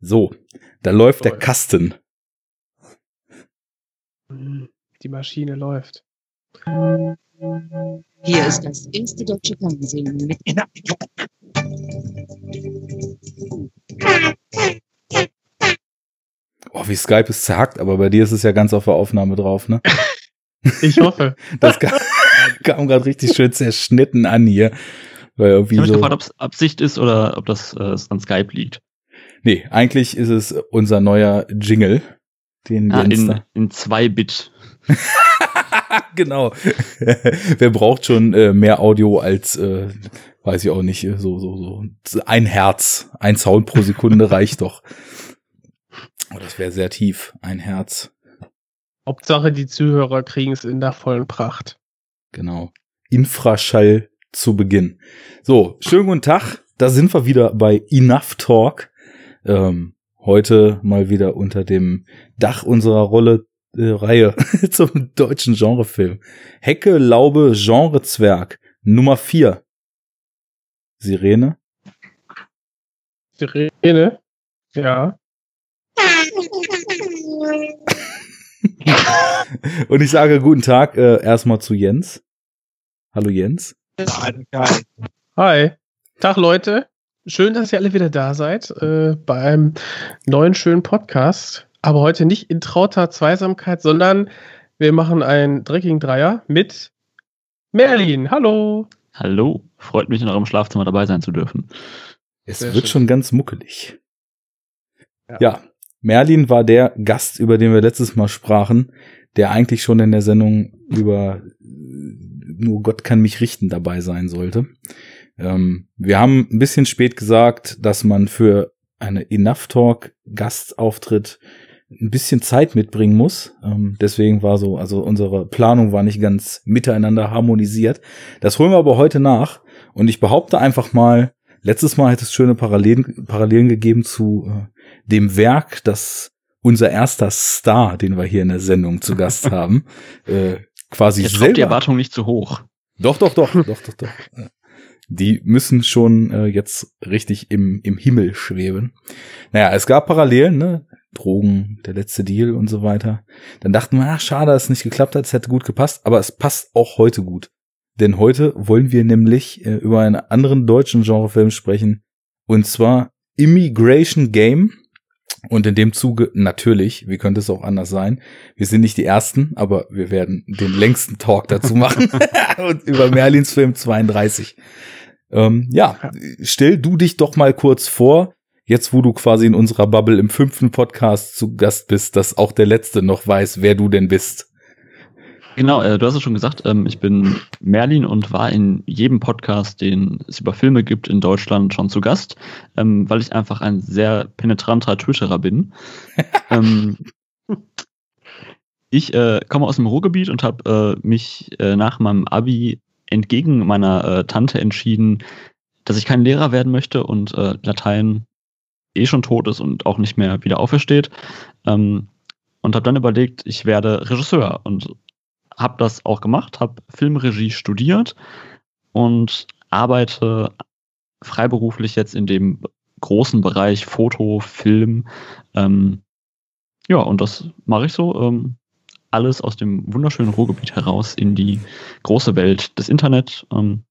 So, da läuft der Kasten. Die Maschine läuft. Hier ist das erste deutsche Fernsehen mit Oh, wie Skype ist zerhackt, aber bei dir ist es ja ganz auf der Aufnahme drauf, ne? Ich hoffe. Das kam, kam gerade richtig schön zerschnitten an hier. Weil irgendwie Ich habe so, mich gefragt, ob es Absicht ist oder ob das äh, an Skype liegt. Nee, eigentlich ist es unser neuer Jingle. Den Ah, in, in zwei Bit. genau. Wer braucht schon äh, mehr Audio als, äh, weiß ich auch nicht, äh, so, so, so ein Herz. Ein Sound pro Sekunde reicht doch. Oh, das wäre sehr tief. Ein Herz. Hauptsache, die Zuhörer kriegen es in der vollen Pracht. Genau. Infraschall zu Beginn. So, schönen guten Tag. Da sind wir wieder bei Enough Talk. Ähm, heute mal wieder unter dem Dach unserer Rolle äh, Reihe zum deutschen Genrefilm. Hecke, Laube, Genrezwerg. Nummer vier. Sirene. Sirene? Ja. Und ich sage guten Tag äh, erstmal zu Jens. Hallo Jens. Hi. Tag, Leute. Schön, dass ihr alle wieder da seid äh, bei einem neuen schönen Podcast. Aber heute nicht in trauter Zweisamkeit, sondern wir machen einen dreckigen Dreier mit Merlin. Hallo. Hallo, freut mich in eurem Schlafzimmer dabei sein zu dürfen. Es Sehr wird schön. schon ganz muckelig. Ja. Ja. Merlin war der Gast, über den wir letztes Mal sprachen, der eigentlich schon in der Sendung über äh, nur Gott kann mich richten dabei sein sollte. Ähm, wir haben ein bisschen spät gesagt, dass man für eine Enough Talk Gastauftritt ein bisschen Zeit mitbringen muss. Ähm, deswegen war so, also unsere Planung war nicht ganz miteinander harmonisiert. Das holen wir aber heute nach. Und ich behaupte einfach mal, letztes Mal hätte es schöne Parallelen, Parallelen gegeben zu äh, dem Werk, das unser erster Star, den wir hier in der Sendung zu Gast haben, äh, quasi Jetzt kommt die selber. Erwartung nicht zu hoch. Doch, doch, doch, doch, doch, doch. Die müssen schon äh, jetzt richtig im, im Himmel schweben. Naja, es gab Parallelen, ne? Drogen, der letzte Deal und so weiter. Dann dachten wir, ach, schade, dass es nicht geklappt hat, es hätte gut gepasst, aber es passt auch heute gut. Denn heute wollen wir nämlich äh, über einen anderen deutschen Genrefilm sprechen, und zwar Immigration Game. Und in dem Zuge natürlich, wie könnte es auch anders sein, wir sind nicht die Ersten, aber wir werden den längsten Talk dazu machen. und über Merlins Film 32. Ähm, ja, stell du dich doch mal kurz vor, jetzt wo du quasi in unserer Bubble im fünften Podcast zu Gast bist, dass auch der Letzte noch weiß, wer du denn bist. Genau, äh, du hast es schon gesagt, ähm, ich bin Merlin und war in jedem Podcast, den es über Filme gibt in Deutschland, schon zu Gast, ähm, weil ich einfach ein sehr penetranter Twitterer bin. ähm, ich äh, komme aus dem Ruhrgebiet und habe äh, mich äh, nach meinem Abi entgegen meiner äh, Tante entschieden, dass ich kein Lehrer werden möchte und äh, Latein eh schon tot ist und auch nicht mehr wieder aufersteht. Ähm, und habe dann überlegt, ich werde Regisseur und habe das auch gemacht, habe Filmregie studiert und arbeite freiberuflich jetzt in dem großen Bereich Foto, Film. Ähm, ja, und das mache ich so. Ähm, alles aus dem wunderschönen Ruhrgebiet heraus in die große Welt des Internet. Ähm,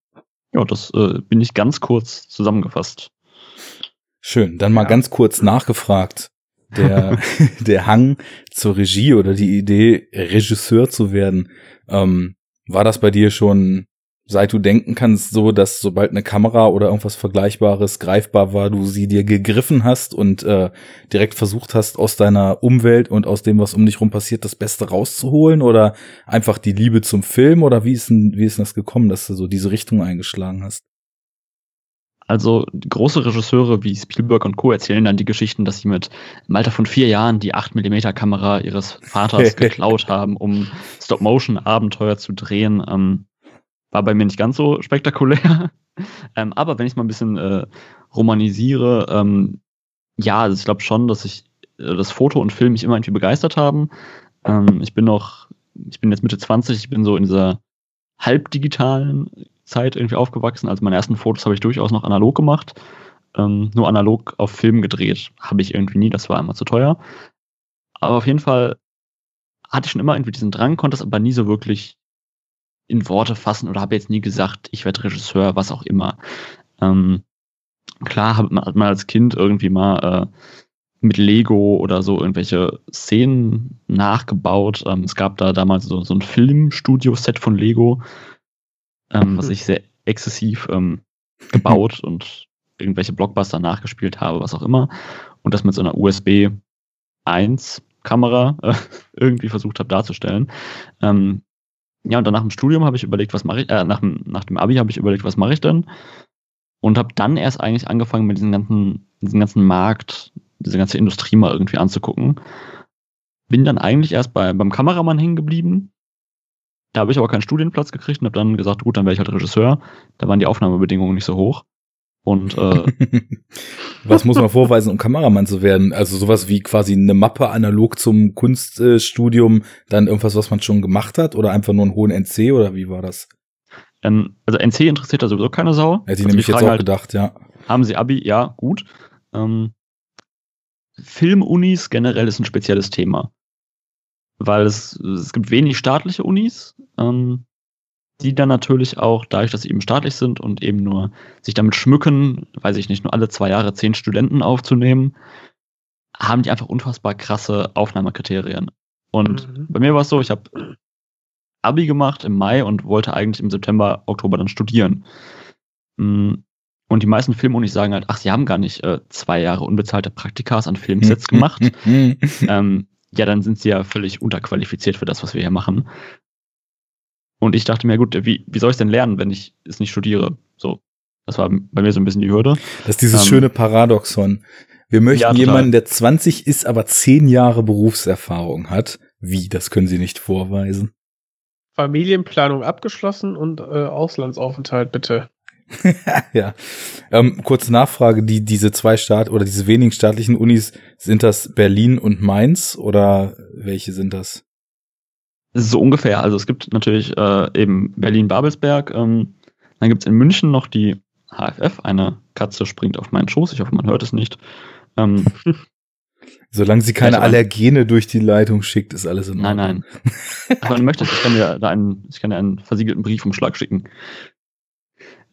ja, das äh, bin ich ganz kurz zusammengefasst. Schön, dann mal Ja. ganz kurz nachgefragt. Der, der Hang zur Regie oder die Idee, Regisseur zu werden, ähm, war das bei dir schon, seit du denken kannst, so, dass sobald eine Kamera oder irgendwas Vergleichbares greifbar war, du sie dir gegriffen hast und äh, direkt versucht hast, aus deiner Umwelt und aus dem, was um dich rum passiert, das Beste rauszuholen? Oder einfach die Liebe zum Film? Oder wie ist denn, wie ist denn das gekommen, dass du so diese Richtung eingeschlagen hast? Also große Regisseure wie Spielberg und Co. erzählen dann die Geschichten, dass sie mit im Alter von vier Jahren die 8mm Kamera ihres Vaters geklaut haben, um Stop-Motion-Abenteuer zu drehen. Ähm, war bei mir nicht ganz so spektakulär. ähm, aber wenn ich mal ein bisschen äh, romanisiere, ähm, ja, also ich glaube schon, dass ich äh, das Foto und Film mich immer irgendwie begeistert haben. Ähm, ich bin noch, ich bin jetzt Mitte 20, ich bin so in dieser halbdigitalen Zeit irgendwie aufgewachsen. Also meine ersten Fotos habe ich durchaus noch analog gemacht. ähm, nur analog auf Film gedreht. Habe ich irgendwie nie, das war immer zu teuer. Aber auf jeden Fall hatte ich schon immer irgendwie diesen Drang, konnte es aber nie so wirklich in Worte fassen oder habe jetzt nie gesagt, ich werde Regisseur, was auch immer. Ähm, klar hat man, hat man als Kind irgendwie mal äh, mit Lego oder so irgendwelche Szenen nachgebaut. Ähm, es gab da damals so, so ein Filmstudio-Set von Lego, ähm, was ich sehr exzessiv ähm, gebaut und irgendwelche Blockbuster nachgespielt habe, was auch immer. Und das mit so einer USB 1 Kamera äh, irgendwie versucht habe darzustellen. Ähm, ja, und dann nach dem Studium habe ich überlegt, was mache ich, äh, nach, nach dem Abi habe ich überlegt, was mache ich denn? Und habe dann erst eigentlich angefangen, mit diesem ganzen, diesem ganzen Markt, diese ganze Industrie mal irgendwie anzugucken. Bin dann eigentlich erst bei, beim Kameramann hängen geblieben. Da habe ich aber keinen Studienplatz gekriegt und habe dann gesagt, gut, dann wäre ich halt Regisseur. Da waren die Aufnahmebedingungen nicht so hoch. Und äh, was muss man vorweisen, um Kameramann zu werden? Also sowas wie quasi eine Mappe analog zum Kunststudium, dann irgendwas, was man schon gemacht hat, oder einfach nur einen hohen NC oder wie war das? ähm, also NC interessiert da sowieso keine Sau. Hätte ich Also nämlich jetzt auch halt, gedacht, ja. Haben sie Abi? Ja, gut. Ähm, Filmunis generell ist ein spezielles Thema. Weil es, es gibt wenig staatliche Unis, ähm, die dann natürlich auch, dadurch, dass sie eben staatlich sind und eben nur sich damit schmücken, weiß ich nicht, nur alle zwei Jahre zehn Studenten aufzunehmen, haben die einfach unfassbar krasse Aufnahmekriterien. Und Mhm. bei mir war es so, ich habe Abi gemacht im Mai und wollte eigentlich im September, Oktober dann studieren. Mm, Und die meisten Filmunis sagen halt, ach, sie haben gar nicht äh, zwei Jahre unbezahlte Praktikas an Filmsets gemacht. ähm, ja, dann sind sie ja völlig unterqualifiziert für das, was wir hier machen. Und ich dachte mir, gut, wie, wie soll ich denn lernen, wenn ich es nicht studiere? So, das war bei mir so ein bisschen die Hürde. Das ist dieses Ähm, schöne Paradoxon. Wir möchten ja, jemanden, der 20 ist, aber 10 Jahre Berufserfahrung hat. Wie? Das können Sie nicht vorweisen. Familienplanung abgeschlossen und äh, Auslandsaufenthalt bitte. ja. Ähm, kurze Nachfrage, die, diese zwei Staat oder diese wenigen staatlichen Unis, sind das Berlin und Mainz oder welche sind das? So ungefähr. Also es gibt natürlich äh, eben Berlin-Babelsberg. Ähm, dann gibt es in München noch die HFF. Eine Katze springt auf meinen Schoß. Ich hoffe, man hört es nicht. Ähm, Solange sie keine Allergene durch die Leitung schickt, ist alles in nein, Ordnung. nein. Aber wenn du möchtest, ich kann dir da einen, ich kann dir einen versiegelten Briefumschlag schicken.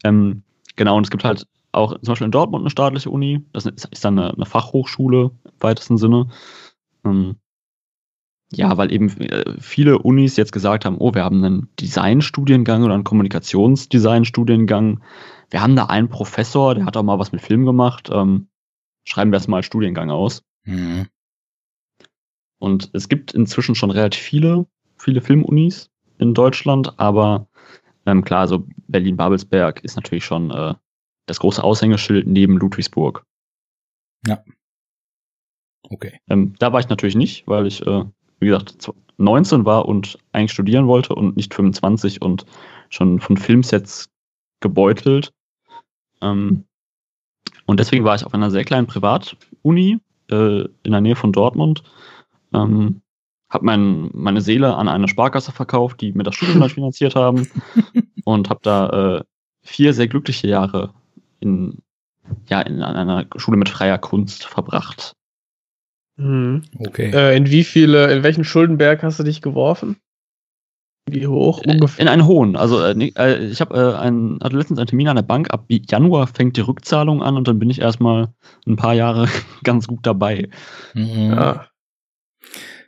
Ähm, genau, und es gibt halt auch zum Beispiel in Dortmund eine staatliche Uni. Das ist, ist dann eine, eine Fachhochschule im weitesten Sinne. Ähm, ja, weil eben äh, viele Unis jetzt gesagt haben, oh, wir haben einen Designstudiengang oder einen Kommunikationsdesignstudiengang. Wir haben da einen Professor, der hat auch mal was mit Film gemacht. Ähm, schreiben wir es mal als Studiengang aus. Mhm. Und es gibt inzwischen schon relativ viele, viele Filmunis in Deutschland, aber ähm, klar, so Berlin-Babelsberg ist natürlich schon äh, das große Aushängeschild neben Ludwigsburg. Okay. Ähm, da war ich natürlich nicht, weil ich, äh, wie gesagt, zw- 19 war und eigentlich studieren wollte und nicht 25 und schon von Filmsets gebeutelt. Ähm, und deswegen war ich auf einer sehr kleinen Privatuni äh, in der Nähe von Dortmund. Ähm, habe mein, meine Seele an eine Sparkasse verkauft, die mir das Studium dann finanziert haben und habe da äh, vier sehr glückliche Jahre in, ja, in einer Schule mit freier Kunst verbracht. Mhm. Okay. Äh, in wie viele, in welchen Schuldenberg hast du dich geworfen? Wie hoch ungefähr? In einen hohen. Also äh, äh, ich habe äh, ein, hatte letztens einen Termin an der Bank. Ab Januar fängt die Rückzahlung an und dann bin ich erstmal ein paar Jahre ganz gut dabei. Mhm. Ja.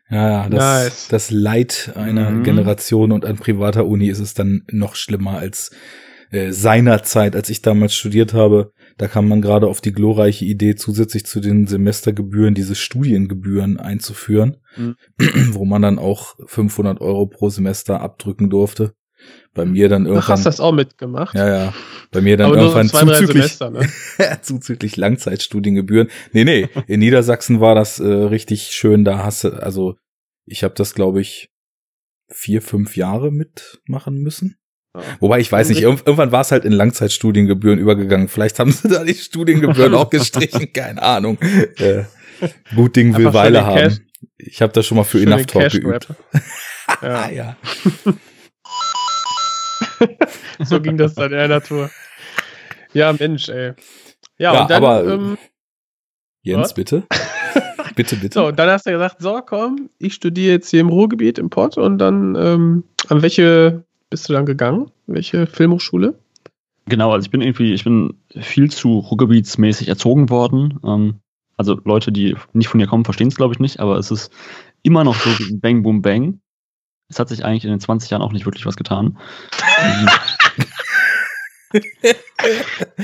Ja, ja, das, Nice. das Leid einer Mhm. Generation und an privater Uni ist es dann noch schlimmer als äh, seinerzeit, als ich damals studiert habe. Da kam man gerade auf die glorreiche Idee, zusätzlich zu den Semestergebühren diese Studiengebühren einzuführen, Mhm. wo man dann auch 500 Euro pro Semester abdrücken durfte. Bei mir dann Ach, irgendwann, hast das auch mitgemacht? ja, ja, bei mir dann Aber nur so irgendwann zwei, drei zuzüglich, Semester, ne? zuzüglich Langzeitstudiengebühren. Nee, nee, in Niedersachsen war das äh, richtig schön. Da hast du, also ich habe das, glaube ich, vier, fünf Jahre mitmachen müssen. Ja. Wobei ich weiß nicht, irgend- irgendwann war es halt in Langzeitstudiengebühren übergegangen. Vielleicht haben sie da die Studiengebühren auch gestrichen, keine Ahnung. Äh, gut Ding will Weile haben. Ich habe das schon mal für Schön Enough Talk Cash geübt. Grab. Ah, Ja, ja. so ging das dann in der Natur. Ja, Mensch, ey. Ja, Ja, und dann, aber- ähm, Jens, Was? bitte. bitte, bitte. so, dann hast du gesagt, so, komm, ich studiere jetzt hier im Ruhrgebiet im Pott und dann, ähm, an welche bist du dann gegangen? Welche Filmhochschule? Genau, also ich bin irgendwie, ich bin viel zu ruhrgebietsmäßig erzogen worden. Ähm, also Leute, die nicht von hier kommen, verstehen es glaube ich nicht, aber es ist immer noch so wie ein Bang Boom Bang. Es hat sich eigentlich in den 20 Jahren auch nicht wirklich was getan.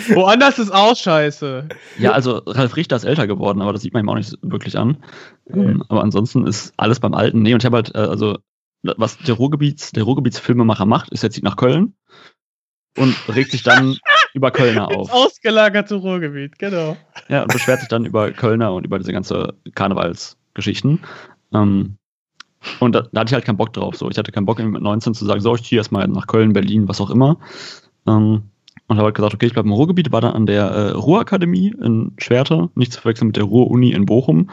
Woanders ist auch scheiße. ja, also Ralf Richter ist älter geworden, aber das sieht man ihm auch nicht wirklich an. Ähm, aber ansonsten ist alles beim Alten. Nee, und ich habe halt, äh, also was der Ruhrgebiets, der Ruhrgebietsfilmemacher macht, ist, er zieht nach Köln und regt sich dann über Kölner Ins auf. ausgelagerte Ruhrgebiet, genau. Ja, und beschwert sich dann über Kölner und über diese ganze Karnevalsgeschichten. Ähm, und da, da hatte ich halt keinen Bock drauf. So, ich hatte keinen Bock irgendwie mit 19 zu sagen, so, ich ziehe erstmal nach Köln, Berlin, was auch immer. Ähm, und habe halt gesagt, okay, ich bleibe im Ruhrgebiet, war dann an der äh, Ruhrakademie in Schwerte, nicht zu verwechseln mit der Ruhr-Uni in Bochum.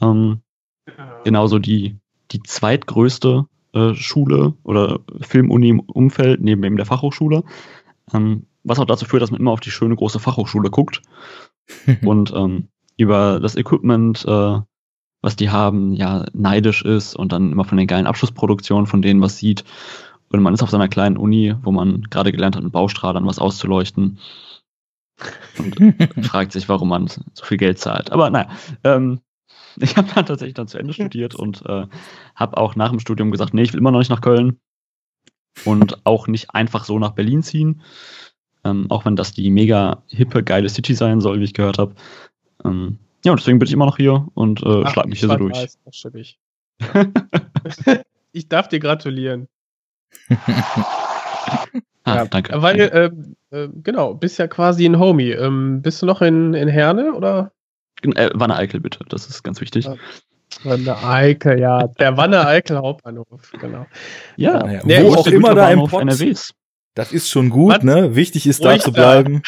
Ähm, genauso die, die zweitgrößte Schule oder Filmuni im Umfeld, neben eben der Fachhochschule. Ähm, was auch dazu führt, dass man immer auf die schöne große Fachhochschule guckt und ähm, über das Equipment, äh, was die haben, ja, neidisch ist und dann immer von den geilen Abschlussproduktionen von denen was sieht. Und man ist auf seiner kleinen Uni, wo man gerade gelernt hat, mit Baustradern was auszuleuchten. Und fragt sich, warum man so viel Geld zahlt. Aber naja, ähm, ich habe dann tatsächlich dann zu Ende studiert und äh, habe auch nach dem Studium gesagt, nee, ich will immer noch nicht nach Köln und auch nicht einfach so nach Berlin ziehen. Ähm, auch wenn das die mega hippe, geile City sein soll, wie ich gehört habe. Ähm, ja, und deswegen bin ich immer noch hier und äh, Ach, schlag mich ich hier so durch. stimmt ich. darf dir gratulieren. Ah, Ja, danke. Weil, danke. ähm, äh, genau, bist ja quasi ein Homie. Ähm, bist du noch in, in Herne oder? Äh, Wanne Eickel, bitte. Das ist ganz wichtig. Ja. Wanne Eickel, ja. Der Wanne Eickel Hauptbahnhof, genau. Ja, Naja, Nee, wo wo auch der immer da im Pott. NRWs. Das ist schon gut, Was? ne? Wichtig ist da Ruhig zu da. bleiben.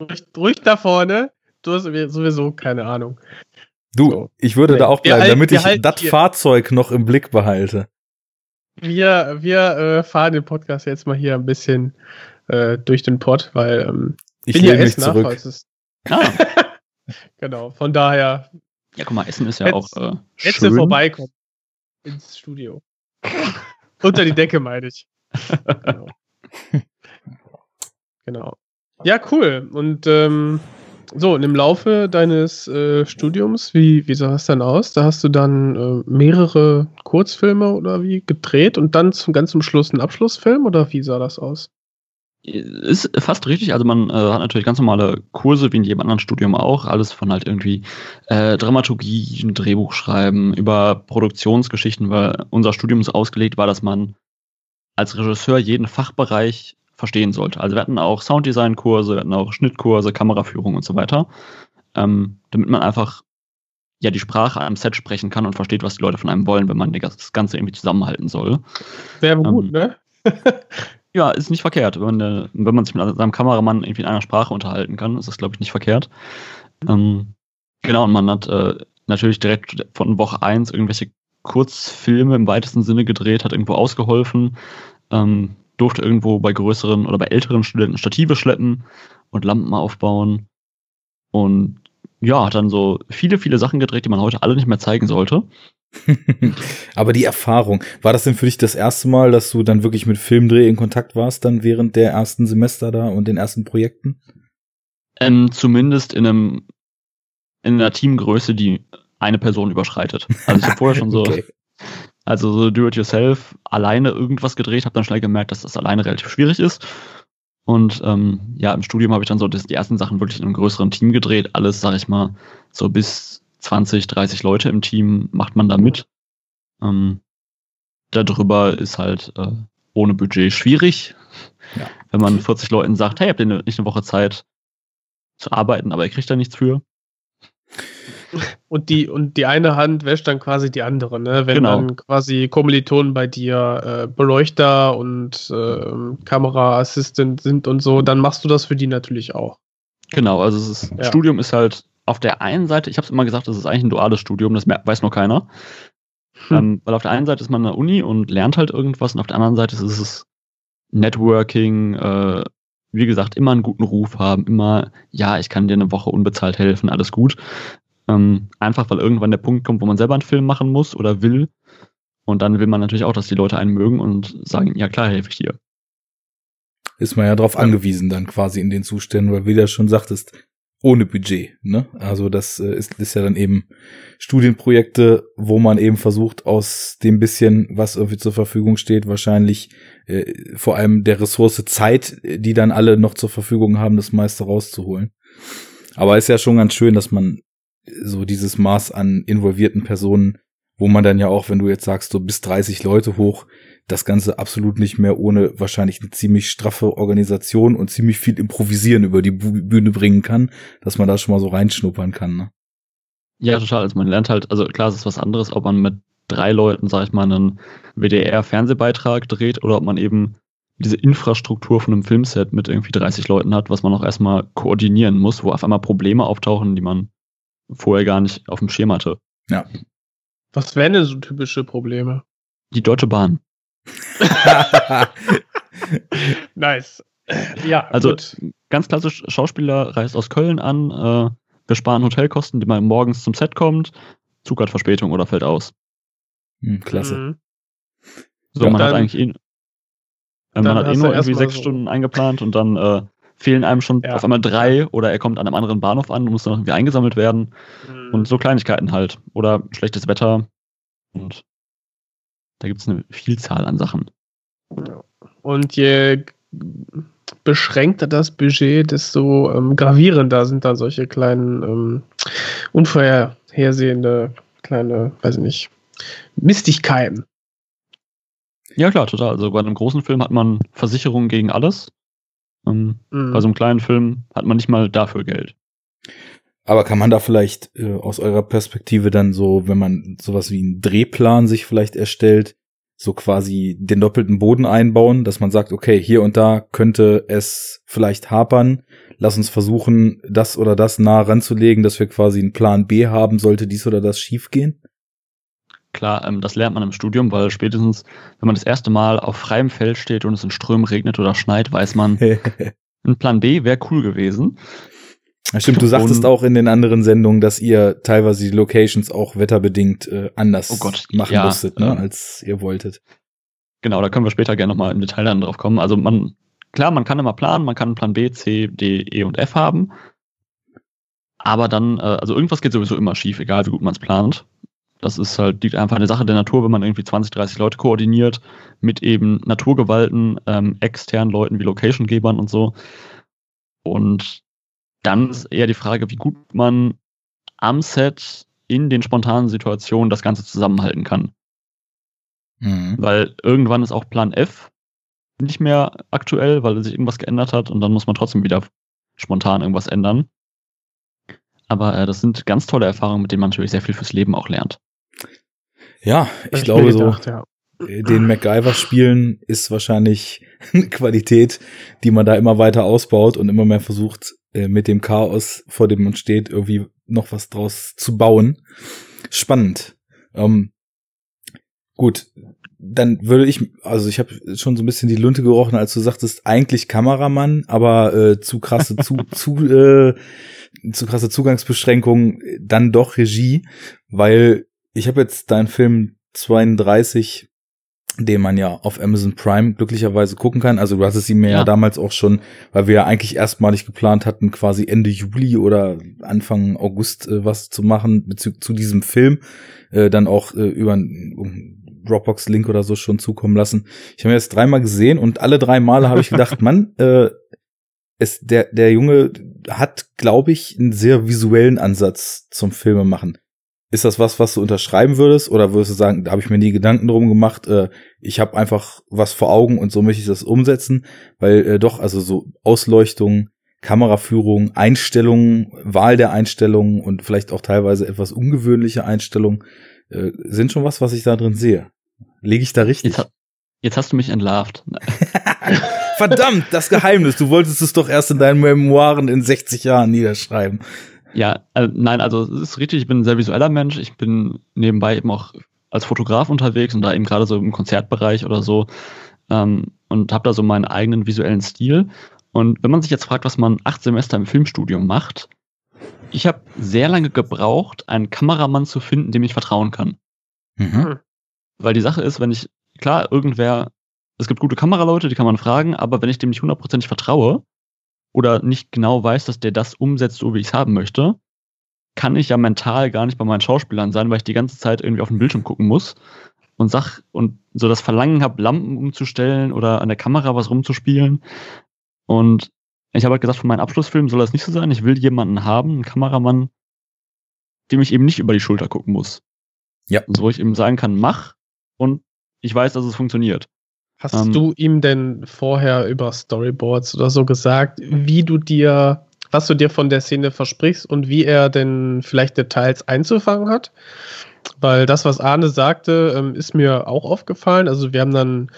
Ruhig, ruhig da vorne. Du hast sowieso keine Ahnung. Du, So. ich würde Nee, da auch wir bleiben, halten- damit wir ich das hier. Fahrzeug noch im Blick behalte. Wir, wir äh, fahren den Podcast jetzt mal hier ein bisschen äh, durch den Pott, weil ähm, Ich bin ja Essener, zurück. falls es- Ah, Genau, von daher, ja, guck mal, Essen ist ja Jetzt- auch äh, jetzt schön. vorbeikommen ins Studio. Unter die Decke, meine ich. Genau. genau. Ja, cool. Und ähm, so, und im Laufe deines äh, Studiums, wie, wie sah es dann aus? Da hast du dann äh, mehrere Kurzfilme oder wie gedreht und dann zum ganz zum Schluss einen Abschlussfilm oder wie sah das aus? Ist fast richtig. Also man äh, hat natürlich ganz normale Kurse, wie in jedem anderen Studium auch. Alles von halt irgendwie äh, Dramaturgie, ein Drehbuch schreiben, über Produktionsgeschichten, weil unser Studium so ausgelegt war, dass man als Regisseur jeden Fachbereich verstehen sollte. Also wir hatten auch Sounddesign-Kurse, wir hatten auch Schnittkurse, Kameraführung und so weiter. Ähm, damit man einfach ja die Sprache am Set sprechen kann und versteht, was die Leute von einem wollen, wenn man das Ganze irgendwie zusammenhalten soll. Wäre gut, Ähm, ne? Ja, ist nicht verkehrt. Wenn man, äh, wenn man sich mit seinem Kameramann irgendwie in einer Sprache unterhalten kann, ist das, glaube ich, nicht verkehrt. Ähm, genau, und man hat äh, natürlich direkt von Woche eins irgendwelche Kurzfilme im weitesten Sinne gedreht, hat irgendwo ausgeholfen, ähm, durfte irgendwo bei größeren oder bei älteren Studenten Stative schleppen und Lampen aufbauen. Und ja, hat dann so viele, viele Sachen gedreht, die man heute alle nicht mehr zeigen sollte. Aber die Erfahrung, war das denn für dich das erste Mal, dass du dann wirklich mit Filmdreh in Kontakt warst, dann während der ersten Semester da und den ersten Projekten? Ähm, zumindest in einem in einer Teamgröße, die eine Person überschreitet. Also ich habe vorher schon so, Okay. also so do-it-yourself, alleine irgendwas gedreht, habe dann schnell gemerkt, dass das alleine relativ schwierig ist. Und ähm, ja, im Studium habe ich dann so die ersten Sachen wirklich in einem größeren Team gedreht. Alles, sag ich mal, so bis 20, 30 Leute im Team macht man da mit. Ähm, darüber ist halt äh, ohne Budget schwierig. Ja. Wenn man 40 Leuten sagt, hey, habt ihr ne- nicht eine Woche Zeit zu arbeiten, aber ihr kriegt da nichts für. Und die, und die eine Hand wäscht dann quasi die andere, ne? Wenn Genau. dann quasi Kommilitonen bei dir äh, Beleuchter und ähm, Kameraassistent sind und so, dann machst du das für die natürlich auch. Genau, also es ist, Ja. Studium ist halt auf der einen Seite, ich habe es immer gesagt, das ist eigentlich ein duales Studium, das weiß nur keiner. Hm. Ähm, weil auf der einen Seite ist man in der Uni und lernt halt irgendwas und auf der anderen Seite ist es Networking, äh, wie gesagt, immer einen guten Ruf haben, immer, ja, ich kann dir eine Woche unbezahlt helfen, alles gut. Ähm, einfach weil irgendwann der Punkt kommt, wo man selber einen Film machen muss oder will. Und dann will man natürlich auch, dass die Leute einen mögen und sagen, ja klar, helfe ich dir. Ist man ja darauf angewiesen dann quasi in den Zuständen, weil wie du ja schon sagtest, ohne Budget. Ne? Also das äh, ist, ist ja dann eben Studienprojekte, wo man eben versucht, aus dem bisschen, was irgendwie zur Verfügung steht, wahrscheinlich äh, vor allem der Ressource Zeit, die dann alle noch zur Verfügung haben, das meiste rauszuholen. Aber ist ja schon ganz schön, dass man so dieses Maß an involvierten Personen, wo man dann ja auch, wenn du jetzt sagst, so bis 30 Leute hoch, das Ganze absolut nicht mehr ohne wahrscheinlich eine ziemlich straffe Organisation und ziemlich viel Improvisieren über die Bühne bringen kann, dass man da schon mal so reinschnuppern kann. Ne? Ja, total. Also man lernt halt, also klar, es ist was anderes, ob man mit drei Leuten, sag ich mal, einen WDR-Fernsehbeitrag dreht oder ob man eben diese Infrastruktur von einem Filmset mit irgendwie 30 Leuten hat, was man auch erstmal koordinieren muss, wo auf einmal Probleme auftauchen, die man vorher gar nicht auf dem Schirm hatte. Ja. Was wären denn so typische Probleme? Die Deutsche Bahn. nice. Ja, also gut. ganz klassisch, Schauspieler reist aus Köln an, äh, wir sparen Hotelkosten, die man morgens zum Set kommt, Zug hat Verspätung oder fällt aus. Hm, klasse. Mhm. So, Ja, man hat eigentlich eh, äh, man hat eh nur irgendwie sechs so- Stunden eingeplant und dann äh, fehlen einem schon Ja. auf einmal drei oder er kommt an einem anderen Bahnhof an und muss dann noch irgendwie eingesammelt werden. Mhm. Und so Kleinigkeiten halt. Oder schlechtes Wetter. Und da gibt es eine Vielzahl an Sachen. Und je beschränkter das Budget, desto ähm, gravierender sind dann solche kleinen, ähm, unvorhersehende kleine, weiß ich nicht, Mistigkeiten. Ja, klar, total. Also bei einem großen Film hat man Versicherungen gegen alles. Ähm, Mhm. Bei so einem kleinen Film hat man nicht mal dafür Geld. Aber kann man da vielleicht äh, aus eurer Perspektive dann so, wenn man sowas wie einen Drehplan sich vielleicht erstellt, so quasi den doppelten Boden einbauen, dass man sagt, okay, hier und da könnte es vielleicht hapern. Lass uns versuchen, das oder das nah ranzulegen, dass wir quasi einen Plan B haben, sollte dies oder das schiefgehen. Klar, ähm, das lernt man im Studium, weil spätestens, wenn man das erste Mal auf freiem Feld steht und es in Strömen regnet oder schneit, weiß man, ein Plan B wäre cool gewesen. Ja, stimmt, du sagtest Und- auch in den anderen Sendungen, dass ihr teilweise die Locations auch wetterbedingt äh, anders Oh Gott, machen ja, musstet, ne, ähm, als ihr wolltet. Genau, da können wir später gerne nochmal im Detail dann drauf kommen. Also man, klar, man kann immer planen, man kann einen Plan B, C, D, E und F haben. Aber dann, äh, also irgendwas geht sowieso immer schief, egal wie gut man es plant. Das ist halt, liegt einfach eine Sache der Natur, wenn man irgendwie 20, 30 Leute koordiniert mit eben Naturgewalten, ähm, externen Leuten wie Locationgebern und so. Und dann ist eher die Frage, wie gut man am Set in den spontanen Situationen das Ganze zusammenhalten kann. Mhm. Weil irgendwann ist auch Plan F nicht mehr aktuell, weil sich irgendwas geändert hat und dann muss man trotzdem wieder spontan irgendwas ändern. Aber äh, das sind ganz tolle Erfahrungen, mit denen man natürlich sehr viel fürs Leben auch lernt. Ja, ich mir glaube so. gedacht, ja. äh, den MacGyver spielen ist wahrscheinlich eine Qualität, die man da immer weiter ausbaut und immer mehr versucht, äh, mit dem Chaos, vor dem man steht, irgendwie noch was draus zu bauen. Spannend. Ähm, gut, dann würde ich, also ich habe schon so ein bisschen die Lunte gerochen, als du sagtest, eigentlich Kameramann, aber äh, zu krasse, zu, zu, äh, zu krasse Zugangsbeschränkungen, dann doch Regie, weil ich habe jetzt deinen Film 32 den man ja auf Amazon Prime glücklicherweise gucken kann. Also du hattest ihn mir ja. Ja. damals auch schon, weil wir ja eigentlich erstmalig geplant hatten, quasi Ende Juli oder Anfang August äh, was zu machen bezüglich zu diesem Film, äh, dann auch äh, über einen Dropbox-Link oder so schon zukommen lassen. Ich habe ihn jetzt dreimal gesehen und alle drei Male habe ich gedacht, Mann, äh, es, der, der Junge hat, glaube ich, einen sehr visuellen Ansatz zum Filme machen. Ist das was, was du unterschreiben würdest? Oder würdest du sagen, da habe ich mir nie Gedanken drum gemacht, äh, ich habe einfach was vor Augen und so möchte ich das umsetzen? Weil äh, doch, also so Ausleuchtung, Kameraführung, Einstellungen, Wahl der Einstellungen und vielleicht auch teilweise etwas ungewöhnliche Einstellungen äh, sind schon was, was ich da drin sehe. Lege ich da richtig? Jetzt, jetzt hast du mich entlarvt. Verdammt, das Geheimnis. Du wolltest es doch erst in deinen Memoiren in 60 Jahren niederschreiben. Ja, äh, nein, also es ist richtig, ich bin ein sehr visueller Mensch. Ich bin nebenbei eben auch als Fotograf unterwegs und da eben gerade so im Konzertbereich oder so ähm, und habe da so meinen eigenen visuellen Stil. Und wenn man sich jetzt fragt, was man acht Semester im Filmstudium macht, ich habe sehr lange gebraucht, einen Kameramann zu finden, dem ich vertrauen kann. Mhm. Weil die Sache ist, wenn ich, klar, irgendwer, es gibt gute Kameraleute, die kann man fragen, aber wenn ich dem nicht hundertprozentig vertraue oder nicht genau weiß, dass der das umsetzt, so wie ich es haben möchte, kann ich ja mental gar nicht bei meinen Schauspielern sein, weil ich die ganze Zeit irgendwie auf den Bildschirm gucken muss und sag und so das Verlangen habe, Lampen umzustellen oder an der Kamera was rumzuspielen. Und ich habe halt gesagt, für meinen Abschlussfilm soll das nicht so sein. Ich will jemanden haben, einen Kameramann, dem ich eben nicht über die Schulter gucken muss. Ja. So wo ich eben sagen kann, mach und ich weiß, dass es funktioniert. Hast Ähm, du ihm denn vorher über Storyboards oder so gesagt, wie du dir, was du dir von der Szene versprichst und wie er denn vielleicht Details einzufangen hat? Weil das, was Arne sagte, ähm, ist mir auch aufgefallen. Also wir haben dann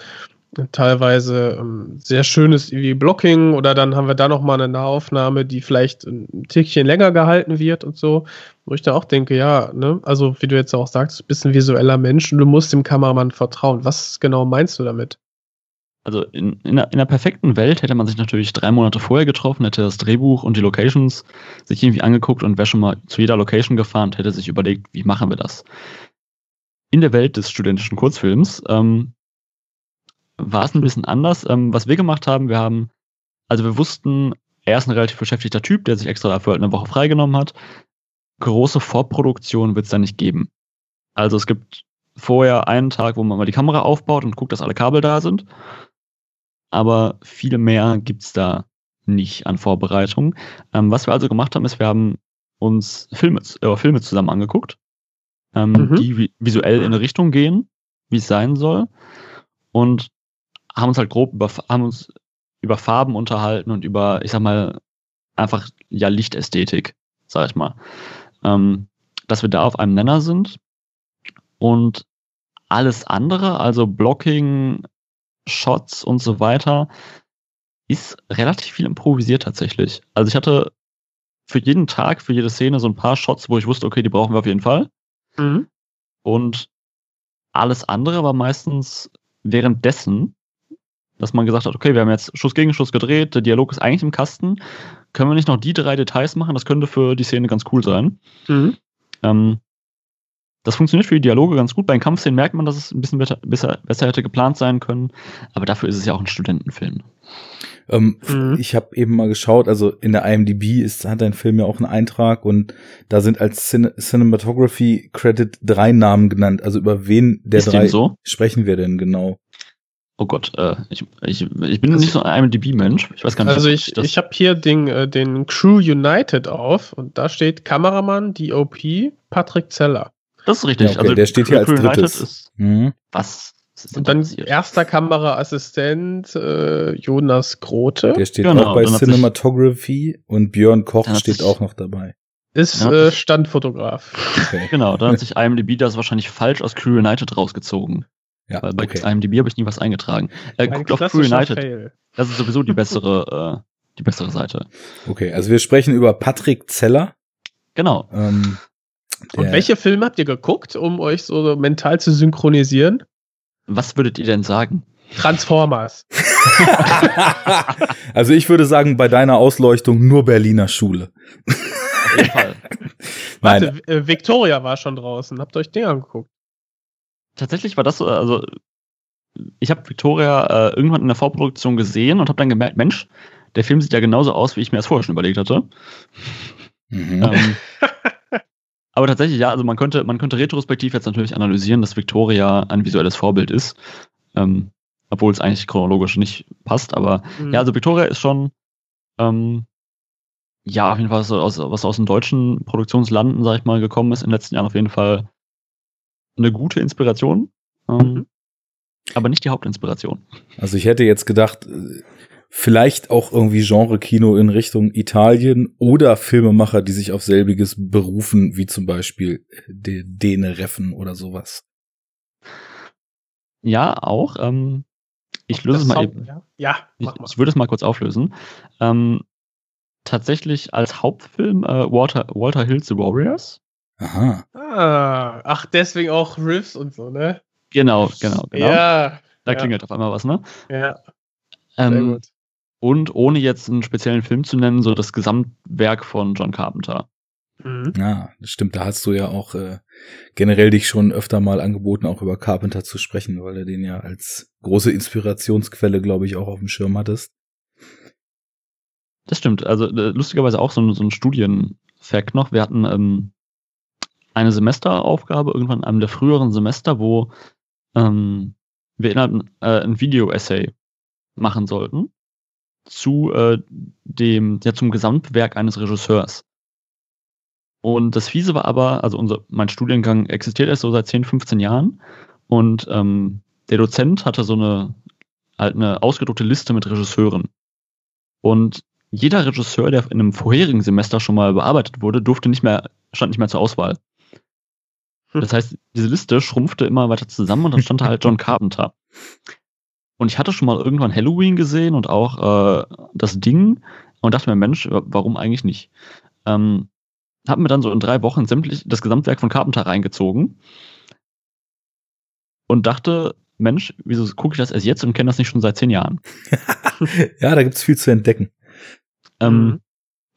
teilweise ähm, sehr schönes irgendwie Blocking oder dann haben wir da nochmal eine Nahaufnahme, die vielleicht ein Tickchen länger gehalten wird und so, wo ich da auch denke, ja, ne, also wie du jetzt auch sagst, du bist ein visueller Mensch und du musst dem Kameramann vertrauen. Was genau meinst du damit? Also in, in, einer, in einer perfekten Welt hätte man sich natürlich drei Monate vorher getroffen, hätte das Drehbuch und die Locations sich irgendwie angeguckt und wäre schon mal zu jeder Location gefahren und hätte sich überlegt, wie machen wir das. In der Welt des studentischen Kurzfilms ähm, war es ein bisschen anders. Ähm, was wir gemacht haben, wir haben, also wir wussten, er ist ein relativ beschäftigter Typ, der sich extra dafür halt eine Woche freigenommen hat. Große Vorproduktion wird es da nicht geben. Also es gibt vorher einen Tag, wo man mal die Kamera aufbaut und guckt, dass alle Kabel da sind. Aber viel mehr gibt's da nicht an Vorbereitung. Ähm, was wir also gemacht haben, ist, wir haben uns Filme, äh, Filme zusammen angeguckt, ähm, Mhm. die vi visuell in eine Richtung gehen, wie es sein soll. Und haben uns halt grob über, haben uns über Farben unterhalten und über, ich sag mal, einfach ja Lichtästhetik, sag ich mal. Ähm, dass wir da auf einem Nenner sind und alles andere, also Blocking, Shots und so weiter, ist relativ viel improvisiert tatsächlich. Also ich hatte für jeden Tag, für jede Szene so ein paar Shots, wo ich wusste, okay, die brauchen wir auf jeden Fall. Mhm. Und alles andere war meistens währenddessen, dass man gesagt hat, okay, wir haben jetzt Schuss gegen Schuss gedreht, der Dialog ist eigentlich im Kasten. Können wir nicht noch die drei Details machen? Das könnte für die Szene ganz cool sein. Mhm. Ähm, das funktioniert für die Dialoge ganz gut. Bei den Kampfszenen merkt man, dass es ein bisschen besser, besser, besser hätte geplant sein können. Aber dafür ist es ja auch ein Studentenfilm. Ähm, Mhm. Ich habe eben mal geschaut, also in der IMDb ist, hat dein Film ja auch einen Eintrag und da sind als Cin Cinematography Credit drei Namen genannt. Also über wen der ist drei so? sprechen wir denn genau? Oh Gott, äh, ich, ich, ich bin nicht so ein IMDb-Mensch. Ich weiß gar nicht, Also ich, das- ich habe hier den, äh, den Crew United auf und da steht Kameramann, DOP, Patrick Zeller. Das ist richtig. Ja, okay, der steht hier als drittes. Ist, Hm? was? ist Und da dann passiert? erster Kameraassistent äh, Jonas Grote. Der steht Genau, auch bei Cinematography und Björn Koch steht auch noch dabei. ist Ja. äh, Standfotograf. Okay. Genau, dann hat sich IMDb das wahrscheinlich falsch aus Crew United rausgezogen. Ja, Weil bei okay. IMDb habe ich nie was eingetragen. Äh, Ein guckt auf Crew United. Fail. Das ist sowieso die bessere, äh, die bessere Seite. okay, also wir sprechen über Patrick Zeller. Genau. Ähm, Und welche Filme habt ihr geguckt, um euch so mental zu synchronisieren? Was würdet ihr denn sagen? Transformers. also ich würde sagen, bei deiner Ausleuchtung nur Berliner Schule. Auf jeden Fall. Warte, äh, Victoria war schon draußen. Habt ihr euch den angeguckt? Tatsächlich war das so, also ich habe Victoria äh, irgendwann in der Vorproduktion gesehen und habe dann gemerkt, Mensch, der Film sieht ja genauso aus, wie ich mir das vorher schon überlegt hatte. mhm. Ähm, aber tatsächlich, ja, also man könnte, man könnte retrospektiv jetzt natürlich analysieren, dass Victoria ein visuelles Vorbild ist. Ähm, obwohl es eigentlich chronologisch nicht passt, aber Mhm. ja, also Victoria ist schon, ähm, ja, auf jeden Fall, was aus, was aus den deutschen Produktionslanden, sag ich mal, gekommen ist in den letzten Jahren, auf jeden Fall eine gute Inspiration. Ähm, Mhm. Aber nicht die Hauptinspiration. Also ich hätte jetzt gedacht, äh, vielleicht auch irgendwie Genre-Kino in Richtung Italien oder Filmemacher, die sich auf selbiges berufen, wie zum Beispiel de Dene Reffen oder sowas. Ja, auch. Ähm, ich löse es Das mal eben. Ja, ja Ich, mach mal. ich würde es mal kurz auflösen. Ähm, tatsächlich als Hauptfilm äh, Walter, Walter Hills The Warriors. Aha. Ah, ach, deswegen auch Riffs und so, ne? Genau, genau, genau. Ja. da ja, klingelt auf einmal was, ne? Ja, sehr Ähm, gut. Und ohne jetzt einen speziellen Film zu nennen, so das Gesamtwerk von John Carpenter. Mhm. Ja, das stimmt. Da hast du ja auch äh, generell dich schon öfter mal angeboten, auch über Carpenter zu sprechen, weil er den ja als große Inspirationsquelle, glaube ich, auch auf dem Schirm hattest. Das stimmt. Also äh, lustigerweise auch so ein, so ein Studienfact noch. Wir hatten ähm, eine Semesteraufgabe irgendwann in einem der früheren Semester, wo ähm, wir innerhalb äh, ein Video-Essay machen sollten zu äh, dem, ja, zum Gesamtwerk eines Regisseurs. Und das Fiese war aber, also unser, mein Studiengang existiert erst so seit 10, 15 Jahren und ähm, der Dozent hatte so eine, halt eine ausgedruckte Liste mit Regisseuren. Und jeder Regisseur, der in einem vorherigen Semester schon mal bearbeitet wurde, durfte nicht mehr, stand nicht mehr zur Auswahl. Hm. Das heißt, diese Liste schrumpfte immer weiter zusammen und dann stand da halt John Carpenter. Und ich hatte schon mal irgendwann Halloween gesehen und auch äh, das Ding und dachte mir, Mensch, warum eigentlich nicht? Ähm, hab mir dann so in drei Wochen sämtlich das Gesamtwerk von Carpenter reingezogen und dachte, Mensch, wieso gucke ich das erst jetzt und kenne das nicht schon seit zehn Jahren? ja, da gibt's viel zu entdecken. Ähm, Mhm.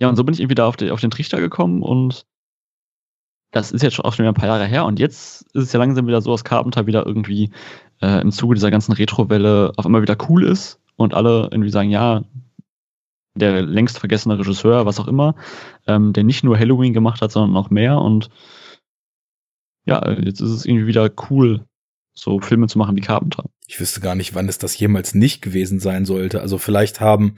Ja, und so bin ich irgendwie da auf, den- auf den Trichter gekommen und das ist jetzt schon auch schon wieder ein paar Jahre her und jetzt ist es ja langsam wieder so, dass Carpenter wieder irgendwie äh, im Zuge dieser ganzen Retro-Welle auf einmal wieder cool ist und alle irgendwie sagen, ja, der längst vergessene Regisseur, was auch immer, ähm, der nicht nur Halloween gemacht hat, sondern noch mehr und ja, jetzt ist es irgendwie wieder cool, so Filme zu machen wie Carpenter. Ich wüsste gar nicht, wann es das jemals nicht gewesen sein sollte. Also vielleicht haben,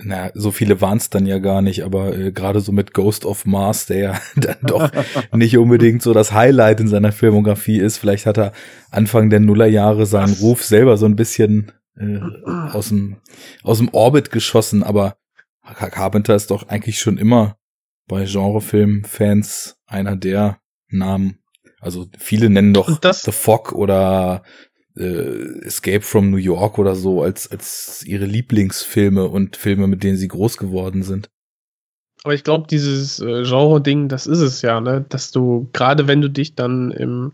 na, so viele waren es dann ja gar nicht, aber äh, gerade so mit Ghost of Mars, der ja dann doch nicht unbedingt so das Highlight in seiner Filmografie ist. Vielleicht hat er Anfang der Nullerjahre seinen? Ruf selber so ein bisschen äh, aus dem aus dem Orbit geschossen, aber Car- Carpenter ist doch eigentlich schon immer bei Genrefilm-Fans einer der Namen. Also viele nennen doch The Fog oder äh, Escape from New York oder so als als ihre Lieblingsfilme und Filme, mit denen sie groß geworden sind. Aber ich glaube, dieses äh, Genre-Ding, das ist es ja, ne? Dass du, gerade wenn du dich dann im,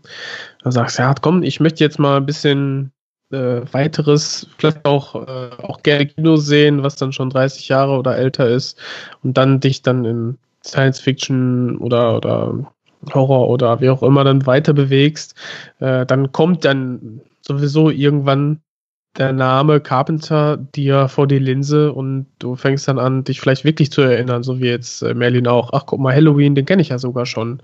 da sagst, ja, komm, ich möchte jetzt mal ein bisschen äh, weiteres, vielleicht auch, äh, auch gerne Kino sehen, was dann schon 30 Jahre oder älter ist, und dann dich dann in Science Fiction oder, oder Horror oder wie auch immer dann weiter bewegst, äh, dann kommt dann sowieso irgendwann der Name Carpenter dir vor die Linse und du fängst dann an, dich vielleicht wirklich zu erinnern, so wie jetzt äh, Merlin auch. Ach, guck mal, Halloween, den kenne ich ja sogar schon.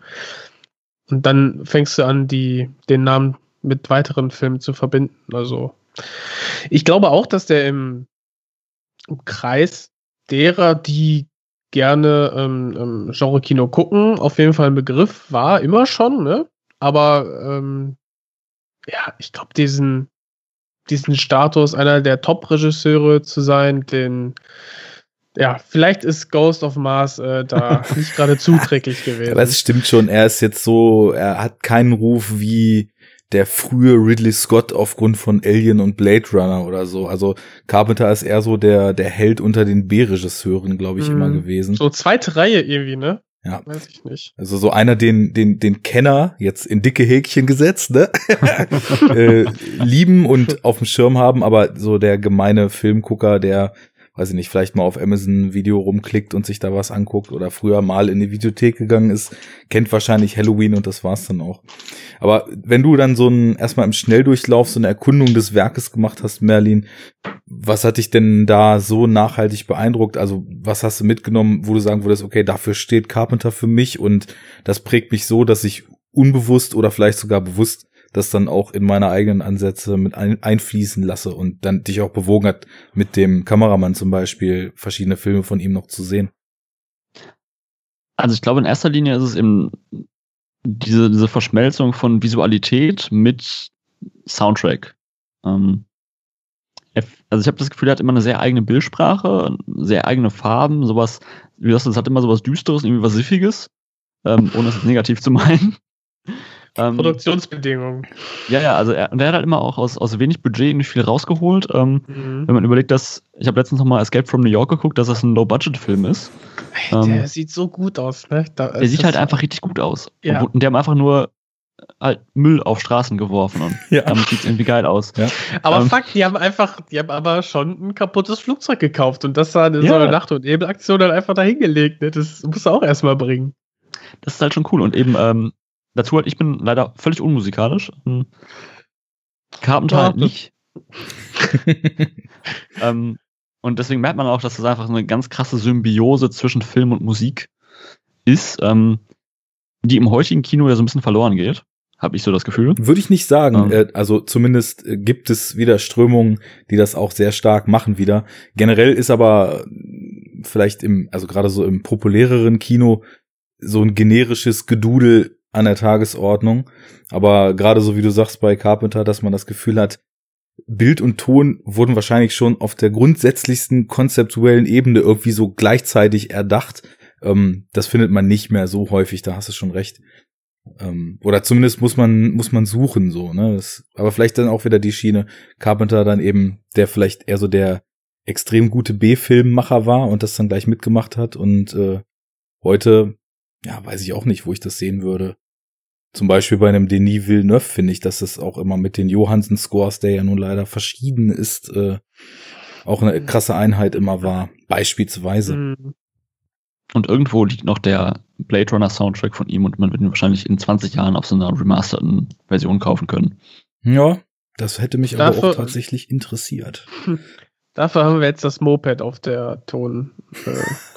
Und dann fängst du an, die, den Namen mit weiteren Filmen zu verbinden. Also, ich glaube auch, dass der im, im Kreis derer, die gerne ähm, ähm, Genre-Kino gucken, auf jeden Fall ein Begriff war, immer schon, ne? Aber ähm, ja, ich glaube, diesen, diesen Status, einer der Top-Regisseure zu sein, den, ja, vielleicht ist Ghost of Mars äh, da nicht gerade zuträglich gewesen. Aber es stimmt schon, er ist jetzt so, er hat keinen Ruf wie der frühe Ridley Scott aufgrund von Alien und Blade Runner oder so. Also Carpenter ist eher so der, der Held unter den B-Regisseuren, glaube ich, Mhm. immer gewesen. so zweite Reihe irgendwie, ne? Ja. Weiß ich nicht. Also so einer, den, den, den Kenner jetzt in dicke Häkchen gesetzt, ne? äh, lieben und auf dem Schirm haben, aber so der gemeine Filmgucker, der, weiß ich nicht, vielleicht mal auf Amazon Video rumklickt und sich da was anguckt oder früher mal in die Videothek gegangen ist, kennt wahrscheinlich Halloween und das war's dann auch. Aber wenn du dann so ein, erstmal im Schnelldurchlauf so eine Erkundung des Werkes gemacht hast, Merlin, was hat dich denn da so nachhaltig beeindruckt? Also, was hast du mitgenommen, wo du sagen würdest, okay, dafür steht Carpenter für mich und das prägt mich so, dass ich unbewusst oder vielleicht sogar bewusst das dann auch in meine eigenen Ansätze mit ein, einfließen lasse und dann dich auch bewogen hat, mit dem Kameramann zum Beispiel verschiedene Filme von ihm noch zu sehen. Also ich glaube, in erster Linie ist es eben diese, diese Verschmelzung von Visualität mit Soundtrack. Ähm, also ich habe das Gefühl, er hat immer eine sehr eigene Bildsprache, sehr eigene Farben, sowas, wie gesagt, es hat immer sowas Düsteres, irgendwie was Siffiges, ähm, ohne es negativ zu meinen. Ähm, Produktionsbedingungen. ja, ja, also er, und er hat halt immer auch aus, aus wenig Budget irgendwie viel rausgeholt. Ähm, Mhm. wenn man überlegt, dass, ich habe letztens nochmal Escape from New York geguckt, dass das ein Low-Budget-Film ist. Ey, der ähm, sieht so gut aus, ne? Da, Der sieht halt einfach richtig gut aus. Ja. Und die haben einfach nur halt Müll auf Straßen geworfen und Ja. damit sieht's irgendwie geil aus. Ja. Aber Ähm. fuck, die haben einfach, die haben aber schon ein kaputtes Flugzeug gekauft und das da in so Ja. eine Nacht- und Nebelaktion dann einfach dahingelegt. Ne? Das musst du auch erstmal bringen. Das ist halt schon cool. Und eben, ähm, dazu halt, ich bin leider völlig unmusikalisch. Ähm, Carpenter Ja, halt nicht. ähm, und deswegen merkt man auch, dass das einfach so eine ganz krasse Symbiose zwischen Film und Musik ist, ähm, die im heutigen Kino ja so ein bisschen verloren geht. Habe ich so das Gefühl. Würde ich nicht sagen. Ja. Äh, Also zumindest äh, gibt es wieder Strömungen, die das auch sehr stark machen wieder. Generell ist aber äh, vielleicht im, also gerade so im populäreren Kino so ein generisches Gedudel an der Tagesordnung. Aber gerade so wie du sagst bei Carpenter, dass man das Gefühl hat, Bild und Ton wurden wahrscheinlich schon auf der grundsätzlichsten konzeptuellen Ebene irgendwie so gleichzeitig erdacht. Ähm, das findet man nicht mehr so häufig, da hast du schon recht. Ähm, oder zumindest muss man, muss man suchen, so, ne? Das, aber vielleicht dann auch wieder die Schiene Carpenter dann eben, der vielleicht eher so der extrem gute B-Filmmacher war und das dann gleich mitgemacht hat und äh, heute, ja, weiß ich auch nicht, wo ich das sehen würde. Zum Beispiel bei einem Denis Villeneuve finde ich, dass es auch immer mit den Johansen-Scores, der ja nun leider verschieden ist, äh, auch eine krasse Einheit immer war. Beispielsweise. Mhm. Und irgendwo liegt noch der Blade Runner Soundtrack von ihm und man wird ihn wahrscheinlich in 20 Jahren auf so einer remasterten Version kaufen können. Ja, das hätte mich aber Dafür- auch tatsächlich interessiert. Dafür haben wir jetzt das Moped auf der Ton, äh,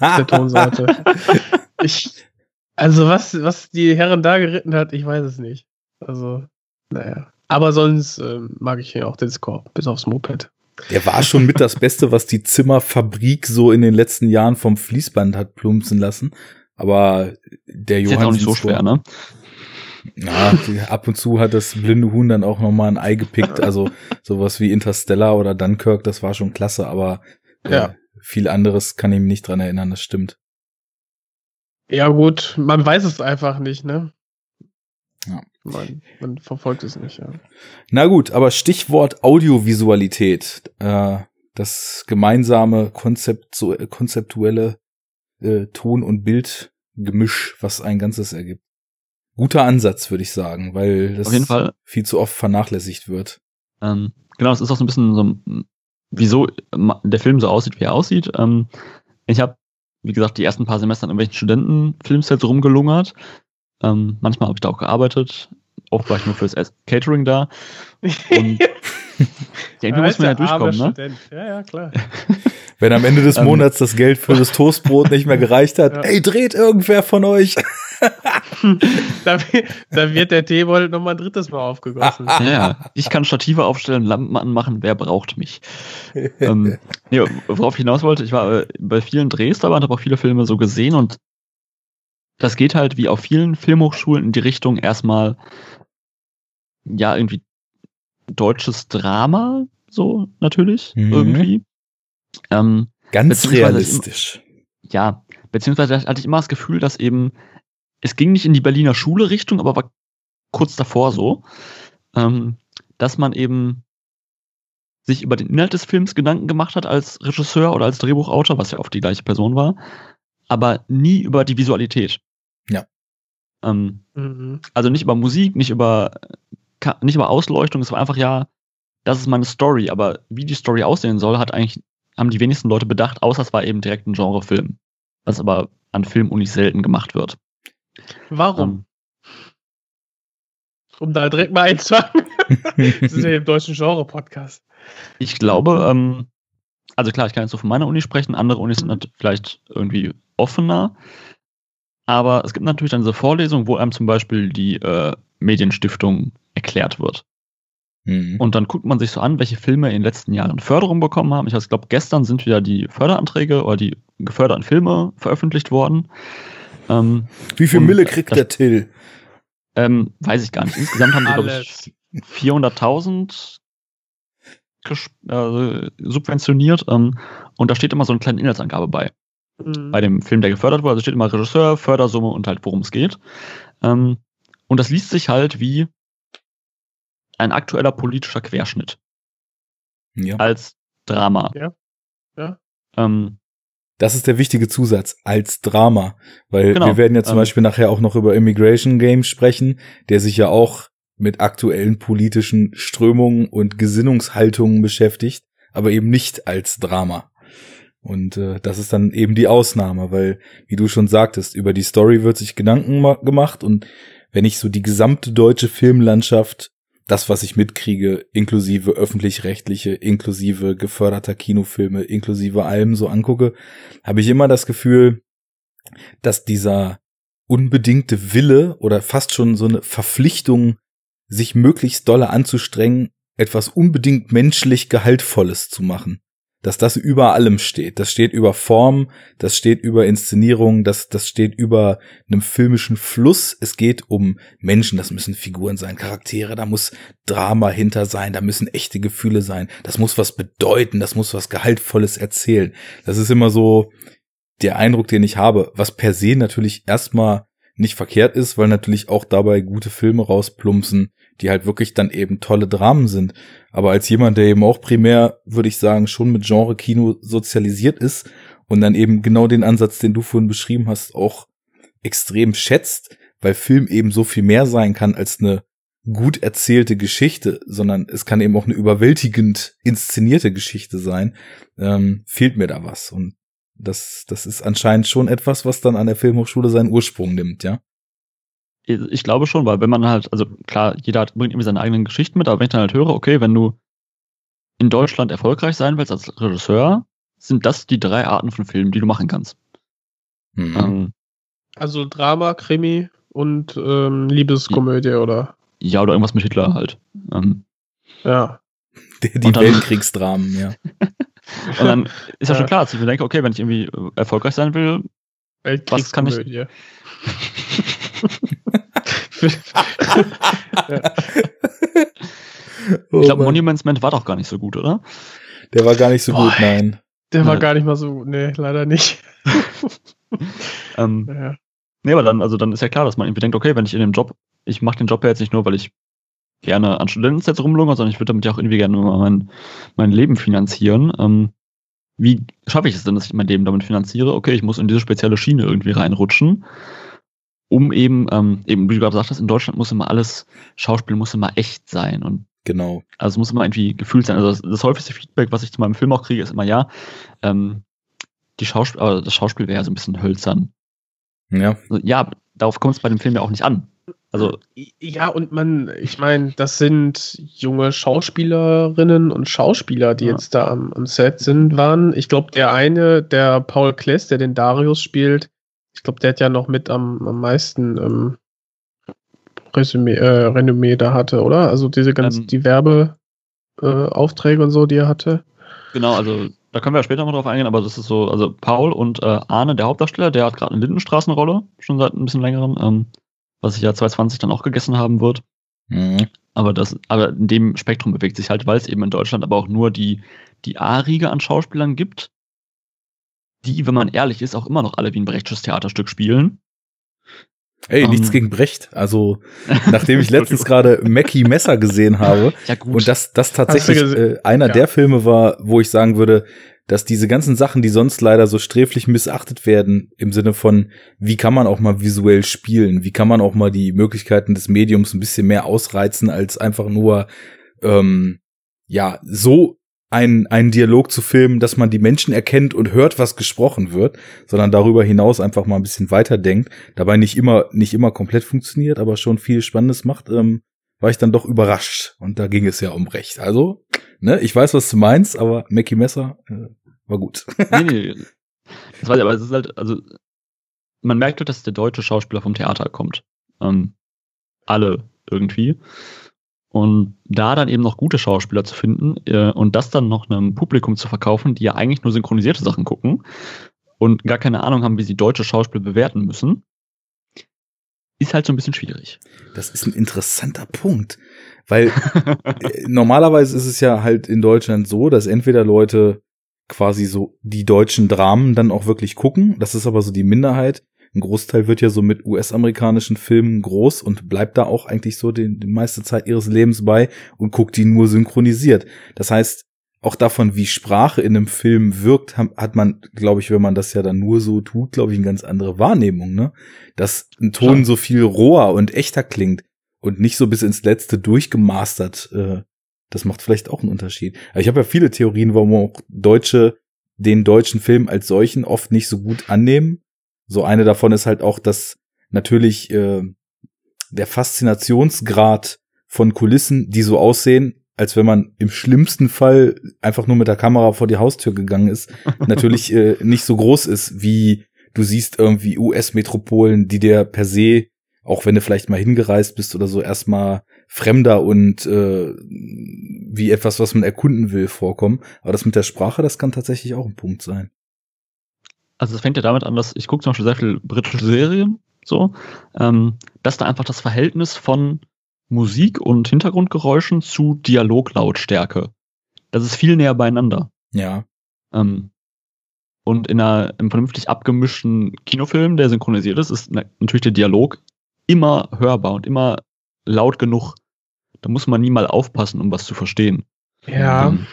auf der Tonseite. ich, also was, was die Herren da geritten hat, ich weiß es nicht. Also, naja. Aber sonst ähm, mag ich hier auch den Score, bis aufs Moped. Der war schon mit das Beste, was die Zimmerfabrik so in den letzten Jahren vom Fließband hat plumpsen lassen. Aber der Ist jetzt auch nicht so schwer, ne? Ja, ab und zu hat das blinde Huhn dann auch noch mal ein Ei gepickt. Also sowas wie Interstellar oder Dunkirk, das war schon klasse, aber äh, Ja. viel anderes kann ich mich nicht dran erinnern, das stimmt. Ja, gut, man weiß es einfach nicht, ne? Ja. Man, man verfolgt es nicht, ja. Na gut, aber Stichwort Audiovisualität. Äh, das gemeinsame Konzept, so, äh, konzeptuelle äh, Ton- und Bildgemisch, was ein Ganzes ergibt. Guter Ansatz, würde ich sagen, weil das Auf jeden Fall. viel zu oft vernachlässigt wird. Ähm, genau, das ist auch so ein bisschen so, ein- wieso der Film so aussieht, wie er aussieht. Ähm, ich habe, wie gesagt, die ersten paar Semester in irgendwelchen Studentenfilmsets rumgelungert. Ähm, manchmal habe ich da auch gearbeitet. Oft war ich nur fürs Catering da. Und ja, irgendwie muss man ja durchkommen, ne? Student. Ja, ja, klar. Wenn am Ende des Ähm. Monats das Geld für das Toastbrot nicht mehr gereicht hat, Ja. ey, dreht irgendwer von euch. da, da wird der Teebeutel noch mal ein drittes Mal aufgegossen. Ja, ja, ich kann Stative aufstellen, Lampen anmachen, wer braucht mich? ähm, nee, worauf ich hinaus wollte, ich war äh, bei vielen Drehs dabei und habe auch viele Filme so gesehen und das geht halt wie auf vielen Filmhochschulen in die Richtung erstmal, ja, irgendwie deutsches Drama, so natürlich, Mhm. irgendwie. Ähm, Ganz realistisch. ja, beziehungsweise hatte ich immer das Gefühl, dass eben, es ging nicht in die Berliner Schule Richtung, aber war kurz davor so, ähm, dass man eben sich über den Inhalt des Films Gedanken gemacht hat als Regisseur oder als Drehbuchautor, was ja oft die gleiche Person war, aber nie über die Visualität. Ja. Ähm, Mhm. also nicht über Musik, nicht über, nicht über Ausleuchtung, es war einfach ja, das ist meine Story, aber wie die Story aussehen soll, hat eigentlich, haben die wenigsten Leute bedacht, außer es war eben direkt ein Genrefilm. Was aber an Filmunis selten gemacht wird. Warum? Ähm, Um da direkt mal einzufangen. das ist ja im deutschen Genre-Podcast. ich glaube, ähm, also klar, ich kann jetzt so von meiner Uni sprechen, andere Unis sind nat- vielleicht irgendwie offener. Aber es gibt natürlich dann diese Vorlesung, wo einem zum Beispiel die äh, Medienstiftung erklärt wird. Mhm. Und dann guckt man sich so an, welche Filme in den letzten Jahren Förderung bekommen haben. Ich glaube, gestern sind wieder die Förderanträge oder die geförderten Filme veröffentlicht worden. Ähm, Wie viel Mille kriegt das- der Till? ähm, weiß ich gar nicht. Insgesamt haben sie, glaube ich, 400.000 ges- äh, subventioniert. Ähm, und da steht immer so eine kleine Inhaltsangabe bei. Mhm. Bei dem Film, der gefördert wurde. Also steht immer Regisseur, Fördersumme und halt, worum es geht. Ähm, und das liest sich halt wie ein aktueller politischer Querschnitt. Ja. als Drama. Ja. Ja. Ähm, das ist der wichtige Zusatz als Drama, weil Genau, wir werden ja zum ähm, Beispiel nachher auch noch über Immigration Games sprechen, der sich ja auch mit aktuellen politischen Strömungen und Gesinnungshaltungen beschäftigt, aber eben nicht als Drama. Und äh, das ist dann eben die Ausnahme, weil, wie du schon sagtest, über die Story wird sich Gedanken ma- gemacht und wenn ich so die gesamte deutsche Filmlandschaft, das, was ich mitkriege, inklusive öffentlich-rechtliche, inklusive geförderter Kinofilme, inklusive allem so angucke, habe ich immer das Gefühl, dass dieser unbedingte Wille oder fast schon so eine Verpflichtung, sich möglichst dolle anzustrengen, etwas unbedingt menschlich Gehaltvolles zu machen. Dass das über allem steht. Das steht über Form, das steht über Inszenierung, das, das steht über einem filmischen Fluss. Es geht um Menschen, das müssen Figuren sein, Charaktere, da muss Drama hinter sein, da müssen echte Gefühle sein, das muss was bedeuten, das muss was Gehaltvolles erzählen. Das ist immer so der Eindruck, den ich habe, was per se natürlich erstmal nicht verkehrt ist, weil natürlich auch dabei gute Filme rausplumpsen, die halt wirklich dann eben tolle Dramen sind. Aber als jemand, der eben auch primär, würde ich sagen, schon mit Genre-Kino sozialisiert ist und dann eben genau den Ansatz, den du vorhin beschrieben hast, auch extrem schätzt, weil Film eben so viel mehr sein kann als eine gut erzählte Geschichte, sondern es kann eben auch eine überwältigend inszenierte Geschichte sein, ähm, fehlt mir da was. Und das, das ist anscheinend schon etwas, was dann an der Filmhochschule seinen Ursprung nimmt, ja. Ich glaube schon, weil wenn man halt, also klar, jeder hat, bringt irgendwie seine eigenen Geschichten mit, aber wenn ich dann halt höre, okay, wenn du in Deutschland erfolgreich sein willst als Regisseur, sind das die drei Arten von Filmen, die du machen kannst. Mhm. Ähm, Also Drama, Krimi und ähm, Liebeskomödie, oder? ja, oder irgendwas mit Hitler halt. Ähm, Ja. Die, die und dann- Weltkriegsdramen, ja. und dann ist ja Ja. schon klar, dass ich mir denke, okay, wenn ich irgendwie erfolgreich sein will, Was kann ich-. Oh ich glaube. Monuments Man war doch gar nicht so gut, oder? Der war gar nicht so Boah, gut, nein. Der war Ja. gar nicht mal so, nee, leider nicht. Ähm, Ja. nee, aber dann, also dann ist ja klar, dass man irgendwie denkt, okay, wenn ich in dem Job, ich mache den Job ja jetzt nicht nur, weil ich gerne an Studentensets rumlungere, sondern ich würde damit ja auch irgendwie gerne mal mein, mein Leben finanzieren. Ähm, wie schaffe ich es denn, dass ich mein Leben damit finanziere? Okay, ich muss in diese spezielle Schiene irgendwie reinrutschen, um eben, ähm, eben, wie du gerade sagtest, in Deutschland muss immer alles, Schauspiel muss immer echt sein und Genau. also es muss immer irgendwie gefühlt sein. Also das, das häufigste Feedback, was ich zu meinem Film auch kriege, ist immer ja, ähm, die Schauspiel, aber das Schauspiel wäre ja so ein bisschen hölzern. Ja. Also, ja, darauf kommt es bei dem Film ja auch nicht an. Also Ja, und man, ich meine, das sind junge Schauspielerinnen und Schauspieler, die Ja. jetzt da am, am Set sind, waren. Ich glaube, der eine, der Paul Kless, der den Darius spielt, ich glaube, der hat ja noch mit am, am meisten ähm, Resümee, äh, Renommee da hatte, oder? Also diese ganzen, Ähm. die Werbeaufträge äh, und so, die er hatte. genau, also da können wir ja später mal drauf eingehen, aber das ist so, also Paul und äh, Arne, der Hauptdarsteller, der hat gerade eine Lindenstraßenrolle, schon seit ein bisschen längerem, ähm, was sich ja 2020 dann auch gegessen haben wird. Mhm. Aber das, aber in dem Spektrum bewegt sich halt, weil es eben in Deutschland aber auch nur die, die A-Riege an Schauspielern gibt, die, wenn man ehrlich ist, auch immer noch alle wie ein Brechtsches Theaterstück spielen. Ey, Ähm. nichts gegen Brecht. Also, nachdem ich letztens gerade Mackie Messer gesehen habe Ja, gut. und das, das tatsächlich äh, einer Ja. der Filme war, wo ich sagen würde, dass diese ganzen Sachen, die sonst leider so sträflich missachtet werden, im Sinne von, wie kann man auch mal visuell spielen, wie kann man auch mal die Möglichkeiten des Mediums ein bisschen mehr ausreizen, als einfach nur, ähm, ja, so einen, einen Dialog zu filmen, dass man die Menschen erkennt und hört, was gesprochen wird, sondern darüber hinaus einfach mal ein bisschen weiterdenkt, dabei nicht immer, nicht immer komplett funktioniert, aber schon viel Spannendes macht, ähm, war ich dann doch überrascht. Und da ging es ja um Recht. Also, ne, ich weiß, was du meinst, aber Mackie Messer äh, war gut. nee, nee. Das weiß ich, aber es ist halt, also, man merkt halt, dass der deutsche Schauspieler vom Theater kommt. Ähm, alle irgendwie. Und da dann eben noch gute Schauspieler zu finden äh, und das dann noch einem Publikum zu verkaufen, die ja eigentlich nur synchronisierte Sachen gucken und gar keine Ahnung haben, wie sie deutsche Schauspieler bewerten müssen, ist halt so ein bisschen schwierig. Das ist ein interessanter Punkt, weil äh, normalerweise ist es ja halt in Deutschland so, dass entweder Leute quasi so die deutschen Dramen dann auch wirklich gucken. Das ist aber so die Minderheit. Ein Großteil wird ja so mit US-amerikanischen Filmen groß und bleibt da auch eigentlich so die, die meiste Zeit ihres Lebens bei und guckt die nur synchronisiert. Das heißt, auch davon, wie Sprache in einem Film wirkt, hat man, glaube ich, wenn man das ja dann nur so tut, glaube ich, eine ganz andere Wahrnehmung, ne? Dass ein Ton Klar. so viel roher und echter klingt und nicht so bis ins Letzte durchgemastert. Äh, das macht vielleicht auch einen Unterschied. Aber ich habe ja viele Theorien, warum auch Deutsche den deutschen Film als solchen oft nicht so gut annehmen. So eine davon ist halt auch, dass natürlich äh, der Faszinationsgrad von Kulissen, die so aussehen, als wenn man im schlimmsten Fall einfach nur mit der Kamera vor die Haustür gegangen ist, natürlich äh, nicht so groß ist, wie du siehst irgendwie US-Metropolen, die dir per se, auch wenn du vielleicht mal hingereist bist oder so, erstmal fremder und äh, wie etwas, was man erkunden will, vorkommen. Aber das mit der Sprache, das kann tatsächlich auch ein Punkt sein. Also es fängt ja damit an, dass ich gucke zum Beispiel sehr viel britische Serien, so, ähm, dass da einfach das Verhältnis von Musik und Hintergrundgeräuschen zu Dialoglautstärke. Das ist viel näher beieinander. Ja. Ähm, und in einer, einem vernünftig abgemischten Kinofilm, der synchronisiert ist, ist natürlich der Dialog immer hörbar und immer laut genug. Da muss man nie mal aufpassen, um was zu verstehen. Ja. Ähm,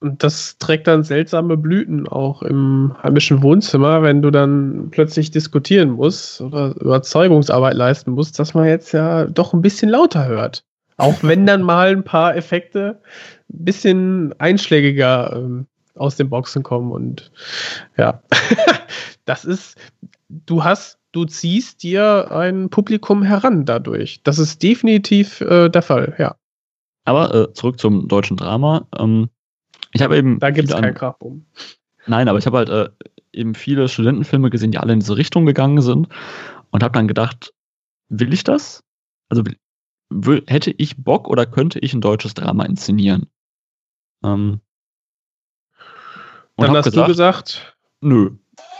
und das trägt dann seltsame Blüten auch im heimischen Wohnzimmer, wenn du dann plötzlich diskutieren musst oder Überzeugungsarbeit leisten musst, dass man jetzt ja doch ein bisschen lauter hört. Auch wenn dann mal ein paar Effekte ein bisschen einschlägiger ähm, aus den Boxen kommen. Und ja, das ist, du hast, du ziehst dir ein Publikum heran dadurch. Das ist definitiv äh, der Fall, ja. Aber äh, zurück zum deutschen Drama. Ähm, ich habe eben. Da gibt es keinen Krachbumm. Nein, aber ich habe halt äh, eben viele Studentenfilme gesehen, die alle in diese Richtung gegangen sind und habe dann gedacht, will ich das? Also will, hätte ich Bock oder könnte ich ein deutsches Drama inszenieren? Ähm, dann hast gesagt, du gesagt, nö.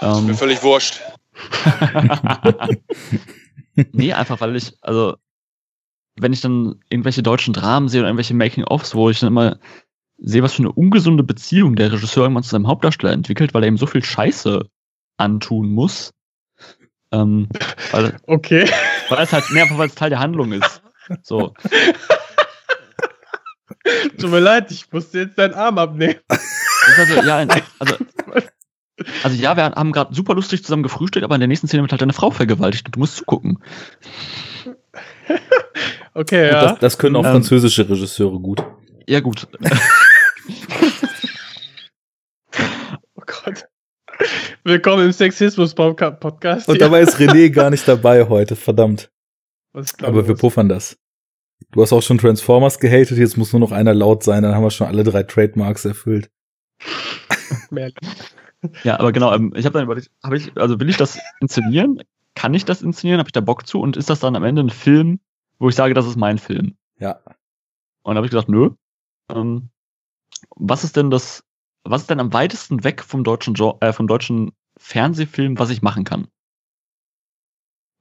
Ähm, ist mir völlig wurscht. nee, einfach weil ich, also wenn ich dann irgendwelche deutschen Dramen sehe oder irgendwelche Making-ofs, wo ich dann immer sehe, was für eine ungesunde Beziehung der Regisseur irgendwann zu seinem Hauptdarsteller entwickelt, weil er ihm so viel Scheiße antun muss. Ähm, weil, okay. Weil es halt mehr einfach, weil es Teil der Handlung ist. So. Tut mir leid, ich musste jetzt deinen Arm abnehmen. Also, ja, also, also ja, wir haben gerade super lustig zusammen gefrühstückt, aber in der nächsten Szene wird halt deine Frau vergewaltigt und du musst zugucken. Okay, ja. Das, das, können auch ähm, französische Regisseure gut. Ja, gut. oh Gott. Willkommen im Sexismus-Podcast. Und dabei ist René gar nicht dabei heute, verdammt. Aber wir puffern das. Du hast auch schon Transformers gehatet, jetzt muss nur noch einer laut sein, dann haben wir schon alle drei Trademarks erfüllt. ja, aber genau, ähm, ich habe dann überlegt, habe ich, also will ich das inszenieren? Kann ich das inszenieren? Habe ich da Bock zu? Und ist das dann am Ende ein Film, wo ich sage, das ist mein Film? Ja. Und dann habe ich gesagt, nö, ähm, was ist denn das, was ist denn am weitesten weg vom deutschen, jo äh, vom deutschen Fernsehfilm, was ich machen kann?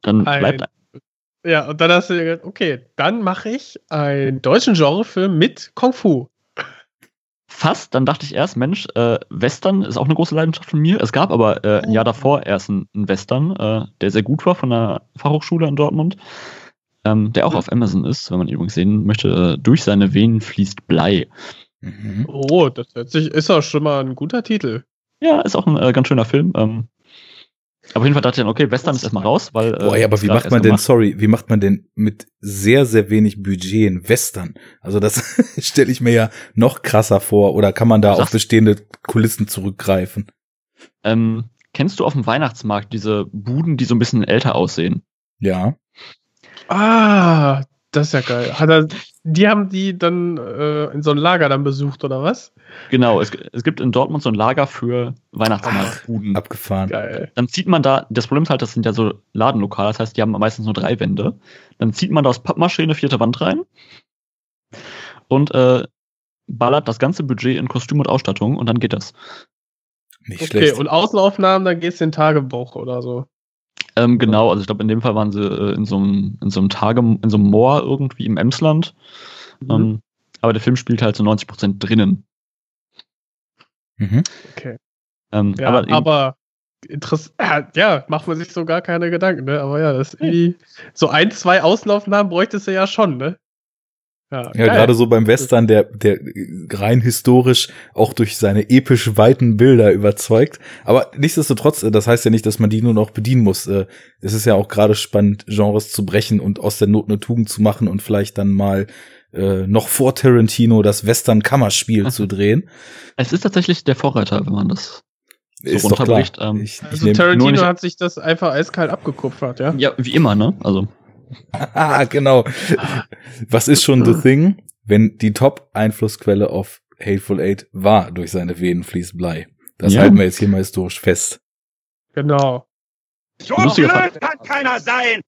Dann bleibt ein, ja, und dann hast du gesagt, okay, dann mache ich einen deutschen Genrefilm mit Kung Fu. Fast, dann dachte ich erst, Mensch, äh, Western ist auch eine große Leidenschaft von mir. Es gab aber äh, ein Jahr davor erst einen, einen Western, äh, der sehr gut war von der Fachhochschule in Dortmund ähm, der auch mhm. auf Amazon ist, wenn man ihn übrigens sehen möchte. Äh, durch seine Venen fließt Blei. Mhm. Oh, das hört sich, ist auch schon mal ein guter Titel. Ja, ist auch ein äh, ganz schöner Film. Ähm, aber auf jeden Fall dachte ich dann, okay, Western ist erstmal raus, weil. Äh, Boah, ja, aber wie macht man denn, sorry, wie macht man denn mit sehr, sehr wenig Budget in Western? Also das stelle ich mir ja noch krasser vor. Oder kann man da auf bestehende Kulissen zurückgreifen? Ähm, kennst du auf dem Weihnachtsmarkt diese Buden, die so ein bisschen älter aussehen? Ja. Ah, das ist ja geil. Hat er, die haben die dann äh, in so ein Lager dann besucht, oder was? Genau, es, es gibt in Dortmund so ein Lager für Weihnachtsmarktbuden. Abgefahren. Geil. Dann zieht man da, das Problem ist halt, das sind ja so Ladenlokale, das heißt, die haben meistens nur drei Wände. Dann zieht man da aus Pappmaché eine vierte Wand rein und äh, ballert das ganze Budget in Kostüm und Ausstattung und dann geht das. Nicht okay, schlecht. und Außenaufnahmen, dann gehst du in Tagebuch oder so. Ähm, genau, also ich glaube, in dem Fall waren sie äh, in so einem in so einem Tage, in so einem Moor irgendwie im Emsland. Mhm. Ähm, aber der Film spielt halt so 90 Prozent drinnen. Mhm. Okay. Ähm, ja, aber, aber interessant, ja, macht man sich so gar keine Gedanken, ne? Aber ja, das irgendwie, so ein, zwei Außenaufnahmen bräuchtest du ja schon, ne? Ja, ja gerade so beim Western, der, der rein historisch auch durch seine episch weiten Bilder überzeugt. Aber nichtsdestotrotz, äh, das heißt ja nicht, dass man die nur noch bedienen muss. Äh, es ist ja auch gerade spannend, Genres zu brechen und aus der Not eine Tugend zu machen und vielleicht dann mal äh, noch vor Tarantino das Western-Kammerspiel zu drehen. Es ist tatsächlich der Vorreiter, wenn man das so ist runterbricht. Ähm, ich, ich also Tarantino hat sich das einfach eiskalt abgekupfert, ja? Ja, wie immer, ne? Also. ah, genau. Was ist schon The Thing, wenn die Top-Einflussquelle auf Hateful Eight war, durch seine Venen fließt Blei. Das ja. halten wir jetzt hier mal historisch fest. Genau. So blöd kann keiner sein!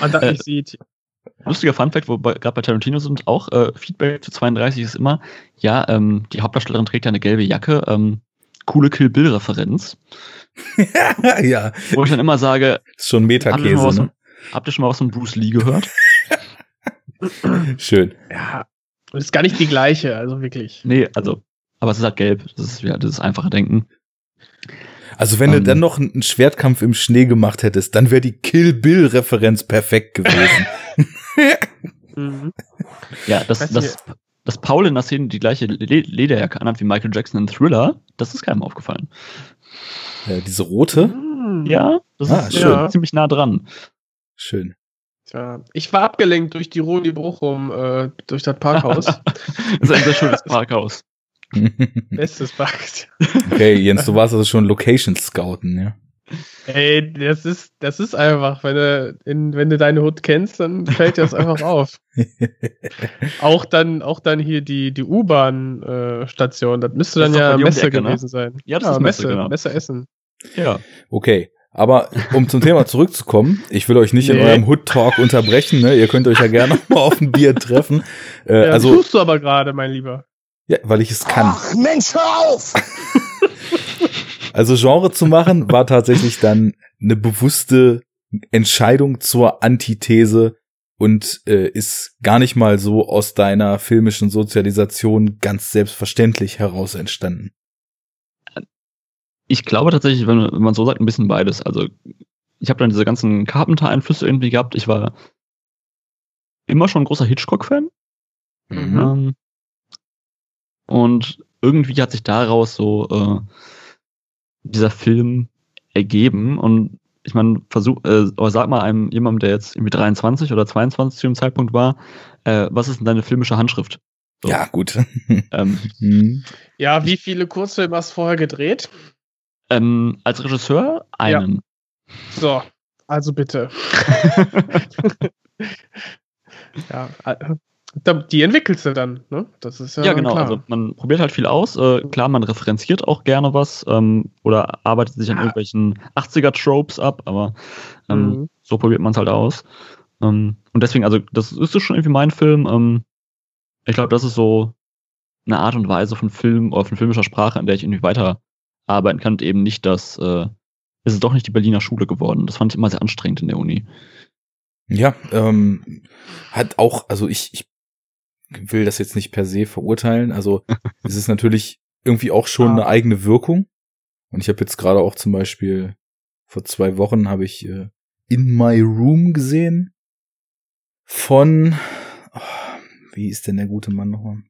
man das nicht sieht. Lustiger Funfact, wo gerade bei Tarantino sind, auch äh, Feedback zu 32 ist immer, ja, ähm, die Hauptdarstellerin trägt ja eine gelbe Jacke, ähm, coole Kill Bill-Referenz. ja. Wo ich dann immer sage, ist schon Metakäse, ne? Habt ihr schon mal was von Bruce Lee gehört? Schön. Ja. Und ist gar nicht die gleiche, also wirklich. Nee, also, aber es ist halt gelb. Das ist ja das einfache Denken. Also wenn um, du ähm. dann noch einen Schwertkampf im Schnee gemacht hättest, dann wäre die Kill Bill Referenz perfekt gewesen. Mhm. ja, das, das, dass Paul in der Szene die gleiche Lederjacke anhat wie Michael Jackson in Thriller, das ist keinem aufgefallen. Ja, diese rote? Ja, das ah, ist schön. Ja, ziemlich nah dran. Schön. Tja, ich war abgelenkt durch die Rudi Bruchum, äh, durch das Parkhaus. das ist ein sehr schönes Parkhaus. Bestes Parkhaus. Okay, Jens, du warst also schon Location Scouten, ja? Ey, das ist, das ist einfach, wenn du, in, wenn du deine Hut kennst, dann fällt dir das einfach auf. auch dann, auch dann hier die, die U-Bahn-Station, äh, das müsste dann ja Messe Ecke, ne? gewesen ne? sein. Ja, das ja, ist Messe, Messe, genau. Messe Essen. Ja. Okay. Aber um zum Thema zurückzukommen, ich will euch nicht nee. in eurem Hood-Talk unterbrechen, ne? Ihr könnt euch ja gerne mal auf ein Bier treffen. Äh, ja, also, tust du aber gerade, mein Lieber. Ja, weil ich es kann. Ach, Mensch, hör auf! also Genre zu machen war tatsächlich dann eine bewusste Entscheidung zur Antithese und äh, ist gar nicht mal so aus deiner filmischen Sozialisation ganz selbstverständlich heraus entstanden ich glaube tatsächlich, wenn, wenn man so sagt, ein bisschen beides. Also ich habe dann diese ganzen Carpenter-Einflüsse irgendwie gehabt. Ich war immer schon ein großer Hitchcock-Fan. Mhm. Ähm, und irgendwie hat sich daraus so äh, dieser Film ergeben. Und ich meine, versuch, äh, aber sag mal einem jemandem, der jetzt irgendwie 23 oder 22 zu dem Zeitpunkt war, äh, was ist denn deine filmische Handschrift? So. Ja, gut. ähm, mhm. Ja, wie viele Kurzfilme hast du vorher gedreht? Ähm, als Regisseur einen. Ja. So, also bitte. ja, äh, die entwickelst du dann, ne? Das ist ja. Ja, genau. Klar. Also man probiert halt viel aus. Äh, klar, man referenziert auch gerne was ähm, oder arbeitet sich an ja. irgendwelchen 80er-Tropes ab, aber ähm, mhm. so probiert man es halt aus. Ähm, und deswegen, also das ist schon irgendwie mein Film. Ähm, ich glaube, das ist so eine Art und Weise von Film oder von filmischer Sprache, in der ich irgendwie weiter arbeiten kann und eben nicht das, äh, es ist doch nicht die Berliner Schule geworden. Das fand ich immer sehr anstrengend in der Uni. Ja, ähm, hat auch, also ich, ich will das jetzt nicht per se verurteilen. Also es ist natürlich irgendwie auch schon ah. eine eigene Wirkung. Und ich habe jetzt gerade auch zum Beispiel vor zwei Wochen habe ich äh, In My Room gesehen von, oh, wie ist denn der gute Mann nochmal?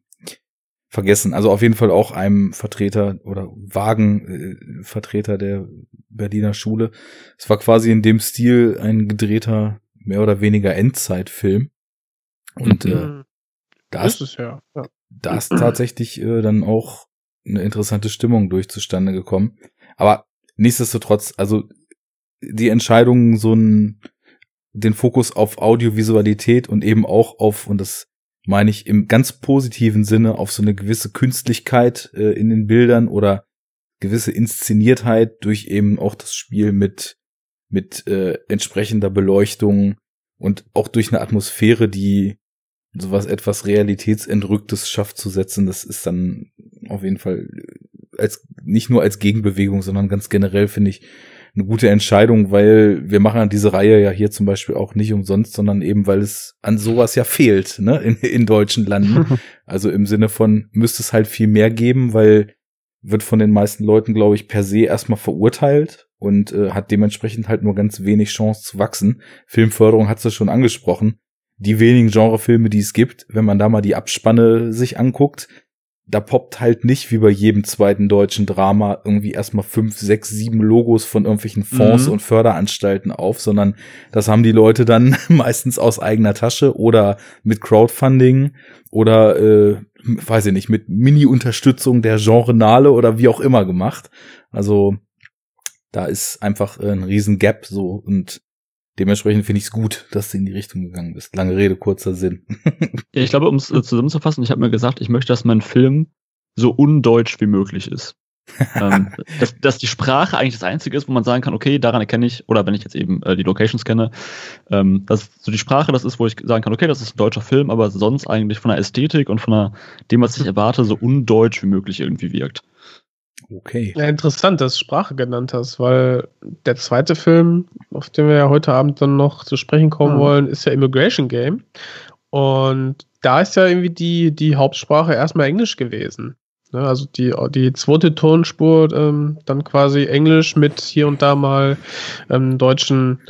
Vergessen. Also auf jeden Fall auch einem Vertreter oder Wagenvertreter äh, der Berliner Schule. Es war quasi in dem Stil ein gedrehter, mehr oder weniger Endzeitfilm. Und äh, mhm. da ist, ist ja. ja. da ist tatsächlich äh, dann auch eine interessante Stimmung durch zustande gekommen. Aber nichtsdestotrotz, also die Entscheidung, so einen, den Fokus auf Audiovisualität und eben auch auf, und das meine ich im ganz positiven Sinne auf so eine gewisse Künstlichkeit äh, in den Bildern oder gewisse Inszeniertheit durch eben auch das Spiel mit mit äh, entsprechender Beleuchtung und auch durch eine Atmosphäre, die sowas etwas realitätsentrücktes schafft zu setzen, das ist dann auf jeden Fall als nicht nur als Gegenbewegung, sondern ganz generell finde ich eine gute Entscheidung, weil wir machen diese Reihe ja hier zum Beispiel auch nicht umsonst, sondern eben, weil es an sowas ja fehlt, ne, in, in deutschen Landen. also im Sinne von, müsste es halt viel mehr geben, weil wird von den meisten Leuten, glaube ich, per se erstmal verurteilt und äh, hat dementsprechend halt nur ganz wenig Chance zu wachsen. Filmförderung hat es schon angesprochen. die wenigen Genrefilme, die es gibt, wenn man da mal die Abspanne sich anguckt, da poppt halt nicht wie bei jedem zweiten deutschen Drama irgendwie erstmal fünf, sechs, sieben Logos von irgendwelchen Fonds Mhm. und Förderanstalten auf, sondern das haben die Leute dann meistens aus eigener Tasche oder mit Crowdfunding oder äh, weiß ich nicht, mit Mini-Unterstützung der Genrenale oder wie auch immer gemacht. Also da ist einfach äh, ein riesen Gap so und dementsprechend finde ich es gut, dass du in die Richtung gegangen bist. Lange Rede, kurzer Sinn. Ja, ich glaube, um es äh, zusammenzufassen, ich habe mir gesagt, ich möchte, dass mein Film so undeutsch wie möglich ist. ähm, dass, dass die Sprache eigentlich das Einzige ist, wo man sagen kann, okay, daran erkenne ich, oder wenn ich jetzt eben äh, die Locations kenne, ähm, dass so die Sprache das ist, wo ich sagen kann, okay, das ist ein deutscher Film, aber sonst eigentlich von der Ästhetik und von der, dem, was ich erwarte, so undeutsch wie möglich irgendwie wirkt. Okay. Ja, interessant, dass du Sprache genannt hast, weil der zweite Film, auf den wir ja heute Abend dann noch zu sprechen kommen Mhm. wollen, ist ja Immigration Game. Und da ist ja irgendwie die, die Hauptsprache erstmal Englisch gewesen. Ne, also die, die zweite Tonspur ähm, dann quasi Englisch mit hier und da mal ähm, deutschen,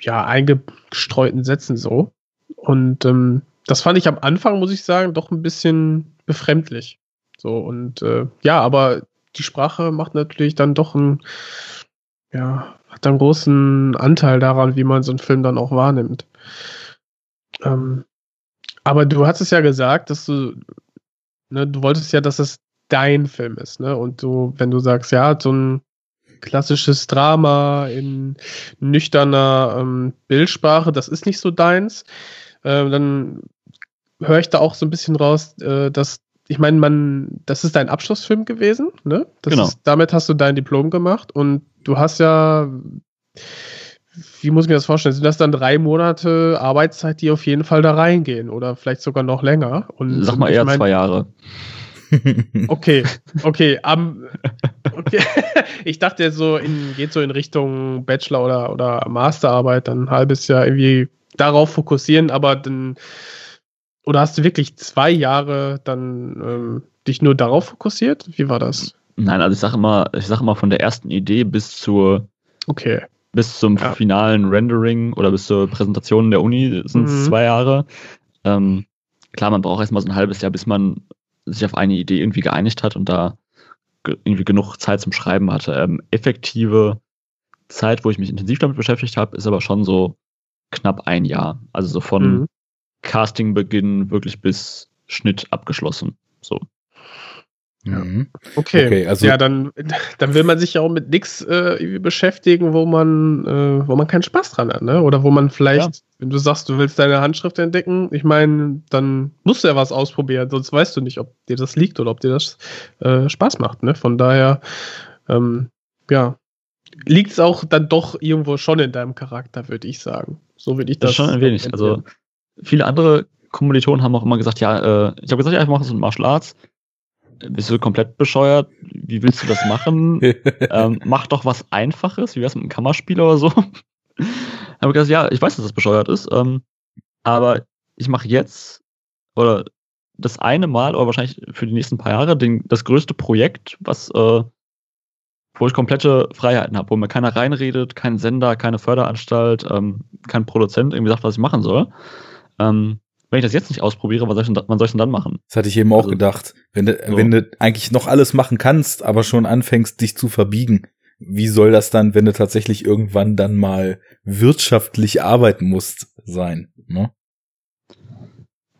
ja, eingestreuten Sätzen so. Und ähm, das fand ich am Anfang, muss ich sagen, doch ein bisschen befremdlich. So, und äh, ja, aber die Sprache macht natürlich dann doch einen, ja, hat einen großen Anteil daran, wie man so einen Film dann auch wahrnimmt. Ähm, aber du hast es ja gesagt, dass du, ne, du wolltest ja, dass es dein Film ist, ne? Und du, wenn du sagst, ja, so ein klassisches Drama in nüchterner ähm, Bildsprache, das ist nicht so deins, äh, dann höre ich da auch so ein bisschen raus, äh, dass ich meine, man, das ist dein Abschlussfilm gewesen, ne? Das Genau. Ist, damit hast du dein Diplom gemacht und du hast ja, wie muss ich mir das vorstellen? Sind das dann drei Monate Arbeitszeit, die auf jeden Fall da reingehen oder vielleicht sogar noch länger? Und Sag mal eher mein- zwei Jahre. Okay, okay, am, okay. ich dachte so in, geht so in Richtung Bachelor oder, oder Masterarbeit, dann ein halbes Jahr irgendwie darauf fokussieren, aber dann, oder hast du wirklich zwei Jahre dann ähm, dich nur darauf fokussiert? Wie war das? Nein, also ich sage immer, ich sage immer von der ersten Idee bis zur Okay. bis zum Ja. finalen Rendering oder bis zur Präsentation der Uni sind es Mhm. zwei Jahre. Ähm, klar, man braucht erstmal so ein halbes Jahr, bis man sich auf eine Idee irgendwie geeinigt hat und da ge irgendwie genug Zeit zum Schreiben hatte. Ähm, effektive Zeit, wo ich mich intensiv damit beschäftigt habe, ist aber schon so knapp ein Jahr. Also so von Mhm. Castingbeginn wirklich bis Schnitt abgeschlossen. So. Mhm. Okay. Okay, also- ja, dann, dann will man sich ja auch mit nichts äh, beschäftigen, wo man, äh, wo man keinen Spaß dran hat, ne? Oder wo man vielleicht, wenn du sagst, du willst deine Handschrift entdecken, ich meine, dann musst du ja was ausprobieren, sonst weißt du nicht, ob dir das liegt oder ob dir das äh, Spaß macht, ne? Von daher, ähm, ja, liegt es auch dann doch irgendwo schon in deinem Charakter, würde ich sagen. So würde ich Das das. schon ein wenig. Also viele andere Kommilitonen haben auch immer gesagt, ja, äh, ich habe gesagt, ja, ich mache so ein Martial Arts. Bist du komplett bescheuert? Wie willst du das machen? ähm, mach doch was Einfaches, wie wär's mit einem Kammerspiel oder so? habe ich gesagt, ja, ich weiß, dass das bescheuert ist, ähm, aber ich mache jetzt oder das eine Mal oder wahrscheinlich für die nächsten paar Jahre den, das größte Projekt, was äh, wo ich komplette Freiheiten habe, wo mir keiner reinredet, kein Sender, keine Förderanstalt, ähm, kein Produzent irgendwie sagt, was ich machen soll. Ähm, wenn ich das jetzt nicht ausprobiere, was soll ich denn, wann soll ich denn dann machen? Das hatte ich eben auch Also, gedacht. Wenn du, so. wenn du eigentlich noch alles machen kannst, aber schon anfängst, dich zu verbiegen, wie soll das dann, wenn du tatsächlich irgendwann dann mal wirtschaftlich arbeiten musst, sein? Ne?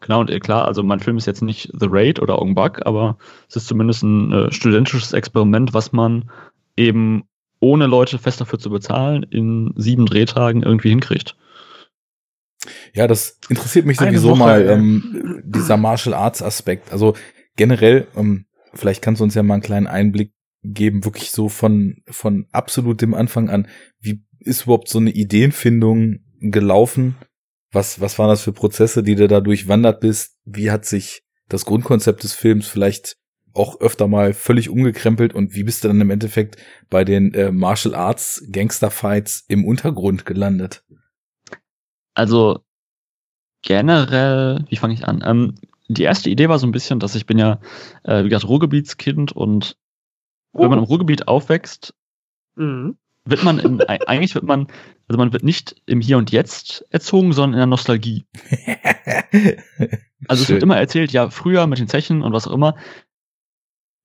Genau, und äh, klar, also mein Film ist jetzt nicht The Raid oder Bak, aber es ist zumindest ein äh, studentisches Experiment, was man eben ohne Leute fest dafür zu bezahlen, in sieben Drehtagen irgendwie hinkriegt. Ja, das interessiert mich sowieso Woche, mal, ey. ähm, dieser Martial Arts Aspekt. Also generell, ähm, vielleicht kannst du uns ja mal einen kleinen Einblick geben, wirklich so von, von absolut dem Anfang an. Wie ist überhaupt so eine Ideenfindung gelaufen? Was, was waren das für Prozesse, die du da durchwandert bist? Wie hat sich das Grundkonzept des Films vielleicht auch öfter mal völlig umgekrempelt und wie bist du dann im Endeffekt bei den äh, Martial Arts Gangster Fights im Untergrund gelandet? Also generell, wie fange ich an? Ähm, die erste Idee war so ein bisschen, dass ich bin ja, äh, wie gesagt, Ruhrgebietskind und wenn man im Ruhrgebiet aufwächst, Mhm. wird man in, eigentlich wird man, also man wird nicht im Hier und Jetzt erzogen, sondern in der Nostalgie. Also es Schön. wird immer erzählt, ja, früher mit den Zechen und was auch immer.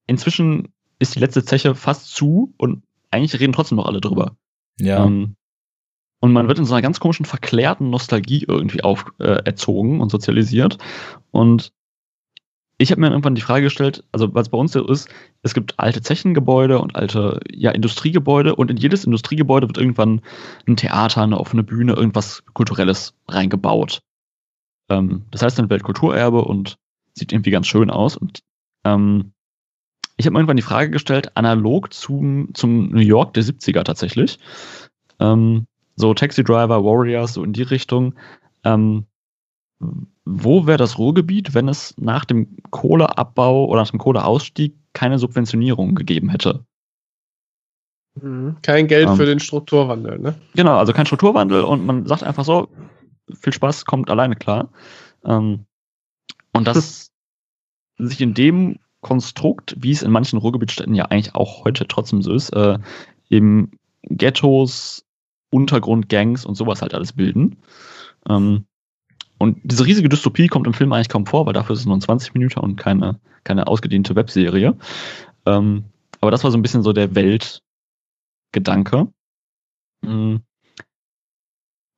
Inzwischen ist die letzte Zeche fast zu und eigentlich reden trotzdem noch alle drüber. Ja. Ähm, und man wird in so einer ganz komischen, verklärten Nostalgie irgendwie auf, äh, erzogen und sozialisiert. Und ich habe mir irgendwann die Frage gestellt, also was bei uns so ist, es gibt alte Zechengebäude und alte ja, Industriegebäude und in jedes Industriegebäude wird irgendwann ein Theater, eine offene Bühne, irgendwas Kulturelles reingebaut. Ähm, das heißt ein Weltkulturerbe und sieht irgendwie ganz schön aus. Und ähm, ich habe mir irgendwann die Frage gestellt, analog zum, zum New York der 70er tatsächlich, ähm, so Taxi Driver, Warriors, so in die Richtung, ähm, wo wäre das Ruhrgebiet, wenn es nach dem Kohleabbau oder nach dem Kohleausstieg keine Subventionierung gegeben hätte? Mhm. Kein Geld Ähm. für den Strukturwandel, ne? Genau, also kein Strukturwandel und man sagt einfach so, viel Spaß, kommt alleine klar. Ähm, und dass sich in dem Konstrukt, wie es in manchen Ruhrgebietstädten ja eigentlich auch heute trotzdem so ist, äh, eben Ghettos, Untergrundgangs und sowas halt alles bilden. Ähm, und diese riesige Dystopie kommt im Film eigentlich kaum vor, weil dafür ist es nur ein 20 Minuten und keine, keine ausgedehnte Webserie. Ähm, aber das war so ein bisschen so der Weltgedanke. Mm.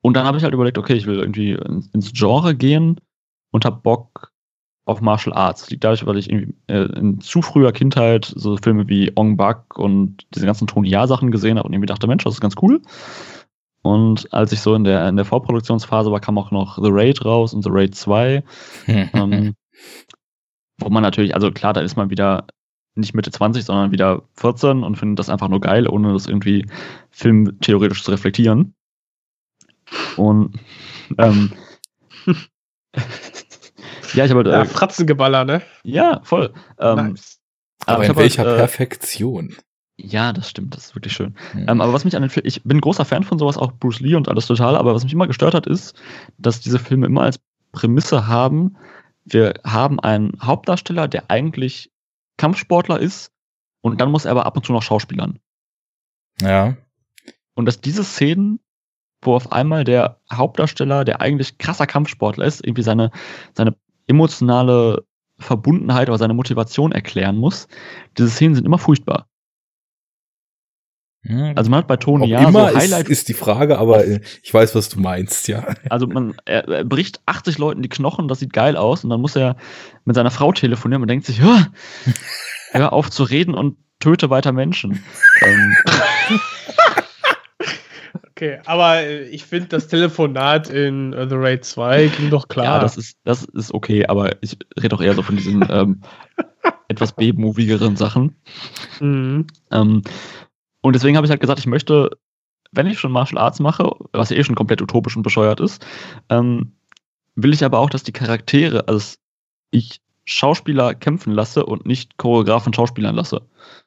Und dann habe ich halt überlegt, okay, ich will irgendwie ins, Genre gehen und habe Bock auf Martial Arts. Liegt dadurch, weil ich irgendwie äh, in zu früher Kindheit so Filme wie Ong Bak und diese ganzen Tony Jaa Sachen gesehen habe und irgendwie dachte, Mensch, das ist ganz cool. Und als ich so in der, in der Vorproduktionsphase war, kam auch noch The Raid raus und The Raid 2. ähm, wo man natürlich, also klar, da ist man wieder nicht Mitte 20, sondern wieder 14 und findet das einfach nur geil, ohne das irgendwie filmtheoretisch zu reflektieren. Und ähm, ja, ich habe halt, Ja, äh, Fratzengeballer, ne? ja, voll. Ähm, nice. aber ich in halt, welcher äh, Perfektion? Ja, das stimmt, das ist wirklich schön. Hm. Ähm, aber was mich an den Film, ich bin großer Fan von sowas, auch Bruce Lee und alles total, aber was mich immer gestört hat, ist, dass diese Filme immer als Prämisse haben, wir haben einen Hauptdarsteller, der eigentlich Kampfsportler ist und dann muss er aber ab und zu noch Schauspielern. ja. Und dass diese Szenen, wo auf einmal der Hauptdarsteller, der eigentlich krasser Kampfsportler ist, irgendwie seine, seine emotionale Verbundenheit oder seine Motivation erklären muss, diese Szenen sind immer furchtbar. Hm. Also man hat bei Tony Ob ja immer so ist, Highlight ist die Frage, aber äh, ich weiß, was du meinst, ja. Also man er, er bricht 80 Leuten die Knochen, das sieht geil aus und dann muss er mit seiner Frau telefonieren und denkt sich, hör, hör auf zu reden und töte weiter Menschen. ähm, Okay, aber äh, ich finde, das Telefonat in The Raid 2 ging doch klar. ja, das ist das ist okay, aber ich rede auch eher so von diesen ähm, etwas B-movigeren Sachen. Mhm. Ähm, und deswegen habe ich halt gesagt, ich möchte, wenn ich schon Martial Arts mache, was ja eh schon komplett utopisch und bescheuert ist, ähm, will ich aber auch, dass die Charaktere, also ich Schauspieler kämpfen lasse und nicht Choreografen Schauspielern lasse.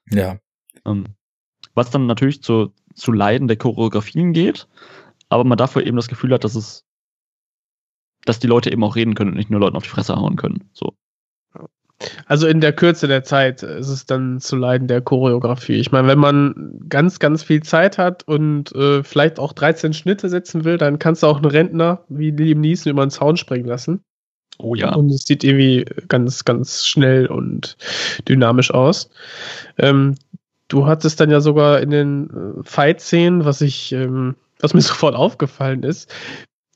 Ja. Ähm, was dann natürlich zu, zu Leiden der Choreografien geht, aber man dafür eben das Gefühl hat, dass es, dass die Leute eben auch reden können und nicht nur Leuten auf die Fresse hauen können. So. Also in der Kürze der Zeit ist es dann zu leiden der Choreografie. Ich meine, wenn man ganz, ganz viel Zeit hat und äh, vielleicht auch 13 Schnitte setzen will, dann kannst du auch einen Rentner wie Liam Neeson über den Zaun springen lassen. Oh ja. Und es sieht irgendwie ganz, ganz schnell und dynamisch aus. Ähm, du hattest dann ja sogar in den äh, Fight-Szenen, was ich, ähm, was mir sofort aufgefallen ist,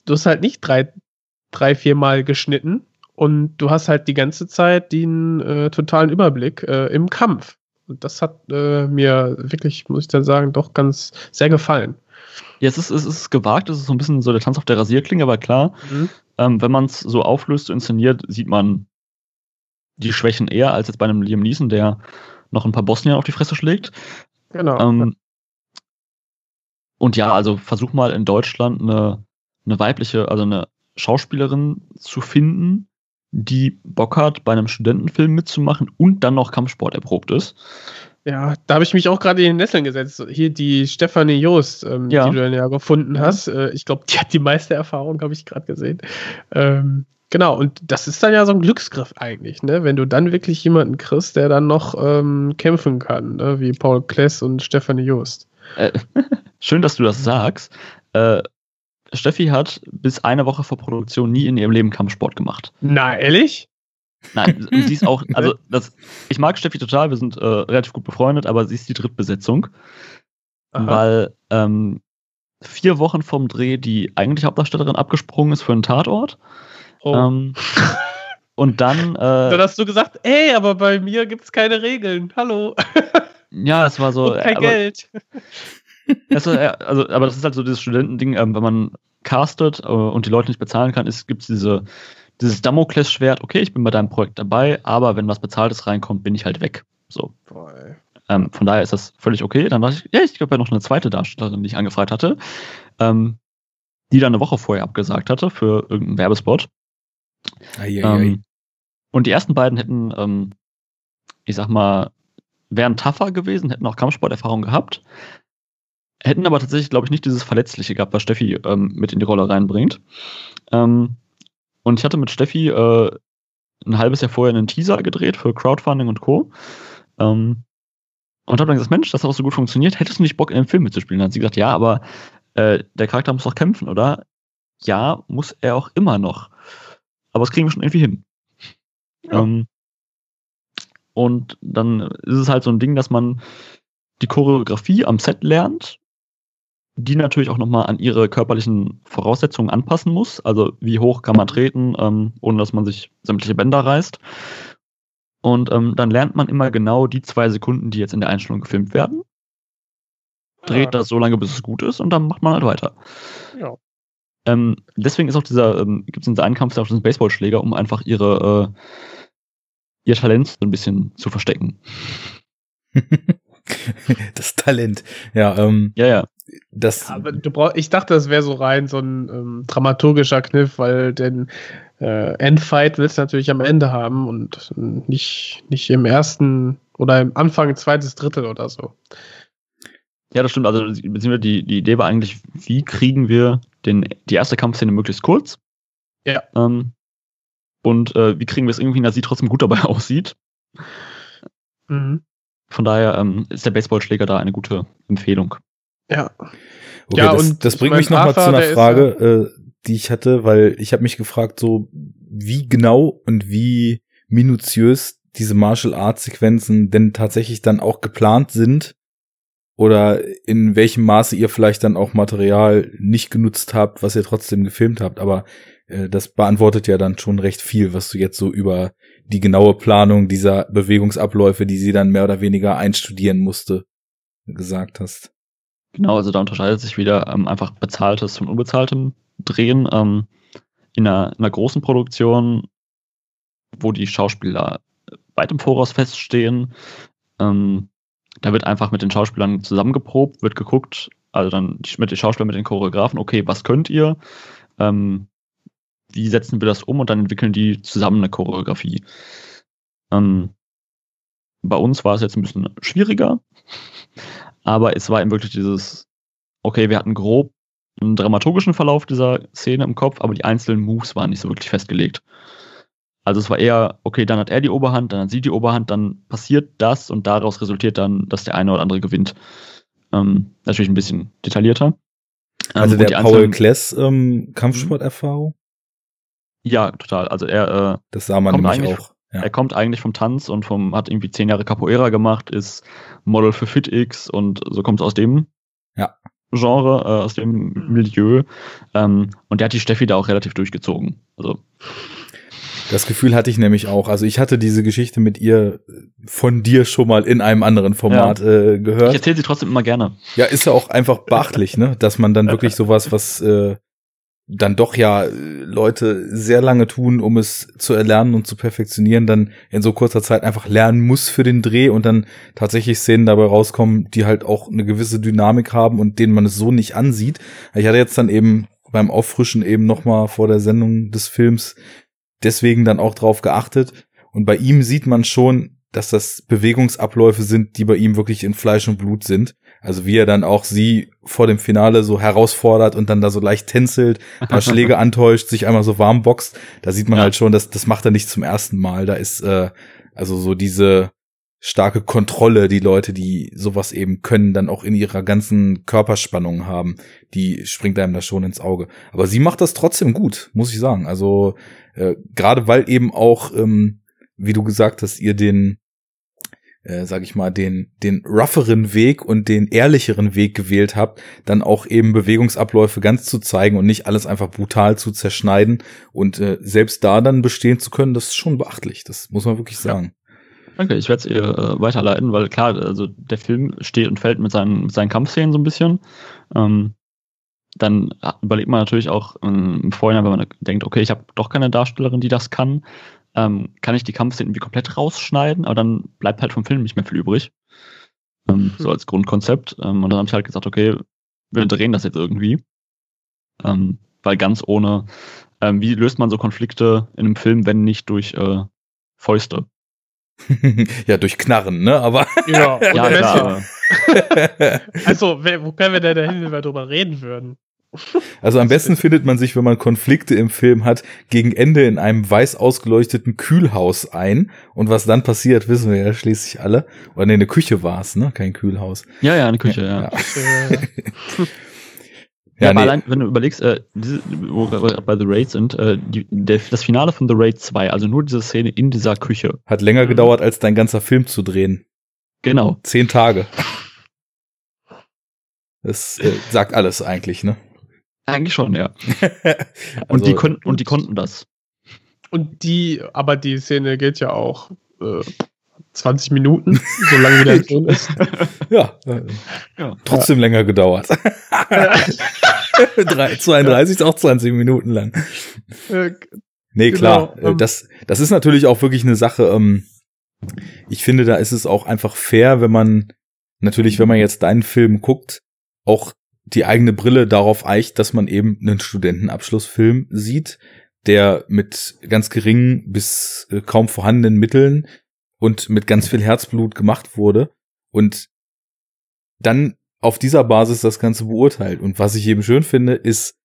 du hast halt nicht drei, drei, vier Mal geschnitten und du hast halt die ganze Zeit den äh, totalen Überblick äh, im Kampf. Und das hat äh, mir wirklich, muss ich dann sagen, doch ganz sehr gefallen. Ja, es ist, es ist gewagt, es ist so ein bisschen so der Tanz auf der Rasierklinge, aber klar, ähm, wenn man es so auflöst, so inszeniert, sieht man die Schwächen eher als jetzt bei einem Liam Neeson, der noch ein paar Bosnien auf die Fresse schlägt. Genau. Ähm, und ja, also versuch mal in Deutschland eine, eine weibliche, also eine Schauspielerin zu finden, die Bock hat, bei einem Studentenfilm mitzumachen und dann noch Kampfsport erprobt ist. Ja, da habe ich mich auch gerade in den Nesseln gesetzt. Hier die Stefanie Joost, ähm, Ja. die du dann ja gefunden hast. Äh, ich glaube, die hat die meiste Erfahrung, habe ich gerade gesehen. Ähm, genau, und das ist dann ja so ein Glücksgriff eigentlich, ne? Wenn du dann wirklich jemanden kriegst, der dann noch ähm, kämpfen kann, ne? wie Paul Kless und Stefanie Joost. Äh, schön, dass du das sagst. Äh, Steffi hat bis eine Woche vor Produktion nie in ihrem Leben Kampfsport gemacht. Na, ehrlich? Nein, sie ist auch, also das, ich mag Steffi total, wir sind äh, relativ gut befreundet, aber sie ist die Drittbesetzung, Aha. weil ähm, vier Wochen vom Dreh die eigentliche Hauptdarstellerin abgesprungen ist für einen Tatort. Oh. Ähm, und dann, Dann äh, hast du gesagt, ey, aber bei mir gibt's keine Regeln. Hallo. ja, es war so, Und kein aber, Geld. Also, also, aber das ist halt so dieses Studentending, ähm, wenn man castet äh, und die Leute nicht bezahlen kann, ist, gibt's diese, dieses Damoklesschwert, okay, ich bin bei deinem Projekt dabei, aber wenn was Bezahltes reinkommt, bin ich halt weg. So. Ähm, von daher ist das völlig okay. Dann dachte ich, ja, ich glaube ja noch eine zweite Darstellerin, die ich angefragt hatte, ähm, die dann eine Woche vorher abgesagt hatte für irgendeinen Werbespot. Eieiei. Ähm, und die ersten beiden hätten, ähm, ich sag mal, wären tougher gewesen, hätten auch Kampfsporterfahrung gehabt, hätten aber tatsächlich, glaube ich, nicht dieses Verletzliche gehabt, was Steffi ähm, mit in die Rolle reinbringt. Ähm, und ich hatte mit Steffi äh, ein halbes Jahr vorher einen Teaser gedreht für Crowdfunding und Co. Ähm, und habe dann gesagt, Mensch, das hat auch so gut funktioniert, hättest du nicht Bock, in einem Film mitzuspielen? Dann hat sie gesagt, ja, aber äh, der Charakter muss doch kämpfen, oder? Ja, muss er auch immer noch. Aber das kriegen wir schon irgendwie hin. Ja. Ähm, und dann ist es halt so ein Ding, dass man die Choreografie am Set lernt, die natürlich auch nochmal an ihre körperlichen Voraussetzungen anpassen muss. Also wie hoch kann man treten, ähm, ohne dass man sich sämtliche Bänder reißt. Und ähm, dann lernt man immer genau die zwei Sekunden, die jetzt in der Einstellung gefilmt werden. Dreht Ah. das so lange, bis es gut ist und dann macht man halt weiter. Ja. Ähm, deswegen ist auch dieser, ähm, gibt es in dieser einen Kampf auch diesen Baseballschläger, um einfach ihre äh, ihr Talent so ein bisschen zu verstecken. das Talent. Ja, ähm, Ja, ja. Das. Aber du brauch, ich dachte, das wäre so rein so ein ähm, dramaturgischer Kniff, weil den äh, Endfight willst du natürlich am Ende haben und nicht, nicht im ersten oder im Anfang zweites Drittel oder so. Ja, das stimmt. Also, beziehungsweise die, die Idee war eigentlich, wie kriegen wir den, die erste Kampfszene möglichst kurz? Ja. Ähm, und äh, wie kriegen wir es irgendwie, hin, dass sie trotzdem gut dabei aussieht? Mhm. Von daher ähm, ist der Baseballschläger da eine gute Empfehlung. Ja. Okay, Ja, das, und das bringt mich nochmal zu einer Frage, äh, die ich hatte, weil ich habe mich gefragt, so wie genau und wie minutiös diese Martial Arts Sequenzen denn tatsächlich dann auch geplant sind oder in welchem Maße ihr vielleicht dann auch Material nicht genutzt habt, was ihr trotzdem gefilmt habt. Aber äh, das beantwortet ja dann schon recht viel, was du jetzt so über die genaue Planung dieser Bewegungsabläufe, die sie dann mehr oder weniger einstudieren musste, gesagt hast. Genau, also da unterscheidet sich wieder ähm, einfach bezahltes von unbezahltem Drehen. Ähm, in, einer, in einer großen Produktion, wo die Schauspieler weit im Voraus feststehen, ähm, da wird einfach mit den Schauspielern zusammengeprobt, wird geguckt, also dann mit den Schauspielern, mit den Choreografen, okay, was könnt ihr? Ähm, wie setzen wir das um? Und dann entwickeln die zusammen eine Choreografie. Ähm, bei uns war es jetzt ein bisschen schwieriger, aber es war eben wirklich dieses, okay, wir hatten grob einen dramaturgischen Verlauf dieser Szene im Kopf, aber die einzelnen Moves waren nicht so wirklich festgelegt. Also es war eher, okay, dann hat er die Oberhand, dann hat sie die Oberhand, dann passiert das und daraus resultiert dann, dass der eine oder andere gewinnt. Ähm, natürlich ein bisschen detaillierter. Ähm, Also der Paul Kless ähm, Kampfsporterfahrung, Ja, total. Also er, äh, das sah man nämlich auch. Ja. Er kommt eigentlich vom Tanz und vom, hat irgendwie zehn Jahre Capoeira gemacht, ist Model für FitX und so kommt es aus dem Ja. Genre, äh, aus dem Milieu. Ähm, und der hat die Steffi da auch relativ durchgezogen. Also, Das Gefühl hatte ich nämlich auch. Also ich hatte diese Geschichte mit ihr von dir schon mal in einem anderen Format äh, ich gehört. erzähle sie trotzdem immer gerne. Ja, ist ja auch einfach beachtlich, ne? Dass man dann wirklich sowas, was äh, dann doch ja äh, Leute sehr lange tun, um es zu erlernen und zu perfektionieren, dann in so kurzer Zeit einfach lernen muss für den Dreh und dann tatsächlich Szenen dabei rauskommen, die halt auch eine gewisse Dynamik haben und denen man es so nicht ansieht. Ich hatte jetzt dann eben beim Auffrischen eben noch mal vor der Sendung des Films deswegen dann auch drauf geachtet und bei ihm sieht man schon, dass das Bewegungsabläufe sind, die bei ihm wirklich in Fleisch und Blut sind. Also wie er dann auch sie vor dem Finale so herausfordert und dann da so leicht tänzelt, ein paar Schläge antäuscht, sich einmal so warm boxt. Da sieht man Ja. halt schon, dass das macht er nicht zum ersten Mal. Da ist äh, also so diese starke Kontrolle, die Leute, die sowas eben können, dann auch in ihrer ganzen Körperspannung haben. Die springt einem da schon ins Auge. Aber sie macht das trotzdem gut, muss ich sagen. Also äh, gerade weil eben auch, ähm, wie du gesagt hast, ihr den äh, sag ich mal, den, den rougheren Weg und den ehrlicheren Weg gewählt habt, dann auch eben Bewegungsabläufe ganz zu zeigen und nicht alles einfach brutal zu zerschneiden und äh, selbst da dann bestehen zu können, das ist schon beachtlich. Das muss man wirklich sagen. Danke, ich werde es ihr äh, weiterleiten, weil klar, also der Film steht und fällt mit seinen, mit seinen Kampfszenen so ein bisschen. Ähm, dann überlegt man natürlich auch ähm, im Vorhinein, wenn man denkt, okay, ich habe doch keine Darstellerin, die das kann, ähm, kann ich die Kampfszenen irgendwie komplett rausschneiden, aber dann bleibt halt vom Film nicht mehr viel übrig. Ähm, mhm. So als Grundkonzept. Ähm, und dann habe ich halt gesagt, okay, wir drehen das jetzt irgendwie. Ähm, weil ganz ohne, ähm, wie löst man so Konflikte in einem Film, wenn nicht durch äh, Fäuste? ja, durch Knarren, ne? Aber. Ja, ja klar. also, wo können wir denn dahin, wenn wir darüber reden würden? Also am besten findet man sich, wenn man Konflikte im Film hat, gegen Ende in einem weiß ausgeleuchteten Kühlhaus ein. Und was dann passiert, wissen wir ja schließlich alle. Oder nee, eine Küche war es, ne? Kein Kühlhaus. Ja, ja, eine Küche, ja. ja. ja. Ja, nee. allein, wenn du überlegst, äh, diese, wo wir bei The Raid sind, äh, die, der, das Finale von The Raid 2, also nur diese Szene in dieser Küche. Hat länger mhm. gedauert, als dein ganzer Film zu drehen. Genau. Zehn Tage. Das äh, sagt alles eigentlich, ne? Eigentlich schon, ja. und, also, die konnten, und die konnten das. Und die, aber die Szene geht ja auch äh, 20 Minuten, solange wie der Film ist. Ja, äh, ja. trotzdem ja. länger gedauert. 32 ist auch 20 Minuten lang. Äh, nee, klar. Genau, ähm, das, das ist natürlich auch wirklich eine Sache. Ähm, ich finde, da ist es auch einfach fair, wenn man, natürlich, wenn man jetzt deinen Film guckt, auch die eigene Brille darauf eicht, dass man eben einen Studentenabschlussfilm sieht, der mit ganz geringen bis äh, kaum vorhandenen Mitteln und mit ganz viel Herzblut gemacht wurde und dann auf dieser Basis das Ganze beurteilt. Und was ich eben schön finde, ist,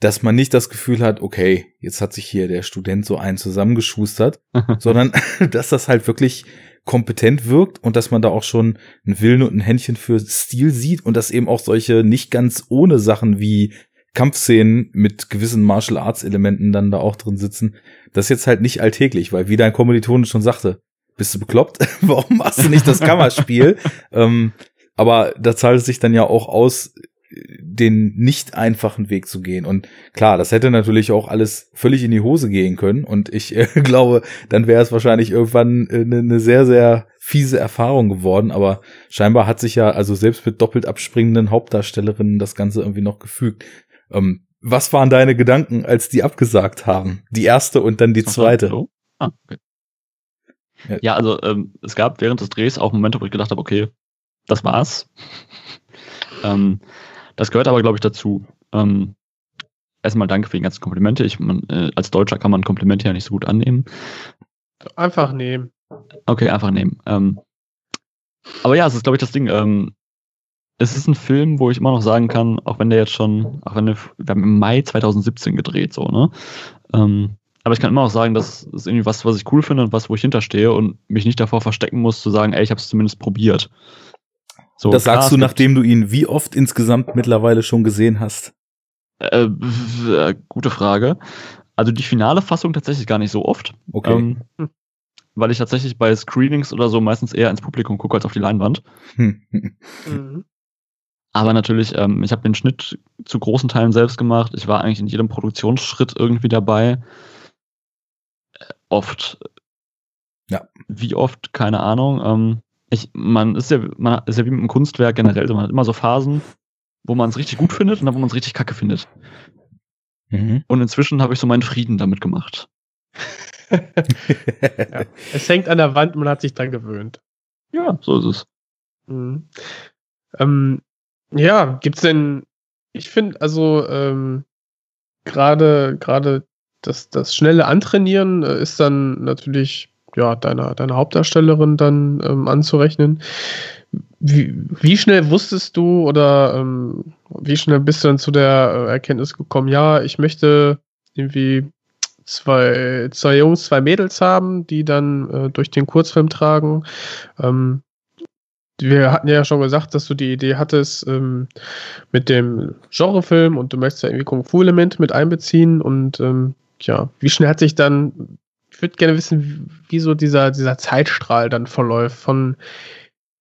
dass man nicht das Gefühl hat, okay, jetzt hat sich hier der Student so einen zusammengeschustert, sondern dass das halt wirklich kompetent wirkt und dass man da auch schon einen Willen und ein Händchen für Stil sieht und dass eben auch solche nicht ganz ohne Sachen wie Kampfszenen mit gewissen Martial Arts Elementen dann da auch drin sitzen. Das ist jetzt halt nicht alltäglich, weil wie dein Kommilitone schon sagte, bist du bekloppt? Warum machst du nicht das Kammerspiel? ähm, aber da zahlt es sich dann ja auch aus, den nicht einfachen Weg zu gehen. Und klar, das hätte natürlich auch alles völlig in die Hose gehen können. Und ich äh, glaube, dann wäre es wahrscheinlich irgendwann eine, äh, eine sehr, sehr fiese Erfahrung geworden. Aber scheinbar hat sich ja also selbst mit doppelt abspringenden Hauptdarstellerinnen das Ganze irgendwie noch gefügt. Ähm, was waren deine Gedanken, als die abgesagt haben? Die erste und dann die zweite. So? Ah, okay. Ja. ja, also ähm, es gab während des Drehs auch Momente, wo ich gedacht habe, okay, das war's. ähm, das gehört aber, glaube ich, dazu. Ähm, erstmal danke für die ganzen Komplimente. Ich, man, äh, als Deutscher kann man Komplimente ja nicht so gut annehmen. Einfach nehmen. Okay, einfach nehmen. Ähm, aber ja, es ist, glaube ich, das Ding. Ähm, es ist ein Film, wo ich immer noch sagen kann, auch wenn der jetzt schon, auch wenn der, wir haben im Mai 2017 gedreht, so, ne? Ähm, aber ich kann immer noch sagen, das ist irgendwie was, was ich cool finde und was, wo ich hinterstehe und mich nicht davor verstecken muss, zu sagen, ey, ich habe es zumindest probiert. So, das sagst du, nachdem du ihn wie oft insgesamt mittlerweile schon gesehen hast? Äh, äh, gute Frage. Also die finale Fassung tatsächlich gar nicht so oft. Okay. Ähm, weil ich tatsächlich bei Screenings oder so meistens eher ins Publikum gucke als auf die Leinwand. mhm. Aber natürlich, ähm, ich habe den Schnitt zu großen Teilen selbst gemacht. Ich war eigentlich in jedem Produktionsschritt irgendwie dabei. Äh, oft. Ja. Wie oft, keine Ahnung. Ähm, ich, man ist ja, man ist ja wie mit einem Kunstwerk generell, man hat immer so Phasen, wo man es richtig gut findet und dann, wo man es richtig kacke findet. Mhm. Und inzwischen habe ich so meinen Frieden damit gemacht. ja. Es hängt an der Wand, man hat sich dran gewöhnt. Ja, so ist es. Mhm. Ähm, ja, gibt's denn, ich finde, also ähm, gerade gerade das, das schnelle Antrainieren äh, ist dann natürlich ja, deiner, deiner Hauptdarstellerin dann ähm, anzurechnen. Wie, wie schnell wusstest du oder ähm, wie schnell bist du dann zu der äh, Erkenntnis gekommen, ja, ich möchte irgendwie zwei, zwei Jungs, zwei Mädels haben, die dann äh, durch den Kurzfilm tragen. Ähm, wir hatten ja schon gesagt, dass du die Idee hattest ähm, mit dem Genrefilm und du möchtest ja irgendwie Kung-Fu-Elemente mit einbeziehen und ähm, ja, wie schnell hat sich dann, ich würde gerne wissen, wie so dieser, dieser Zeitstrahl dann verläuft von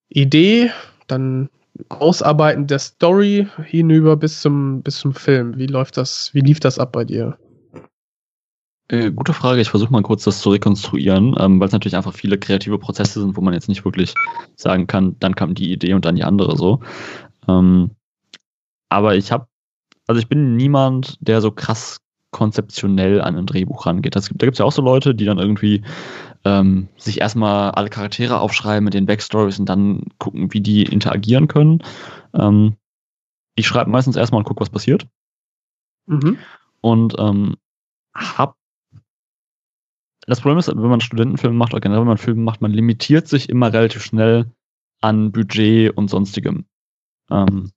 Idee, dann Ausarbeiten der Story hinüber bis zum, bis zum Film. Wie läuft das, wie lief das ab bei dir? Äh, gute Frage. Ich versuche mal kurz das zu rekonstruieren, ähm, weil es natürlich einfach viele kreative Prozesse sind, wo man jetzt nicht wirklich sagen kann, dann kam die Idee und dann die andere so. Ähm, aber ich habe, also ich bin niemand, der so krass konzeptionell an ein Drehbuch rangeht. Das gibt, da gibt es ja auch so Leute, die dann irgendwie ähm, sich erstmal alle Charaktere aufschreiben mit den Backstories und dann gucken, wie die interagieren können. Ähm, ich schreibe meistens erstmal und gucke, was passiert. Mhm. Und ähm, hab das Problem ist, wenn man Studentenfilme macht oder generell wenn man Filme macht, man limitiert sich immer relativ schnell an Budget und sonstigem. Ähm,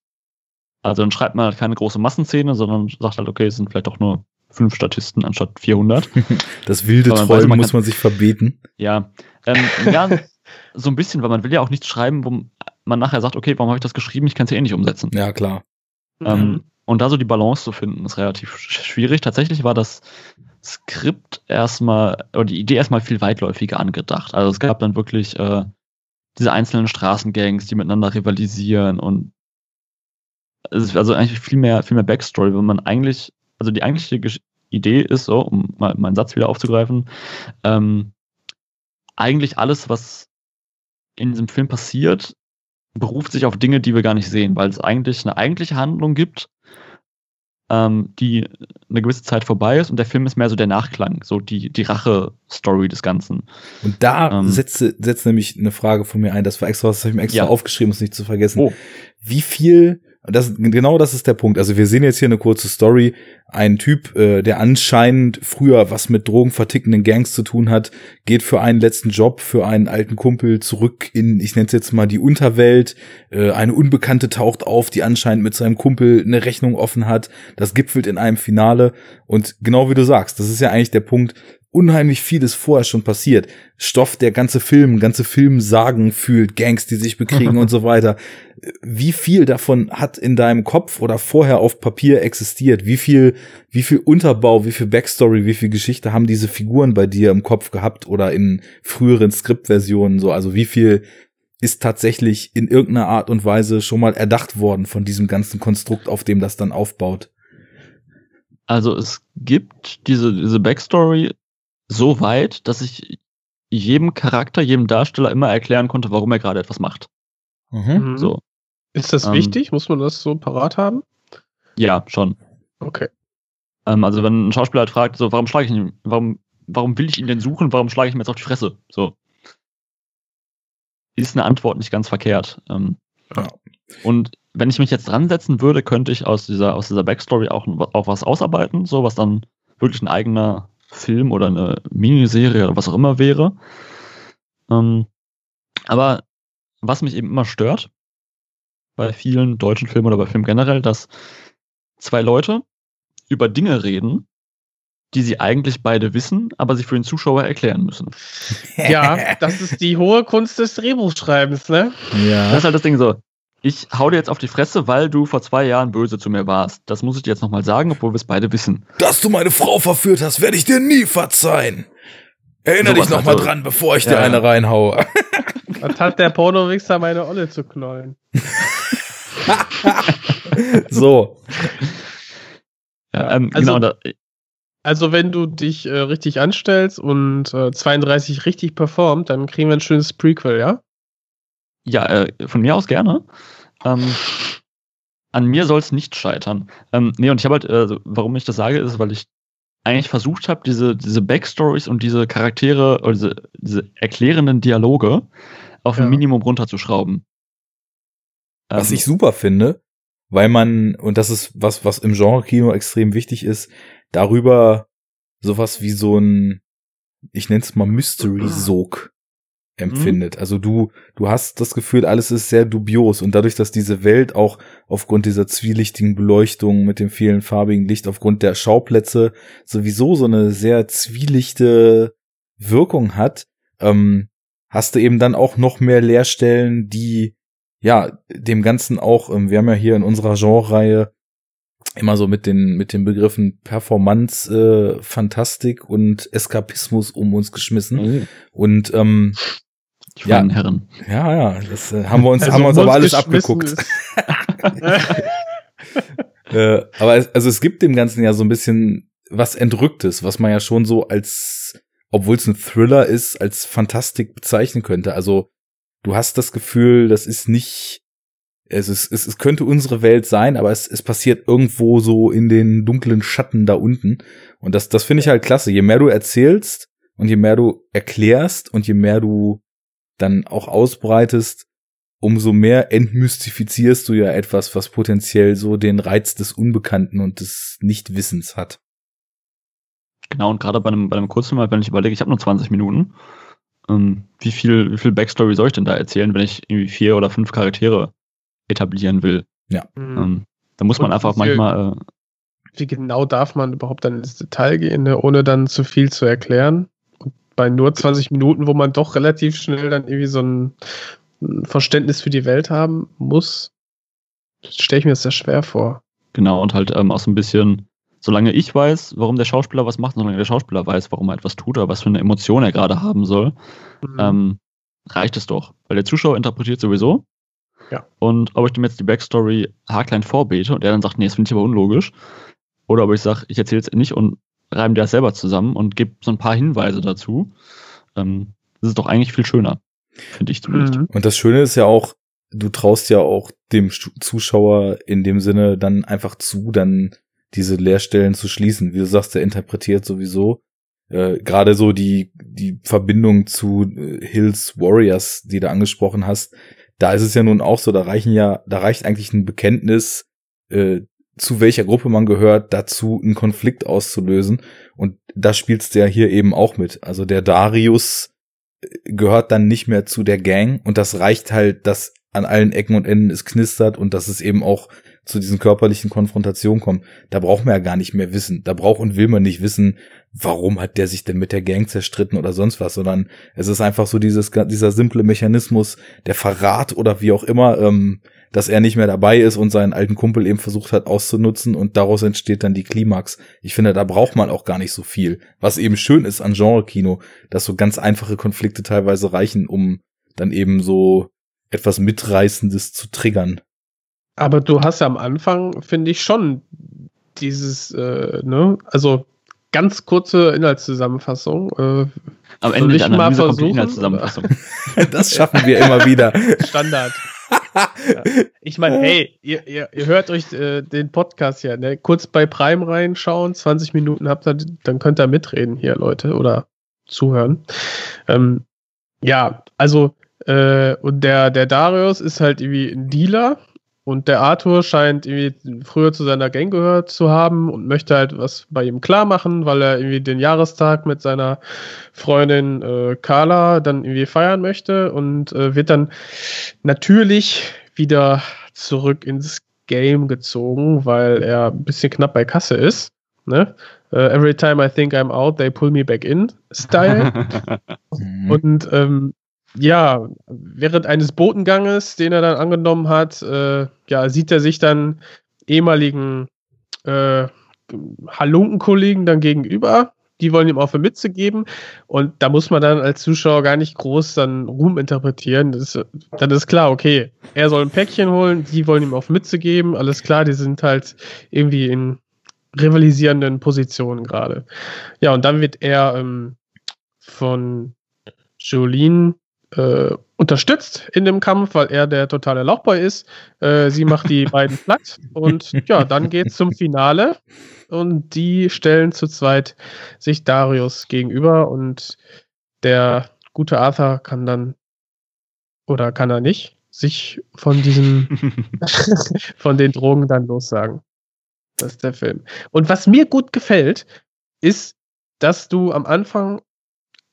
also dann schreibt man halt keine große Massenszene, sondern sagt halt, okay, es sind vielleicht doch nur fünf Statisten anstatt 400. Das wilde Träumen weiß, man muss kann- man sich verbeten. Ja, ähm, ja, so ein bisschen, weil man will ja auch nichts schreiben, wo man nachher sagt, okay, warum habe ich das geschrieben? Ich kann es ja eh nicht umsetzen. Ja, klar. Ähm, und da so die Balance zu finden, ist relativ sch- schwierig. Tatsächlich war das Skript erstmal, oder die Idee erstmal viel weitläufiger angedacht. Also es gab dann wirklich äh, diese einzelnen Straßengangs, die miteinander rivalisieren und es ist also eigentlich viel mehr, viel mehr Backstory, wenn man eigentlich, also die eigentliche Idee ist so, um mal meinen Satz wieder aufzugreifen, ähm, eigentlich alles, was in diesem Film passiert, beruft sich auf Dinge, die wir gar nicht sehen, weil es eigentlich eine eigentliche Handlung gibt, ähm, die eine gewisse Zeit vorbei ist und der Film ist mehr so der Nachklang, so die, die Rache-Story des Ganzen. Und da Ähm. setzt, setzt nämlich eine Frage von mir ein. Das war extra, das habe ich mir extra Ja. aufgeschrieben, um es nicht zu vergessen. Oh. Wie viel, das, genau das ist der Punkt. Also wir sehen jetzt hier eine kurze Story. Ein Typ, äh, der anscheinend früher was mit drogenvertickenden Gangs zu tun hat, geht für einen letzten Job, für einen alten Kumpel zurück in, ich nenne es jetzt mal die Unterwelt. Äh, eine Unbekannte taucht auf, die anscheinend mit seinem Kumpel eine Rechnung offen hat. Das gipfelt in einem Finale. Und genau wie du sagst, das ist ja eigentlich der Punkt, unheimlich vieles vorher schon passiert. Stoff, der ganze Film, ganze Filmsagen fühlt, Gangs, die sich bekriegen und so weiter. Wie viel davon hat in deinem Kopf oder vorher auf Papier existiert? Wie viel, wie viel Unterbau, wie viel Backstory, wie viel Geschichte haben diese Figuren bei dir im Kopf gehabt oder in früheren Skriptversionen so? Also wie viel ist tatsächlich in irgendeiner Art und Weise schon mal erdacht worden von diesem ganzen Konstrukt, auf dem das dann aufbaut? Also es gibt diese, diese Backstory so weit, dass ich jedem Charakter, jedem Darsteller immer erklären konnte, warum er gerade etwas macht. Mhm. So, Ist das Ähm. wichtig? Muss man das so parat haben? ja, schon. Okay. Ähm, also wenn ein Schauspieler halt fragt, so, warum schlage ich ihn, warum, warum will ich ihn denn suchen, warum schlage ich ihm jetzt auf die Fresse? So. Ist eine Antwort nicht ganz verkehrt. Ähm, Ja. Und wenn ich mich jetzt dran setzen würde, könnte ich aus dieser, aus dieser Backstory auch, auch was ausarbeiten, so was dann wirklich ein eigener Film oder eine Miniserie oder was auch immer wäre. Ähm, aber was mich eben immer stört, bei vielen deutschen Filmen oder bei Filmen generell, dass zwei Leute über Dinge reden, die sie eigentlich beide wissen, aber sie für den Zuschauer erklären müssen. Ja, das ist die hohe Kunst des Drehbuchschreibens, ne? Das ja. ist halt das Ding so. Ich hau dir jetzt auf die Fresse, weil du vor zwei Jahren böse zu mir warst. Das muss ich dir jetzt nochmal sagen, obwohl wir es beide wissen. Dass du meine Frau verführt hast, werde ich dir nie verzeihen. Erinner Sowas dich noch mal also- dran, bevor ich Ja, dir eine ja. reinhaue. Was hat der Pornowichser meine Olle zu knollen? so. Ja, ähm, also- genau, da, Also, wenn du dich äh, richtig anstellst und äh, 32 richtig performt, dann kriegen wir ein schönes Prequel, ja? Ja, äh, von mir aus gerne. Ähm, an mir soll es nicht scheitern. Ähm, nee, und ich habe halt, äh, warum ich das sage, ist, weil ich eigentlich versucht habe, diese, diese Backstories und diese Charaktere oder diese, diese erklärenden Dialoge auf ein Ja. Minimum runterzuschrauben. Was Ähm, ich super finde, weil man, und das ist was, was im Genre-Kino extrem wichtig ist, darüber sowas wie so ein, ich nenne es mal Mystery-Sog empfindet. Also du, du hast das Gefühl, alles ist sehr dubios und dadurch, dass diese Welt auch aufgrund dieser zwielichtigen Beleuchtung mit dem vielen farbigen Licht, aufgrund der Schauplätze sowieso so eine sehr zwielichte Wirkung hat, ähm, hast du eben dann auch noch mehr Leerstellen, die ja dem Ganzen auch, ähm, wir haben ja hier in unserer Genre-Reihe immer so mit den mit den Begriffen Performance, äh, Fantastik und Eskapismus um uns geschmissen Mhm. und ähm, Die Ja. Herren. ja ja das äh, haben wir uns Also, haben wir uns aber alles abgeguckt äh, aber es, also es gibt dem Ganzen ja so ein bisschen was Entrücktes, was man ja schon so als, obwohl es ein Thriller ist, als Fantastik bezeichnen könnte. Also du hast das Gefühl, das ist nicht, es ist, es, es könnte unsere Welt sein, aber es, es passiert irgendwo so in den dunklen Schatten da unten. Und das, das finde ich halt klasse. Je mehr du erzählst und je mehr du erklärst und je mehr du dann auch ausbreitest, umso mehr entmystifizierst du ja etwas, was potenziell so den Reiz des Unbekannten und des Nichtwissens hat. Genau, und gerade bei einem, bei einem Kurzfilm, wenn ich überlege, ich habe nur 20 Minuten, ähm, wie viel, wie viel Backstory soll ich denn da erzählen, wenn ich irgendwie vier oder fünf Charaktere etablieren will? Mhm. Ähm, da muss man Und einfach wie viel- manchmal, äh, Wie genau darf man überhaupt dann ins Detail gehen, ne, ohne dann zu viel zu erklären? Und bei nur 20 Minuten, wo man doch relativ schnell dann irgendwie so ein, Verständnis für die Welt haben muss, stelle ich mir das sehr schwer vor. genau, und halt ähm, auch so ein bisschen, solange ich weiß, warum der Schauspieler was macht, und solange der Schauspieler weiß, warum er etwas tut oder was für eine Emotion er gerade haben soll, Mhm. ähm, reicht es doch. Weil der Zuschauer interpretiert sowieso. Ja. Und ob ich dem jetzt die Backstory haarklein vorbete und er dann sagt, nee, das finde ich aber unlogisch. Oder ob ich sage, ich erzähle es nicht und reibe dir das selber zusammen und gebe so ein paar Hinweise dazu. Ähm, das ist doch eigentlich viel schöner. Finde ich zumindest. Mhm. Und das Schöne ist ja auch, du traust ja auch dem Zuschauer in dem Sinne dann einfach zu, dann diese Leerstellen zu schließen. Wie du sagst, der interpretiert sowieso. Äh, Gerade so die, die Verbindung zu äh, Hills Warriors, die du angesprochen hast, da ist es ja nun auch so, da reichen ja, da reicht eigentlich ein Bekenntnis, äh, zu welcher Gruppe man gehört, dazu einen Konflikt auszulösen. Und da spielst du ja hier eben auch mit. Also der Darius gehört dann nicht mehr zu der Gang und das reicht halt, dass an allen Ecken und Enden es knistert und dass es eben auch zu diesen körperlichen Konfrontationen kommt. Da braucht man ja gar nicht mehr wissen. Da braucht und will man nicht wissen, warum hat der sich denn mit der Gang zerstritten oder sonst was, sondern es ist einfach so dieses, dieser simple Mechanismus, der Verrat oder wie auch immer, ähm, dass er nicht mehr dabei ist und seinen alten Kumpel eben versucht hat auszunutzen und daraus entsteht dann die Klimax. Ich finde, da braucht man auch gar nicht so viel. Was eben schön ist an Genre-Kino, dass so ganz einfache Konflikte teilweise reichen, um dann eben so etwas Mitreißendes zu triggern. Aber du hast ja am Anfang, finde ich, schon dieses, äh, ne, also ganz kurze Inhaltszusammenfassung. Äh, Am Ende der mal versuchen, Inhaltszusammenfassung. Das schaffen wir immer wieder. Standard. ja. Ich meine, hey, ihr, ihr, ihr hört euch äh, den Podcast ja, ne? Kurz bei Prime reinschauen, 20 Minuten habt ihr, dann könnt ihr mitreden hier, Leute, oder zuhören. Ähm, ja, also, äh, und der, der Darius ist halt irgendwie ein Dealer und der Arthur scheint irgendwie früher zu seiner Gang gehört zu haben und möchte halt was bei ihm klar machen, weil er irgendwie den Jahrestag mit seiner Freundin äh, Carla dann irgendwie feiern möchte und äh, wird dann natürlich wieder zurück ins Game gezogen, weil er ein bisschen knapp bei Kasse ist. Ne? Äh, every time I think I'm out, they pull me back in Style. Und ähm, ja, während eines Botenganges, den er dann angenommen hat, äh, ja, sieht er sich dann ehemaligen äh, Halunkenkollegen dann gegenüber. Die wollen ihm auf eine Mütze geben. Und da muss man dann als Zuschauer gar nicht groß dann Ruhm interpretieren. Das ist, dann ist klar, okay, er soll ein Päckchen holen, die wollen ihm auf Mütze geben. Alles klar, die sind halt irgendwie in rivalisierenden Positionen gerade. Ja, und dann wird er ähm, von Jolene äh, unterstützt in dem Kampf, weil er der totale Lauchboy ist. Äh, sie macht die beiden platt und ja, dann geht's zum Finale und die stellen zu zweit sich Darius gegenüber und der gute Arthur kann dann oder kann er nicht sich von diesem von den Drogen dann lossagen. Das ist der Film. Und was mir gut gefällt, ist, dass du am Anfang,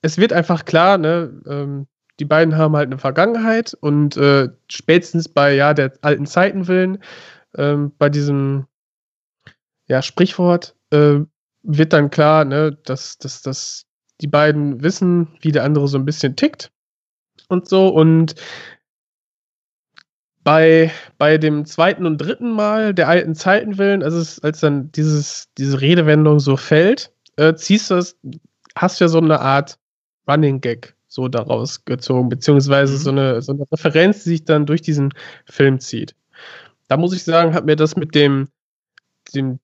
es wird einfach klar, ne, ähm, die beiden haben halt eine Vergangenheit und äh, spätestens bei ja der alten Zeiten willen, ähm, bei diesem ja, Sprichwort, äh, wird dann klar, ne, dass, dass, dass die beiden wissen, wie der andere so ein bisschen tickt und so. Und bei, bei dem zweiten und dritten Mal der alten Zeiten willen, also es, als dann dieses, diese Redewendung so fällt, äh, ziehst du es, hast ja so eine Art Running Gag so daraus gezogen, beziehungsweise mhm. so, eine, so eine Referenz, die sich dann durch diesen Film zieht. Da muss ich sagen, hat mir das mit dem, dem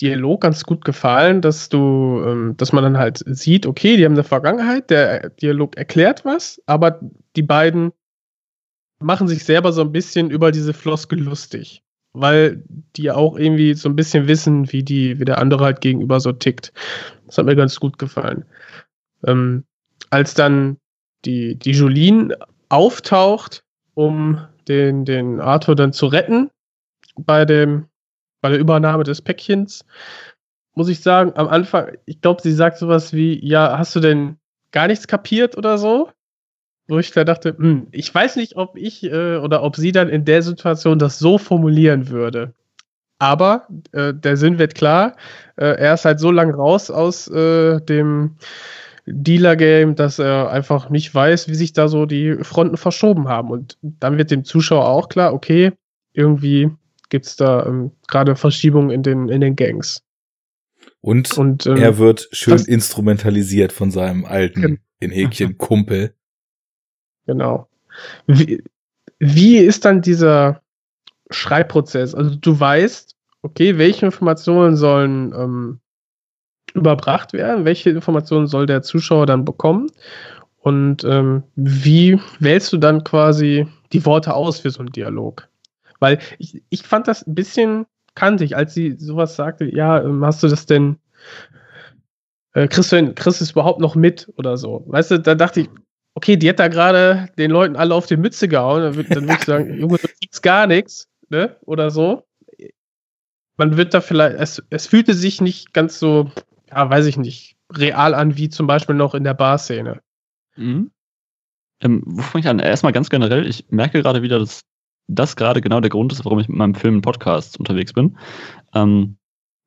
Dialog ganz gut gefallen, dass du, ähm, dass man dann halt sieht, okay, die haben eine Vergangenheit, der Dialog erklärt was, aber die beiden machen sich selber so ein bisschen über diese Floskel lustig, weil die auch irgendwie so ein bisschen wissen, wie die, wie der andere halt gegenüber so tickt. Das hat mir ganz gut gefallen. Ähm, als dann die, die Jolene auftaucht, um den, den Arthur dann zu retten bei dem, bei der Übernahme des Päckchens, muss ich sagen, am Anfang, ich glaube, sie sagt sowas wie, ja, hast du denn gar nichts kapiert oder so? Wo ich da dachte, hm, ich weiß nicht, ob ich äh, oder ob sie dann in der Situation das so formulieren würde. Aber äh, der Sinn wird klar. Äh, er ist halt so lang raus aus äh, dem Dealer-Game, dass er einfach nicht weiß, wie sich da so die Fronten verschoben haben. Und dann wird dem Zuschauer auch klar, okay, irgendwie gibt es da ähm, gerade Verschiebungen in den, in den Gangs. Und, Und ähm, er wird schön das, instrumentalisiert von seinem alten, in Häkchen, Kumpel. Genau. Wie, wie ist dann dieser Schreibprozess? Also du weißt, okay, welche Informationen sollen ähm, überbracht werden? Welche Informationen soll der Zuschauer dann bekommen? Und ähm, wie wählst du dann quasi die Worte aus für so einen Dialog? Weil ich, ich fand das ein bisschen kantig, als sie sowas sagte, ja, ähm, hast du das denn, äh, kriegst, du denn, kriegst du es überhaupt noch mit oder so? Weißt du, da dachte ich, okay, die hat da gerade den Leuten alle auf die Mütze gehauen, dann, würde ich sagen, Junge, du kriegst gar nichts, ne? Oder so. Man wird da vielleicht, es, es fühlte sich nicht ganz so ja, weiß ich nicht, real an, wie zum Beispiel noch in der Bar-Szene. Mhm. Ähm, wo fange ich an? Erstmal ganz generell, ich merke gerade wieder, dass das gerade genau der Grund ist, warum ich mit meinem Film Podcast unterwegs bin. Ähm,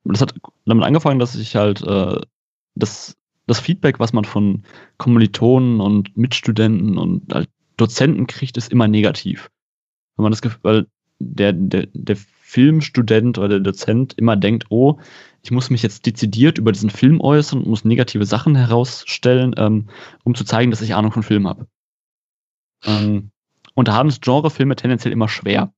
das hat damit angefangen, dass ich halt äh, das, das Feedback, was man von Kommilitonen und Mitstudenten und halt Dozenten kriegt, ist immer negativ. Wenn man das weil der, der, der Filmstudent oder der Dozent immer denkt, oh, ich muss mich jetzt dezidiert über diesen Film äußern und muss negative Sachen herausstellen, ähm, um zu zeigen, dass ich Ahnung von Film habe. Ähm, und da haben es Genrefilme tendenziell immer schwer.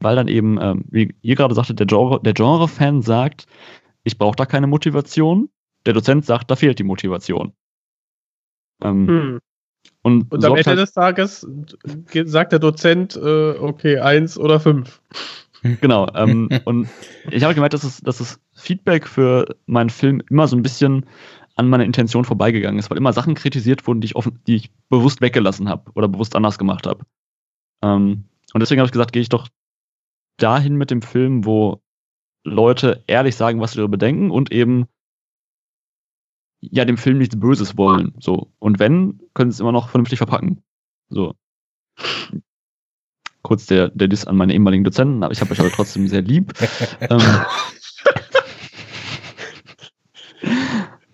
Weil dann eben, ähm, wie ihr gerade sagtet, der, Genre, der Genre-Fan sagt, ich brauche da keine Motivation. Der Dozent sagt, da fehlt die Motivation. Ähm, hm. Und, und am Ende halt des Tages sagt der Dozent, äh, okay, eins oder fünf. Genau. Ähm, und ich habe gemerkt, dass, es, dass das Feedback für meinen Film immer so ein bisschen an meiner Intention vorbeigegangen ist, weil immer Sachen kritisiert wurden, die ich, offen, die ich bewusst weggelassen habe oder bewusst anders gemacht habe. Ähm, und deswegen habe ich gesagt, gehe ich doch dahin mit dem Film, wo Leute ehrlich sagen, was sie darüber denken und eben ja dem Film nichts Böses wollen. So. Und wenn, können sie es immer noch vernünftig verpacken. So kurz der, der Diss an meine ehemaligen Dozenten, aber ich habe euch aber trotzdem sehr lieb. ähm,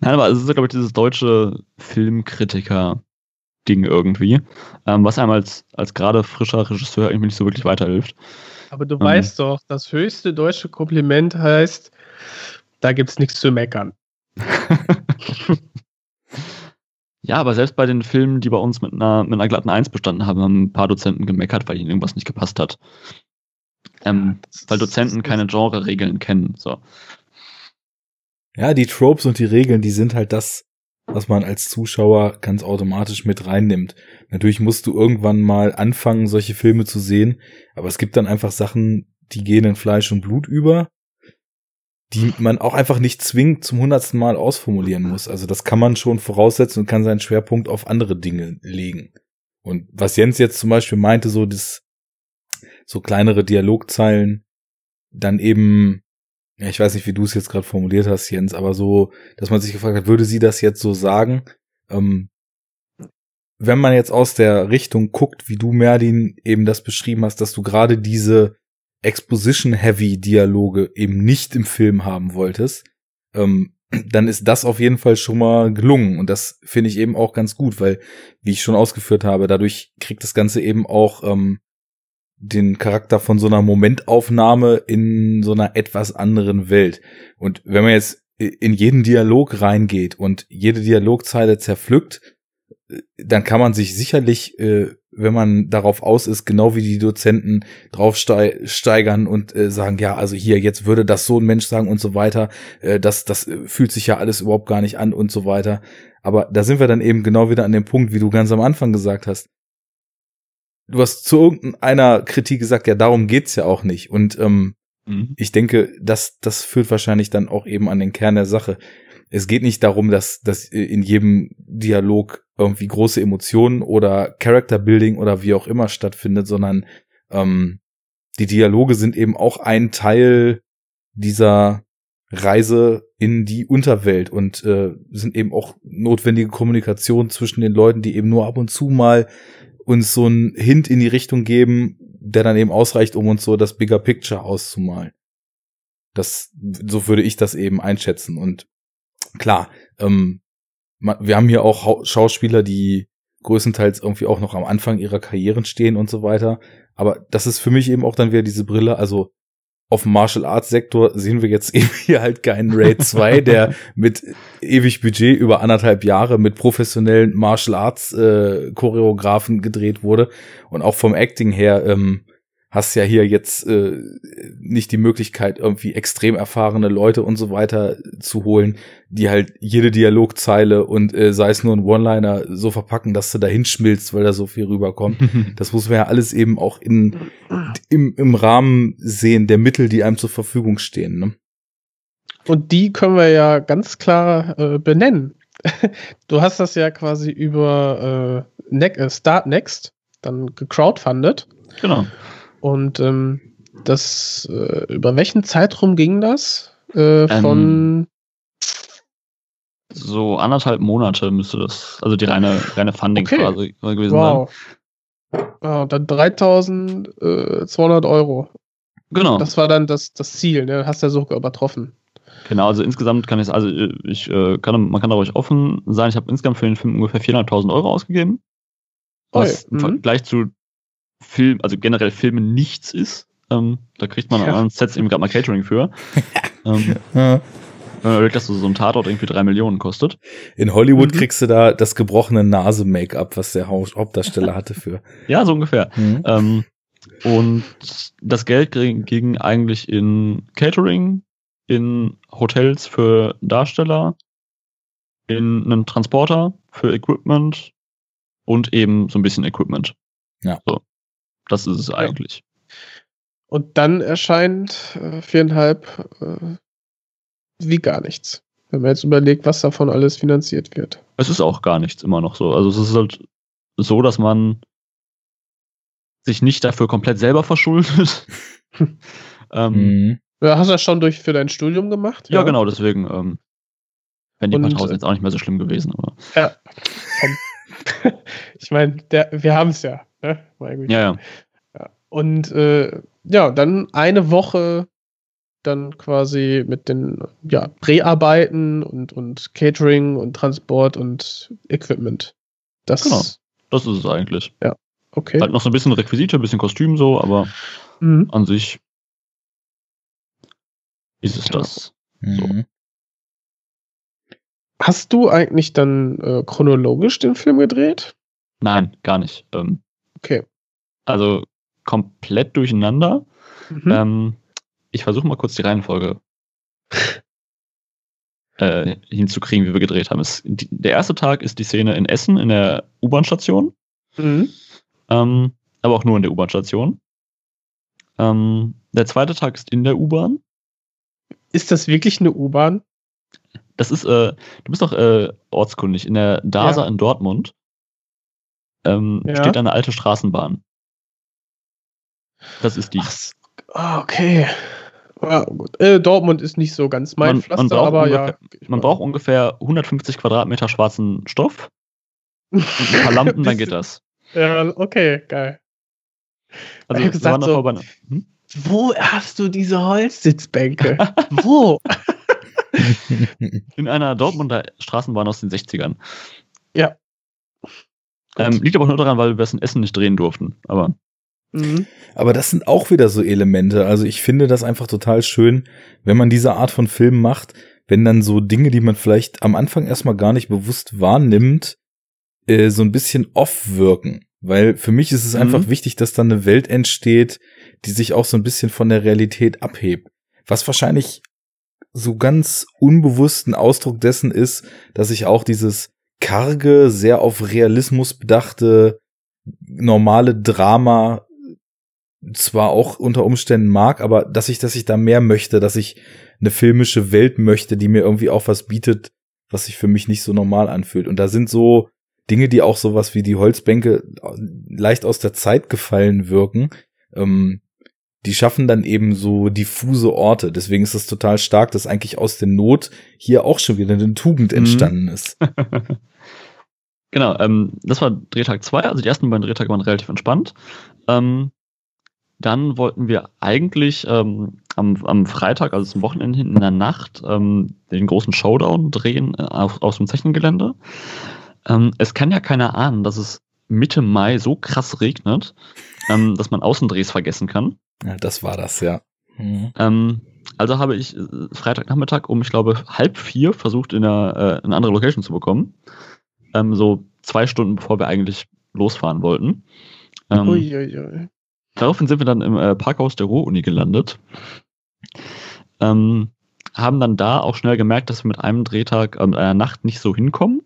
Nein, aber es ist, glaube ich, dieses deutsche Filmkritiker-Ding irgendwie, ähm, was einem als, als gerade frischer Regisseur irgendwie nicht so wirklich weiterhilft. Aber du ähm, weißt doch, das höchste deutsche Kompliment heißt, da gibt's nichts zu meckern. Ja, aber selbst bei den Filmen, die bei uns mit einer, mit einer glatten Eins bestanden haben, haben ein paar Dozenten gemeckert, weil ihnen irgendwas nicht gepasst hat. Ähm, weil Dozenten keine Genre-Regeln kennen. So. Ja, die Tropes und die Regeln, die sind halt das, was man als Zuschauer ganz automatisch mit reinnimmt. Natürlich musst du irgendwann mal anfangen, solche Filme zu sehen, aber es gibt dann einfach Sachen, die gehen in Fleisch und Blut über die man auch einfach nicht zwingend zum hundertsten Mal ausformulieren muss. Also das kann man schon voraussetzen und kann seinen Schwerpunkt auf andere Dinge legen. Und was Jens jetzt zum Beispiel meinte, so das, so kleinere Dialogzeilen, dann eben, ja, ich weiß nicht, wie du es jetzt gerade formuliert hast, Jens, aber so, dass man sich gefragt hat, würde sie das jetzt so sagen? Ähm, wenn man jetzt aus der Richtung guckt, wie du Merdin eben das beschrieben hast, dass du gerade diese Exposition-Heavy-Dialoge eben nicht im Film haben wolltest, ähm, dann ist das auf jeden Fall schon mal gelungen. Und das finde ich eben auch ganz gut, weil, wie ich schon ausgeführt habe, dadurch kriegt das Ganze eben auch ähm, den Charakter von so einer Momentaufnahme in so einer etwas anderen Welt. Und wenn man jetzt in jeden Dialog reingeht und jede Dialogzeile zerpflückt, äh, dann kann man sich sicherlich, äh, wenn man darauf aus ist, genau wie die Dozenten draufsteigern und äh, sagen, ja, also hier, jetzt würde das so ein Mensch sagen und so weiter, äh, das, das fühlt sich ja alles überhaupt gar nicht an und so weiter. Aber da sind wir dann eben genau wieder an dem Punkt, wie du ganz am Anfang gesagt hast. Du hast zu irgendeiner Kritik gesagt, ja, darum geht's ja auch nicht. Und ähm, mhm. ich denke, das, das führt wahrscheinlich dann auch eben an den Kern der Sache. Es geht nicht darum, dass, dass in jedem Dialog irgendwie große Emotionen oder Character Building oder wie auch immer stattfindet, sondern ähm, die Dialoge sind eben auch ein Teil dieser Reise in die Unterwelt und äh, sind eben auch notwendige Kommunikation zwischen den Leuten, die eben nur ab und zu mal uns so einen Hint in die Richtung geben, der dann eben ausreicht, um uns so das Bigger Picture auszumalen. Das, so würde ich das eben einschätzen. Und klar, ähm, wir haben hier auch Schauspieler, die größtenteils irgendwie auch noch am Anfang ihrer Karrieren stehen und so weiter. Aber das ist für mich eben auch dann wieder diese Brille. Also auf dem Martial Arts Sektor sehen wir jetzt eben hier halt keinen Raid 2, der mit ewig Budget über anderthalb Jahre mit professionellen Martial Arts äh, Choreografen gedreht wurde. Und auch vom Acting her ähm, hast ja hier jetzt äh, nicht die Möglichkeit, irgendwie extrem erfahrene Leute und so weiter zu holen, die halt jede Dialogzeile und äh, sei es nur ein One-Liner so verpacken, dass du da hinschmilzt, weil da so viel rüberkommt. das muss man ja alles eben auch in, im, im Rahmen sehen der Mittel, die einem zur Verfügung stehen. Ne? Und die können wir ja ganz klar äh, benennen. du hast das ja quasi über äh, ne Start Next dann gecrowdfundet. Genau. Und ähm, das, äh, über welchen Zeitraum ging das? Äh, von ähm, so anderthalb Monate müsste das, also die reine, reine Funding-Phase okay. gewesen wow. sein. Wow, dann 3200 Euro. Genau. Das war dann das, das Ziel, ne? Hast du ja sogar übertroffen. Genau, also insgesamt kann ich, also ich äh, kann, man kann da ruhig offen sein. Ich habe insgesamt für den Film ungefähr 400.000 Euro ausgegeben. Was im mhm. Vergleich zu Film, also generell Filmen nichts ist. Ähm, da kriegt man ja. an Sets eben gerade mal Catering für. ähm, ja. Wenn man überlegt, dass so ein Tatort irgendwie drei Millionen kostet. In Hollywood mhm. kriegst du da das gebrochene Nase-Make-up, was der Hauptdarsteller hatte für. Ja, so ungefähr. Mhm. Ähm, und das Geld ging eigentlich in Catering, in Hotels für Darsteller, in einen Transporter für Equipment und eben so ein bisschen Equipment. Ja. So. Das ist es eigentlich. Und dann erscheint äh, viereinhalb äh, wie gar nichts. Wenn man jetzt überlegt, was davon alles finanziert wird. Es ist auch gar nichts immer noch so. Also es ist halt so, dass man sich nicht dafür komplett selber verschuldet. ähm, mhm. ja, hast du das schon durch für dein Studium gemacht? Ja, ja genau, deswegen ähm, wären die Und, paar tausend jetzt auch nicht mehr so schlimm gewesen. Aber. Ja. ich meine, wir haben es ja. Ne? Ja, ja, ja. Und äh, ja, dann eine Woche dann quasi mit den ja, Dreharbeiten und, und Catering und Transport und Equipment. Das, genau. Das ist es eigentlich. Ja. Okay. Halt noch so ein bisschen Requisite, ein bisschen Kostüm so, aber mhm. an sich ist es das. So. Mhm. Hast du eigentlich dann äh, chronologisch den Film gedreht? Nein, gar nicht. Ähm, okay. Also komplett durcheinander. Mhm. Ähm, ich versuche mal kurz die Reihenfolge äh, hinzukriegen, wie wir gedreht haben. Es, die, der erste Tag ist die Szene in Essen in der U-Bahn-Station. Mhm. Ähm, aber auch nur in der U-Bahn-Station. Ähm, der zweite Tag ist in der U-Bahn. Ist das wirklich eine U-Bahn? Das ist, äh, du bist doch äh, ortskundig. In der DASA ja. in Dortmund ähm, ja. steht eine alte Straßenbahn. Das ist die. Ach, okay. Ja, äh, Dortmund ist nicht so ganz mein man, Pflaster, man aber ungefähr, ja. Man braucht ungefähr 150 Quadratmeter schwarzen Stoff. Und ein paar Lampen, dann geht das. Ja, okay, geil. Also, Ich gesagt so- bei, hm? Wo hast du diese Holzsitzbänke? Wo? in einer Dortmunder Straßenbahn aus den 60ern. Ja. Ähm, liegt aber auch nur daran, weil wir das in Essen nicht drehen durften. Aber Mhm. Aber das sind auch wieder so Elemente. Also ich finde das einfach total schön, wenn man diese Art von Film macht, wenn dann so Dinge, die man vielleicht am Anfang erstmal gar nicht bewusst wahrnimmt, äh, so ein bisschen off wirken. Weil für mich ist es Mhm. einfach wichtig, dass dann eine Welt entsteht, die sich auch so ein bisschen von der Realität abhebt. Was wahrscheinlich so ganz unbewussten Ausdruck dessen ist, dass ich auch dieses karge, sehr auf Realismus bedachte, normale Drama zwar auch unter Umständen mag, aber dass ich, dass ich da mehr möchte, dass ich eine filmische Welt möchte, die mir irgendwie auch was bietet, was sich für mich nicht so normal anfühlt. Und da sind so Dinge, die auch sowas wie die Holzbänke leicht aus der Zeit gefallen wirken, ähm, die schaffen dann eben so diffuse Orte. Deswegen ist es total stark, dass eigentlich aus der Not hier auch schon wieder eine Tugend Mhm. entstanden ist. genau, ähm, das war Drehtag 2. Also die ersten beiden Drehtage waren relativ entspannt. Ähm, dann wollten wir eigentlich ähm, am, am Freitag, also zum Wochenende hinten in der Nacht, ähm, den großen Showdown drehen äh, auf, aus dem Zechengelände. Ähm, es kann ja keiner ahnen, dass es Mitte Mai so krass regnet, ähm, dass man Außendrehs vergessen kann. Ja, das war das, ja. Mhm. Ähm, also habe ich äh, Freitagnachmittag um, ich glaube, halb vier versucht, in eine, äh, eine andere Location zu bekommen. Ähm, so zwei Stunden bevor wir eigentlich losfahren wollten. Ähm, Uiuiui. Daraufhin sind wir dann im äh, Parkhaus der Ruhr-Uni gelandet. Ähm, haben dann da auch schnell gemerkt, dass wir mit einem Drehtag, äh, mit einer Nacht nicht so hinkommen.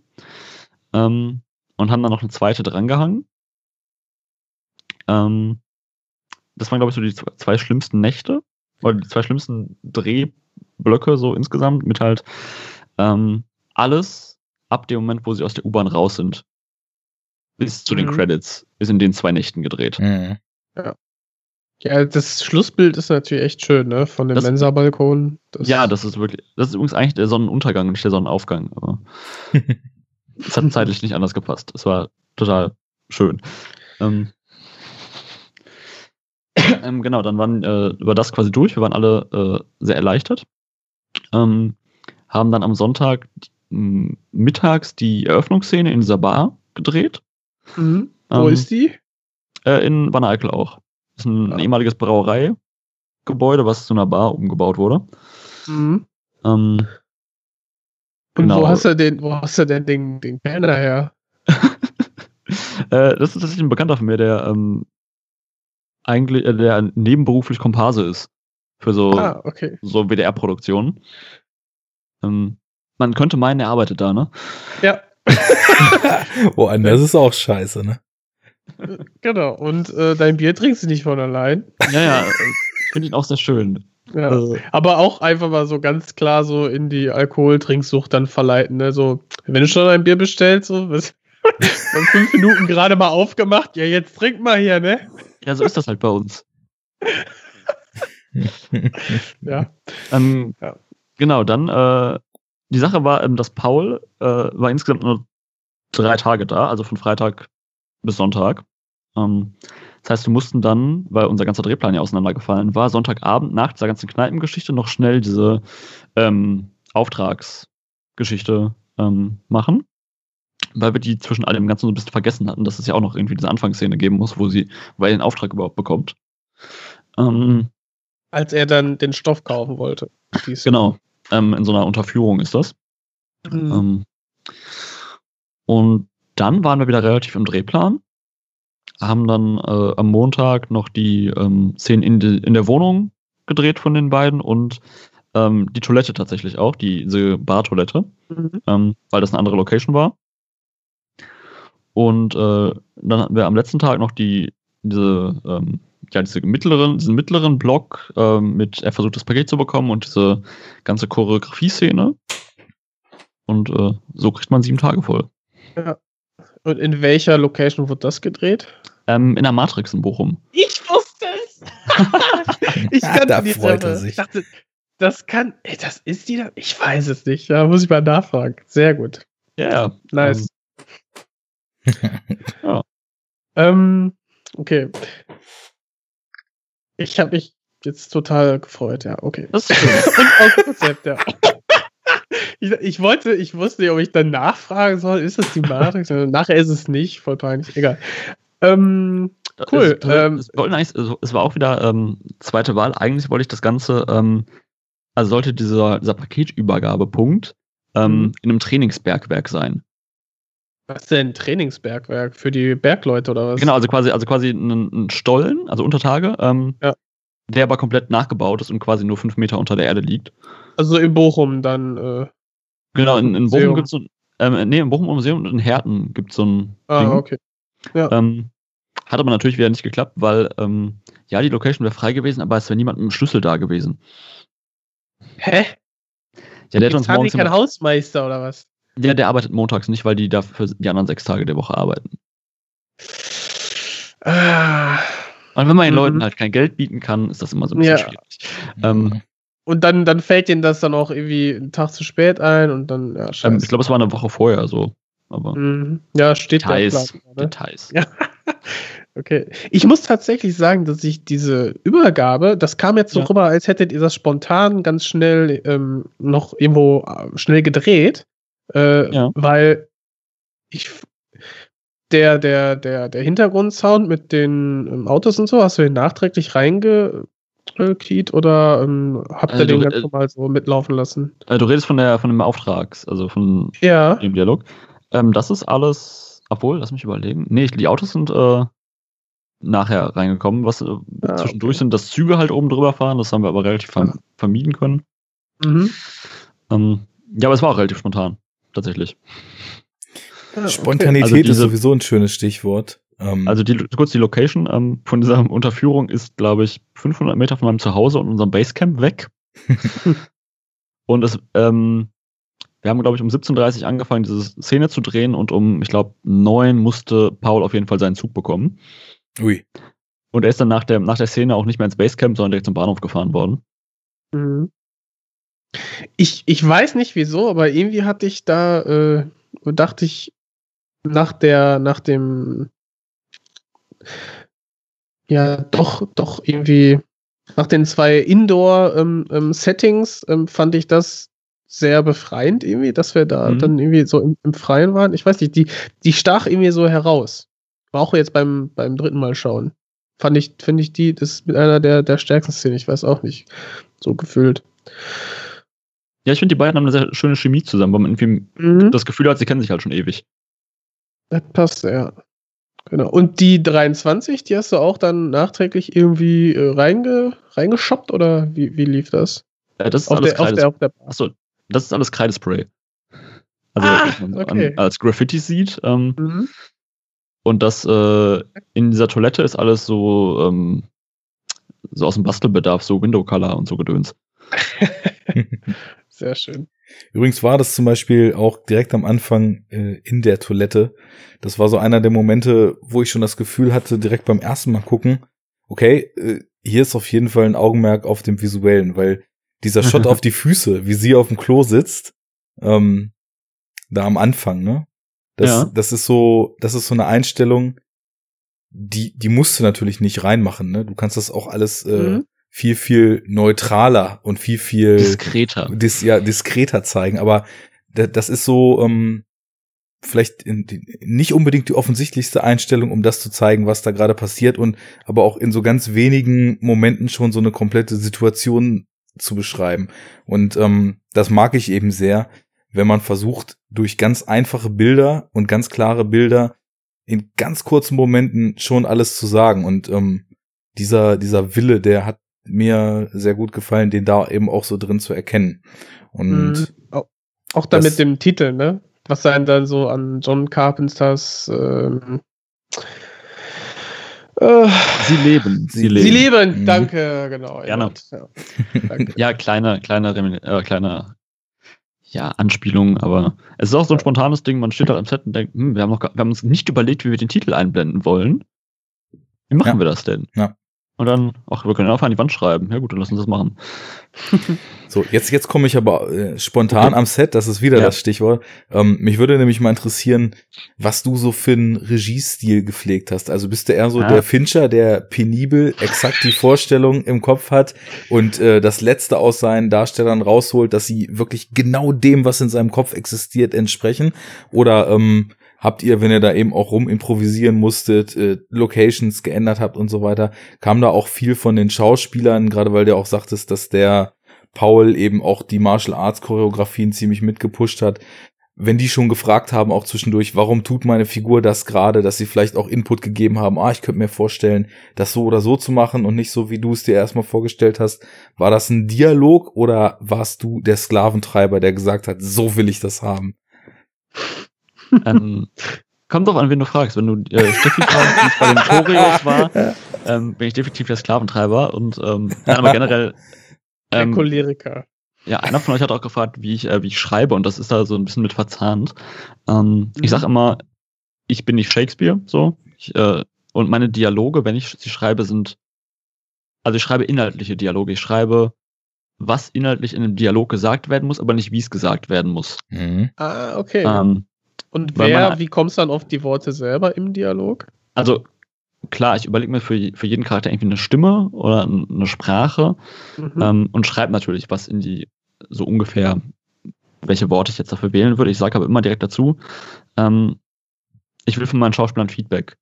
Ähm, und haben dann noch eine zweite drangehangen. Ähm, das waren, glaube ich, so die zwe- zwei schlimmsten Nächte. Oder die zwei schlimmsten Drehblöcke so insgesamt mit halt ähm, alles ab dem Moment, wo sie aus der U-Bahn raus sind. Bis zu den Mhm. Credits ist in den zwei Nächten gedreht. Mhm. Ja, das Schlussbild ist natürlich echt schön, ne? Von dem Mensa-Balkon. Ja, das ist wirklich, das ist übrigens eigentlich der Sonnenuntergang, nicht der Sonnenaufgang. Aber es hat zeitlich nicht anders gepasst. Es war total schön. Ähm, ähm, genau, dann waren äh, über das quasi durch. Wir waren alle äh, sehr erleichtert. Ähm, haben dann am Sonntag mittags die Eröffnungsszene in dieser Bar gedreht. Mhm. Wo Ähm, ist die? Äh, in Wanne Eickel auch. Das ist ein Ah. ehemaliges Brauereigebäude, was zu einer Bar umgebaut wurde. Mhm. Ähm, Und genau. wo hast du den, wo hast du denn den, den Kellner her? Äh, das ist tatsächlich ein Bekannter von mir, der ähm, eigentlich, äh, der nebenberuflich Komparse ist. Für so, Ah, okay. so WDR-Produktionen. Ähm, man könnte meinen, er arbeitet da, ne? Ja, Woanders ist auch scheiße, ne? genau. Und äh, dein Bier trinkst du nicht von allein. Ja, ja, äh, ich finde ihn auch sehr schön. Ja. Äh, Aber auch einfach mal so ganz klar so in die Alkoholtrinksucht dann verleiten. Ne? So, wenn du schon ein Bier bestellst, so, was, in fünf Minuten gerade mal aufgemacht, ja, jetzt trink mal hier, ne? ja, so ist das halt bei uns. Ja. Ähm, Ja. Genau, dann, äh, die Sache war, ähm, dass Paul äh, war insgesamt nur drei Tage da, also von Freitag bis Sonntag. Ähm, das heißt, wir mussten dann, weil unser ganzer Drehplan ja auseinandergefallen war, Sonntagabend nach dieser ganzen Kneipengeschichte noch schnell diese ähm, Auftragsgeschichte ähm, machen. Weil wir die zwischen allem Ganzen so ein bisschen vergessen hatten, dass es ja auch noch irgendwie diese Anfangsszene geben muss, wo sie, wo er den Auftrag überhaupt bekommt. Ähm, Als er dann den Stoff kaufen wollte. Genau. Ähm, in so einer Unterführung ist das. Mhm. Ähm, und dann waren wir wieder relativ im Drehplan. Haben dann äh, am Montag noch die ähm, Szenen in, de, in der Wohnung gedreht von den beiden und ähm, die Toilette tatsächlich auch, die, diese Bartoilette, Mhm. ähm, weil das eine andere Location war. Und äh, dann hatten wir am letzten Tag noch die, diese, ähm, ja, diese mittleren, diesen mittleren Block ähm, mit, er versucht das Paket zu bekommen und diese ganze Choreografie-Szene. Und äh, so kriegt man sieben Tage voll. Und in welcher Location wurde das gedreht? Ähm, in der Matrix in Bochum. Ich wusste es! ich kannte da die freut er sich. Ich dachte, das kann. Ey, das ist die da? Ich weiß es nicht. Ja, muss ich mal nachfragen. Sehr gut. Ja, ja. Nice. Ähm, okay. Ich habe mich jetzt total gefreut, ja, okay. Das ist schön. Und auf Konzept, ja. Ich, ich wollte, ich wusste nicht, ob ich dann nachfragen soll, ist das die Matrix? Nachher ist es nicht, voll peinlich, egal. Ähm, Cool, Es, ähm, es, also, es war auch wieder ähm, zweite Wahl. Eigentlich wollte ich das Ganze, ähm, also sollte dieser, dieser Paketübergabepunkt ähm, Mhm. in einem Trainingsbergwerk sein. Was ist denn Trainingsbergwerk für die Bergleute oder was? Genau, also quasi, also quasi ein, Stollen, also Untertage, ähm, Ja. der aber komplett nachgebaut ist und quasi nur fünf Meter unter der Erde liegt. Also in Bochum dann. Äh, Genau, in, in. Bochum gibt es so ein, ähm, nee, in Bochum im Museum und in Herten gibt es so ein ah, Ding. okay. Ähm, hat aber natürlich wieder nicht geklappt, weil ähm, ja, die Location wäre frei gewesen, aber es wäre niemand mit dem Schlüssel da gewesen. Hä? Ja, der hat uns Jetzt haben die morgens immer, Hausmeister oder was? Der, der arbeitet montags nicht, weil die dafür die anderen sechs Tage der Woche arbeiten. Ah. Und wenn man den Mhm. Leuten halt kein Geld bieten kann, ist das immer so ein bisschen Ja. schwierig. Ähm, Und dann, dann fällt denen das dann auch irgendwie einen Tag zu spät ein und dann, ja, scheiße. ähm, ich glaube, es war eine Woche vorher so. Aber Mhm. Ja, steht da. Details. klar, ne? Details. Ja. Okay. Ich muss tatsächlich sagen, dass ich diese Übergabe, das kam jetzt so Ja. rüber, als hättet ihr das spontan ganz schnell ähm, noch irgendwo äh, schnell gedreht. Äh, Ja. Weil ich der, der, der, der Hintergrundsound mit den ähm, Autos und so, hast du den nachträglich reingekeyt oder ähm, habt ihr Also, den äh, ganz normal so mitlaufen lassen? Äh, du redest von der von dem Auftrags, also von Ja. dem Dialog. Ähm, das ist alles, obwohl, lass mich überlegen. Nee, die Autos sind äh, nachher reingekommen. Was äh, Ah, zwischendurch okay. sind, dass Züge halt oben drüber fahren. Das haben wir aber relativ verm vermieden können. Mhm. Ähm, ja, aber es war auch relativ spontan. Tatsächlich. Ah. Spontanität Also ist diese- sowieso ein schönes Stichwort. Ähm, Also die, kurz die Location ähm, von dieser Unterführung ist, glaube ich, 500 Meter von meinem Zuhause und unserem Basecamp weg. und es, ähm, wir haben, glaube ich, um 17.30 Uhr angefangen, diese Szene zu drehen und um, ich glaube, 9 musste Paul auf jeden Fall seinen Zug bekommen. ui. Und er ist dann nach der, nach der Szene auch nicht mehr ins Basecamp, sondern direkt zum Bahnhof gefahren worden. Mhm. Ich, ich weiß nicht wieso, aber irgendwie hatte ich da, äh, dachte ich, nach der, nach dem, ja, doch, doch irgendwie, nach den zwei Indoor-Settings ähm, fand ich das sehr befreiend irgendwie, dass wir da Mhm. dann irgendwie so im, im Freien waren. Ich weiß nicht, die, die stach irgendwie so heraus. War auch jetzt beim, beim dritten Mal schauen. Fand ich, finde ich die, das ist mit einer der, der stärksten Szenen, ich weiß auch nicht, so gefühlt. Ja, ich finde, die beiden haben eine sehr schöne Chemie zusammen, weil man irgendwie Mhm. das Gefühl hat, sie kennen sich halt schon ewig. Das passt, ja. Genau. Und die 23, die hast du auch dann nachträglich irgendwie äh, reinge, reingeschoppt oder wie, wie lief das? Äh, das ist Auf alles der, auf der, auf der Achso, das ist alles Kreidespray. Also, Ah, man okay. an, als Graffiti sieht. Ähm, mhm. Und das äh, in dieser Toilette ist alles so, ähm, so aus dem Bastelbedarf, so Window Color und so Gedöns. Sehr schön. Übrigens war das zum Beispiel auch direkt am Anfang äh, in der Toilette. Das war so einer der Momente, wo ich schon das Gefühl hatte, direkt beim ersten Mal gucken, okay, äh, hier ist auf jeden Fall ein Augenmerk auf dem Visuellen, weil dieser Shot auf die Füße, wie sie auf dem Klo sitzt, ähm, da am Anfang, ne? Das, Ja. das ist so, das ist so eine Einstellung, die, die musst du natürlich nicht reinmachen, ne? Du kannst das auch alles äh, Mhm. Viel, viel neutraler und viel, viel Diskreter. dis, ja, diskreter zeigen, aber da- das ist so ähm, vielleicht in, nicht unbedingt die offensichtlichste Einstellung, um das zu zeigen, was da gerade passiert und aber auch in so ganz wenigen Momenten schon so eine komplette Situation zu beschreiben. Und ähm, das mag ich eben sehr, wenn man versucht, durch ganz einfache Bilder und ganz klare Bilder in ganz kurzen Momenten schon alles zu sagen. Und ähm, dieser, dieser Wille, der hat mir sehr gut gefallen, den da eben auch so drin zu erkennen. Und Mhm. Auch, dann Das- mit dem Titel, ne? Was einen dann so an John Carpenters ähm, äh, Sie leben. Sie, leben. Sie leben, Mhm. danke, genau. Gerne. Ja, danke. Ja, kleine, kleine, äh, kleine ja, Anspielung, aber es ist auch so ein spontanes Ding. Man steht halt am Set und denkt, hm, wir haben noch, wir haben uns nicht überlegt, wie wir den Titel einblenden wollen. Wie machen Ja. wir das denn? Ja. Und dann, ach, wir können einfach an die Wand schreiben. Ja gut, dann lass uns das machen. So, jetzt, jetzt komme ich aber äh, spontan am Set, das ist wieder Ja. das Stichwort. Ähm, mich würde nämlich mal interessieren, was du so für einen Regiestil gepflegt hast. Also bist du eher so Ja. der Fincher, der penibel exakt die Vorstellung im Kopf hat und äh, das Letzte aus seinen Darstellern rausholt, dass sie wirklich genau dem, was in seinem Kopf existiert, entsprechen? Oder ähm, habt ihr, wenn ihr da eben auch rum improvisieren musstet, äh, Locations geändert habt und so weiter, kam da auch viel von den Schauspielern, gerade weil du auch sagtest, dass der Paul eben auch die Martial Arts Choreografien ziemlich mitgepusht hat. Wenn die schon gefragt haben, auch zwischendurch, warum tut meine Figur das gerade, dass sie vielleicht auch Input gegeben haben, ah, ich könnte mir vorstellen, das so oder so zu machen und nicht so, wie du es dir erstmal vorgestellt hast. War das ein Dialog oder warst du der Sklaventreiber, der gesagt hat, so will ich das haben? Ähm, kommt drauf an, wen du fragst. Wenn du äh, Steffi fragst, wie es bei den Choreos war, ähm, bin ich definitiv der Sklaventreiber und ähm, nein, aber generell Der ähm, Choleriker. Ja, einer von euch hat auch gefragt, wie ich, äh, wie ich schreibe und das ist da so ein bisschen mit verzahnt. Ähm, Ich Mhm. sage immer, ich bin nicht Shakespeare, so. Ich, äh, und meine Dialoge, wenn ich sie schreibe, sind, also ich schreibe inhaltliche Dialoge. Ich schreibe, was inhaltlich in einem Dialog gesagt werden muss, aber nicht, wie es gesagt werden muss. Mhm. Ah, okay. Ähm, Und wer, man- wie kommst du dann auf die Worte selber im Dialog? also klar, ich überlege mir für, für jeden Charakter irgendwie eine Stimme oder eine Sprache Mhm. ähm, und schreibe natürlich was in die, so ungefähr, welche Worte ich jetzt dafür wählen würde. Ich sage aber immer direkt dazu, ähm, ich will von meinen Schauspielern Feedback.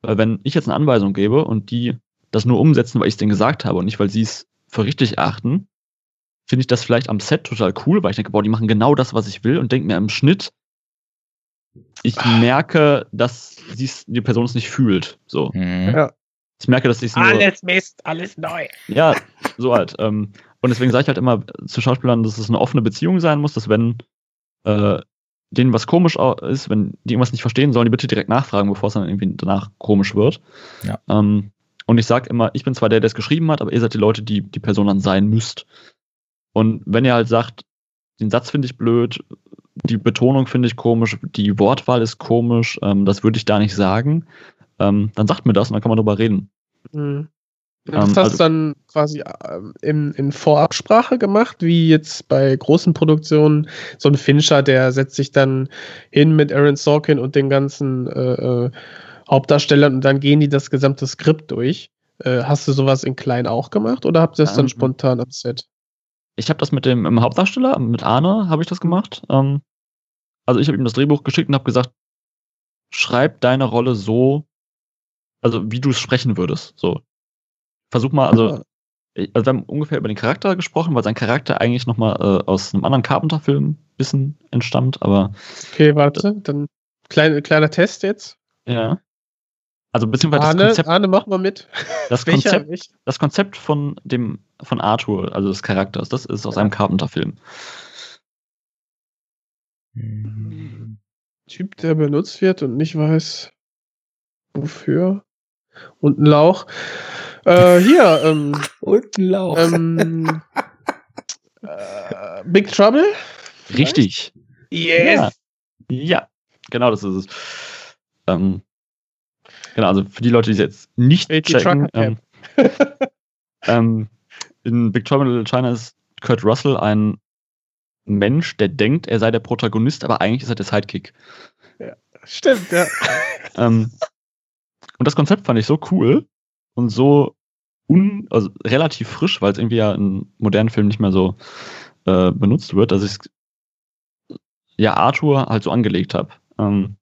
Weil wenn ich jetzt eine Anweisung gebe und die das nur umsetzen, weil ich es denen gesagt habe und nicht, weil sie es für richtig achten, finde ich das vielleicht am Set total cool, weil ich denke, boah, die machen genau das, was ich will und denke mir im Schnitt, ich merke, dass sie's, die Person es nicht fühlt. So. Mhm. Ja. Ich merke, dass ich es nur. Alles Mist, alles neu. Ja, so halt. Ähm, und deswegen sage ich halt immer zu Schauspielern, dass es eine offene Beziehung sein muss, dass wenn äh, denen was komisch ist, wenn die irgendwas nicht verstehen, sollen die bitte direkt nachfragen, bevor es dann irgendwie danach komisch wird. Ja. Ähm, und ich sage immer, ich bin zwar der, der es geschrieben hat, aber ihr seid die Leute, die die Person dann sein müsst. Und wenn ihr halt sagt, den Satz finde ich blöd, die Betonung finde ich komisch, die Wortwahl ist komisch, ähm, das würde ich da nicht sagen, ähm, dann sagt mir das und dann kann man drüber reden. Mhm. Ähm, Das hast also- du dann quasi ähm, in, in Vorabsprache gemacht, wie jetzt bei großen Produktionen. So ein Fincher, der setzt sich dann hin mit Aaron Sorkin und den ganzen äh, äh, Hauptdarstellern und dann gehen die das gesamte Skript durch. Äh, hast du sowas in klein auch gemacht oder habt ihr das dann Ähm, spontan am Set? Ich habe das mit dem im Hauptdarsteller, mit Arne, habe ich das gemacht. Ähm, also ich habe ihm das Drehbuch geschickt und habe gesagt, schreib deine Rolle so, also wie du es sprechen würdest. So. Versuch mal, also, ich- also wir haben ungefähr über den Charakter gesprochen, weil sein Charakter eigentlich nochmal äh, aus einem anderen Carpenter-Film ein bisschen entstammt, aber Okay, warte, dann klein, kleiner Test jetzt. ja. Also beziehungsweise das Arne, Konzept, Arne, mach mal mit. das? Konzept, das Konzept von dem, von Arthur, also des Charakters, das ist aus Ja. einem Carpenter-Film. Typ, der benutzt wird und nicht weiß, wofür. Und ein Lauch. Äh, hier, ähm, Und ein Lauch. ähm, äh, Big Trouble? Richtig. Yes! Ja, genau das ist es. Ähm, genau, also für die Leute, die es jetzt nicht die checken, ähm, ähm, in Big Trouble in China ist Kurt Russell ein Mensch, der denkt, er sei der Protagonist, aber eigentlich ist er der Sidekick. Stimmt, ja. Ähm, und das Konzept fand ich so cool und so un, also relativ frisch, weil es irgendwie ja in modernen Filmen nicht mehr so äh, benutzt wird, dass ich ja Arthur halt so angelegt habe. Ähm,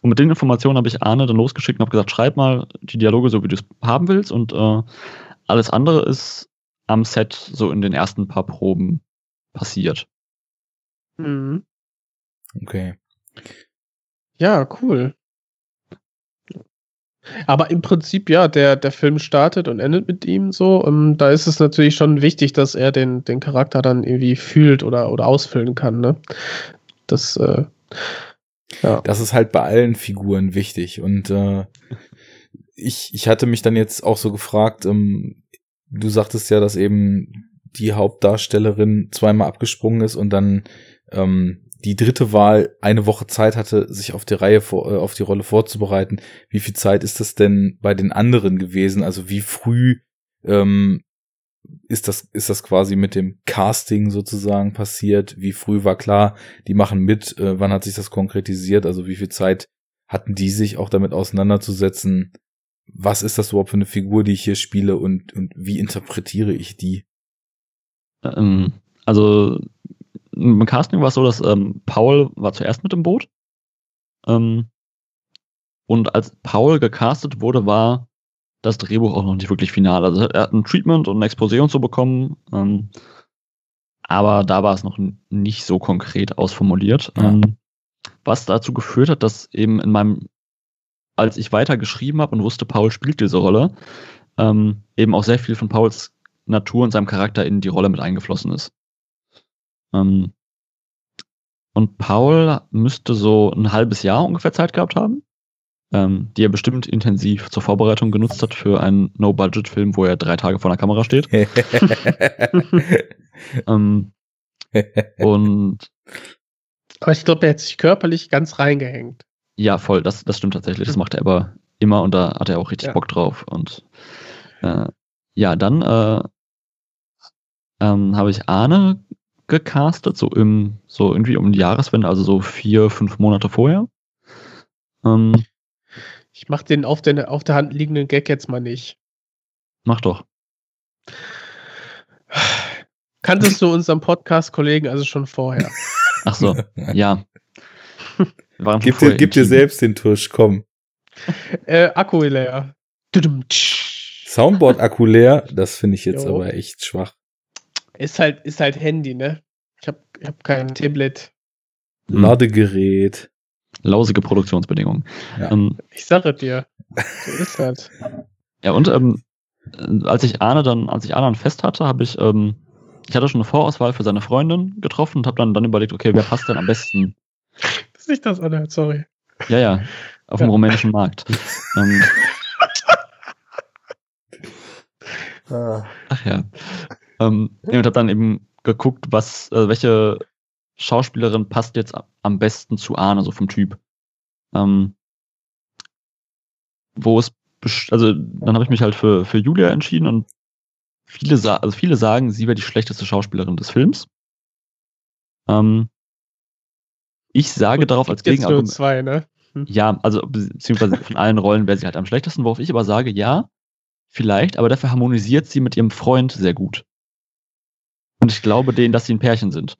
und mit den Informationen habe ich Arne dann losgeschickt und habe gesagt, schreib mal die Dialoge so, wie du es haben willst und äh, alles andere ist am Set so in den ersten paar Proben passiert. Mhm. Okay. Ja, cool. Aber im Prinzip, ja, der, der Film startet und endet mit ihm so. Ähm, da ist es natürlich schon wichtig, dass er den, den Charakter dann irgendwie fühlt oder, oder ausfüllen kann, ne? Das, äh, ja. Das ist halt bei allen Figuren wichtig. Und äh, ich, ich hatte mich dann jetzt auch so gefragt, ähm, du sagtest ja, dass eben die Hauptdarstellerin zweimal abgesprungen ist und dann ähm, die dritte Wahl eine Woche Zeit hatte, sich auf die Reihe vor, äh, auf die Rolle vorzubereiten. Wie viel Zeit ist das denn bei den anderen gewesen? Also wie früh Ähm, ist das, ist das quasi mit dem Casting sozusagen passiert? Wie früh war klar, die machen mit? Äh, wann hat sich das konkretisiert? Also wie viel Zeit hatten die sich auch damit auseinanderzusetzen? Was ist das überhaupt für eine Figur, die ich hier spiele und, und wie interpretiere ich die? Ähm, also im Casting war es so, dass ähm, Paul war zuerst mit im Boot. Ähm, und als Paul gecastet wurde, war das Drehbuch auch noch nicht wirklich final. Also er hat ein Treatment und ein Exposé und so bekommen, ähm, aber da war es noch nicht so konkret ausformuliert. Ja. Ähm, was dazu geführt hat, dass eben in meinem, als ich weiter geschrieben habe und wusste, Paul spielt diese Rolle, ähm, eben auch sehr viel von Pauls Natur und seinem Charakter in die Rolle mit eingeflossen ist. Ähm, und Paul müsste so ein halbes Jahr ungefähr Zeit gehabt haben ähm, die er bestimmt intensiv zur Vorbereitung genutzt hat für einen No-Budget-Film, wo er drei Tage vor der Kamera steht. ähm, und aber ich glaube, er hat sich körperlich ganz reingehängt. Ja, voll, das, das stimmt tatsächlich. Das macht er aber immer und da hat er auch richtig ja. Bock drauf. Und äh, ja, dann äh, ähm, habe ich Arne gecastet, so im, so irgendwie um die Jahreswende, also so vier, fünf Monate vorher. Ähm, ich mach den auf, den auf der Hand liegenden Gag jetzt mal nicht. Mach doch. Kanntest du unseren Podcast-Kollegen also schon vorher? Ach so, ja. Gib dir, gib dir selbst den Tusch, komm. Äh, Akku leer. Soundboard-Akku leer, das finde ich jetzt jo. aber echt schwach. Ist halt, ist halt Handy, ne? Ich habe ich hab kein Tablet. Ladegerät lausige Produktionsbedingungen. Ja. Ähm, ich sage dir, so ist halt. Ja, und ähm, als ich Arne dann, als ich Arne dann fest hatte, habe ich, ähm, ich hatte schon eine Vorauswahl für seine Freundin getroffen und habe dann, dann überlegt, okay, wer passt denn am besten? Das ist nicht das anhört, sorry. Ja, ja, auf ja. dem rumänischen Markt. ähm, ah. Ach ja. Ähm, und habe dann eben geguckt, was, äh, welche Schauspielerin passt jetzt am besten zu Arne, so vom Typ. Ähm, wo es, also dann habe ich mich halt für, für Julia entschieden und viele, also viele sagen, sie wäre die schlechteste Schauspielerin des Films. Ähm, ich sage und darauf als Gegenargument. Zwei, ne? Hm. Ja, also beziehungsweise von allen Rollen wäre sie halt am schlechtesten, worauf ich aber sage, ja, vielleicht, aber dafür harmonisiert sie mit ihrem Freund sehr gut. Und ich glaube denen, dass sie ein Pärchen sind.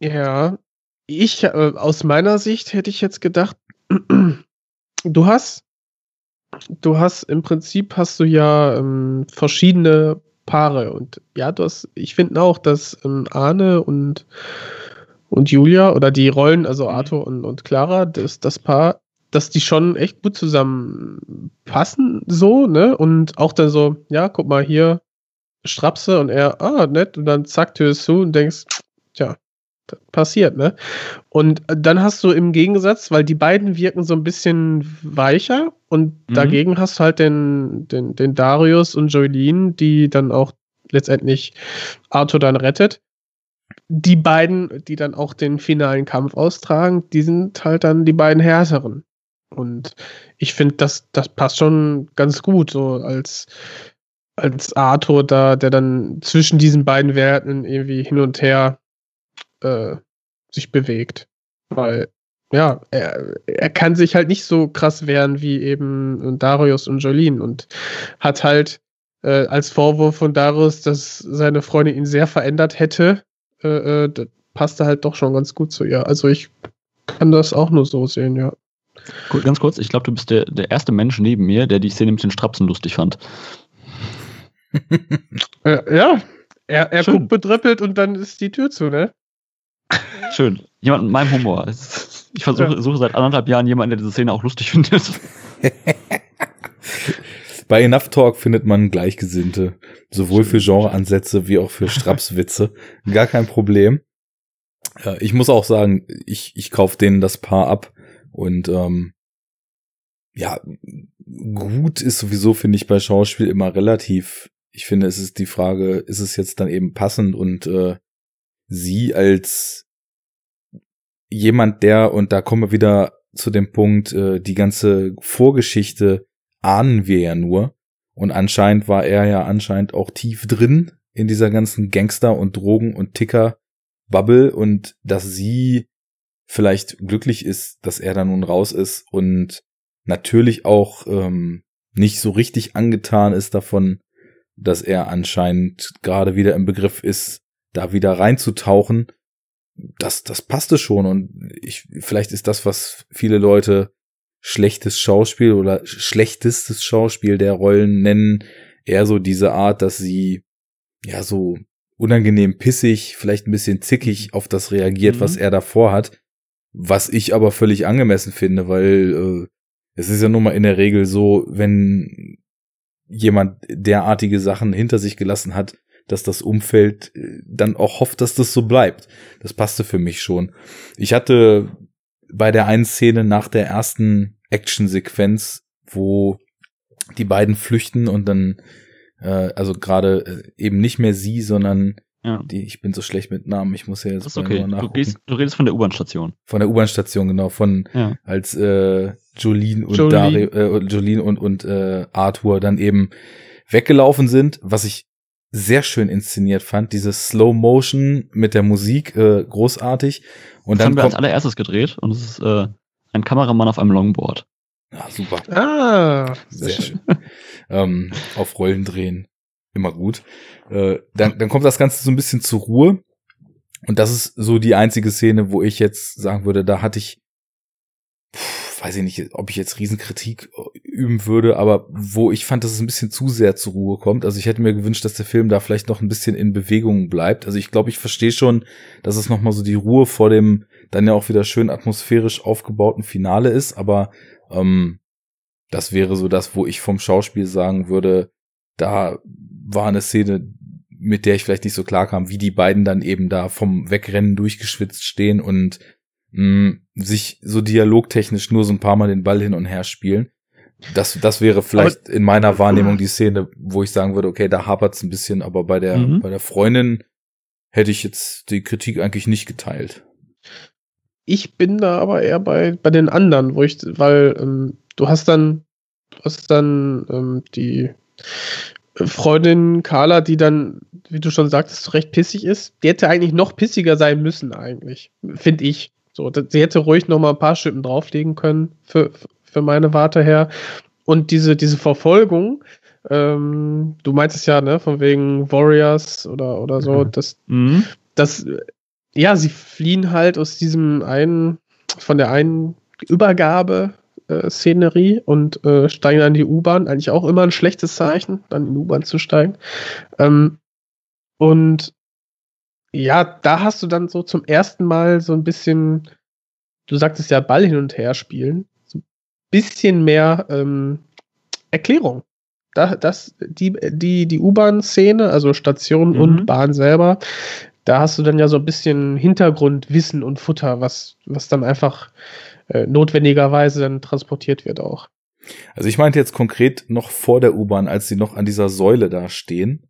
Ja, ich, äh, aus meiner Sicht hätte ich jetzt gedacht, du hast, du hast im Prinzip hast du ja ähm, verschiedene Paare und ja, du hast, ich finde auch, dass ähm, Arne und und Julia oder die Rollen, also mhm. Arthur und, und Clara, das, das Paar, dass die schon echt gut zusammenpassen, so, ne? Und auch dann so, ja, guck mal hier, Strapse und er, ah, nett, und dann zack, Tür ist zu und denkst, tja, passiert, ne? Und dann hast du im Gegensatz, weil die beiden wirken so ein bisschen weicher und mhm. dagegen hast du halt den, den, den Darius und Joylene, die dann auch letztendlich Arthur dann rettet. Die beiden, die dann auch den finalen Kampf austragen, die sind halt dann die beiden härteren. Und ich finde, das, das passt schon ganz gut, so als, als Arthur da, der dann zwischen diesen beiden Werten irgendwie hin und her äh, sich bewegt. Weil, ja, er, er kann sich halt nicht so krass wehren wie eben Darius und Jolene und hat halt äh, als Vorwurf von Darius, dass seine Freundin ihn sehr verändert hätte, äh, äh, passte halt doch schon ganz gut zu ihr. Also ich kann das auch nur so sehen, ja. Ganz kurz, ich glaube, du bist der, der erste Mensch neben mir, der die Szene mit den Strapsen lustig fand. Äh, ja, er, er guckt bedröppelt und dann ist die Tür zu, ne? Schön. Jemand mit meinem Humor. Ich versuche ja. suche seit anderthalb Jahren jemanden, der diese Szene auch lustig findet. Bei Enough Talk findet man Gleichgesinnte. Sowohl für Genreansätze wie auch für Strapswitze. Gar kein Problem. Ich muss auch sagen, ich, ich kaufe denen das Paar ab. Und ähm, ja, gut ist sowieso, finde ich, bei Schauspiel immer relativ. Ich finde, es ist die Frage, ist es jetzt dann eben passend und äh, sie als jemand, der, und da kommen wir wieder zu dem Punkt, äh, die ganze Vorgeschichte ahnen wir ja nur. Und anscheinend war er ja anscheinend auch tief drin in dieser ganzen Gangster- und Drogen- und Ticker-Bubble und dass sie vielleicht glücklich ist, dass er da nun raus ist und natürlich auch ähm, nicht so richtig angetan ist davon, dass er anscheinend gerade wieder im Begriff ist, da wieder reinzutauchen. Das, das passte schon und ich, vielleicht ist das, was viele Leute schlechtes Schauspiel oder schlechtestes Schauspiel der Rollen nennen, eher so diese Art, dass sie ja so unangenehm pissig, vielleicht ein bisschen zickig auf das reagiert, mhm. was er davor hat, was ich aber völlig angemessen finde, weil äh, es ist ja nun mal in der Regel so, wenn jemand derartige Sachen hinter sich gelassen hat, dass das Umfeld äh, dann auch hofft, dass das so bleibt. Das passte für mich schon. Ich hatte bei der einen Szene nach der ersten Actionsequenz, wo die beiden flüchten und dann äh, also gerade äh, eben nicht mehr sie, sondern ja. die, ich bin so schlecht mit Namen, ich muss ja jetzt das ist okay. Du, gehst, du redest von der U-Bahn-Station. Von der U-Bahn-Station, genau, von ja. als äh, Jolene und Jolene. Dario, äh, Jolene und, und äh, Arthur dann eben weggelaufen sind, was ich sehr schön inszeniert fand, diese Slow Motion mit der Musik, äh, großartig. Und das dann haben wir als allererstes gedreht und es ist äh, ein Kameramann auf einem Longboard. Ja, super. Ah, sehr, sehr schön. ähm, auf Rollen drehen, immer gut. Äh, dann, dann kommt das Ganze so ein bisschen zur Ruhe. Und das ist so die einzige Szene, wo ich jetzt sagen würde, da hatte ich weiß ich nicht, ob ich jetzt Riesenkritik üben würde, aber wo ich fand, dass es ein bisschen zu sehr zur Ruhe kommt. Also ich hätte mir gewünscht, dass der Film da vielleicht noch ein bisschen in Bewegung bleibt. Also ich glaube, ich verstehe schon, dass es nochmal so die Ruhe vor dem dann ja auch wieder schön atmosphärisch aufgebauten Finale ist, aber ähm, das wäre so das, wo ich vom Schauspiel sagen würde, da war eine Szene, mit der ich vielleicht nicht so klar kam, wie die beiden dann eben da vom Wegrennen durchgeschwitzt stehen und mh, sich so dialogtechnisch nur so ein paar Mal den Ball hin und her spielen. Das, das wäre vielleicht aber, in meiner Wahrnehmung die Szene, wo ich sagen würde, okay, da hapert's ein bisschen, aber bei der, mhm. bei der Freundin hätte ich jetzt die Kritik eigentlich nicht geteilt. Ich bin da aber eher bei, bei den anderen, wo ich, weil ähm, du hast dann, du hast dann ähm, die Freundin Carla, die dann, wie du schon sagtest, recht pissig ist. Die hätte eigentlich noch pissiger sein müssen, eigentlich, finde ich. So, sie hätte ruhig noch mal ein paar Schippen drauflegen können für, für meine Warte her. Und diese, diese Verfolgung, ähm, du meinst es ja, ne, von wegen Warriors oder, oder so, mhm. das, mhm. das, ja, sie fliehen halt aus diesem einen, von der einen Übergabe Szenerie und äh, steigen dann in die U-Bahn. Eigentlich auch immer ein schlechtes Zeichen, dann in die U-Bahn zu steigen. Ähm, und ja, da hast du dann so zum ersten Mal so ein bisschen, du sagtest ja Ball hin und her spielen, so ein bisschen mehr ähm, Erklärung. Da, das, die, die, die U-Bahn-Szene, also Station mhm. und Bahn selber, da hast du dann ja so ein bisschen Hintergrundwissen und Futter, was, was dann einfach äh, notwendigerweise dann transportiert wird auch. Also ich meinte jetzt konkret noch vor der U-Bahn, als sie noch an dieser Säule da stehen.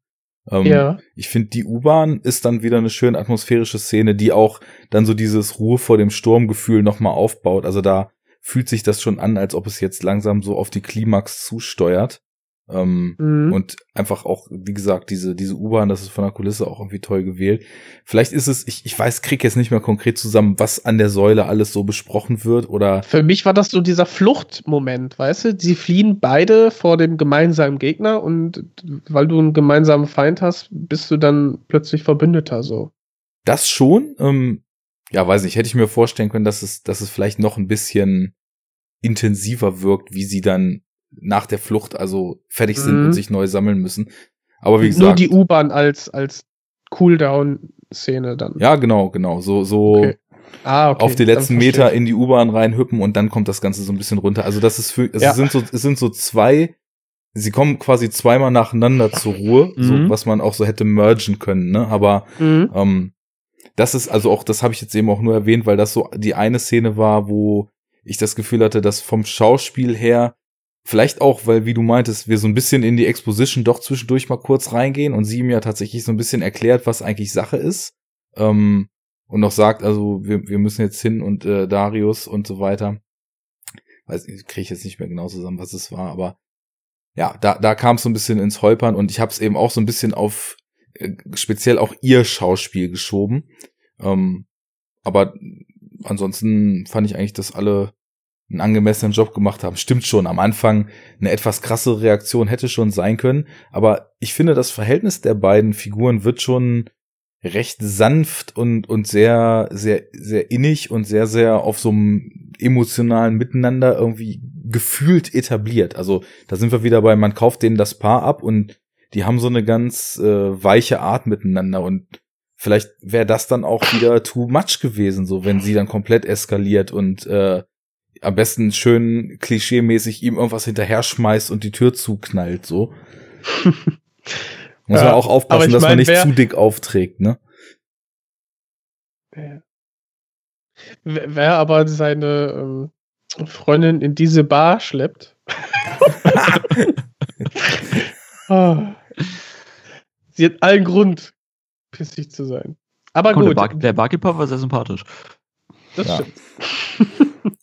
Ähm, ja. Ich finde, die U-Bahn ist dann wieder eine schön atmosphärische Szene, die auch dann so dieses Ruhe vor dem Sturmgefühl nochmal aufbaut. Also da fühlt sich das schon an, als ob es jetzt langsam so auf die Klimax zusteuert. Ähm, mhm. Und einfach auch, wie gesagt, diese, diese U-Bahn, das ist von der Kulisse auch irgendwie toll gewählt. Vielleicht ist es, ich, ich weiß, krieg jetzt nicht mehr konkret zusammen, was an der Säule alles so besprochen wird oder. Für mich war das so dieser Fluchtmoment, weißt du? Sie fliehen beide vor dem gemeinsamen Gegner und weil du einen gemeinsamen Feind hast, bist du dann plötzlich Verbündeter so. Das schon, ähm, ja, weiß nicht, hätte ich mir vorstellen können, dass es, dass es vielleicht noch ein bisschen intensiver wirkt, wie sie dann nach der Flucht also fertig sind mhm. und sich neu sammeln müssen. Aber wie gesagt. Nur die U-Bahn als, als Cooldown-Szene dann. Ja, genau, genau. So, so okay. Ah, okay. auf die letzten Meter in die U-Bahn reinhüppen und dann kommt das Ganze so ein bisschen runter. Also das ist für, es ja. sind so, es sind so zwei, sie kommen quasi zweimal nacheinander zur Ruhe, mhm. so was man auch so hätte mergen können, ne? Aber mhm. ähm, das ist also auch, das habe ich jetzt eben auch nur erwähnt, weil das so die eine Szene war, wo ich das Gefühl hatte, dass vom Schauspiel her Vielleicht auch, weil, wie du meintest, wir so ein bisschen in die Exposition doch zwischendurch mal kurz reingehen und sie ja tatsächlich so ein bisschen erklärt, was eigentlich Sache ist. Ähm, und noch sagt, also wir, wir müssen jetzt hin und äh, Darius und so weiter. Weiß kriege ich jetzt nicht mehr genau zusammen, was es war, aber ja, da, da kam es so ein bisschen ins Holpern und ich habe es eben auch so ein bisschen auf äh, speziell auch ihr Schauspiel geschoben. Ähm, aber ansonsten fand ich eigentlich, dass alle einen angemessenen Job gemacht haben. Stimmt schon, am Anfang eine etwas krasse Reaktion hätte schon sein können, aber ich finde, das Verhältnis der beiden Figuren wird schon recht sanft und, und sehr, sehr, sehr innig und sehr, sehr auf so einem emotionalen Miteinander irgendwie gefühlt etabliert. Also da sind wir wieder bei, man kauft denen das Paar ab und die haben so eine ganz äh, weiche Art miteinander und vielleicht wäre das dann auch wieder too much gewesen, so wenn sie dann komplett eskaliert und äh, am besten schön klischeemäßig ihm irgendwas hinterher schmeißt und die Tür zuknallt, so. Muss Ja, man auch aufpassen, dass man mein, nicht wer- zu dick aufträgt, ne? Wer wer aber seine ähm, Freundin in diese Bar schleppt. Ah. Sie hat allen Grund, pissig zu sein. Aber Komm, der, gut, Bar der Barkeeper war sehr sympathisch. das Ja. stimmt.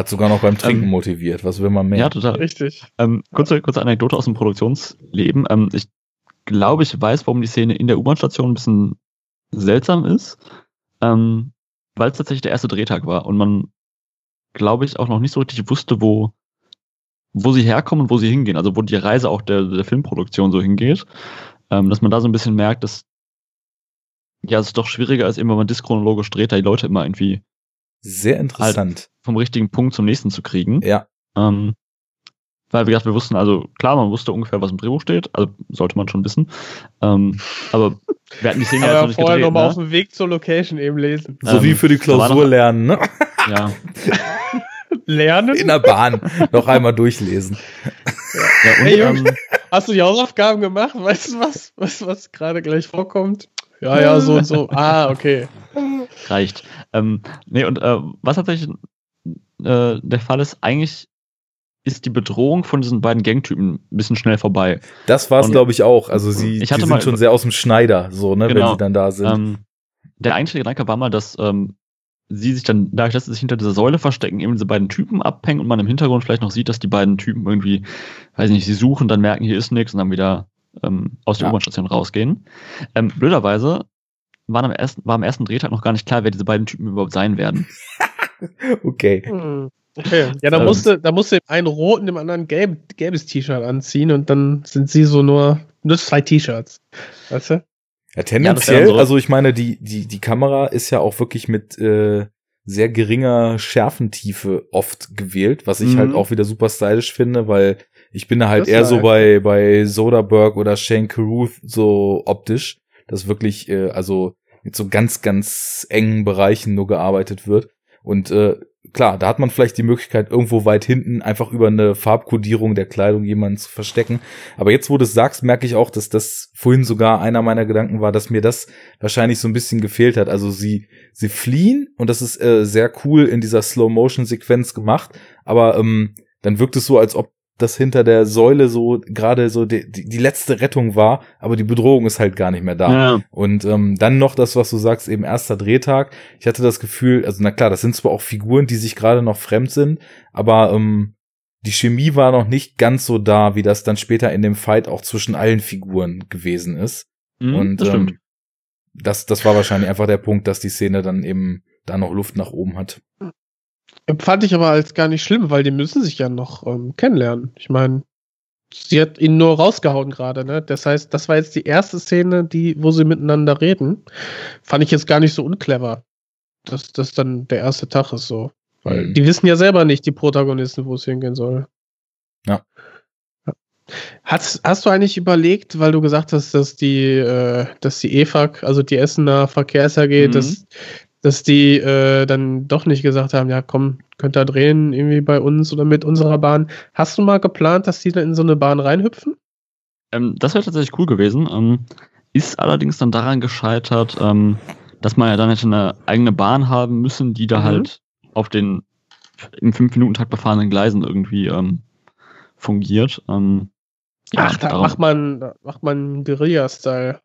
Hat sogar noch beim Trinken Ähm, motiviert. Was will man mehr? Ja, total. Richtig. Ähm, kurze, kurze Anekdote aus dem Produktionsleben. Ähm, ich glaube, ich weiß, warum die Szene in der U-Bahn-Station ein bisschen seltsam ist. Ähm, weil es tatsächlich der erste Drehtag war und man, glaube ich, auch noch nicht so richtig wusste, wo, wo sie herkommen und wo sie hingehen. Also wo die Reise auch der, der Filmproduktion so hingeht. Ähm, dass man da so ein bisschen merkt, dass ja, es doch schwieriger ist, eben wenn man dischronologisch dreht, da die Leute immer irgendwie Sehr interessant. vom richtigen Punkt zum nächsten zu kriegen. Ja. Ähm, weil, wie gesagt, wir wussten, also klar, man wusste ungefähr, was im Drehbuch steht, also sollte man schon wissen. Ähm, aber wir hatten die Szene ja jetzt noch nicht vorher gedreht, nochmal auf ne? dem Weg zur Location eben lesen. So Ähm, wie für die Klausur noch- lernen, ne? Ja. Lernen? In der Bahn. noch einmal durchlesen. ja und, Hey, Jungs. ähm, Hast du die Hausaufgaben gemacht? Weißt du was? Weißt du, was gerade gleich vorkommt? Ja, ja, so und so. Ah, okay. reicht. Ähm, nee, und äh, was tatsächlich äh, der Fall ist, eigentlich ist die Bedrohung von diesen beiden Gangtypen ein bisschen schnell vorbei. Das war es, glaube ich, auch. Also sie Ich hatte die sind mal- schon sehr aus dem Schneider, so, ne, wenn Genau. sie dann da sind. Ähm, der eigentliche Gedanke war mal, dass ähm, sie sich dann, dadurch, dass sie sich hinter dieser Säule verstecken, eben diese beiden Typen abhängen und man im Hintergrund vielleicht noch sieht, dass die beiden Typen irgendwie, weiß nicht, sie suchen, dann merken, hier ist nichts und dann wieder ähm, aus der Ja. U-Bahn-Station rausgehen. Ähm, blöderweise waren am ersten, war am ersten Drehtag noch gar nicht klar, wer diese beiden Typen überhaupt sein werden. Okay. Hm. Okay. Ja, da Ähm. musste, da musste einen rot und dem anderen gelb, gelbes T-Shirt anziehen und dann sind sie so nur, nur zwei T-Shirts. Weißt du? Ja, Ja, tendenziell, wär so- also ich meine, die, die, die Kamera ist ja auch wirklich mit äh, sehr geringer Schärfentiefe oft gewählt, was ich Mhm. halt auch wieder super stylisch finde, weil ich bin da halt Das eher so bei, bei Soderbergh oder Shane Carruth so optisch, dass wirklich, äh, also mit so ganz, ganz engen Bereichen nur gearbeitet wird. Und äh, klar, da hat man vielleicht die Möglichkeit, irgendwo weit hinten einfach über eine Farbkodierung der Kleidung jemanden zu verstecken. Aber jetzt, wo du es sagst, merke ich auch, dass das vorhin sogar einer meiner Gedanken war, dass mir das wahrscheinlich so ein bisschen gefehlt hat. Also sie, sie fliehen und das ist äh, sehr cool in dieser Slow-Motion-Sequenz gemacht, aber ähm, dann wirkt es so, als ob das hinter der Säule so gerade so die, die, die letzte Rettung war, aber die Bedrohung ist halt gar nicht mehr da. Ja. Und ähm, dann noch das, was du sagst, eben erster Drehtag. Ich hatte das Gefühl, also na klar, das sind zwar auch Figuren, die sich gerade noch fremd sind, aber ähm, die Chemie war noch nicht ganz so da, wie das dann später in dem Fight auch zwischen allen Figuren gewesen ist. Mhm, Und das stimmt. ähm, das, das war wahrscheinlich einfach der Punkt, dass die Szene dann eben da noch Luft nach oben hat. Fand ich aber als gar nicht schlimm, weil die müssen sich ja noch ähm, kennenlernen. Ich meine, sie hat ihn nur rausgehauen gerade, ne? Das heißt, das war jetzt die erste Szene, die, wo sie miteinander reden. Fand ich jetzt gar nicht so unclever, dass das dann der erste Tag ist so. Weil Mhm. die wissen ja selber nicht, die Protagonisten, wo es hingehen soll. Ja. Ja. Hast, hast du eigentlich überlegt, weil du gesagt hast, dass die, äh, dass die EFAG, also die Essener Verkehrs AG, Mhm. dass, dass die äh, dann doch nicht gesagt haben, ja komm, könnt ihr drehen irgendwie bei uns oder mit unserer Bahn. Hast du mal geplant, dass die dann in so eine Bahn reinhüpfen? Ähm, das wäre tatsächlich cool gewesen. Ähm, ist allerdings dann daran gescheitert, ähm, dass man ja dann hätte eine eigene Bahn haben müssen, die da Mhm. halt auf den im 5-Minuten-Takt befahrenen Gleisen irgendwie ähm, fungiert. Ähm, ja, Ach, da darum- macht man, da macht man Guerilla-Style.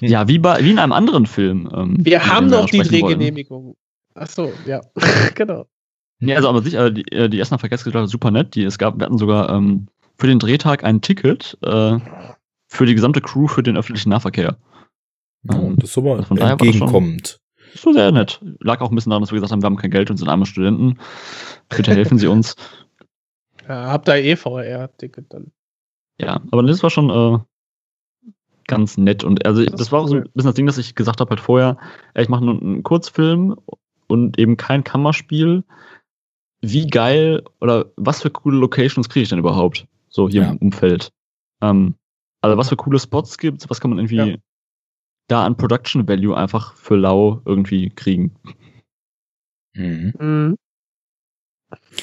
Ja, wie, bei, wie in einem anderen Film. Ähm, Wir haben den wir noch die. Drehgenehmigung. Ach so, ja, genau. Nee, also aber sicher, äh, die, äh, die Essener Verkehrsgesellschaft ist super nett. Die, es gab, wir hatten sogar ähm, für den Drehtag ein Ticket äh, für die gesamte Crew für den öffentlichen Nahverkehr. Ja, das ist aber von daher war das schon- entgegenkommend. War sehr nett. Lag auch ein bisschen daran, dass wir gesagt haben, wir haben kein Geld und sind arme Studenten. Bitte helfen Sie uns. Ja, habt ihr eh VR-Ticket dann. Ja, aber das war schon äh, ganz nett. Und also Das das, war auch so ein bisschen das Ding, dass ich gesagt habe halt vorher, ey, ich mache nur einen Kurzfilm und eben kein Kammerspiel. Wie geil oder was für coole Locations kriege ich denn überhaupt? So hier Ja. im Umfeld. Ähm, also was für coole Spots gibt's, was kann man irgendwie Ja. da an Production Value einfach für lau irgendwie kriegen. Mhm. Mhm.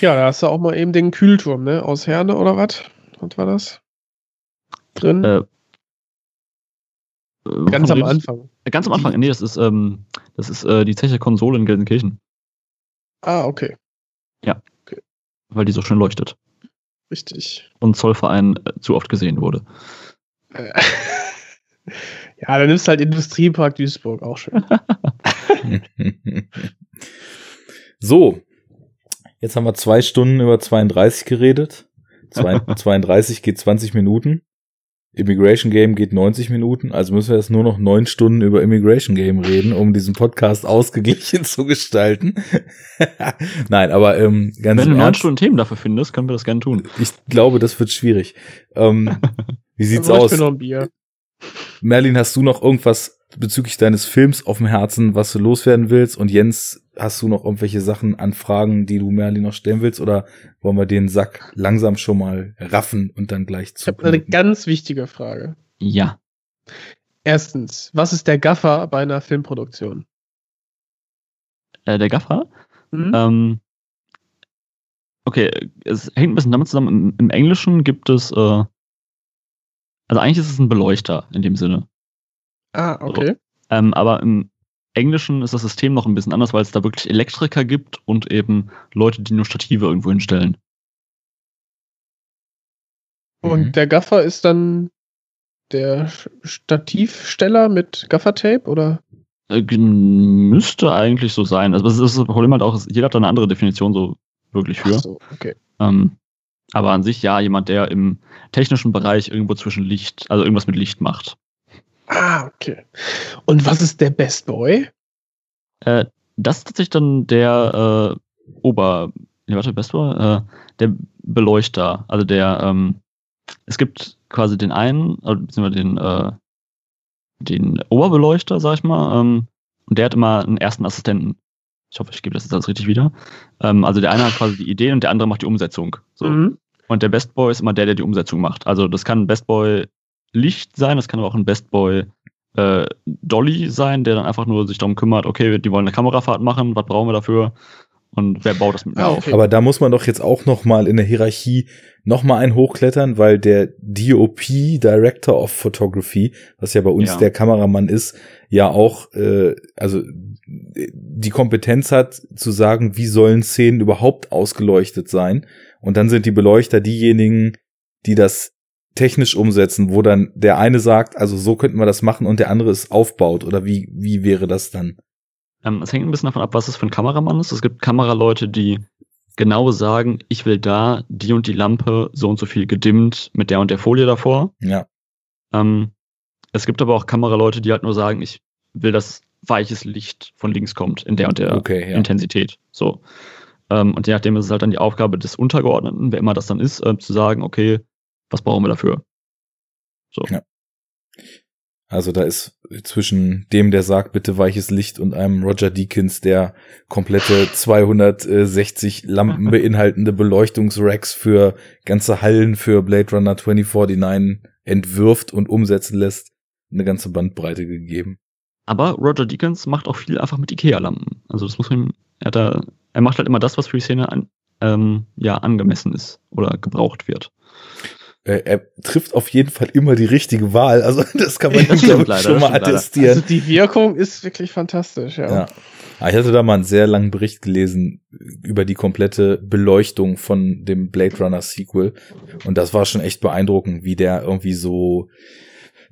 Ja, da hast du auch mal eben den Kühlturm, ne? Aus Herne oder was? Was war das? Drin? Äh, Ganz wovon am redest- Anfang. Ganz am Anfang, nee, das ist, ähm, das ist äh, die Zeche Konsole in Gelsenkirchen, Ah, okay. weil die so schön leuchtet Richtig. und Zollverein äh, zu oft gesehen wurde. Äh, ja, dann nimmst du halt Industriepark Duisburg, auch schön. so, jetzt haben wir zwei Stunden über 32 geredet. Zwei, 32 geht 20 Minuten. Immigration Game geht 90 Minuten, also müssen wir jetzt nur noch neun Stunden über Immigration Game reden, um diesen Podcast ausgeglichen zu gestalten. Nein, aber ähm, ganz Wenn du neun Stunden Themen dafür findest, können wir das gerne tun. ich glaube, das wird schwierig. Ähm, wie sieht's aus? Ich mir noch ein Bier. Merlin, hast du noch irgendwas bezüglich deines Films auf dem Herzen, was du loswerden willst? Und Jens, hast du noch irgendwelche Sachen an Fragen, die du Merlin noch stellen willst? Oder wollen wir den Sack langsam schon mal raffen und dann gleich Ich zu? habe eine ganz wichtige Frage. Ja. Erstens, was ist der Gaffer bei einer Filmproduktion? Äh, der Gaffer. Hm? Ähm, okay, es hängt ein bisschen damit zusammen. Im, im Englischen gibt es, äh, also eigentlich ist es ein Beleuchter in dem Sinne. Ah, okay. Ähm, aber im Englischen ist das System noch ein bisschen anders, weil es da wirklich Elektriker gibt und eben Leute, die nur Stative irgendwo hinstellen. Und Mhm. der Gaffer ist dann der Stativsteller mit Gaffertape oder? Äh, müsste eigentlich so sein. Also das, ist das Problem halt auch, ist, jeder hat da eine andere Definition so wirklich für. Ach so, okay. Ähm, aber an sich ja, jemand, der im technischen Bereich irgendwo zwischen Licht, also irgendwas mit Licht macht. Ah, okay. Und was ist der Best Boy? Äh, das ist tatsächlich dann der äh, Ober, nee, warte, Best Boy? Äh, der Beleuchter, also der, ähm, es gibt quasi den einen, äh, beziehungsweise den, äh, den Oberbeleuchter, sag ich mal, ähm, und der hat immer einen ersten Assistenten. Ich hoffe, ich gebe das jetzt alles richtig wieder. Ähm, also der eine hat quasi die Idee und der andere macht die Umsetzung. So. Mhm. Und der Best Boy ist immer der, der die Umsetzung macht. Also das kann ein Best Boy Licht sein, das kann aber auch ein Best Boy äh, Dolly sein, der dann einfach nur sich darum kümmert, okay, die wollen eine Kamerafahrt machen, was brauchen wir dafür? Und wer baut das mit mir Ah, auf? okay. Aber da muss man doch jetzt auch noch mal in der Hierarchie noch mal einen hochklettern, weil der DOP, Director of Photography, was ja bei uns Ja. der Kameramann ist, ja auch, äh, also die Kompetenz hat zu sagen, wie sollen Szenen überhaupt ausgeleuchtet sein. Und dann sind die Beleuchter diejenigen, die das technisch umsetzen, wo dann der eine sagt, also so könnten wir das machen und der andere es aufbaut. Oder wie, wie wäre das dann? Ähm, es hängt ein bisschen davon ab, was es für ein Kameramann ist. Es gibt Kameraleute, die genau sagen, ich will da die und die Lampe so und so viel gedimmt mit der und der Folie davor. Ja. Ähm, es gibt aber auch Kameraleute, die halt nur sagen, ich will, dass weiches Licht von links kommt in der und der Okay, ja. Intensität. So. Ähm, und je nachdem ist es halt dann die Aufgabe des Untergeordneten, wer immer das dann ist, äh, zu sagen, okay, was brauchen wir dafür? So. Ja. Also da ist zwischen dem, der sagt, bitte weiches Licht und einem Roger Deakins, der komplette 260 Lampen beinhaltende Beleuchtungsracks für ganze Hallen für Blade Runner 2049 entwirft und umsetzen lässt, eine ganze Bandbreite gegeben. Aber Roger Deakins macht auch viel einfach mit Ikea-Lampen. Also das muss man, er, hat da, er macht halt immer das, was für die Szene an, ähm, ja, angemessen ist oder gebraucht wird. Äh, er trifft auf jeden Fall immer die richtige Wahl. Also das kann man Das glaub stimmt leider, schon mal attestieren. Also die Wirkung ist wirklich fantastisch, ja. Ja. Ah, Ich hatte da mal einen sehr langen Bericht gelesen über die komplette Beleuchtung von dem Blade Runner Sequel. Und das war schon echt beeindruckend, wie der irgendwie so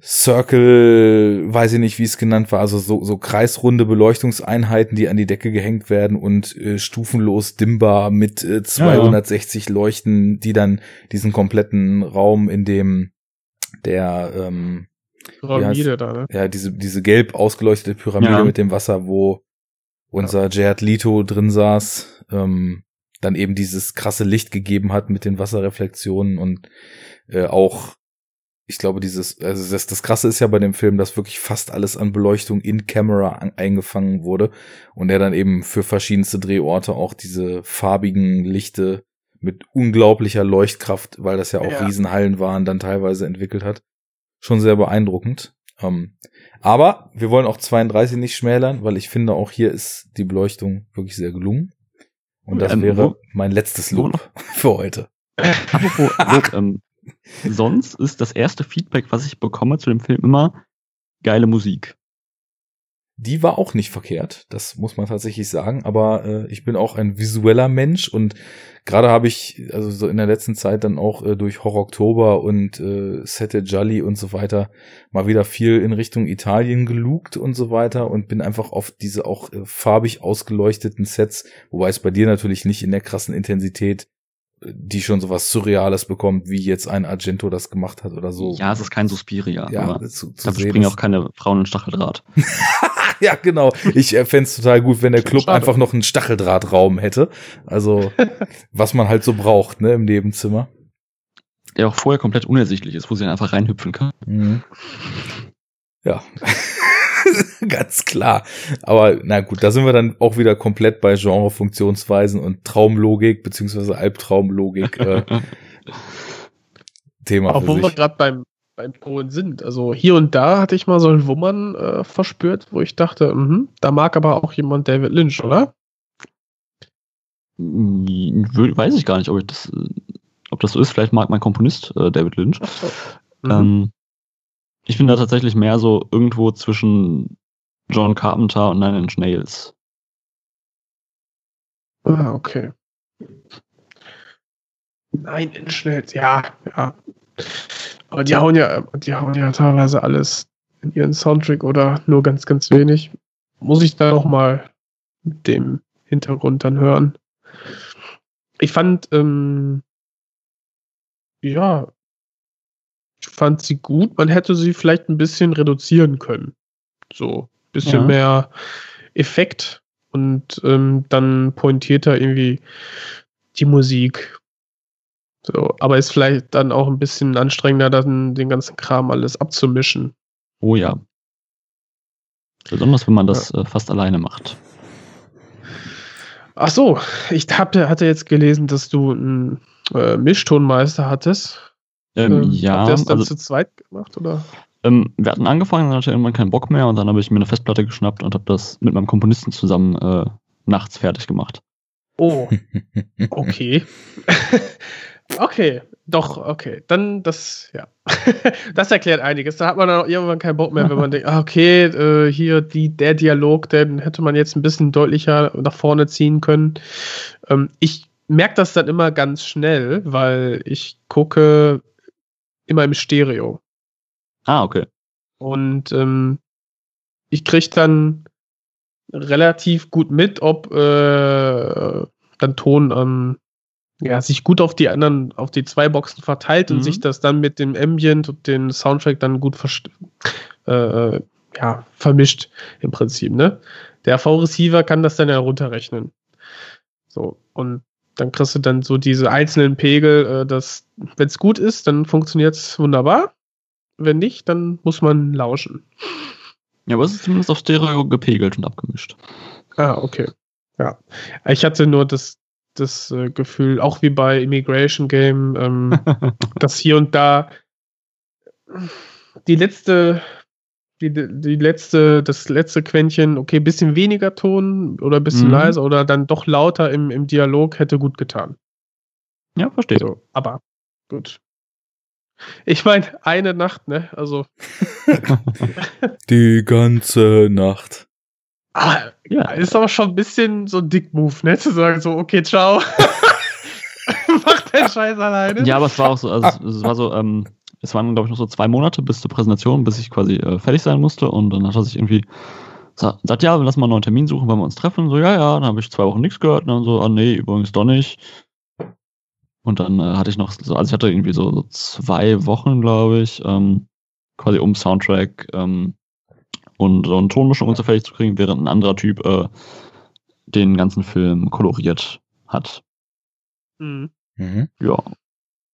Circle, weiß ich nicht, wie es genannt war, also so, so kreisrunde Beleuchtungseinheiten, die an die Decke gehängt werden und äh, stufenlos dimmbar mit äh, 260 ja, ja. Leuchten, die dann diesen kompletten Raum, in dem der ähm, Pyramide da, ne? Ja, diese, diese gelb ausgeleuchtete Pyramide ja. mit dem Wasser, wo unser ja. Jared Leto drin saß, ähm, dann eben dieses krasse Licht gegeben hat mit den Wasserreflexionen und äh, auch ich glaube, dieses, also das, das Krasse ist ja bei dem Film, dass wirklich fast alles an Beleuchtung in Camera an, eingefangen wurde und er dann eben für verschiedenste Drehorte auch diese farbigen Lichte mit unglaublicher Leuchtkraft, weil das ja auch ja. Riesenhallen waren, dann teilweise entwickelt hat. Schon sehr beeindruckend. Ähm, aber wir wollen auch 32 nicht schmälern, weil ich finde, auch hier ist die Beleuchtung wirklich sehr gelungen. Und das ähm, wäre mein letztes Lob für heute. Apropos ähm, sonst ist das erste Feedback, was ich bekomme zu dem Film immer geile Musik. Die war auch nicht verkehrt, das muss man tatsächlich sagen, aber äh, ich bin auch ein visueller Mensch und gerade habe ich also so in der letzten Zeit dann auch äh, durch Horror Oktober und äh, Sette Jolly und so weiter mal wieder viel in Richtung Italien gelugt und so weiter und bin einfach auf diese auch äh, farbig ausgeleuchteten Sets, wobei es bei dir natürlich nicht in der krassen Intensität die schon sowas Surreales bekommt, wie jetzt ein Argento das gemacht hat oder so. Ja, es ist kein Suspiria. Ja, aber zu, zu da springen auch keine Frauen in Stacheldraht. ja, genau. Ich äh, fände total gut, wenn der Club Schade. einfach noch einen Stacheldrahtraum hätte. Also, was man halt so braucht, ne, im Nebenzimmer. Der auch vorher komplett unersichtlich ist, wo sie dann einfach reinhüpfen kann. Mhm. Ja. Ganz klar. Aber na gut, da sind wir dann auch wieder komplett bei Genre-Funktionsweisen und Traumlogik beziehungsweise Albtraumlogik. Äh, Thema. Auch wo sich. wir gerade beim, beim Polen sind. Also hier und da hatte ich mal so ein Wummern äh, verspürt, wo ich dachte, mh, da mag aber auch jemand David Lynch, oder? Weiß ich gar nicht, ob ich das, ob das so ist. Vielleicht mag mein Komponist äh, David Lynch. So. Mhm. Ähm, ich bin da tatsächlich mehr so irgendwo zwischen John Carpenter und Nine Inch Nails. Ah, okay. Nine Inch Nails, ja, ja. Aber die hauen ja, die hauen ja teilweise alles in ihren Soundtrack oder nur ganz, ganz wenig. Muss ich da noch mal mit dem Hintergrund dann hören. Ich fand, ähm, ja, ich fand sie gut. Man hätte sie vielleicht ein bisschen reduzieren können. So, bisschen ja. mehr Effekt und ähm, dann pointierter irgendwie die Musik. So, aber ist vielleicht dann auch ein bisschen anstrengender, dann den ganzen Kram alles abzumischen. Oh ja. Besonders wenn man das ja. äh, fast alleine macht. Ach so, ich hab, hatte jetzt gelesen, dass du einen äh, Mischtonmeister hattest. Ähm, ähm, ja. Habt ihr das dann also, zu zweit gemacht, oder? Ähm, wir hatten angefangen, dann hatte ich irgendwann keinen Bock mehr und dann habe ich mir eine Festplatte geschnappt und habe das mit meinem Komponisten zusammen äh, nachts fertig gemacht. Oh, okay. okay, doch, okay. Dann das, ja. das erklärt einiges. Da hat man dann auch irgendwann keinen Bock mehr, wenn man denkt, ah, okay, äh, hier die, der Dialog, den hätte man jetzt ein bisschen deutlicher nach vorne ziehen können. Ähm, ich merke das dann immer ganz schnell, weil ich gucke immer im Stereo. Ah, okay. Und ähm, ich kriege dann relativ gut mit, ob äh, dann Ton ähm, ja, sich gut auf die anderen, auf die zwei Boxen verteilt mhm. und sich das dann mit dem Ambient und dem Soundtrack dann gut äh, ja, vermischt im Prinzip. Ne? Der V-Receiver kann das dann ja runterrechnen. So, und dann kriegst du dann so diese einzelnen Pegel, äh, dass, wenn es gut ist, dann funktioniert es wunderbar. Wenn nicht, dann muss man lauschen. Ja, aber es ist zumindest auf Stereo gepegelt und abgemischt. Ah, okay. Ja. Ich hatte nur das, das äh, Gefühl, auch wie bei Immigration Game, ähm, dass hier und da die letzte die, die letzte, das letzte Quäntchen, okay, bisschen weniger Ton oder bisschen mhm. leiser oder dann doch lauter im, im Dialog hätte gut getan. Ja, verstehe. So, aber gut. Ich meine, eine Nacht, ne? Also. die ganze Nacht. Ah, ja, ist aber schon ein bisschen so ein Dick-Move, ne? Zu sagen so, okay, ciao. Mach deinen Scheiß alleine. Ja, aber es war auch so, also es war so, ähm, es waren, glaube ich, noch so zwei Monate bis zur Präsentation, bis ich quasi äh, fertig sein musste. Und dann hat er sich irgendwie sa- gesagt, ja, lass mal einen neuen Termin suchen, wenn wir uns treffen. So, ja, ja, dann habe ich zwei Wochen nichts gehört. Und dann so, ah nee, übrigens doch nicht. Und dann äh, hatte ich noch so, also ich hatte irgendwie so, so zwei Wochen, glaube ich, ähm, quasi um Soundtrack ähm, und so eine Tonmischung und so fertig zu kriegen, während ein anderer Typ äh, den ganzen Film koloriert hat. Mhm. Mhm. Ja.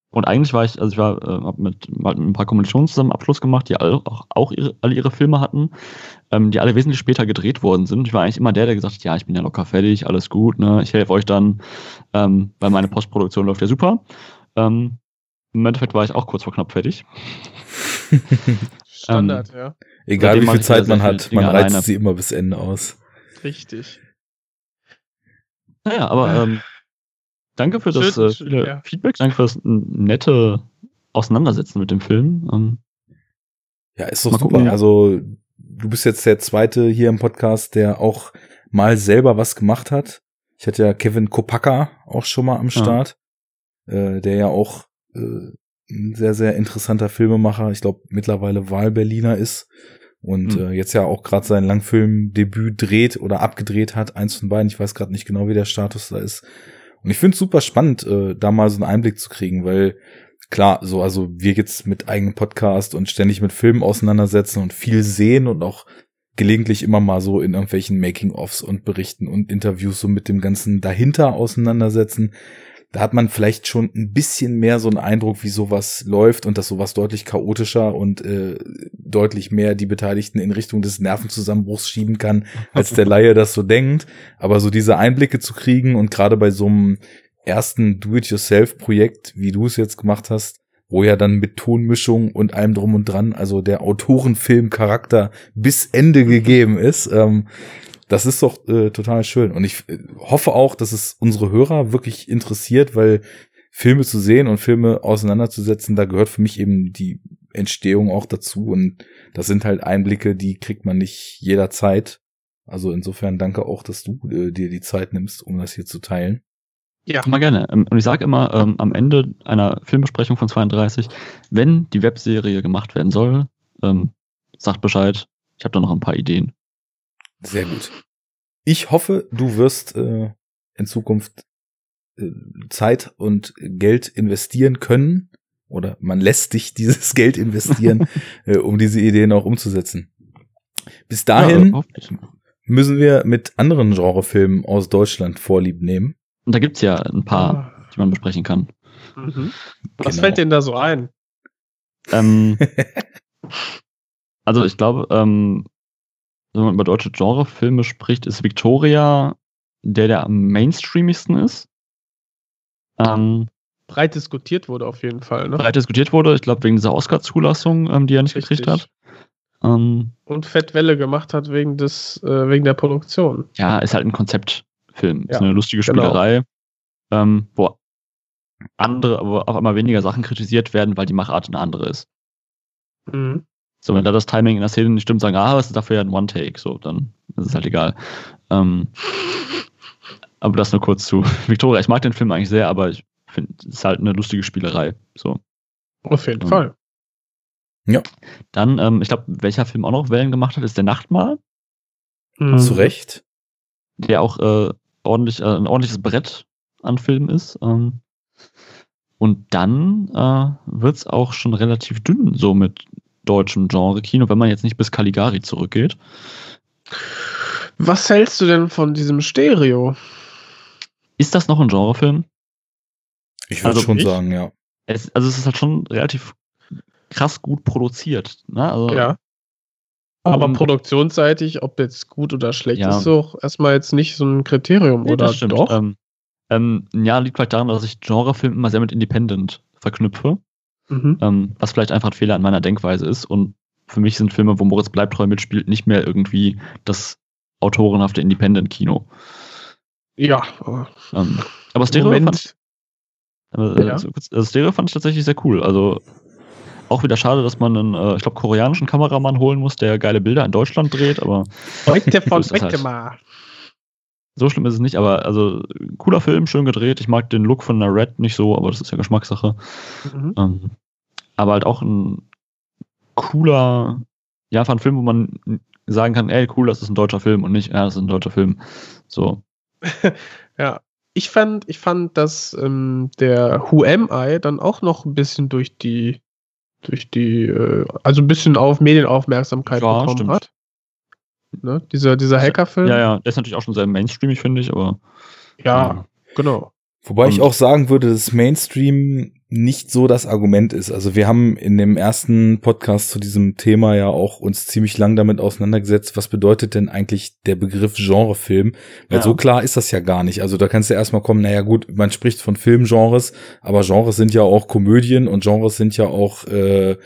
Und eigentlich war ich, also ich war, äh, hab mit, mit ein paar Kommilitonen zusammen Abschluss gemacht, die alle auch, auch ihre, alle ihre Filme hatten, ähm, die alle wesentlich später gedreht worden sind. Ich war eigentlich immer der, der gesagt hat, ja, ich bin ja locker fertig, alles gut, ne, ich helfe euch dann, ähm, weil meine Postproduktion läuft ja super. Ähm, Im Endeffekt war ich auch kurz vor knapp fertig. Standard, ja. Egal wie viel Zeit man hat, man reizt alleine. sie immer bis Ende aus. Richtig. Naja, aber ähm, danke für das Schön, äh, schön, ja. Feedback, danke für das nette Auseinandersetzen mit dem Film. Ähm, Ja, ist doch super. gucken, ja. Also, du bist jetzt der zweite hier im Podcast, der auch mal selber was gemacht hat. Ich hatte ja Kevin Kopacka auch schon mal am Start, äh, der ja auch äh, ein sehr, sehr interessanter Filmemacher, ich glaube mittlerweile Wahlberliner ist und Mhm. äh, jetzt ja auch gerade sein Langfilmdebüt dreht oder abgedreht hat, eins von beiden. Ich weiß gerade nicht genau, wie der Status da ist. Und ich finde es super spannend, äh, da mal so einen Einblick zu kriegen, weil klar, so, also wir jetzt mit eigenem Podcast und ständig mit Filmen auseinandersetzen und viel sehen und auch gelegentlich immer mal so in irgendwelchen Making-ofs und Berichten und Interviews so mit dem Ganzen dahinter auseinandersetzen. Da hat man vielleicht schon ein bisschen mehr so einen Eindruck, wie sowas läuft und dass sowas deutlich chaotischer und äh, deutlich mehr die Beteiligten in Richtung des Nervenzusammenbruchs schieben kann, als der Laie das so denkt. Aber so diese Einblicke zu kriegen und gerade bei so einem ersten Do-it-yourself-Projekt, wie du es jetzt gemacht hast, wo ja dann mit Tonmischung und allem drum und dran, also der Autorenfilm-Charakter bis Ende gegeben ist, ähm, das ist doch äh, total schön. Und ich äh, hoffe auch, dass es unsere Hörer wirklich interessiert, weil Filme zu sehen und Filme auseinanderzusetzen, da gehört für mich eben die Entstehung auch dazu. Und das sind halt Einblicke, die kriegt man nicht jederzeit. Also insofern danke auch, dass du äh, dir die Zeit nimmst, um das hier zu teilen. Ja. Immer gerne. Ähm, Und ich sage immer ähm, am Ende einer Filmbesprechung von 32, wenn die Webserie gemacht werden soll, ähm, sagt Bescheid. Ich habe da noch ein paar Ideen. Sehr gut. Ich hoffe, du wirst äh, in Zukunft äh, Zeit und Geld investieren können oder man lässt dich dieses Geld investieren, äh, um diese Ideen auch umzusetzen. Bis dahin Ja, müssen wir mit anderen Genrefilmen aus Deutschland Vorlieb nehmen. Und da gibt's ja ein paar, die man besprechen kann. Mhm. Was Genau. fällt denn da so ein? Ähm, also ich glaube, ähm, wenn man über deutsche Genrefilme spricht, ist Victoria der, der am mainstreamigsten ist. Ähm, Breit diskutiert wurde auf jeden Fall, ne? breit diskutiert wurde, ich glaube wegen dieser Oscar-Zulassung, ähm, die er nicht gekriegt hat. Ähm, Und Fettwelle gemacht hat wegen des, äh, wegen der Produktion. ja, ist halt ein Konzeptfilm. Ja, ist eine lustige genau. Spielerei, ähm, wo andere, aber auf einmal weniger Sachen kritisiert werden, weil die Machart eine andere ist. Mhm. So, wenn da das Timing in der Szene nicht stimmt, sagen, ah, was ist dafür ja ein One-Take, so, dann ist es halt egal. Ähm, aber das nur kurz zu Victoria. Ich mag den Film eigentlich sehr, aber ich finde, es ist halt eine lustige Spielerei. So. Auf jeden Mhm. Fall. Dann, ähm, ich glaube, welcher Film auch noch Wellen gemacht hat, ist der Nachtmahl, Mhm. Zu Recht. der auch äh, ordentlich, äh, ein ordentliches Brett an Filmen ist. Ähm, und dann äh, wird's auch schon relativ dünn, so mit deutschem Genre-Kino, wenn man jetzt nicht bis Caligari zurückgeht. Was hältst du denn von diesem Stereo? Ist das noch ein Genrefilm? Ich würde Also schon ich- sagen, ja. Es, also es ist halt schon relativ krass gut produziert. Ne? Also, Ja. Aber Und- produktionsseitig, ob jetzt gut oder schlecht, Ja. ist doch erstmal jetzt nicht so ein Kriterium, Nee, oder das stimmt. doch? Ähm, ähm, ja, liegt vielleicht daran, dass ich Genrefilm immer sehr mit Independent verknüpfe, Mhm. ähm, was vielleicht einfach ein Fehler an meiner Denkweise ist. Und für mich sind Filme, wo Moritz Bleibtreu mitspielt, nicht mehr irgendwie das autorenhafte Independent-Kino. Ja. Ähm, aber Stereo fand, aber, äh, Ja. also Stereo fand ich tatsächlich sehr cool. Also auch wieder schade, dass man einen, äh, ich glaube, koreanischen Kameramann holen muss, der geile Bilder in Deutschland dreht, aber Heute von So halt. mal. So schlimm ist es nicht, aber also cooler Film, schön gedreht. Ich mag den Look von der Red nicht so, aber das ist ja Geschmackssache. Mhm. Ähm, aber halt auch ein cooler, ja, einfach ein Film, wo man sagen kann, ey, cool, das ist ein deutscher Film und nicht, ja, das ist ein deutscher Film. So. ja, ich fand, ich fand, dass ähm, der Who Am I dann auch noch ein bisschen durch die, durch die, äh, also ein bisschen auf Medienaufmerksamkeit Ja, bekommen stimmt. hat. Ne? Dieser, dieser Hackerfilm. Ja, ja, der ist natürlich auch schon sehr mainstreamig, finde ich, aber ja, genau. Wobei ich Und- auch sagen würde, dass Mainstream nicht so das Argument ist. Also wir haben in dem ersten Podcast zu diesem Thema ja auch uns ziemlich lang damit auseinandergesetzt, was bedeutet denn eigentlich der Begriff Genrefilm? Weil Ja. so klar ist das ja gar nicht. Also da kannst du erstmal kommen, naja gut, man spricht von Filmgenres, aber Genres sind ja auch Komödien und Genres sind ja auch äh,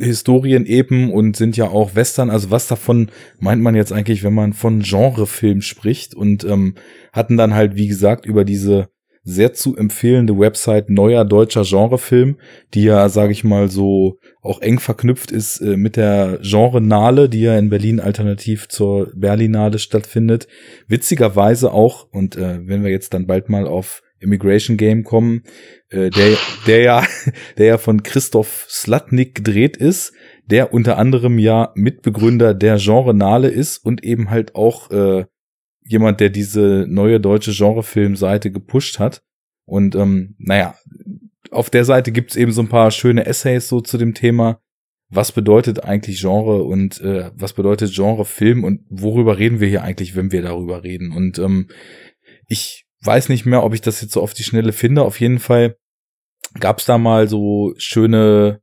Historien eben und sind ja auch Western. Also was davon meint man jetzt eigentlich, wenn man von Genrefilm spricht? Und ähm, hatten dann halt, wie gesagt, über diese sehr zu empfehlende Website Neuer Deutscher Genrefilm, die ja, sage ich mal, so auch eng verknüpft ist äh, mit der Genre-Nale, die ja in Berlin alternativ zur Berlinale stattfindet. Witzigerweise auch, und äh, wenn wir jetzt dann bald mal auf Immigration Game kommen, äh, der, der ja, der ja von Christoph Slatnik gedreht ist, der unter anderem ja Mitbegründer der Genre-Nale ist und eben halt auch äh, jemand, der diese neue deutsche Genrefilmseite gepusht hat. Und ähm, naja, auf der Seite gibt's eben so ein paar schöne Essays so zu dem Thema. Was bedeutet eigentlich Genre und äh, was bedeutet Genrefilm und worüber reden wir hier eigentlich, wenn wir darüber reden? Und ähm, ich weiß nicht mehr, ob ich das jetzt so auf die Schnelle finde. Auf jeden Fall gab's da mal so schöne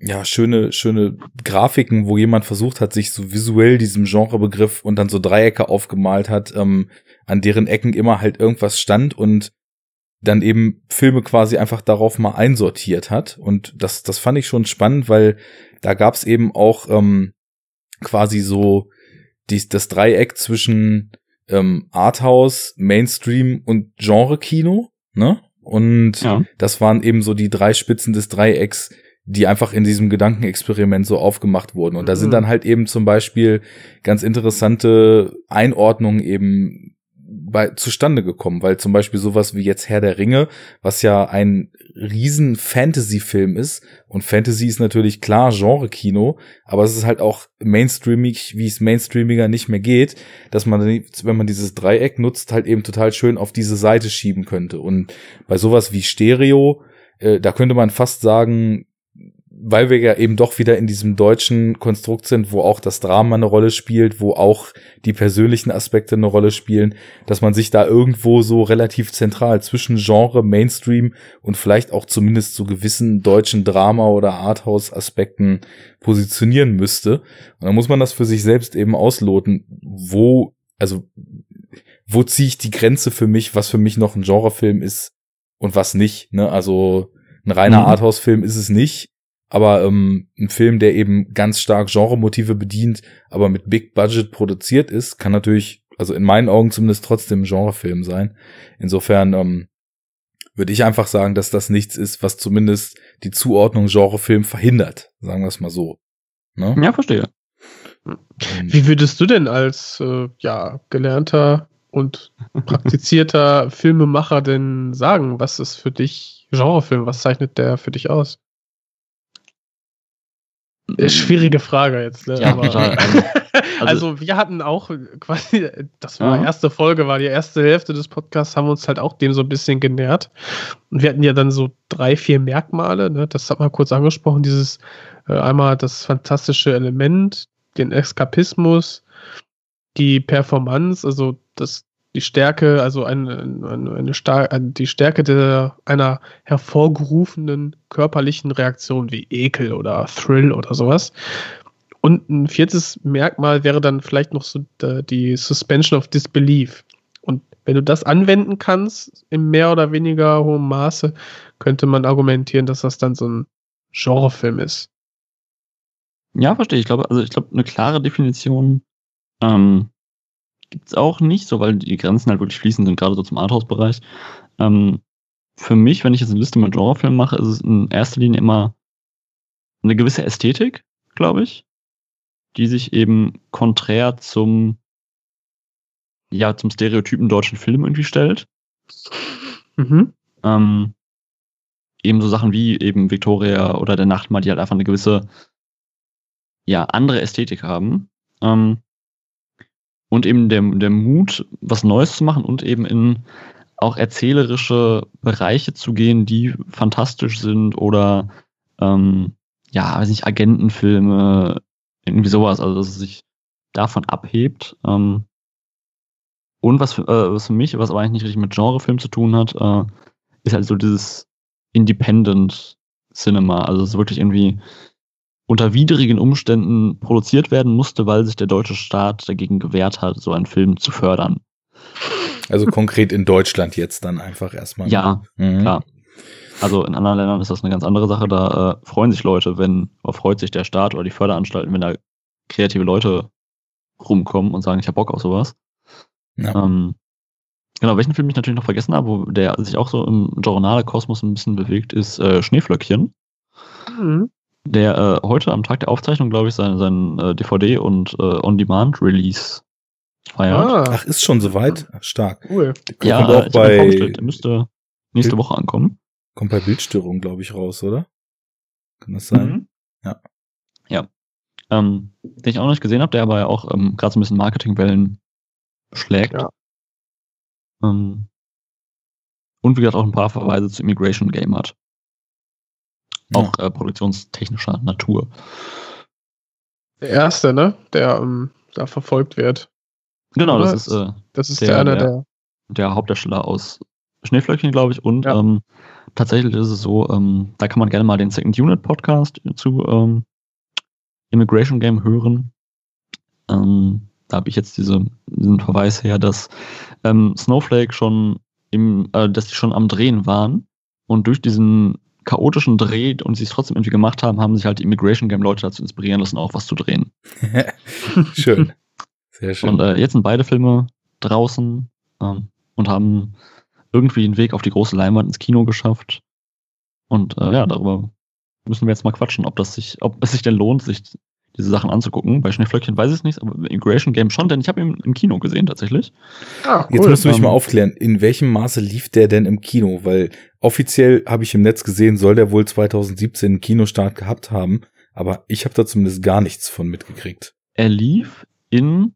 ja, schöne, schöne Grafiken, wo jemand versucht hat, sich so visuell diesem Genrebegriff und dann so Dreiecke aufgemalt hat, ähm, an deren Ecken immer halt irgendwas stand und dann eben Filme quasi einfach darauf mal einsortiert hat. Und das, das fand ich schon spannend, weil da gab's eben auch ähm, quasi so dies, das Dreieck zwischen ähm, Arthouse, Mainstream und Genre-Kino, ne? Und ja. das waren eben so die drei Spitzen des Dreiecks, die einfach in diesem Gedankenexperiment so aufgemacht wurden. Und da sind Mhm. dann halt eben zum Beispiel ganz interessante Einordnungen eben bei, zustande gekommen, weil zum Beispiel sowas wie jetzt Herr der Ringe, was ja ein riesen Fantasy-Film ist, und Fantasy ist natürlich klar Genre-Kino, aber es ist halt auch mainstreamig, wie es mainstreamiger nicht mehr geht, dass man, wenn man dieses Dreieck nutzt, halt eben total schön auf diese Seite schieben könnte. Und bei sowas wie Stereo, äh, da könnte man fast sagen, weil wir ja eben doch wieder in diesem deutschen Konstrukt sind, wo auch das Drama eine Rolle spielt, wo auch die persönlichen Aspekte eine Rolle spielen, dass man sich da irgendwo so relativ zentral zwischen Genre, Mainstream und vielleicht auch zumindest zu gewissen deutschen Drama- oder Arthouse-Aspekten positionieren müsste. Und dann muss man das für sich selbst eben ausloten, wo, also, wo ziehe ich die Grenze für mich, was für mich noch ein Genrefilm ist und was nicht. Ne? Also ein reiner Mhm. Arthouse-Film ist es nicht. Aber ähm, ein Film, der eben ganz stark Genremotive bedient, aber mit Big Budget produziert ist, kann natürlich, also in meinen Augen zumindest trotzdem ein Genrefilm sein. Insofern ähm, würde ich einfach sagen, dass das nichts ist, was zumindest die Zuordnung Genrefilm verhindert. Sagen wir es mal so. Ne? Ja, verstehe. Und- Wie würdest du denn als äh, ja, gelernter und praktizierter Filmemacher denn sagen, was ist für dich Genrefilm? Was zeichnet der für dich aus? Äh, Schwierige Frage jetzt, ne? Ja, Aber- total. Also, also, wir hatten auch quasi, das war Ja. erste Folge, war die erste Hälfte des Podcasts, haben wir uns halt auch dem so ein bisschen genähert. Und wir hatten ja dann so drei, vier Merkmale, ne? das hat man kurz angesprochen, dieses äh, einmal das fantastische Element, den Eskapismus, die Performance, also das, die Stärke, also eine, eine, eine die Stärke der, einer hervorgerufenen körperlichen Reaktion wie Ekel oder Thrill oder sowas. Und ein viertes Merkmal wäre dann vielleicht noch so äh, die Suspension of Disbelief. Und wenn du das anwenden kannst, im mehr oder weniger hohem Maße, könnte man argumentieren, dass das dann so ein Genrefilm ist. ja, verstehe. Ich glaube, also ich glaube, eine klare Definition ähm, gibt es auch nicht, so weil die Grenzen halt wirklich fließend sind, gerade so zum Arthouse-Bereich. Ähm, für mich, wenn ich jetzt eine Liste mit Genrefilmen mache, ist es in erster Linie immer eine gewisse Ästhetik, glaube ich, die sich eben konträr zum ja, zum stereotypen deutschen Film irgendwie stellt. Mhm. Ähm, eben so Sachen wie eben Victoria oder der Nachtmahl, die halt einfach eine gewisse, ja, andere Ästhetik haben. Ähm, und eben der, der Mut, was Neues zu machen und eben in auch erzählerische Bereiche zu gehen, die fantastisch sind oder ähm, ja, weiß nicht, Agentenfilme, irgendwie sowas, also dass es sich davon abhebt. Ähm, und was für, äh, was für mich, was aber eigentlich nicht richtig mit Genrefilm zu tun hat, äh, ist halt so dieses Independent Cinema. Also es ist wirklich irgendwie unter widrigen Umständen produziert werden musste, weil sich der deutsche Staat dagegen gewehrt hat, so einen Film zu fördern. Also konkret in Deutschland jetzt dann einfach erstmal. Ja, mhm. klar. Also in anderen Ländern ist das eine ganz andere Sache. Da äh, freuen sich Leute, wenn, oder freut sich der Staat oder die Förderanstalten, wenn da kreative Leute rumkommen und sagen, ich habe Bock auf sowas. Ja. Ähm, genau, welchen Film ich natürlich noch vergessen habe, wo der sich auch so im Journale-Kosmos ein bisschen bewegt, ist äh, Schneeflöckchen. Mhm. Der äh, heute am Tag der Aufzeichnung, glaube ich, sein, sein äh, DVD und äh, On-Demand-Release feiert. Ah. Ach, ist schon soweit? Stark. Cool. Ja, auch bei, der müsste nächste Woche ankommen. Kommt bei Bildstörung, glaube ich, raus, oder? Kann das sein? Mhm. Ja. Ja. Ähm, den ich auch noch nicht gesehen habe, der aber ja auch ähm, gerade so ein bisschen Marketingwellen schlägt. Ja. Ähm, und wie gesagt auch ein paar Verweise zu Immigration Game hat. Auch ja. äh, produktionstechnischer Natur. Der erste, ne? Der ähm, da verfolgt wird. Genau, Oder? das ist, äh, das ist der, der einer der, der Hauptdarsteller aus Schneeflöckchen, glaube ich. Und ja. ähm, tatsächlich ist es so, ähm, da kann man gerne mal den Second Unit Podcast zu ähm, Immigration Game hören. Ähm, da habe ich jetzt diese, diesen Verweis her, dass ähm, Snowflake schon im, äh, dass die schon am Drehen waren und durch diesen chaotischen Dreh und sie es trotzdem irgendwie gemacht haben, haben sich halt die Immigration Game Leute dazu inspirieren lassen, auch was zu drehen. schön. Sehr schön. Und äh, jetzt sind beide Filme draußen ähm, und haben irgendwie einen Weg auf die große Leinwand ins Kino geschafft. Und äh, ja, darüber müssen wir jetzt mal quatschen, ob das sich, ob es sich denn lohnt, sich diese Sachen anzugucken. Bei Schneeflöckchen weiß ich es nicht, aber Immigration Game schon, denn ich habe ihn im Kino gesehen tatsächlich. Ah, cool. Jetzt musst du mich um, mal ähm, aufklären, in welchem Maße lief der denn im Kino? Weil offiziell habe ich im Netz gesehen, soll der wohl 2017 einen Kinostart gehabt haben, aber ich habe da zumindest gar nichts von mitgekriegt. Er lief in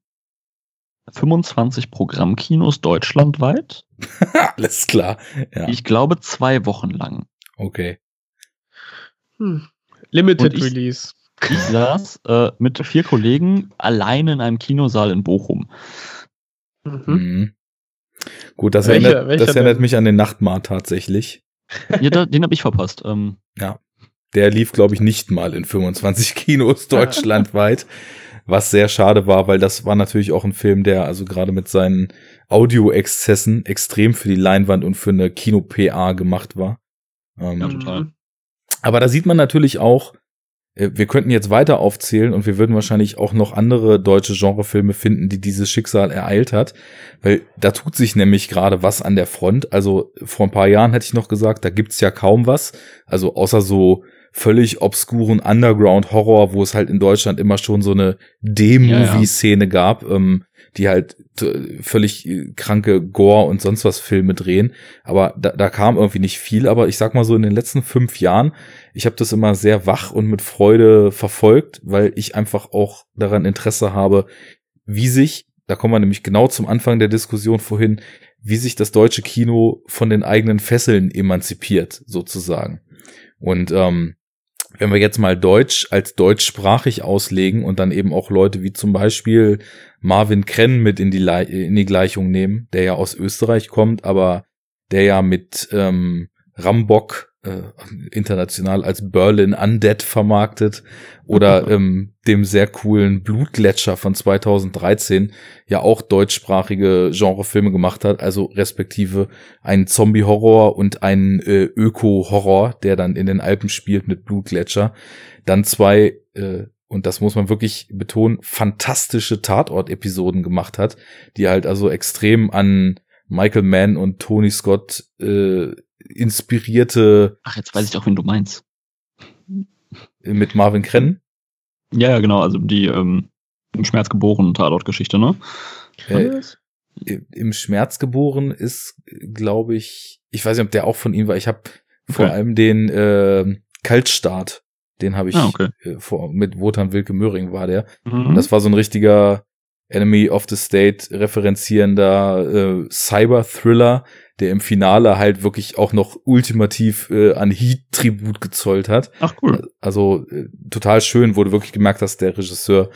25 Programmkinos deutschlandweit. Alles klar. Ja. Ich glaube zwei Wochen lang. Okay. Hm. Limited ich, Release. Ich saß äh, mit vier Kollegen alleine in einem Kinosaal in Bochum. Mhm. Mhm. Gut, das, welcher, erinnert, welcher das erinnert mich an den Nachtmar tatsächlich. Ja, da, den habe ich verpasst. Ähm, ja. Der lief, glaube ich, nicht mal in 25 Kinos deutschlandweit was sehr schade war, weil das war natürlich auch ein Film, der also gerade mit seinen Audio-Exzessen extrem für die Leinwand und für eine Kino-PA gemacht war. Ähm, ja, total. Aber da sieht man natürlich auch, äh, wir könnten jetzt weiter aufzählen und wir würden wahrscheinlich auch noch andere deutsche Genrefilme finden, die dieses Schicksal ereilt hat, weil da tut sich nämlich gerade was an der Front. Also vor ein paar Jahren hätte ich noch gesagt, da gibt's ja kaum was, also außer so völlig obskuren Underground-Horror, wo es halt in Deutschland immer schon so eine D-Movie-Szene ja, ja. gab, ähm, die halt völlig äh, kranke Gore und sonst was Filme drehen. Aber da, da kam irgendwie nicht viel. Aber ich sag mal so, in den letzten fünf Jahren, ich habe das immer sehr wach und mit Freude verfolgt, weil ich einfach auch daran Interesse habe, wie sich, da kommen wir nämlich genau zum Anfang der Diskussion vorhin, wie sich das deutsche Kino von den eigenen Fesseln emanzipiert, sozusagen. Und ähm, wenn wir jetzt mal Deutsch als deutschsprachig auslegen und dann eben auch Leute wie zum Beispiel Marvin Krenn mit in die, in die Gleichung nehmen, der ja aus Österreich kommt, aber der ja mit ähm, Rambock äh, international als Berlin Undead vermarktet oder ähm, dem sehr coolen Blutgletscher von 2013 ja auch deutschsprachige Genrefilme gemacht hat, also respektive einen Zombie-Horror und einen äh, Öko-Horror, der dann in den Alpen spielt mit Blutgletscher. Dann zwei äh, und das muss man wirklich betonen, fantastische Tatort-Episoden gemacht hat, die halt also extrem an Michael Mann und Tony Scott äh, inspirierte. Ach, jetzt weiß ich auch, wen du meinst. Mit Marvin Krenn? Ja, ja, genau, also die ähm, im Schmerz geboren Tatort-Geschichte, ne? Äh, Im Schmerz geboren ist, glaube ich, ich weiß nicht, ob der auch von ihm war. Ich habe Vor Okay. allem den äh, Kaltstart. Den habe ich Ah, okay. äh, vor, mit Wotan Wilke Möhring war der. Mhm. Und das war so ein richtiger Enemy of the State referenzierender äh, Cyber-Thriller, der im Finale halt wirklich auch noch ultimativ äh, an Heat-Tribut gezollt hat. Ach cool. Also äh, total schön, du wirklich gemerkt hast, der Regisseur,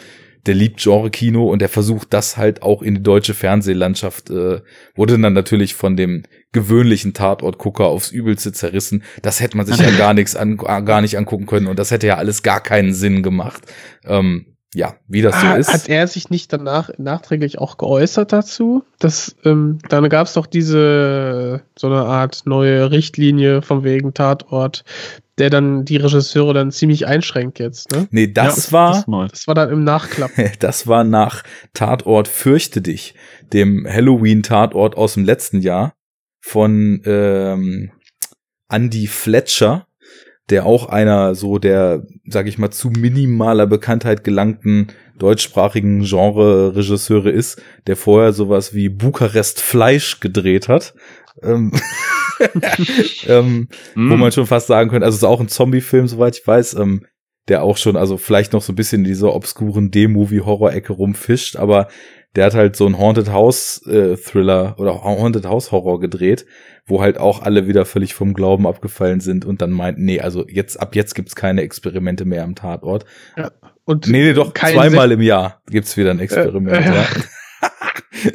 der liebt Genre-Kino und der versucht das halt auch in die deutsche Fernsehlandschaft, äh, wurde dann natürlich von dem gewöhnlichen Tatortgucker aufs Übelste zerrissen. Das hätte man sich ja gar nichts an, gar nicht angucken können und das hätte ja alles gar keinen Sinn gemacht. Ähm, ja, wie das so Ah, ist. Hat er sich nicht danach nachträglich auch geäußert dazu? Das, ähm, dann gab es doch diese so eine Art neue Richtlinie von wegen Tatort, der dann die Regisseure dann ziemlich einschränkt jetzt. Ne? Nee, das Ja, war Das. Das war dann im Nachklapp. Das war nach Tatort Fürchte dich, dem Halloween-Tatort aus dem letzten Jahr von ähm, Andy Fletcher, der auch einer so der, sag ich mal, zu minimaler Bekanntheit gelangten deutschsprachigen Genre-Regisseure ist, der vorher sowas wie Bukarest Fleisch gedreht hat. Ähm, ähm, wo Mhm. man schon fast sagen könnte, also es ist auch ein Zombie-Film, soweit ich weiß, ähm, der auch schon, also vielleicht noch so ein bisschen in dieser obskuren D-Movie-Horror-Ecke rumfischt, aber der hat halt so ein Haunted House-Thriller oder Haunted House-Horror gedreht, wo halt auch alle wieder völlig vom Glauben abgefallen sind und dann meint, nee, also jetzt, ab jetzt gibt's keine Experimente mehr am Tatort. Und Nee, nee, doch, zweimal im Jahr gibt's wieder ein Experiment, Äh, äh, ja.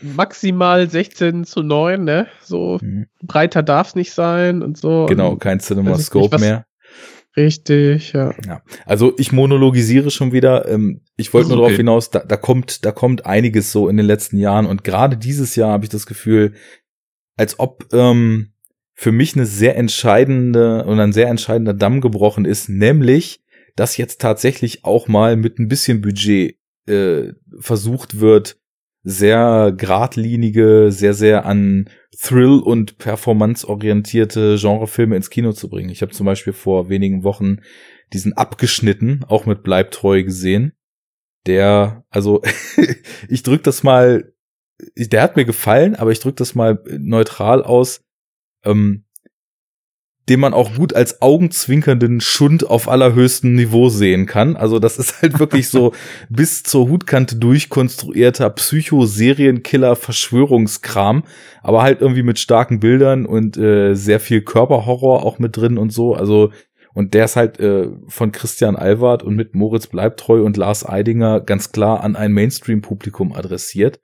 maximal 16 zu 9, ne? So Mhm. breiter darf's nicht sein und so. Genau, kein CinemaScope mehr. Richtig, ja. Also ich monologisiere schon wieder. Ähm, ich wollte nur darauf okay. hinaus, da, da kommt, da kommt einiges so in den letzten Jahren und gerade dieses Jahr habe ich das Gefühl, als ob ähm, für mich eine sehr entscheidende und ein sehr entscheidender Damm gebrochen ist, nämlich, dass jetzt tatsächlich auch mal mit ein bisschen Budget äh, versucht wird, sehr geradlinige, sehr, sehr an Thrill- und Performance-orientierte Genrefilme ins Kino zu bringen. Ich habe zum Beispiel vor wenigen Wochen diesen abgeschnitten, auch mit Bleibtreu gesehen. Der, also ich drück das mal, der hat mir gefallen, aber ich drück das mal neutral aus, ähm, den man auch gut als augenzwinkernden Schund auf allerhöchstem Niveau sehen kann. Also das ist halt wirklich so bis zur Hutkante durchkonstruierter Psycho-Serienkiller-Verschwörungskram, aber halt irgendwie mit starken Bildern und äh, sehr viel Körperhorror auch mit drin und so. Also und der ist halt äh, von Christian Alward und mit Moritz Bleibtreu und Lars Eidinger ganz klar an ein Mainstream-Publikum adressiert.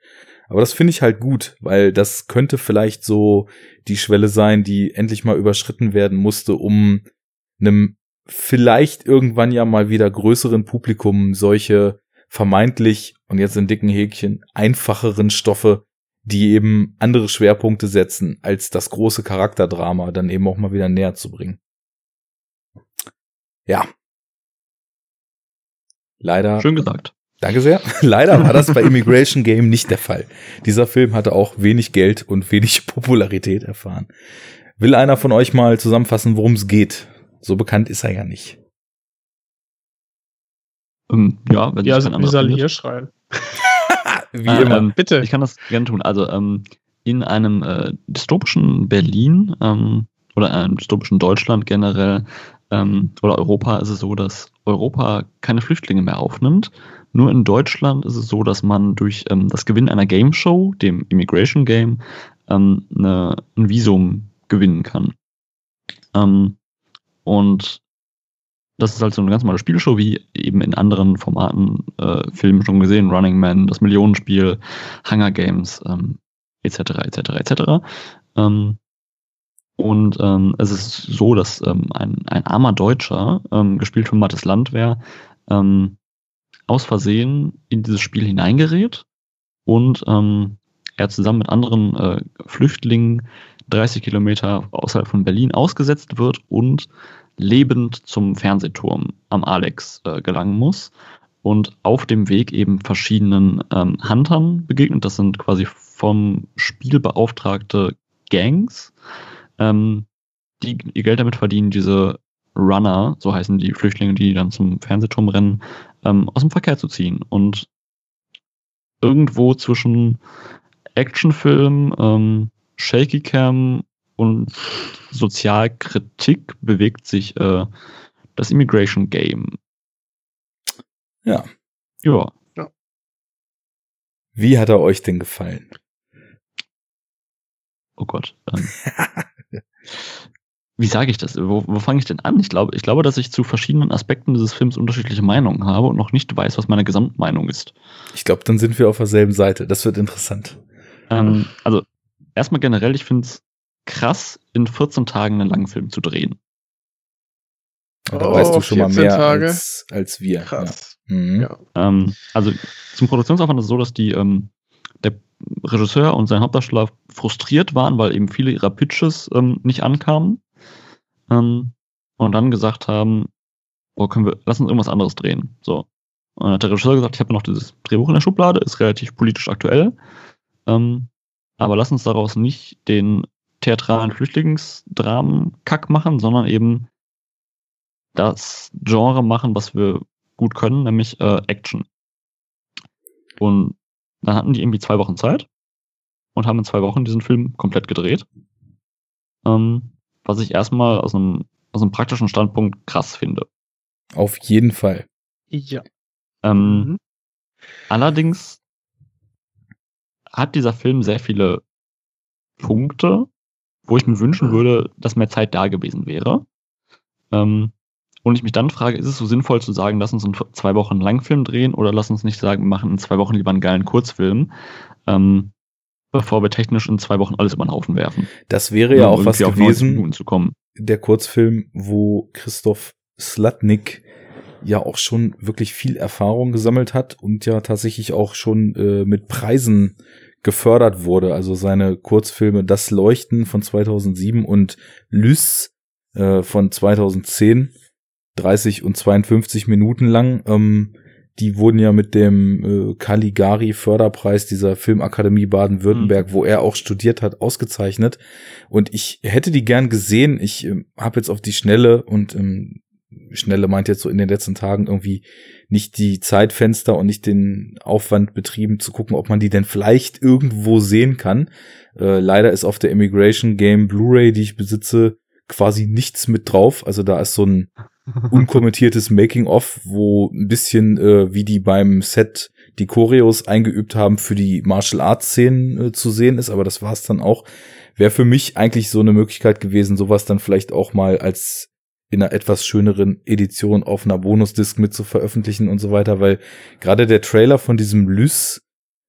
Aber das finde ich halt gut, weil das könnte vielleicht so die Schwelle sein, die endlich mal überschritten werden musste, um einem vielleicht irgendwann ja mal wieder größeren Publikum solche vermeintlich, und jetzt in dicken Häkchen, einfacheren Stoffe, die eben andere Schwerpunkte setzen, als das große Charakterdrama dann eben auch mal wieder näher zu bringen. Ja. Leider. Schön gesagt. Danke sehr. Leider war das bei Immigration Game nicht der Fall. Dieser Film hatte auch wenig Geld und wenig Popularität erfahren. Will einer von euch mal zusammenfassen, worum es geht? So bekannt ist er ja nicht. Ähm, ja, wenn Ja, also kein wie soll hier schreien? Wie Äh, immer. ähm, Bitte. Ich kann das gerne tun. Also ähm, in einem äh, dystopischen Berlin ähm, oder einem dystopischen Deutschland generell ähm, oder Europa ist es so, dass Europa keine Flüchtlinge mehr aufnimmt. Nur in Deutschland ist es so, dass man durch ähm, das Gewinnen einer Game Show, dem Immigration Game, ähm, eine, ein Visum gewinnen kann. Ähm, und das ist halt so eine ganz normale Spielshow, wie eben in anderen Formaten, äh, Filmen schon gesehen, Running Man, das Millionenspiel, Hunger Games, ähm, etc., etc., etc. Ähm, und ähm, es ist so, dass ähm, ein, ein armer Deutscher, ähm, gespielt von Mattes Landwehr, ähm, aus Versehen in dieses Spiel hineingerät und ähm, er zusammen mit anderen äh, Flüchtlingen 30 Kilometer außerhalb von Berlin ausgesetzt wird und lebend zum Fernsehturm am Alex äh, gelangen muss und auf dem Weg eben verschiedenen ähm, Huntern begegnet. Das sind quasi vom Spiel beauftragte Gangs, ähm, die ihr Geld damit verdienen, diese Runner, so heißen die Flüchtlinge, die dann zum Fernsehturm rennen, ähm, aus dem Verkehr zu ziehen. Und irgendwo zwischen Actionfilm, ähm, Shaky Cam und Sozialkritik bewegt sich äh, das Immigration Game. Ja. Ja. Wie hat er euch denn gefallen? Oh Gott. Ähm, wie sage ich das? Wo, wo fange ich denn an? Ich glaube, ich glaube, dass ich zu verschiedenen Aspekten dieses Films unterschiedliche Meinungen habe und noch nicht weiß, was meine Gesamtmeinung ist. Ich glaube, dann sind wir auf derselben Seite. Das wird interessant. Ähm, also, erstmal generell, ich finde es krass, in 14 Tagen einen langen Film zu drehen. Ja, da Oh, weißt du schon mal 14 mehr Tage. als, als wir. Krass. Ja. Mhm. Ja. Ähm, also zum Produktionsaufwand ist es so, dass die ähm, der Regisseur und sein Hauptdarsteller frustriert waren, weil eben viele ihrer Pitches ähm, nicht ankamen. Ähm, und dann gesagt haben, oh, können wir, lass uns irgendwas anderes drehen. So. Und dann hat der Regisseur gesagt, ich habe noch dieses Drehbuch in der Schublade, ist relativ politisch aktuell. Ähm, aber lass uns daraus nicht den theatralen Flüchtlingsdramen-Kack machen, sondern eben das Genre machen, was wir gut können, nämlich äh, Action. Und dann hatten die irgendwie zwei Wochen Zeit und haben in zwei Wochen diesen Film komplett gedreht. Ähm, was ich erstmal aus einem, aus einem praktischen Standpunkt krass finde. Auf jeden Fall. Ja. Ähm, Mhm. Allerdings hat dieser Film sehr viele Punkte, wo ich mir wünschen würde, dass mehr Zeit da gewesen wäre. Ähm, und ich mich dann frage, ist es so sinnvoll zu sagen, lass uns einen zwei Wochen Langfilm drehen oder lass uns nicht sagen, wir machen in zwei Wochen lieber einen geilen Kurzfilm, ähm, bevor wir technisch in zwei Wochen alles über den Haufen werfen. Das wäre ja um auch was irgendwie auf 90 gewesen, der Kurzfilm, wo Christoph Slatnik ja auch schon wirklich viel Erfahrung gesammelt hat und ja tatsächlich auch schon äh, mit Preisen gefördert wurde. Also seine Kurzfilme Das Leuchten von 2007 und Lys äh, von 2010, 30 und 52 Minuten lang. Ähm, die wurden ja mit dem äh, Caligari Förderpreis dieser Filmakademie Baden-Württemberg, wo er auch studiert hat, ausgezeichnet. Und ich hätte die gern gesehen. Ich ähm, habe jetzt auf die Schnelle und ähm, Schnelle meint jetzt so in den letzten Tagen irgendwie nicht die Zeitfenster und nicht den Aufwand betrieben zu gucken, ob man die denn vielleicht irgendwo sehen kann. Äh, leider ist auf der Immigration Game Blu-ray, die ich besitze, quasi nichts mit drauf. Also da ist so ein unkommentiertes Making-of, wo ein bisschen äh, wie die beim Set die Choreos eingeübt haben für die Martial Arts Szenen äh, zu sehen ist, aber das war's dann auch. Wäre für mich eigentlich so eine Möglichkeit gewesen, sowas dann vielleicht auch mal als in einer etwas schöneren Edition auf einer Bonusdisk mit zu veröffentlichen und so weiter, weil gerade der Trailer von diesem Lys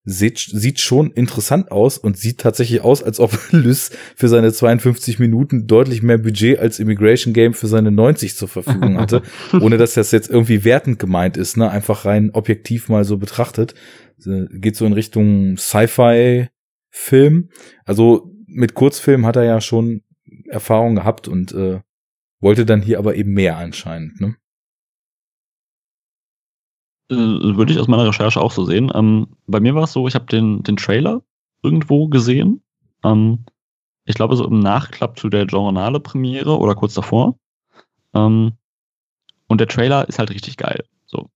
sieht, sieht schon interessant aus und sieht tatsächlich aus, als ob Lys für seine 52 Minuten deutlich mehr Budget als Immigration Game für seine 90 zur Verfügung hatte, ohne dass das jetzt irgendwie wertend gemeint ist, ne? Einfach rein objektiv mal so betrachtet. Geht so in Richtung Sci-Fi-Film. Also mit Kurzfilm hat er ja schon Erfahrung gehabt und äh, wollte dann hier aber eben mehr anscheinend, ne? Äh, würde ich aus meiner Recherche auch so sehen. Ähm, bei mir war es so, ich habe den, den Trailer irgendwo gesehen. Ähm, ich glaube, so im Nachklapp zu der Journale Premiere oder kurz davor. Ähm, und der Trailer ist halt richtig geil. So.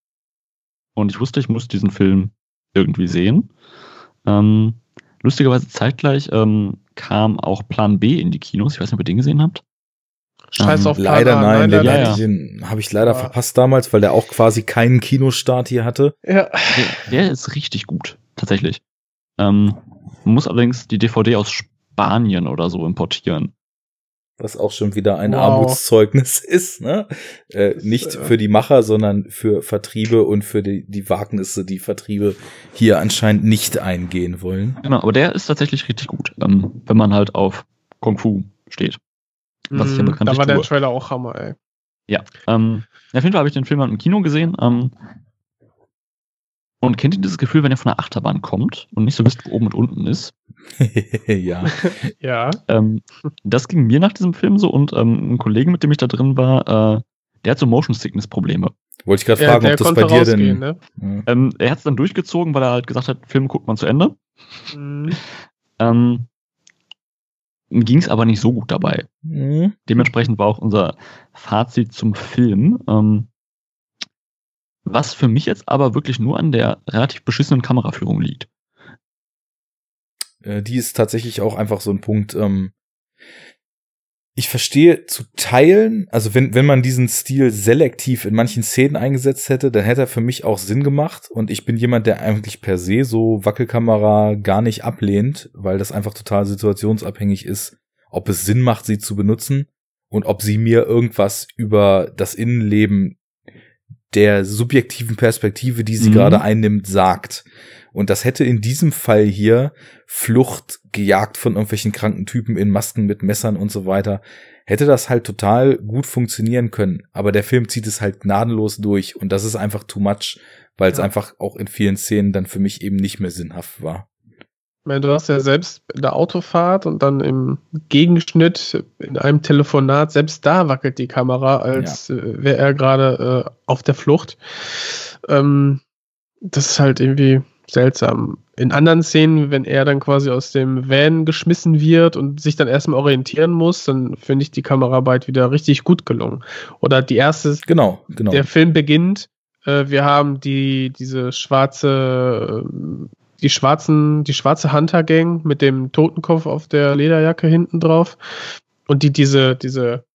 Und ich wusste, ich muss diesen Film irgendwie sehen. Ähm, lustigerweise zeitgleich ähm, kam auch Plan B in die Kinos. Ich weiß nicht, ob ihr den gesehen habt. Scheiß Ähm, auf leider A, nein, den, ja, ja. ich, den habe ich leider Ja. verpasst damals, weil der auch quasi keinen Kinostart hier hatte. Ja. Der, der ist richtig gut, tatsächlich. Ähm, man muss allerdings die DVD aus Spanien oder so importieren. Was auch schon wieder ein Wow. Armutszeugnis ist, ne? Äh, nicht äh, für die Macher, sondern für Vertriebe und für die, die Wagnisse, die Vertriebe hier anscheinend nicht eingehen wollen. Genau, aber der ist tatsächlich richtig gut, ähm, wenn man halt auf Kung Fu steht. Was ich ja Mhm, bekanntlich Da war der tue. Trailer auch Hammer, ey. Ja. Ähm, auf jeden Fall habe ich den Film mal im Kino gesehen. Ähm, und kennt ihr dieses Gefühl, wenn ihr von der Achterbahn kommt und nicht so wisst, wo oben und unten ist? ja. Ja. Ähm, das ging mir nach diesem Film so und ähm, ein Kollege, mit dem ich da drin war, äh, der hat so Motion Sickness Probleme. Wollte ich gerade fragen, der ob das bei dir denn. ne? Ja. Ähm, er hat es dann durchgezogen, weil er halt gesagt hat, Film guckt man zu Ende. Mhm. Ging es aber nicht so gut dabei. Mhm. Dementsprechend war auch unser Fazit zum Film. Ähm, was für mich jetzt aber wirklich nur an der relativ beschissenen Kameraführung liegt. Äh, die ist tatsächlich auch einfach so ein Punkt. Ähm, ich verstehe zu teilen, also wenn, wenn man diesen Stil selektiv in manchen Szenen eingesetzt hätte, dann hätte er für mich auch Sinn gemacht. Und ich bin jemand, der eigentlich per se so Wackelkamera gar nicht ablehnt, weil das einfach total situationsabhängig ist, ob es Sinn macht, sie zu benutzen und ob sie mir irgendwas über das Innenleben der subjektiven Perspektive, die sie mhm. gerade einnimmt, sagt. Und das hätte in diesem Fall hier Flucht, gejagt von irgendwelchen kranken Typen in Masken mit Messern und so weiter, hätte das halt total gut funktionieren können. Aber der Film zieht es halt gnadenlos durch und das ist einfach too much, weil es ja. einfach auch in vielen Szenen dann für mich eben nicht mehr sinnhaft war. du hast ja selbst in der Autofahrt und dann im Gegenschnitt in einem Telefonat, selbst da wackelt die Kamera, als ja. äh, wäre er gerade äh, auf der Flucht. Ähm, das ist halt irgendwie seltsam. In anderen Szenen, wenn er dann quasi aus dem Van geschmissen wird und sich dann erstmal orientieren muss, dann finde ich die Kameraarbeit wieder richtig gut gelungen. Oder die erste, genau, genau. der Film beginnt, äh, wir haben die, diese schwarze, äh, die schwarzen, die schwarze Hunter-Gang mit dem Totenkopf auf der Lederjacke hinten drauf und die diese, diese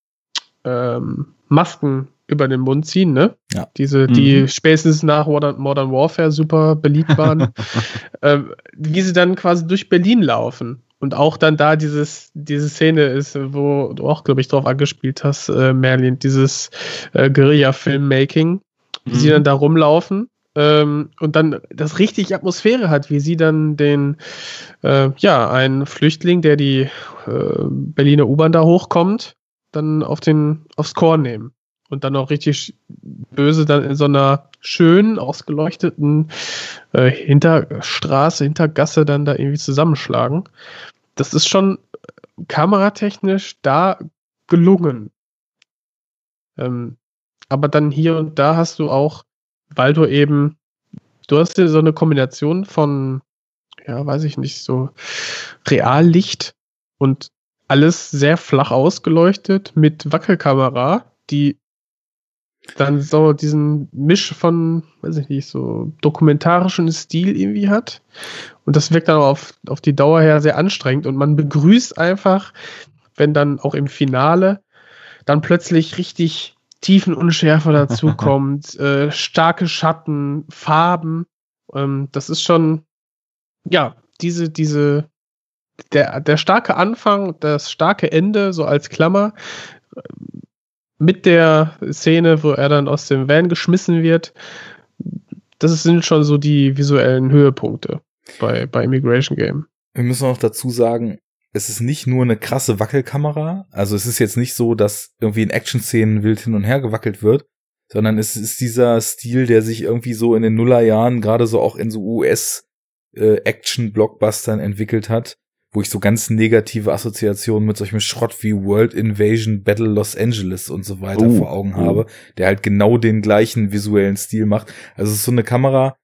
ähm, Masken über den Mund ziehen, ne? Ja. Diese, die mhm. spätestens nach Modern, Warfare super beliebt waren, ähm, wie sie dann quasi durch Berlin laufen. Und auch dann da dieses, diese Szene ist, wo du auch, glaube ich, drauf angespielt hast, äh, Merlin, dieses äh, Guerilla-Filmmaking, wie mhm. sie dann da rumlaufen ähm, und dann das richtig Atmosphäre hat, wie sie dann den, äh, ja, einen Flüchtling, der die äh, Berliner U-Bahn da hochkommt, dann auf den, aufs Korn nehmen und dann auch richtig böse dann in so einer schönen, ausgeleuchteten äh, Hinterstraße, Hintergasse dann da irgendwie zusammenschlagen. Das ist schon kameratechnisch da gelungen. Ähm, aber dann hier und da hast du auch, weil du eben, du hast ja so eine Kombination von, ja, weiß ich nicht, so Reallicht und alles sehr flach ausgeleuchtet mit Wackelkamera, die dann so diesen Misch von, weiß ich nicht, so dokumentarischen Stil irgendwie hat. Und das wirkt dann auf, auf die Dauer her sehr anstrengend und man begrüßt einfach, wenn dann auch im Finale dann plötzlich richtig Tiefenunschärfe dazukommt, äh, starke Schatten, Farben. Ähm, das ist schon, ja, diese, diese, der, der starke Anfang, das starke Ende, so als Klammer, mit der Szene, wo er dann aus dem Van geschmissen wird, das sind schon so die visuellen Höhepunkte bei, bei Immigration Game. Wir müssen auch dazu sagen, es ist nicht nur eine krasse Wackelkamera, also es ist jetzt nicht so, dass irgendwie in Action-Szenen wild hin und her gewackelt wird, sondern es ist dieser Stil, der sich irgendwie so in den Nullerjahren gerade so auch in so US äh, Action-Blockbustern entwickelt hat, wo ich so ganz negative Assoziationen mit solchem Schrott wie World Invasion Battle Los Angeles und so weiter oh, vor Augen oh. habe, der halt genau den gleichen visuellen Stil macht. Also es ist so eine Kamera,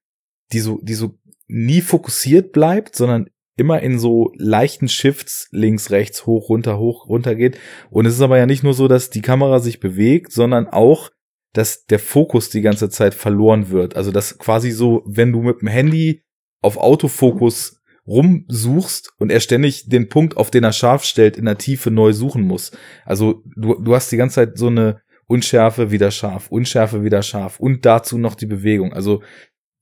die so, die so nie fokussiert bleibt, sondern immer in so leichten Shifts links, rechts, hoch, runter, hoch, runter geht. Und es ist aber ja nicht nur so, dass die Kamera sich bewegt, sondern auch, dass der Fokus die ganze Zeit verloren wird. Also das quasi so, wenn du mit dem Handy auf Autofokus rumsuchst und er ständig den Punkt, auf den er scharf stellt, in der Tiefe neu suchen muss. Also du, du hast die ganze Zeit so eine Unschärfe wieder scharf, Unschärfe wieder scharf und dazu noch die Bewegung. Also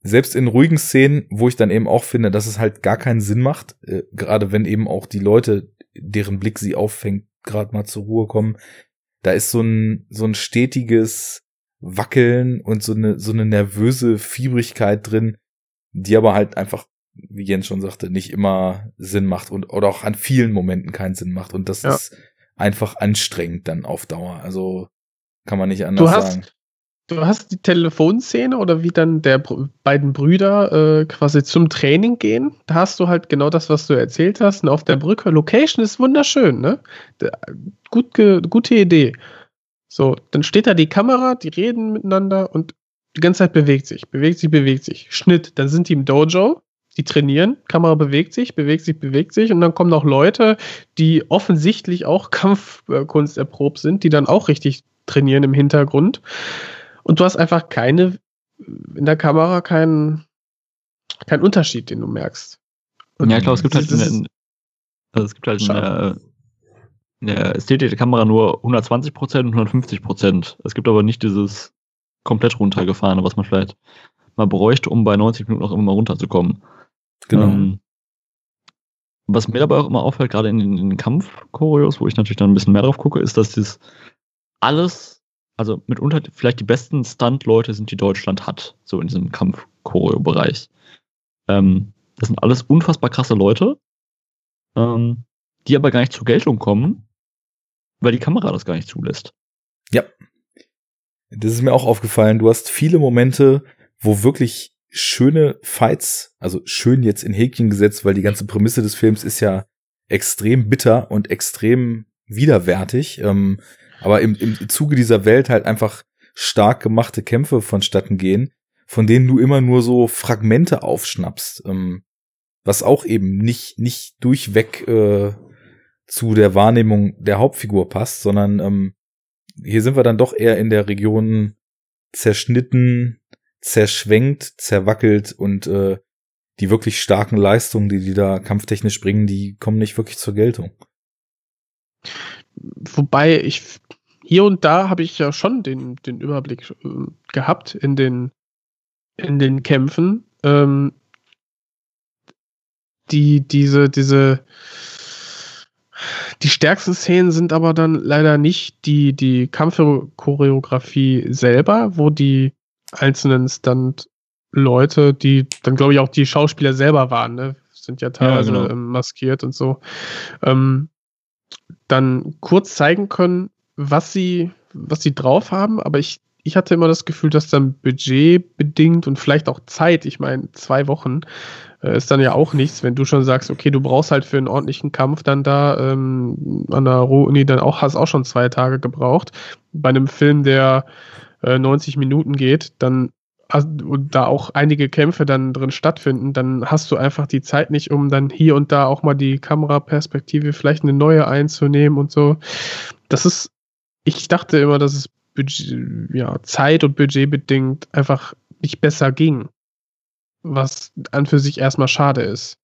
selbst in ruhigen Szenen, wo ich dann eben auch finde, dass es halt gar keinen Sinn macht, äh, gerade wenn eben auch die Leute, deren Blick sie auffängt, gerade mal zur Ruhe kommen, da ist so ein so ein stetiges Wackeln und so eine so eine nervöse Fiebrigkeit drin, die aber halt einfach wie Jens schon sagte, nicht immer Sinn macht und oder auch an vielen Momenten keinen Sinn macht. Und das ja. ist einfach anstrengend dann auf Dauer. Also kann man nicht anders du hast, sagen. Du hast die Telefonszene oder wie dann der beiden Brüder äh, quasi zum Training gehen. Da hast du halt genau das, was du erzählt hast. Und auf der Brücke, Location ist wunderschön, ne? Gut, gute Idee. So, dann steht da die Kamera, die reden miteinander und die ganze Zeit bewegt sich, bewegt sich, bewegt sich. Schnitt, dann sind die im Dojo die trainieren, Kamera bewegt sich, bewegt sich, bewegt sich und dann kommen noch Leute, die offensichtlich auch Kampfkunst erprobt sind, die dann auch richtig trainieren im Hintergrund. Und du hast einfach keine, in der Kamera keinen, keinen Unterschied, den du merkst. Und ja, klar, es gibt halt, eine, also es gibt halt eine, Ja, es zählt die Kamera nur 120% und 150%. Es gibt aber nicht dieses komplett runtergefahrene, was man vielleicht mal bräuchte, um bei 90 Minuten auch immer mal runterzukommen. Genau. Ähm, was mir dabei auch immer auffällt, gerade in den, in den Kampfchoreos, wo ich natürlich dann ein bisschen mehr drauf gucke, ist, dass das alles, also mitunter vielleicht die besten Stunt-Leute sind, die Deutschland hat, so in diesem Kampf-Choreo-Bereich. Ähm, das sind alles unfassbar krasse Leute, ähm, die aber gar nicht zur Geltung kommen, weil die Kamera das gar nicht zulässt. Ja. Das ist mir auch aufgefallen. Du hast viele Momente, wo wirklich schöne Fights, also schön jetzt in Häkchen gesetzt, weil die ganze Prämisse des Films ist ja extrem bitter und extrem widerwärtig. Ähm, aber im, im Zuge dieser Welt halt einfach stark gemachte Kämpfe vonstatten gehen, von denen du immer nur so Fragmente aufschnappst, ähm, was auch eben nicht nicht durchweg äh, zu der Wahrnehmung der Hauptfigur passt, sondern ähm, hier sind wir dann doch eher in der Region zerschnitten, zerschwenkt, zerwackelt und äh, die wirklich starken Leistungen, die die da kampftechnisch bringen, die kommen nicht wirklich zur Geltung. Wobei ich hier und da habe ich ja schon den, den Überblick äh, gehabt in den, in den Kämpfen. Ähm, die, diese, diese, die stärksten Szenen sind aber dann leider nicht die, die Kampfchoreografie selber, wo die einzelnen Stunt-Leute, die dann glaube ich auch die Schauspieler selber waren, ne? sind ja teilweise Ja, genau. ähm, maskiert und so, ähm, dann kurz zeigen können, was sie, was sie drauf haben, aber ich, ich hatte immer das Gefühl, dass dann Budget bedingt und vielleicht auch Zeit, ich meine, zwei Wochen äh, ist dann ja auch nichts, wenn du schon sagst, okay, du brauchst halt für einen ordentlichen Kampf dann da ähm, an der Ruhr-Uni dann auch, hast auch schon zwei Tage gebraucht. Bei einem Film, der äh, 90 Minuten geht, dann und da auch einige Kämpfe dann drin stattfinden, dann hast du einfach die Zeit nicht, um dann hier und da auch mal die Kameraperspektive vielleicht eine neue einzunehmen und so. Das ist, ich dachte immer, dass es Budget, ja, Zeit und Budget bedingt einfach nicht besser ging. Was an für sich erstmal schade ist.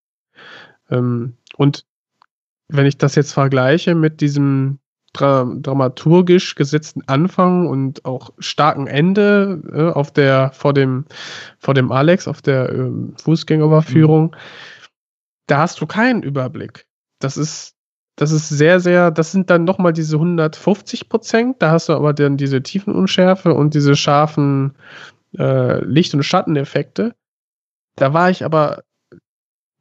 Ähm, und wenn ich das jetzt vergleiche mit diesem dra dramaturgisch gesetzten Anfang und auch starken Ende äh, auf der vor dem vor dem Alex auf der ähm, Fußgängerüberführung, da hast du keinen Überblick. Das ist das ist sehr sehr, das sind dann noch mal diese 150 Prozent. Da hast du aber dann diese Tiefenunschärfe und diese scharfen äh, Licht- und Schatteneffekte. Da war ich aber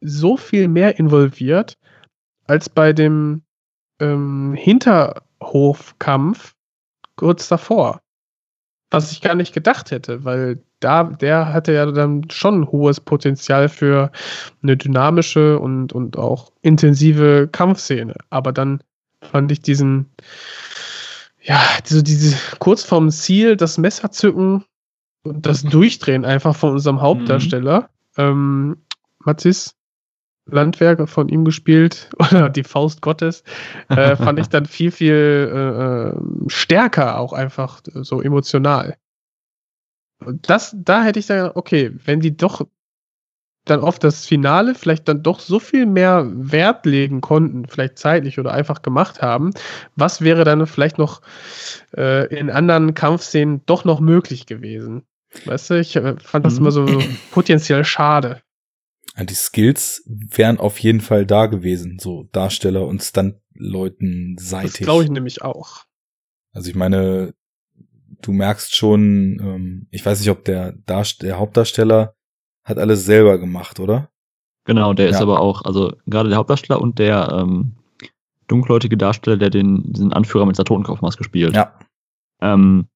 so viel mehr involviert als bei dem ähm, Hinterhofkampf kurz davor. Was ich gar nicht gedacht hätte, weil da, der hatte ja dann schon hohes Potenzial für eine dynamische und, und auch intensive Kampfszene. Aber dann fand ich diesen, ja, diese, diese kurz vorm Ziel, das Messer zücken und das Durchdrehen einfach von unserem Hauptdarsteller, ähm, Mathis, Landwerke von ihm gespielt oder die Faust Gottes, äh, fand ich dann viel, viel äh, äh, stärker auch einfach äh, so emotional. Und das, da hätte ich dann, okay, wenn die doch dann auf das Finale vielleicht dann doch so viel mehr Wert legen konnten, vielleicht zeitlich oder einfach gemacht haben, was wäre dann vielleicht noch äh, in anderen Kampfszenen doch noch möglich gewesen? Weißt du, ich äh, fand das Mhm. immer so potenziell schade. Die Skills wären auf jeden Fall da gewesen, so Darsteller und Stuntleuten Das seitig. glaube ich nämlich auch. Also ich meine, du merkst schon, ähm, ich weiß nicht, ob der, Darst der Hauptdarsteller hat alles selber gemacht, oder? Genau, der ist Ja. aber auch, also gerade der Hauptdarsteller und der ähm, dunkelhäutige Darsteller, der den, diesen Anführer mit der Totenkopfmaske spielt. Ja. Ähm,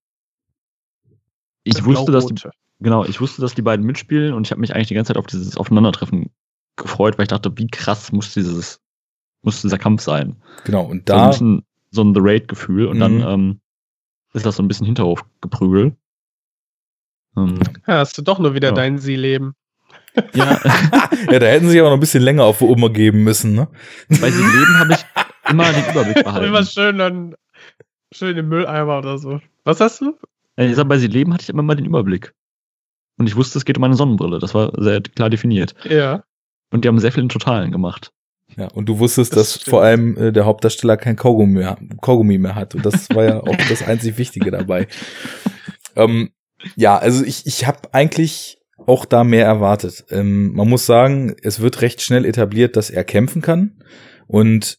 ich Der wusste, dass die. Genau, ich wusste, dass die beiden mitspielen und ich habe mich eigentlich die ganze Zeit auf dieses Aufeinandertreffen gefreut, weil ich dachte, wie krass muss dieses, muss dieser Kampf sein. Genau. Und So ein da, bisschen so ein The Raid-Gefühl und dann Mhm. ähm, ist das so ein bisschen Hinterhofgeprügel. Ähm, Ja, hast du doch nur wieder Ja. dein Sie-Leben. ja, ja, da hätten sie aber noch ein bisschen länger auf Oma geben müssen, ne? bei diesem Leben habe ich immer den Überblick Immer behalten. schön dann schön im Mülleimer oder so. Was hast du? Ja, Ich sag, bei sie leben hatte ich immer mal den Überblick. Und ich wusste, es geht um eine Sonnenbrille. Das war sehr klar definiert. Ja. Und die haben sehr viel in Totalen gemacht. Ja, und du wusstest, Das dass stimmt. vor allem äh, der Hauptdarsteller kein Kaugummi mehr, Kaugummi mehr hat. Und das war ja auch das einzig Wichtige dabei. Ähm, ja, also ich, ich habe eigentlich auch da mehr erwartet. Ähm, man muss sagen, es wird recht schnell etabliert, dass er kämpfen kann. Und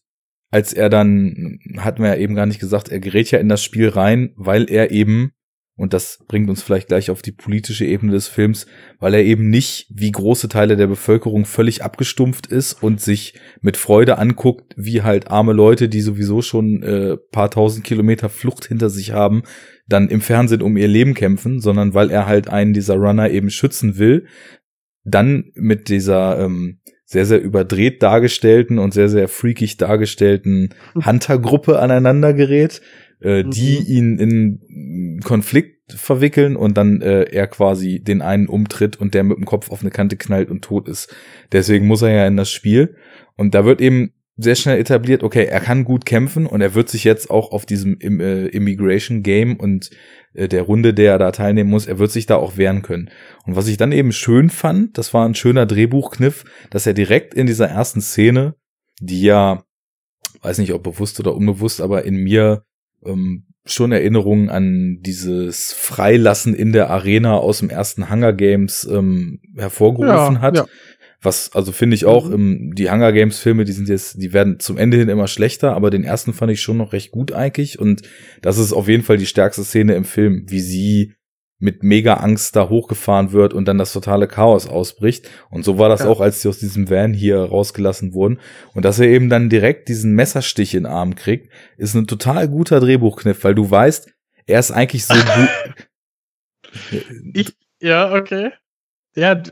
als er dann, hatten wir ja eben gar nicht gesagt, er gerät ja in das Spiel rein, weil er eben, und das bringt uns vielleicht gleich auf die politische Ebene des Films, weil er eben nicht wie große Teile der Bevölkerung völlig abgestumpft ist und sich mit Freude anguckt, wie halt arme Leute, die sowieso schon äh, paar tausend Kilometer Flucht hinter sich haben, dann im Fernsehen um ihr Leben kämpfen, sondern weil er halt einen dieser Runner eben schützen will, dann mit dieser ähm, sehr, sehr überdreht dargestellten und sehr, sehr freakig dargestellten Hunter-Gruppe aneinander gerät, äh, die Mhm. ihn in Konflikt verwickeln und dann äh, er quasi den einen umtritt und der mit dem Kopf auf eine Kante knallt und tot ist. Deswegen muss er ja in das Spiel. Und da wird eben sehr schnell etabliert, okay, er kann gut kämpfen und er wird sich jetzt auch auf diesem äh, Immigration Game und äh, der Runde, der er da teilnehmen muss, er wird sich da auch wehren können. Und was ich dann eben schön fand, das war ein schöner Drehbuchkniff, dass er direkt in dieser ersten Szene, die ja, weiß nicht ob bewusst oder unbewusst, aber in mir ähm, schon Erinnerungen an dieses Freilassen in der Arena aus dem ersten Hunger Games ähm, hervorgerufen Ja, hat. ja. Was, also finde ich auch, Mhm. ähm, die Hunger Games Filme, die sind jetzt, die werden zum Ende hin immer schlechter, aber den ersten fand ich schon noch recht gut eigentlich und das ist auf jeden Fall die stärkste Szene im Film, wie sie mit mega Angst da hochgefahren wird und dann das totale Chaos ausbricht. Und so war das Ja. auch, als sie aus diesem Van hier rausgelassen wurden. Und dass er eben dann direkt diesen Messerstich in den Arm kriegt, ist ein total guter Drehbuchkniff, weil du weißt, er ist eigentlich so gut. Ich, ja, okay. Ja,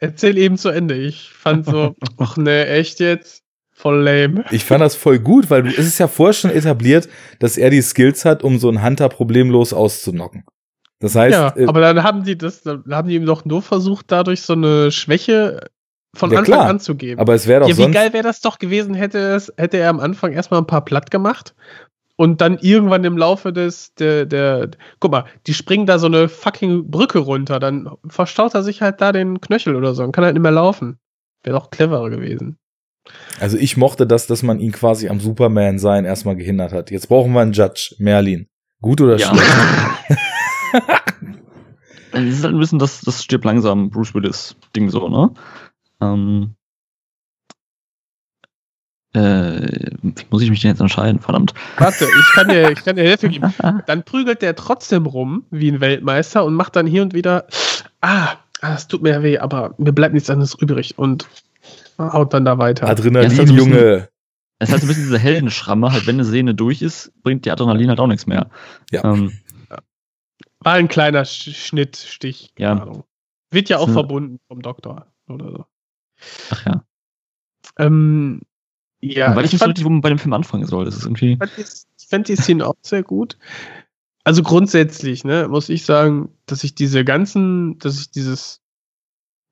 erzähl eben zu Ende. Ich fand so, ach ne, echt jetzt? Voll lame. Ich fand das voll gut, weil du, es ist ja vorher schon etabliert, dass er die Skills hat, um so einen Hunter problemlos auszunocken. Das heißt, ja, äh, aber dann haben die das, dann haben die ihm doch nur versucht, dadurch so eine Schwäche von Ja, Anfang klar. an zu geben. aber es wäre doch ja, wie sonst. geil wäre das doch gewesen, hätte, es, hätte er am Anfang erstmal ein paar platt gemacht und dann irgendwann im Laufe des, der, der, guck mal, die springen da so eine fucking Brücke runter, dann verstaut er sich halt da den Knöchel oder so und kann halt nicht mehr laufen. Wäre doch cleverer gewesen. Also ich mochte das, dass man ihn quasi am Superman sein erstmal gehindert hat. Jetzt brauchen wir einen Judge, Merlin. Gut oder Ja. schlecht? Es ist halt ein bisschen das, das stirbt langsam Bruce Willis Ding so, ne? Ähm, äh, wie muss ich mich denn jetzt entscheiden? Verdammt. Warte, ich kann dir, ich kann dir Hilfe geben. Dann prügelt der trotzdem rum wie ein Weltmeister und macht dann hier und wieder, ah, ah, es tut mir weh, aber mir bleibt nichts anderes übrig und haut dann da weiter. Adrenalin, Ja, Junge. Es ist halt so ein bisschen diese Heldenschramme, halt wenn eine Szene durch ist, bringt die Adrenalin halt auch nichts mehr. Ja. Ähm, War ein kleiner Sch Schnittstich. keine Ja. Ahnung. Wird ja auch So. verbunden vom Doktor oder so. ach ja. Ähm, ja, Weil ich ich nicht fand, wo man bei dem Film anfangen soll. Das ist irgendwie. ich fand die Szene auch sehr gut. Also grundsätzlich, ne, muss ich sagen, dass ich diese ganzen, dass ich dieses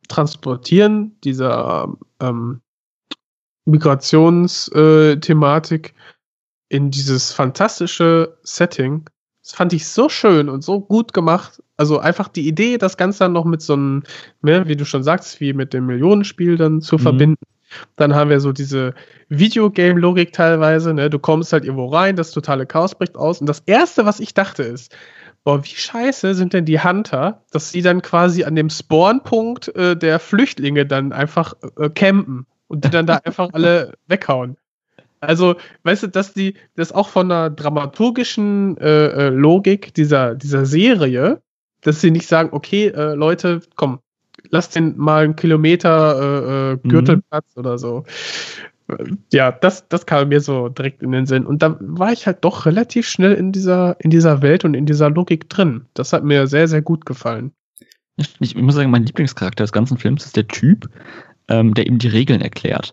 Transportieren dieser ähm, Migrationsthematik in dieses fantastische Setting, das fand ich so schön und so gut gemacht. Also einfach die Idee, das Ganze dann noch mit so einem, ne, wie du schon sagst, wie mit dem Millionenspiel dann zu Mhm. verbinden. Dann haben wir so diese Videogame-Logik teilweise, ne? Du kommst halt irgendwo rein, das totale Chaos bricht aus. Und das erste, was ich dachte, ist, boah, wie scheiße sind denn die Hunter, dass sie dann quasi an dem Spawnpunkt äh, der Flüchtlinge dann einfach äh, campen und die dann da einfach alle weghauen. Also, weißt du, dass die, das auch von der dramaturgischen äh, äh, Logik dieser, dieser Serie, dass sie nicht sagen, okay, äh, Leute, komm, lass den mal einen Kilometer äh, äh, Gürtelplatz oder so. Ja, das, das kam mir so direkt in den Sinn. Und da war ich halt doch relativ schnell in dieser, in dieser Welt und in dieser Logik drin. Das hat mir sehr, sehr gut gefallen. Ich, ich muss sagen, mein Lieblingscharakter des ganzen Films ist der Typ, ähm, der ihm die Regeln erklärt.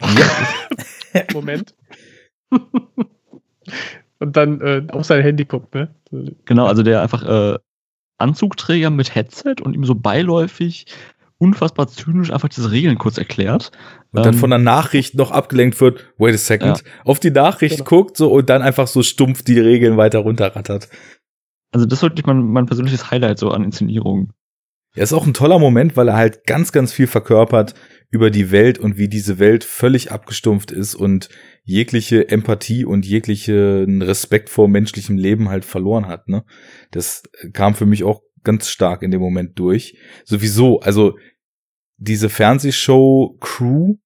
Moment. und dann äh, auf sein Handy guckt, ne? Genau, also der einfach äh, Anzugträger mit Headset und ihm so beiläufig unfassbar zynisch einfach diese Regeln kurz erklärt. Und dann Ähm, von der Nachricht noch abgelenkt wird, wait a second, auf die Nachricht Genau. guckt so und dann einfach so stumpf die Regeln weiter runterrattert. Also das ist wirklich mein, mein persönliches Highlight so an Inszenierung. Er ist auch ein toller Moment, weil er halt ganz, ganz viel verkörpert über die Welt und wie diese Welt völlig abgestumpft ist und jegliche Empathie und jeglichen Respekt vor menschlichem Leben halt verloren hat. Ne? Das kam für mich auch ganz stark in dem Moment durch. Sowieso, also diese Fernsehshow-Crew,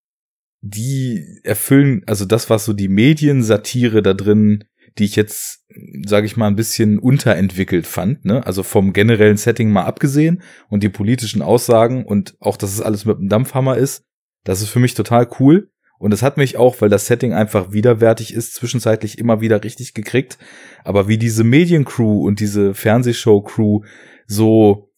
die erfüllen, also das, was so die Mediensatire da drin, die ich jetzt, sage ich mal, ein bisschen unterentwickelt fand, ne? Also vom generellen Setting mal abgesehen und die politischen Aussagen und auch, dass es alles mit dem Dampfhammer ist, das ist für mich total cool. Und es hat mich auch, weil das Setting einfach widerwärtig ist, zwischenzeitlich immer wieder richtig gekriegt. Aber wie diese Mediencrew und diese Fernsehshow-Crew so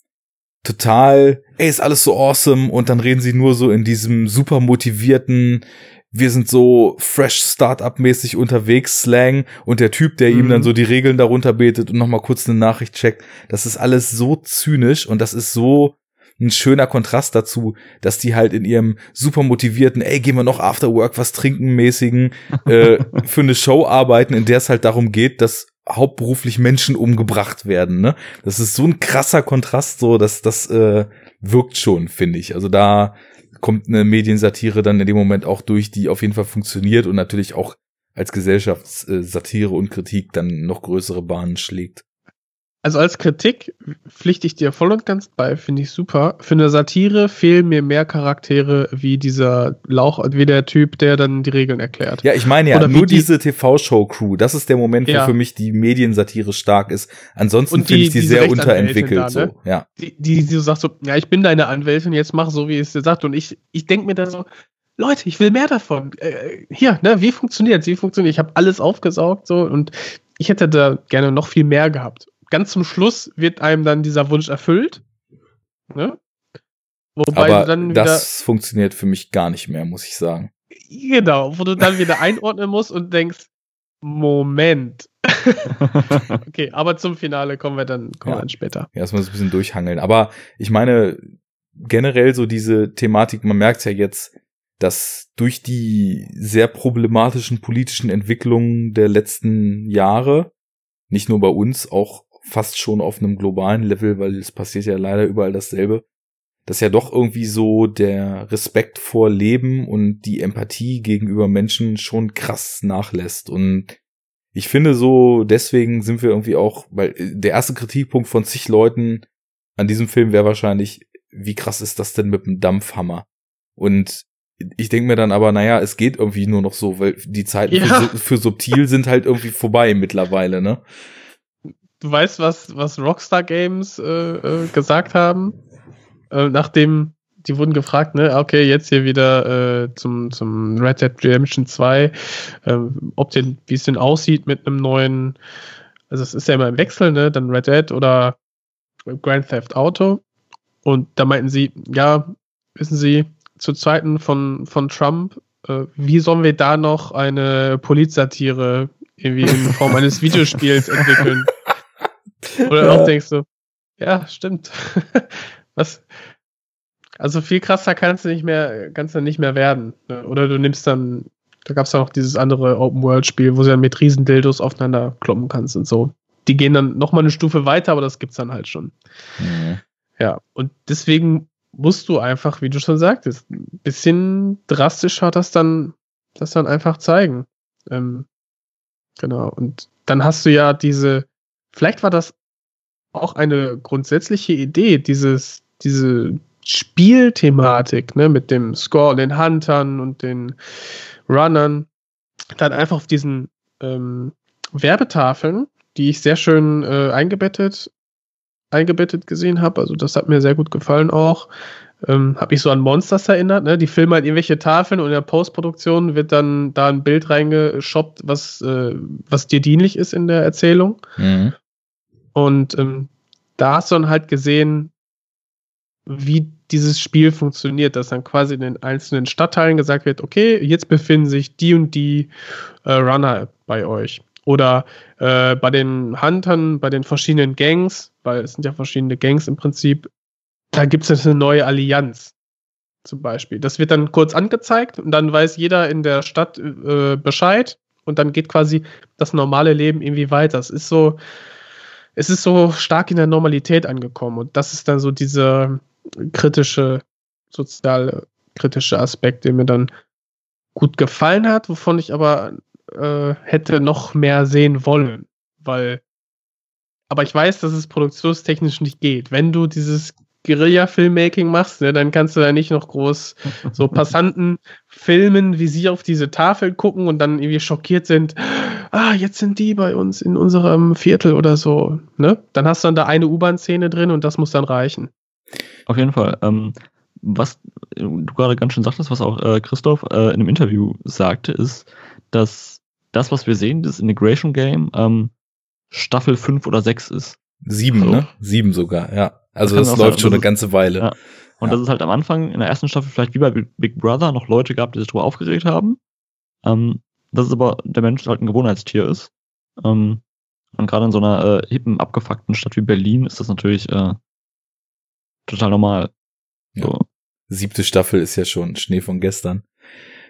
total, ey, ist alles so awesome und dann reden sie nur so in diesem super motivierten, wir sind so fresh Startup-mäßig unterwegs, Slang und der Typ, der mhm. ihm dann mhm. so die Regeln darunter betet und nochmal kurz eine Nachricht checkt, das ist alles so zynisch und das ist so ein schöner Kontrast dazu, dass die halt in ihrem super motivierten, ey, gehen wir noch after work was trinken mäßigen äh, für eine Show arbeiten, in der es halt darum geht, dass hauptberuflich Menschen umgebracht werden. Ne? Das ist so ein krasser Kontrast, so dass das äh, wirkt schon, finde ich. Also da kommt eine Mediensatire dann in dem Moment auch durch, die auf jeden Fall funktioniert und natürlich auch als Gesellschaftssatire und Kritik dann noch größere Bahnen schlägt. Also als Kritik pflichte ich dir voll und ganz bei, finde ich super. Für eine Satire fehlen mir mehr Charaktere wie dieser Lauch, wie der Typ, der dann die Regeln erklärt. Ja, ich meine ja, Oder nur die, diese TV-Show-Crew, das ist der Moment, wo ja. für mich die Mediensatire stark ist. Ansonsten finde ich die sehr unterentwickelt. Da, ne? so. ja. Die, die, die so sagt so, ja, ich bin deine Anwältin, jetzt mach so, wie es dir sagt. Und ich, ich denke mir da so, Leute, ich will mehr davon. Äh, hier, ne, wie funktioniert Wie funktioniert? Ich habe alles aufgesaugt so und ich hätte da gerne noch viel mehr gehabt ganz zum Schluss wird einem dann dieser Wunsch erfüllt. Ne? Wobei Aber dann wieder, das funktioniert für mich gar nicht mehr, muss ich sagen. Genau, wo du dann wieder einordnen musst und denkst, Moment. okay, aber zum Finale kommen wir dann, kommen ja. wir dann später. Ja, erstmal so ein bisschen durchhangeln. Aber ich meine, generell so diese Thematik, man merkt ja jetzt, dass durch die sehr problematischen politischen Entwicklungen der letzten Jahre, nicht nur bei uns, auch fast schon auf einem globalen Level, weil es passiert ja leider überall dasselbe, dass ja doch irgendwie so der Respekt vor Leben und die Empathie gegenüber Menschen schon krass nachlässt. Und ich finde so, deswegen sind wir irgendwie auch, weil äh, der erste Kritikpunkt von zig Leuten an diesem Film wäre wahrscheinlich, wie krass ist das denn mit dem Dampfhammer? Und ich denke mir dann aber, naja, es geht irgendwie nur noch so, weil die Zeiten ja. für, für subtil sind halt irgendwie vorbei mittlerweile, ne? Du weißt, was, was Rockstar Games äh, äh, gesagt haben, äh, nachdem die wurden gefragt, ne, okay, jetzt hier wieder äh, zum, zum Red Dead Redemption 2, äh, ob den, wie es denn aussieht mit einem neuen, also es ist ja immer im Wechsel, ne, dann Red Dead oder Grand Theft Auto. Und da meinten sie, ja, wissen Sie, zu Zeiten von, von Trump, äh, wie sollen wir da noch eine Polizsatire irgendwie in Form eines Videospiels entwickeln? Oder ja. auch denkst du, ja, stimmt. Was? Also viel krasser kannst du nicht mehr, kannst du nicht mehr werden. Ne? Oder du nimmst dann, da gab es ja noch dieses andere Open-World-Spiel, wo du dann mit Riesendildos aufeinander kloppen kannst und so. Die gehen dann noch mal eine Stufe weiter, aber das gibt's dann halt schon. Mhm. Ja, und deswegen musst du einfach, wie du schon sagtest, ein bisschen drastischer das dann, das dann einfach zeigen. Ähm, genau. Und dann hast du ja diese, vielleicht war das auch eine grundsätzliche Idee, dieses, diese Spielthematik, ne, mit dem Score, den Huntern und den Runnern, dann einfach auf diesen ähm, Werbetafeln, die ich sehr schön äh, eingebettet, eingebettet gesehen habe. Also das hat mir sehr gut gefallen auch. Ähm, habe ich so an Monsters erinnert, ne? Die filmen halt irgendwelche Tafeln und in der Postproduktion wird dann da ein Bild reingeshoppt, was, äh, was dir dienlich ist in der Erzählung. Mhm. Und ähm, da hast du dann halt gesehen, wie dieses Spiel funktioniert, dass dann quasi in den einzelnen Stadtteilen gesagt wird, okay, jetzt befinden sich die und die äh, Runner bei euch. Oder äh, bei den Huntern, bei den verschiedenen Gangs, weil es sind ja verschiedene Gangs im Prinzip, da gibt es jetzt eine neue Allianz zum Beispiel. Das wird dann kurz angezeigt und dann weiß jeder in der Stadt äh, Bescheid und dann geht quasi das normale Leben irgendwie weiter. Es ist so, es ist so stark in der Normalität angekommen und das ist dann so dieser kritische, sozial kritische Aspekt, der mir dann gut gefallen hat, wovon ich aber äh, hätte noch mehr sehen wollen, weil aber ich weiß, dass es produktionstechnisch nicht geht. Wenn du dieses Guerilla-Filmmaking machst, ne, dann kannst du da nicht noch groß so Passanten filmen, wie sie auf diese Tafel gucken und dann irgendwie schockiert sind. Ah, jetzt sind die bei uns in unserem Viertel oder so. Ne? Dann hast du dann da eine U-Bahn-Szene drin und das muss dann reichen. Auf jeden Fall. Ähm, was du gerade ganz schön sagtest, was auch äh, Christoph äh, in einem Interview sagte, ist, dass das, was wir sehen, das Integration Game, ähm, Staffel 5 oder 6 ist. Sieben, So. ne? Sieben sogar, ja. Also Das das, läuft sein, schon das eine ist- ganze Weile. Ja. Und Ja. dass es halt am Anfang in der ersten Staffel vielleicht wie bei Big Brother noch Leute gab, die sich darüber aufgeregt haben. Ähm, dass es aber der Mensch halt ein Gewohnheitstier ist. Ähm, und gerade in so einer äh, hippen, abgefuckten Stadt wie Berlin ist das natürlich äh, total normal. Ja. So. Siebte Staffel ist ja schon Schnee von gestern.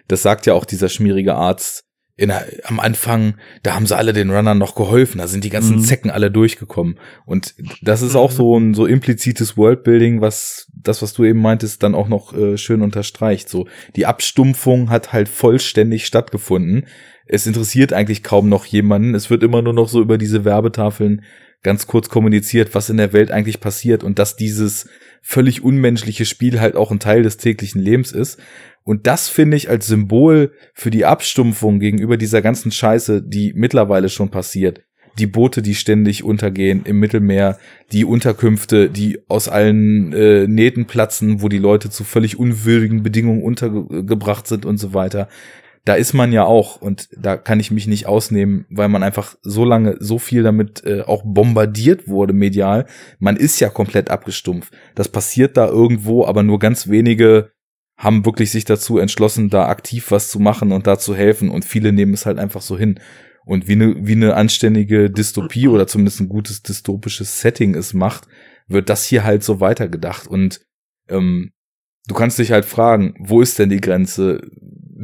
Das sagt ja auch dieser schmierige Arzt. In am Anfang, da haben sie alle den Runnern noch geholfen, da sind die ganzen Mhm. Zecken alle durchgekommen. Und das ist auch so ein so implizites Worldbuilding, was das, was du eben meintest, dann auch noch äh, schön unterstreicht. So, die Abstumpfung hat halt vollständig stattgefunden. Es interessiert eigentlich kaum noch jemanden. Es wird immer nur noch so über diese Werbetafeln ganz kurz kommuniziert, was in der Welt eigentlich passiert und dass dieses völlig unmenschliche Spiel halt auch ein Teil des täglichen Lebens ist. Und das finde ich als Symbol für die Abstumpfung gegenüber dieser ganzen Scheiße, die mittlerweile schon passiert. Die Boote, die ständig untergehen im Mittelmeer, die Unterkünfte, die aus allen äh, Nähten platzen, wo die Leute zu völlig unwürdigen Bedingungen untergebracht sind und so weiter. Da ist man ja auch, und da kann ich mich nicht ausnehmen, weil man einfach so lange so viel damit äh, auch bombardiert wurde medial. Man ist ja komplett abgestumpft. Das passiert da irgendwo, aber nur ganz wenige haben wirklich sich dazu entschlossen, da aktiv was zu machen und da zu helfen. Und viele nehmen es halt einfach so hin. Und wie eine, wie eine anständige Dystopie oder zumindest ein gutes dystopisches Setting es macht, wird das hier halt so weitergedacht. Und ähm, du kannst dich halt fragen, wo ist denn die Grenze?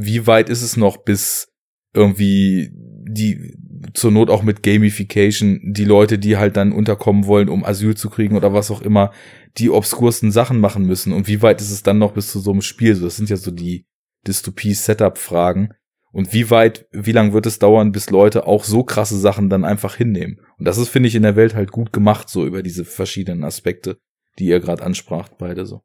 Wie weit ist es noch, bis irgendwie die zur Not auch mit Gamification die Leute, die halt dann unterkommen wollen, um Asyl zu kriegen oder was auch immer, die obskursten Sachen machen müssen und wie weit ist es dann noch bis zu so einem Spiel? So, das sind ja so die Dystopie-Setup-Fragen. Und wie weit, wie lang wird es dauern, bis Leute auch so krasse Sachen dann einfach hinnehmen? Und das ist, finde ich, in der Welt halt gut gemacht, so über diese verschiedenen Aspekte, die ihr gerade anspracht, beide so.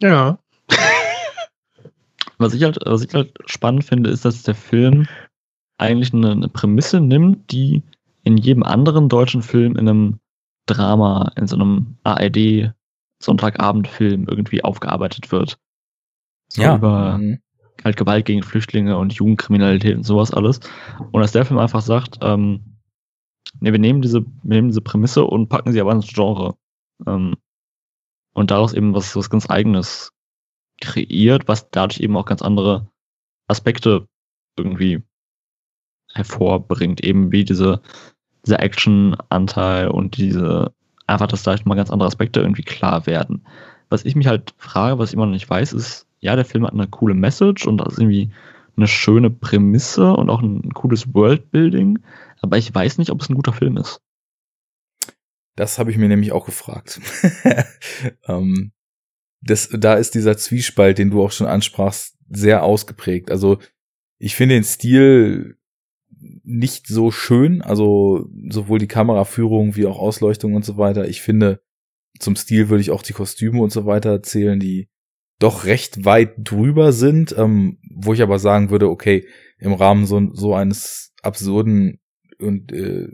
Ja. Was ich halt, was ich halt spannend finde, ist, dass der Film eigentlich eine, eine Prämisse nimmt, die in jedem anderen deutschen Film in einem Drama, in so einem ARD Sonntagabendfilm irgendwie aufgearbeitet wird. So über Mhm. halt Gewalt gegen Flüchtlinge und Jugendkriminalität und sowas alles. Und dass der Film einfach sagt, ähm, nee, wir nehmen diese, wir nehmen diese Prämisse und packen sie aber ins Genre. Ähm, und daraus eben was, was ganz eigenes kreiert, was dadurch eben auch ganz andere Aspekte irgendwie hervorbringt, eben wie diese, dieser Action-Anteil und diese, einfach, dass da mal ganz andere Aspekte irgendwie klar werden. Was ich mich halt frage, was ich immer noch nicht weiß, ist, ja, der Film hat eine coole Message und das ist irgendwie eine schöne Prämisse und auch ein cooles Worldbuilding, aber ich weiß nicht, ob es ein guter Film ist. Das habe ich mir nämlich auch gefragt. ähm, das, da ist dieser Zwiespalt, den du auch schon ansprachst, sehr ausgeprägt. Also ich finde den Stil nicht so schön, also sowohl die Kameraführung wie auch Ausleuchtung und so weiter. Ich finde, zum Stil würde ich auch die Kostüme und so weiter zählen, die doch recht weit drüber sind, ähm, wo ich aber sagen würde, okay, im Rahmen so, so eines absurden und äh,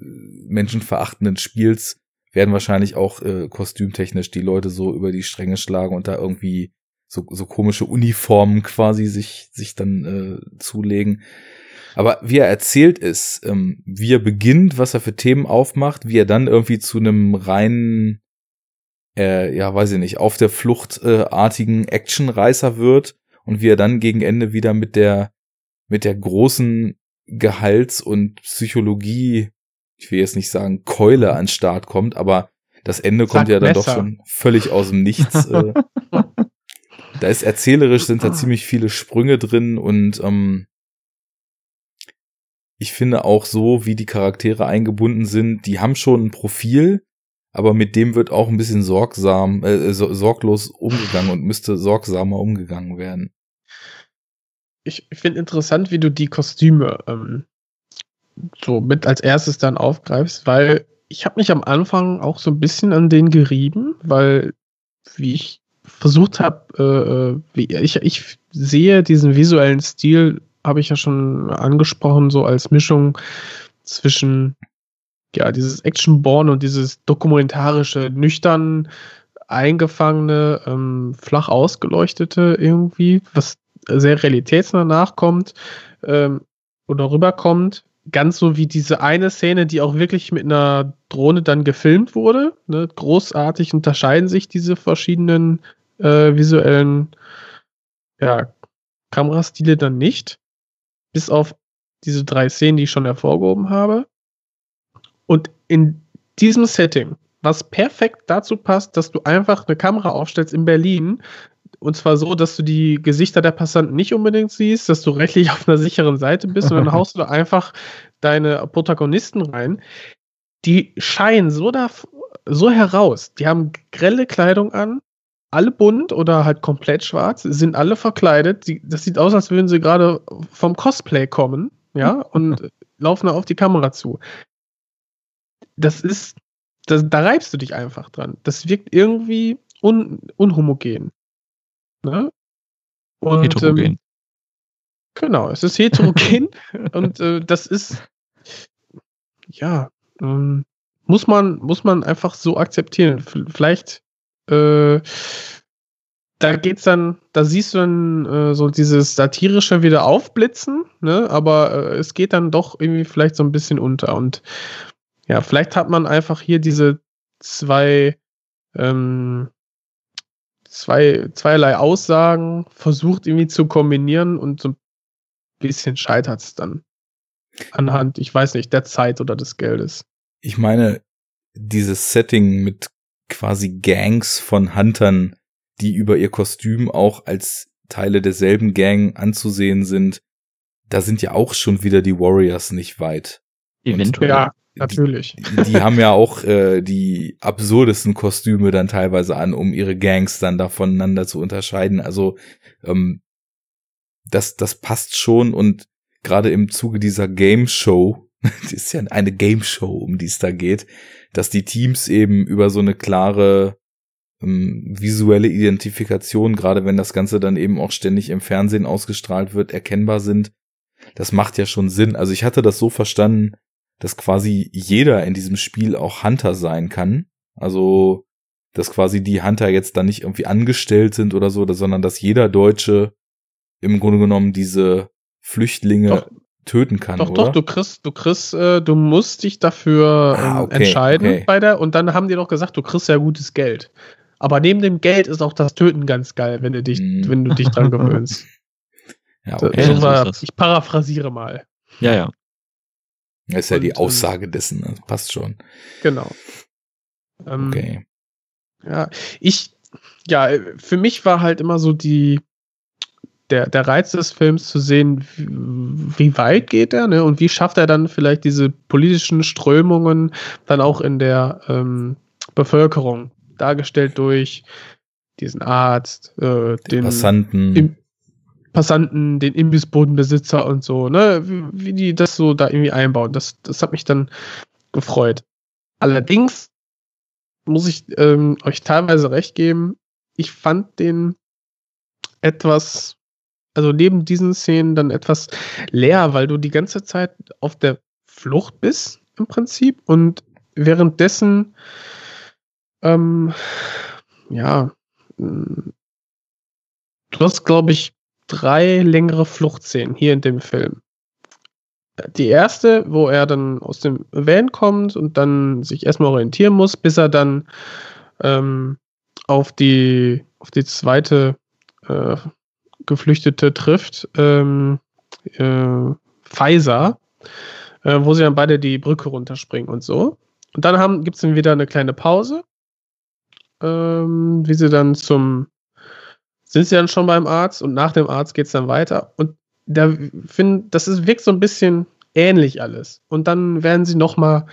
menschenverachtenden Spiels werden wahrscheinlich auch äh, kostümtechnisch die Leute so über die Stränge schlagen und da irgendwie so, so komische Uniformen quasi sich, sich dann äh, zulegen. Aber wie er erzählt ist, ähm, wie er beginnt, was er für Themen aufmacht, wie er dann irgendwie zu einem reinen, äh, ja, weiß ich nicht, auf der Flucht äh, artigen Actionreißer wird und wie er dann gegen Ende wieder mit der, mit der großen Gehalts- und Psychologie, ich will jetzt nicht sagen Keule an den Start kommt, aber das Ende kommt Sag ja dann doch Messer. schon völlig aus dem Nichts. äh, da ist erzählerisch sind da ziemlich viele Sprünge drin und ähm, ich finde auch so, wie die Charaktere eingebunden sind, die haben schon ein Profil, aber mit dem wird auch ein bisschen sorgsam, äh, sorglos umgegangen und müsste sorgsamer umgegangen werden. Ich finde interessant, wie du die Kostüme ähm, so mit als erstes dann aufgreifst, weil ich habe mich am Anfang auch so ein bisschen an den gerieben, weil wie ich versucht habe, äh, äh, ich, ich sehe diesen visuellen Stil, habe ich ja schon angesprochen, so als Mischung zwischen ja, dieses Action-Born und dieses dokumentarische, nüchtern eingefangene, ähm, flach ausgeleuchtete irgendwie, was sehr realitätsnah nachkommt ähm, oder rüberkommt. Ganz so wie diese eine Szene, die auch wirklich mit einer Drohne dann gefilmt wurde. Ne? Großartig unterscheiden sich diese verschiedenen äh, visuellen ja, Kamerastile dann nicht. Bis auf diese drei Szenen, die ich schon hervorgehoben habe. Und in diesem Setting, was perfekt dazu passt, dass du einfach eine Kamera aufstellst in Berlin, und zwar so, dass du die Gesichter der Passanten nicht unbedingt siehst, dass du rechtlich auf einer sicheren Seite bist und dann haust du da einfach deine Protagonisten rein. Die scheinen so, da, so heraus. Die haben grelle Kleidung an, alle bunt oder halt komplett schwarz, sind alle verkleidet. das sieht aus, als würden sie gerade vom Cosplay kommen, ja, und laufen auf die Kamera zu das ist, das, da reibst du dich einfach dran. Das wirkt irgendwie un, unhomogen. Ne? Und, heterogen. Ähm, genau, es ist heterogen und äh, das ist, ja, ähm, muss man, muss man einfach so akzeptieren. Vielleicht, äh, da geht's dann, da siehst du dann äh, so dieses satirische wieder aufblitzen, ne? aber äh, es geht dann doch irgendwie vielleicht so ein bisschen unter und ja, vielleicht hat man einfach hier diese zwei, ähm, zwei, zweierlei Aussagen versucht irgendwie zu kombinieren und so ein bisschen scheitert es dann. Anhand, ich weiß nicht, der Zeit oder des Geldes. Ich meine, dieses Setting mit quasi Gangs von Huntern, die über ihr Kostüm auch als Teile derselben Gang anzusehen sind, da sind ja auch schon wieder die Warriors nicht weit. Eventuell. Ja, Natürlich. Die, die haben ja auch äh, die absurdesten Kostüme dann teilweise an, um ihre Gangs dann da voneinander zu unterscheiden. Also ähm, das, das passt schon und gerade im Zuge dieser Game Show, das ist ja eine Game Show, um die es da geht, dass die Teams eben über so eine klare ähm, visuelle Identifikation, gerade wenn das Ganze dann eben auch ständig im Fernsehen ausgestrahlt wird, erkennbar sind. Das macht ja schon Sinn. Also ich hatte das so verstanden, dass quasi jeder in diesem Spiel auch Hunter sein kann. Also, dass quasi die Hunter jetzt dann nicht irgendwie angestellt sind oder so, sondern dass jeder Deutsche im Grunde genommen diese Flüchtlinge doch, töten kann. Doch, oder? doch, du kriegst, du kriegst, äh, du musst dich dafür ah, ähm, okay, entscheiden okay. bei der, und dann haben die doch gesagt, du kriegst ja gutes Geld. Aber neben dem Geld ist auch das Töten ganz geil, wenn du dich, mm. wenn du dich dran gewöhnst. ja, okay. So ich paraphrasiere mal. Ja, ja. Das ist ja die ähm, Aussage dessen, ne? passt schon. Genau. Ähm, okay. Ja, ich, ja, für mich war halt immer so die, der, der Reiz des Films zu sehen, wie, wie weit geht er, ne? Und wie schafft er dann vielleicht diese politischen Strömungen dann auch in der ähm, Bevölkerung, dargestellt durch diesen Arzt, äh, den Passanten. Im, Passanten, den Imbissbodenbesitzer und so, ne, wie, wie, die das so da irgendwie einbauen. Das, das hat mich dann gefreut. Allerdings muss ich ähm, euch teilweise recht geben, ich fand den etwas, also neben diesen Szenen dann etwas leer, weil du die ganze Zeit auf der Flucht bist im Prinzip und währenddessen ähm, ja, du hast, glaube ich, drei längere Fluchtszenen hier in dem Film. Die erste, wo er dann aus dem Van kommt und dann sich erstmal orientieren muss, bis er dann ähm, auf die auf die zweite äh, Geflüchtete trifft, ähm, äh, Pfizer, äh, wo sie dann beide die Brücke runterspringen und so. Und dann gibt es dann wieder eine kleine Pause, ähm, wie sie dann zum sind sie dann schon beim Arzt und nach dem Arzt geht es dann weiter. Und da finde, das ist, wirkt so ein bisschen ähnlich alles. Und dann werden sie nochmal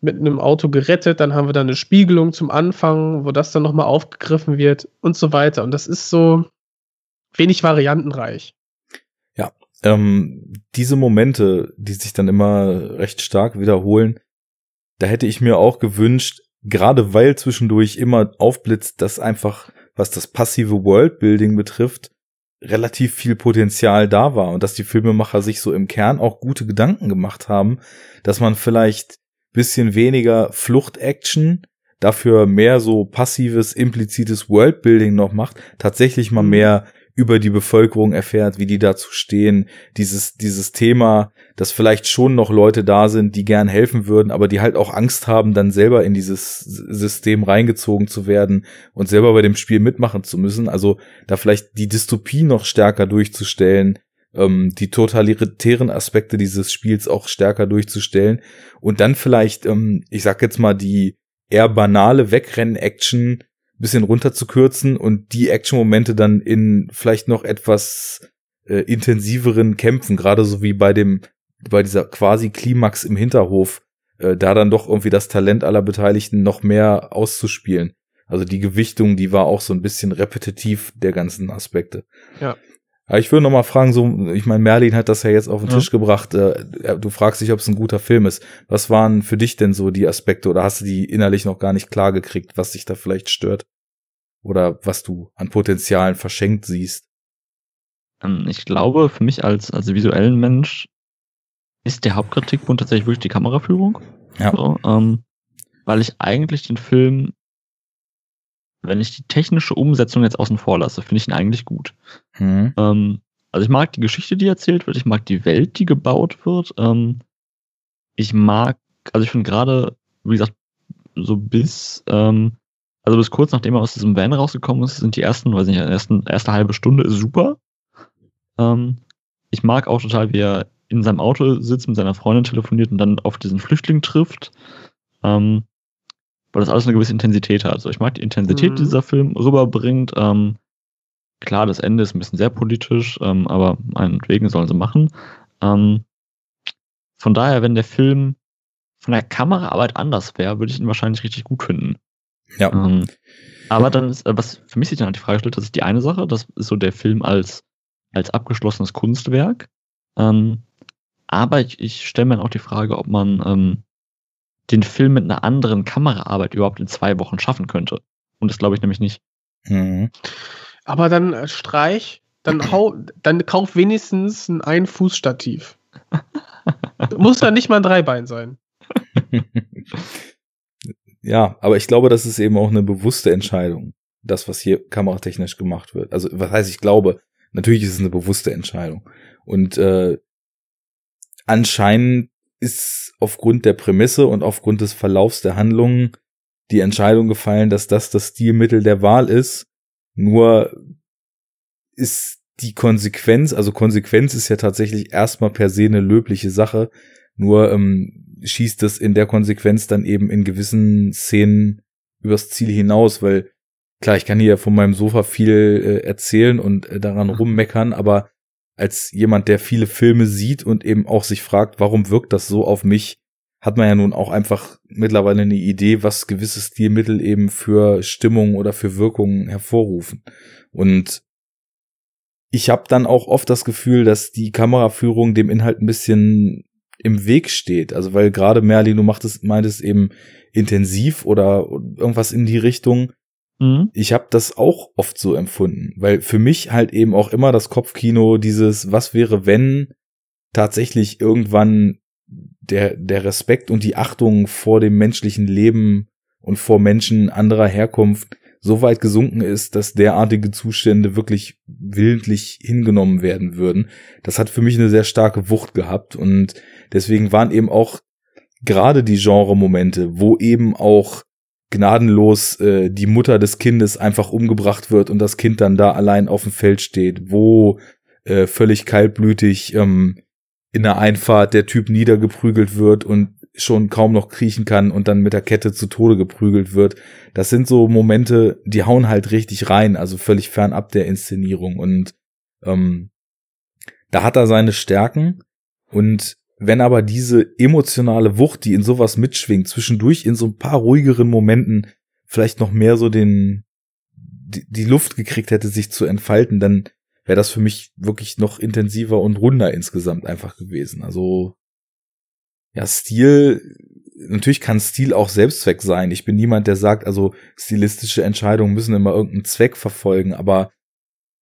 mit einem Auto gerettet, dann haben wir da eine Spiegelung zum Anfang, wo das dann nochmal aufgegriffen wird und so weiter. Und das ist so wenig variantenreich. Ja, ähm, diese Momente, die sich dann immer recht stark wiederholen, da hätte ich mir auch gewünscht, gerade weil zwischendurch immer aufblitzt, dass einfach, was das passive Worldbuilding betrifft, relativ viel Potenzial da war und dass die Filmemacher sich so im Kern auch gute Gedanken gemacht haben, dass man vielleicht bisschen weniger Flucht-Action, dafür mehr so passives, implizites Worldbuilding noch macht, tatsächlich mal mhm. mehr über die Bevölkerung erfährt, wie die dazu stehen, dieses, dieses Thema, dass vielleicht schon noch Leute da sind, die gern helfen würden, aber die halt auch Angst haben, dann selber in dieses System reingezogen zu werden und selber bei dem Spiel mitmachen zu müssen. Also da vielleicht die Dystopie noch stärker durchzustellen, ähm, die totalitären Aspekte dieses Spiels auch stärker durchzustellen und dann vielleicht, ähm, ich sag jetzt mal, die eher banale Wegrennen-Action bisschen runterzukürzen und die Action-Momente dann in vielleicht noch etwas äh, intensiveren Kämpfen, gerade so wie bei dem, bei dieser quasi Klimax im Hinterhof, äh, da dann doch irgendwie das Talent aller Beteiligten noch mehr auszuspielen. Also die Gewichtung, die war auch so ein bisschen repetitiv der ganzen Aspekte. Ja. Aber ich würde noch mal fragen, so, ich meine, Merlin hat das ja jetzt auf den ja. Tisch gebracht. Äh, du fragst dich, ob es ein guter Film ist. Was waren für dich denn so die Aspekte oder hast du die innerlich noch gar nicht klar gekriegt, was dich da vielleicht stört? Oder was du an Potenzialen verschenkt siehst? Ähm, ich glaube, für mich als, als visuellen Mensch ist der Hauptkritikpunkt tatsächlich wirklich die Kameraführung. Ja. So, ähm, weil ich eigentlich den Film wenn ich die technische Umsetzung jetzt außen vor lasse, finde ich ihn eigentlich gut. Mhm. Ähm, also ich mag die Geschichte, die erzählt wird, ich mag die Welt, die gebaut wird. Ähm, ich mag, also ich finde gerade, wie gesagt, so bis, ähm, also bis kurz nachdem er aus diesem Van rausgekommen ist, sind die ersten, weiß nicht, ersten, erste halbe Stunde ist super. Ähm, ich mag auch total, wie er in seinem Auto sitzt, mit seiner Freundin telefoniert und dann auf diesen Flüchtling trifft. Ähm, weil das alles eine gewisse Intensität hat. Also ich mag die Intensität, mhm. die dieser Film rüberbringt. Ähm, klar, das Ende ist ein bisschen sehr politisch, ähm, aber meinetwegen sollen sie machen. Ähm, von daher, wenn der Film von der Kameraarbeit anders wäre, würde ich ihn wahrscheinlich richtig gut finden. Ja. Ähm, aber dann ist, äh, was für mich sich dann halt die Frage stellt, das ist die eine Sache, das ist so der Film als, als abgeschlossenes Kunstwerk. Ähm, aber ich, ich stelle mir auch die Frage, ob man ähm, den Film mit einer anderen Kameraarbeit überhaupt in zwei Wochen schaffen könnte. Und das glaube ich nämlich nicht. Mhm. Aber dann äh, streich, dann hau, dann kauf wenigstens ein Ein-Fuß-Stativ. Muss dann nicht mal ein Dreibein sein. ja, aber ich glaube, das ist eben auch eine bewusste Entscheidung, das, was hier kameratechnisch gemacht wird. Also, was heißt, ich glaube, natürlich ist es eine bewusste Entscheidung. Und äh, anscheinend ist aufgrund der Prämisse und aufgrund des Verlaufs der Handlungen die Entscheidung gefallen, dass das das Stilmittel der Wahl ist. Nur ist die Konsequenz, also Konsequenz ist ja tatsächlich erstmal per se eine löbliche Sache. Nur ähm, schießt es in der Konsequenz dann eben in gewissen Szenen übers Ziel hinaus, weil klar, ich kann hier von meinem Sofa viel äh, erzählen und äh, daran rummeckern, aber als jemand, der viele Filme sieht und eben auch sich fragt, warum wirkt das so auf mich, hat man ja nun auch einfach mittlerweile eine Idee, was gewisse Stilmittel eben für Stimmung oder für Wirkungen hervorrufen. Und ich habe dann auch oft das Gefühl, dass die Kameraführung dem Inhalt ein bisschen im Weg steht. Also weil gerade Merlin, du machtest, meintest eben intensiv oder irgendwas in die Richtung. Mhm. Ich habe das auch oft so empfunden, weil für mich halt eben auch immer das Kopfkino dieses, was wäre, wenn tatsächlich irgendwann der, der Respekt und die Achtung vor dem menschlichen Leben und vor Menschen anderer Herkunft so weit gesunken ist, dass derartige Zustände wirklich willentlich hingenommen werden würden. Das hat für mich eine sehr starke Wucht gehabt und deswegen waren eben auch gerade die Genre-Momente, wo eben auch gnadenlos äh, die Mutter des Kindes einfach umgebracht wird und das Kind dann da allein auf dem Feld steht, wo äh, völlig kaltblütig ähm, in der Einfahrt der Typ niedergeprügelt wird und schon kaum noch kriechen kann und dann mit der Kette zu Tode geprügelt wird. Das sind so Momente, die hauen halt richtig rein, also völlig fernab der Inszenierung. Und ähm, da hat er seine Stärken und wenn aber diese emotionale Wucht, die in sowas mitschwingt, zwischendurch in so ein paar ruhigeren Momenten vielleicht noch mehr so den, die, die Luft gekriegt hätte, sich zu entfalten, dann wäre das für mich wirklich noch intensiver und runder insgesamt einfach gewesen. Also, ja, Stil, natürlich kann Stil auch Selbstzweck sein. Ich bin niemand, der sagt, also stilistische Entscheidungen müssen immer irgendeinen Zweck verfolgen, aber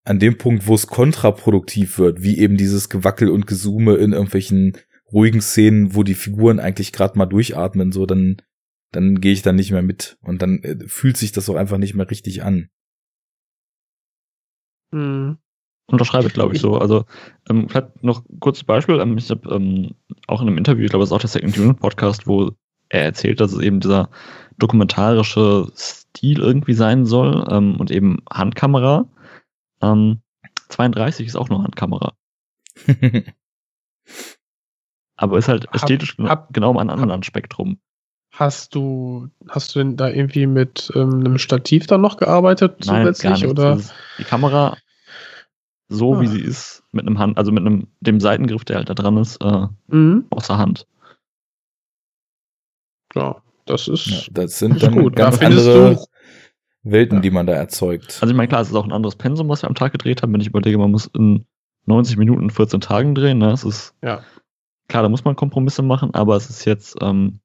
an dem Punkt, wo es kontraproduktiv wird, wie eben dieses Gewackel und Gesume in irgendwelchen ruhigen Szenen, wo die Figuren eigentlich gerade mal durchatmen, so dann dann gehe ich dann nicht mehr mit und dann äh, fühlt sich das auch einfach nicht mehr richtig an. Mhm. Unterschreibe ich, glaube ich, so. Also, ähm, vielleicht noch kurzes Beispiel. Ähm, ich habe ähm, auch in einem Interview, ich glaube, es ist auch der Second Unit Podcast, wo er erzählt, dass es eben dieser dokumentarische Stil irgendwie sein soll ähm, und eben Handkamera. Ähm, 32 ist auch nur Handkamera. Aber ist halt ästhetisch hab, hab, genau am anderen hab, Spektrum. Hast du, hast du denn da irgendwie mit ähm, einem Stativ dann noch gearbeitet Nein, zusätzlich? Oder? Die Kamera, so ah. wie sie ist, mit einem Hand, also mit einem, dem Seitengriff, der halt da dran ist, äh, mhm. außer Hand. Ja, das ist. Ja, das sind dann gut. ganz da andere Welten, ja. die man da erzeugt. Also ich meine, klar, es ist auch ein anderes Pensum, was wir am Tag gedreht haben. Wenn ich überlege, man muss in 90 Minuten 14 Tagen drehen, ne? Es ist ja. Klar, da muss man Kompromisse machen, aber es ist jetzt ähm,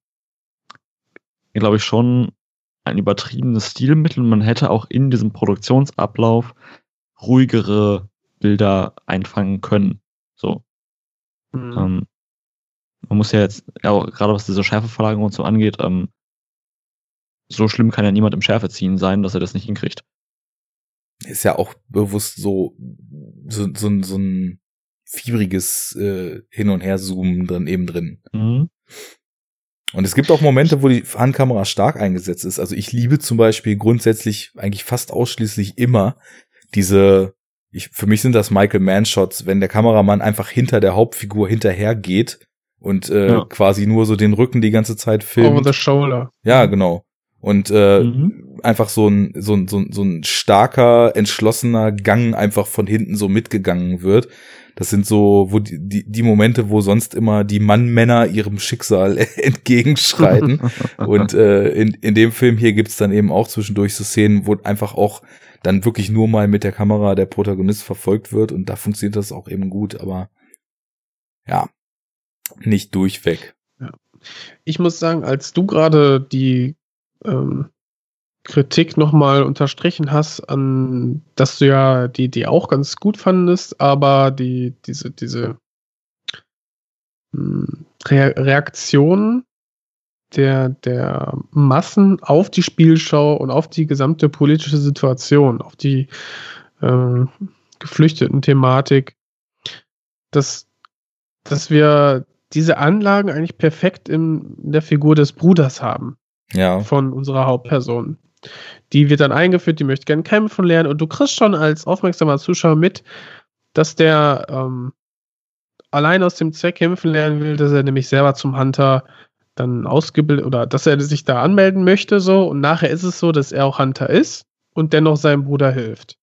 glaube ich, schon ein übertriebenes Stilmittel. Man hätte auch in diesem Produktionsablauf ruhigere Bilder einfangen können. So. Mhm. Ähm, man muss ja jetzt, ja, gerade was diese Schärfeverlagerung und so angeht, ähm, so schlimm kann ja niemand im Schärfeziehen sein, dass er das nicht hinkriegt. Ist ja auch bewusst so, so, so, so ein fiebriges äh, Hin- und Her-Zoomen dann eben drin. Mhm. Und es gibt auch Momente, wo die Handkamera stark eingesetzt ist. Also ich liebe zum Beispiel grundsätzlich eigentlich fast ausschließlich immer diese, ich, für mich sind das Michael Mann Shots, wenn der Kameramann einfach hinter der Hauptfigur hinterher geht und äh, ja. quasi nur so den Rücken die ganze Zeit filmt. Over the shoulder. Ja, genau. Und äh, mhm. einfach so ein, so, ein, so, ein, so ein starker, entschlossener Gang einfach von hinten so mitgegangen wird. Das sind so, wo die, die, die Momente, wo sonst immer die Mann-Männer ihrem Schicksal entgegenschreiten. und äh, in, in dem Film hier gibt's dann eben auch zwischendurch so Szenen, wo einfach auch dann wirklich nur mal mit der Kamera der Protagonist verfolgt wird und da funktioniert das auch eben gut, aber ja, nicht durchweg. Ja. Ich muss sagen, als du gerade die ähm, Kritik nochmal unterstrichen hast, an dass du ja die, die auch ganz gut fandest, aber die, diese, diese hm, Re Reaktion der, der Massen auf die Spielschau und auf die gesamte politische Situation, auf die ähm, Geflüchteten-Thematik, dass, dass wir diese Anlagen eigentlich perfekt in der Figur des Bruders haben. Ja. Von unserer Hauptperson. Die wird dann eingeführt, die möchte gerne kämpfen lernen und du kriegst schon als aufmerksamer Zuschauer mit, dass der ähm, allein aus dem Zweck kämpfen lernen will, dass er nämlich selber zum Hunter dann ausgebildet oder dass er sich da anmelden möchte so und nachher ist es so, dass er auch Hunter ist und dennoch seinem Bruder hilft.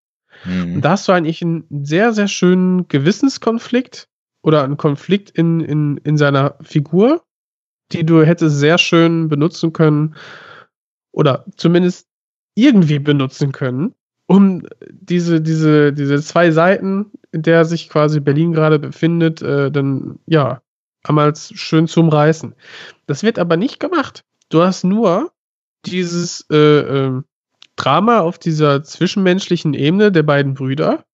Mhm. Und da hast du eigentlich einen sehr, sehr schönen Gewissenskonflikt oder einen Konflikt in, in, in seiner Figur, die du hättest sehr schön benutzen können oder zumindest irgendwie benutzen können, um diese, diese, diese zwei Seiten, in der sich quasi Berlin gerade befindet, äh, dann, ja, einmal schön zu umreißen. Das wird aber nicht gemacht. Du hast nur dieses äh, äh, Drama auf dieser zwischenmenschlichen Ebene der beiden Brüder.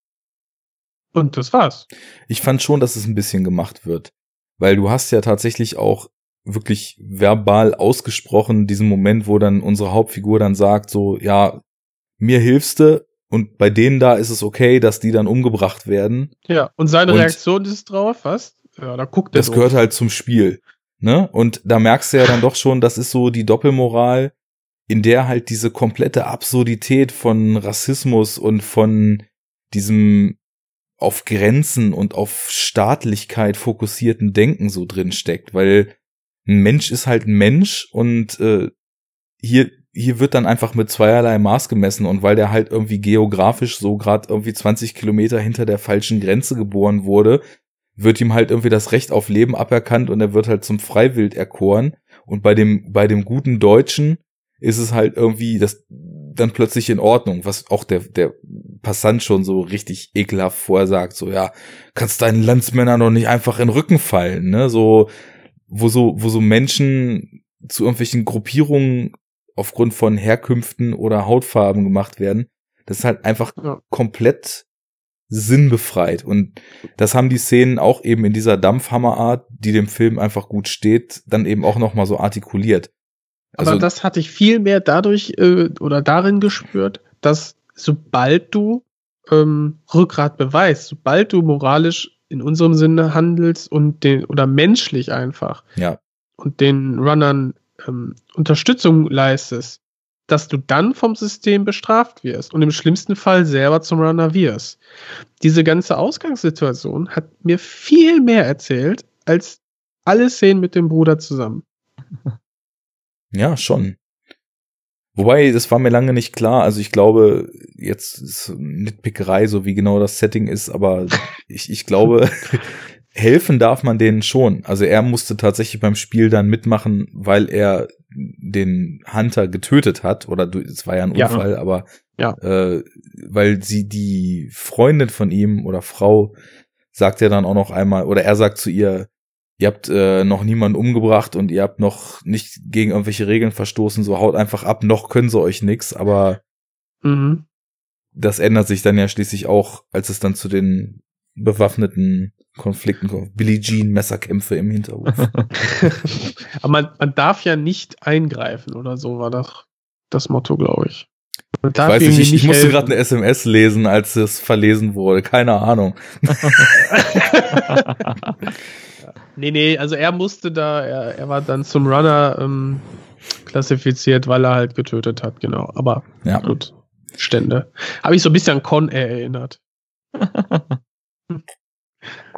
Und das war's. Ich fand schon, dass es ein bisschen gemacht wird. Weil du hast ja tatsächlich auch wirklich verbal ausgesprochen, diesen Moment, wo dann unsere Hauptfigur dann sagt, so, ja, mir hilfst du und bei denen da ist es okay, dass die dann umgebracht werden. Ja, und seine und Reaktion ist drauf, was? Ja, da guckt er. Das gehört halt zum Spiel. Ne? Und da merkst du ja dann doch schon, das ist so die Doppelmoral, in der halt diese komplette Absurdität von Rassismus und von diesem auf Grenzen und auf Staatlichkeit fokussierten Denken so drin steckt, weil ein Mensch ist halt ein Mensch und äh, hier hier wird dann einfach mit zweierlei Maß gemessen und weil der halt irgendwie geografisch so gerade irgendwie 20 Kilometer hinter der falschen Grenze geboren wurde, wird ihm halt irgendwie das Recht auf Leben aberkannt und er wird halt zum Freiwild erkoren. Und bei dem, bei dem guten Deutschen ist es halt irgendwie das dann plötzlich in Ordnung, was auch der, der Passant schon so richtig ekelhaft vorsagt, so, ja, kannst deinen Landsmännern doch nicht einfach in den Rücken fallen, ne, so, wo so, wo so Menschen zu irgendwelchen Gruppierungen aufgrund von Herkünften oder Hautfarben gemacht werden. Das ist halt einfach Ja. komplett sinnbefreit. Und das haben die Szenen auch eben in dieser Dampfhammerart, die dem Film einfach gut steht, dann eben auch nochmal so artikuliert. Also, Aber das hatte ich viel mehr dadurch äh, oder darin gespürt, dass sobald du ähm, Rückgrat beweist, sobald du moralisch in unserem Sinne handelst und den oder menschlich einfach ja, und den Runnern ähm, Unterstützung leistest, dass du dann vom System bestraft wirst und im schlimmsten Fall selber zum Runner wirst. Diese ganze Ausgangssituation hat mir viel mehr erzählt als alle Szenen mit dem Bruder zusammen. ja, schon. Wobei, das war mir lange nicht klar. Also ich glaube, jetzt ist Nitpickerei, so wie genau das Setting ist, aber ich, ich glaube, helfen darf man denen schon. Also er musste tatsächlich beim Spiel dann mitmachen, weil er den Hunter getötet hat. Oder es war ja ein Ja. Unfall, aber Ja. äh, weil sie die Freundin von ihm oder Frau sagt ja dann auch noch einmal, oder er sagt zu ihr, ihr habt äh, noch niemanden umgebracht und ihr habt noch nicht gegen irgendwelche Regeln verstoßen, so haut einfach ab, noch können sie euch nix, aber Mhm. das ändert sich dann ja schließlich auch, als es dann zu den bewaffneten Konflikten kommt. Billie Jean Messerkämpfe im Hinterhof. Aber man, man darf ja nicht eingreifen oder so, war das das Motto, glaube ich. Ich weiß nicht, ich, ich musste gerade eine SMS lesen, als es verlesen wurde. Keine Ahnung. Nee, nee, also er musste da, er, er war dann zum Runner ähm, klassifiziert, weil er halt getötet hat, genau. Aber Ja. gut, Stände. Habe ich so ein bisschen an Con Air erinnert.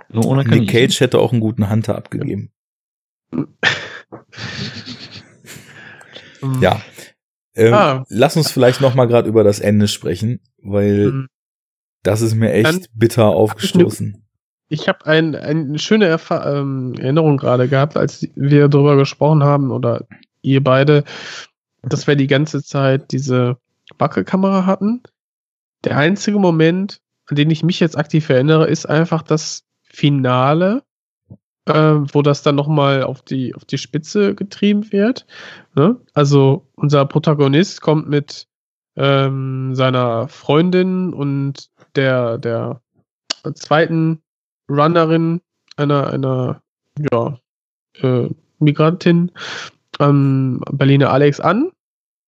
Nur ohne Nick. Cage hätte auch einen guten Hunter abgegeben. Ja. Ähm, Ah. Lass uns vielleicht noch mal gerade über das Ende sprechen, weil Mhm. das ist mir echt Dann- bitter aufgestoßen. Ich habe ein, eine schöne Erfa ähm, Erinnerung gerade gehabt, als wir darüber gesprochen haben, oder ihr beide, dass wir die ganze Zeit diese Wackelkamera hatten. Der einzige Moment, an den ich mich jetzt aktiv erinnere, ist einfach das Finale, ähm, wo das dann nochmal auf die, auf die Spitze getrieben wird. Ne? Also unser Protagonist kommt mit ähm, seiner Freundin und der, der zweiten Runnerin, einer, einer, ja, äh, Migrantin, ähm, Berliner Alex an.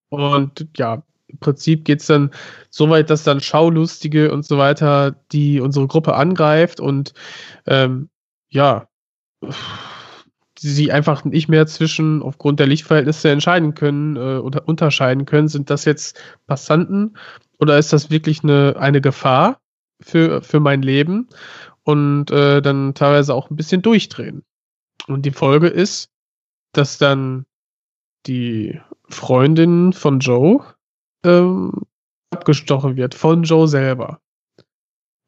Und ja, im Prinzip geht's dann so weit, dass dann Schaulustige und so weiter, die unsere Gruppe angreift und ähm, ja, sie einfach nicht mehr zwischen, aufgrund der Lichtverhältnisse entscheiden können äh, oder unterscheiden können, sind das jetzt Passanten oder ist das wirklich eine, eine Gefahr für, für mein Leben? Und äh, dann teilweise auch ein bisschen durchdrehen. Und die Folge ist, dass dann die Freundin von Joe ähm, abgestochen wird, von Joe selber.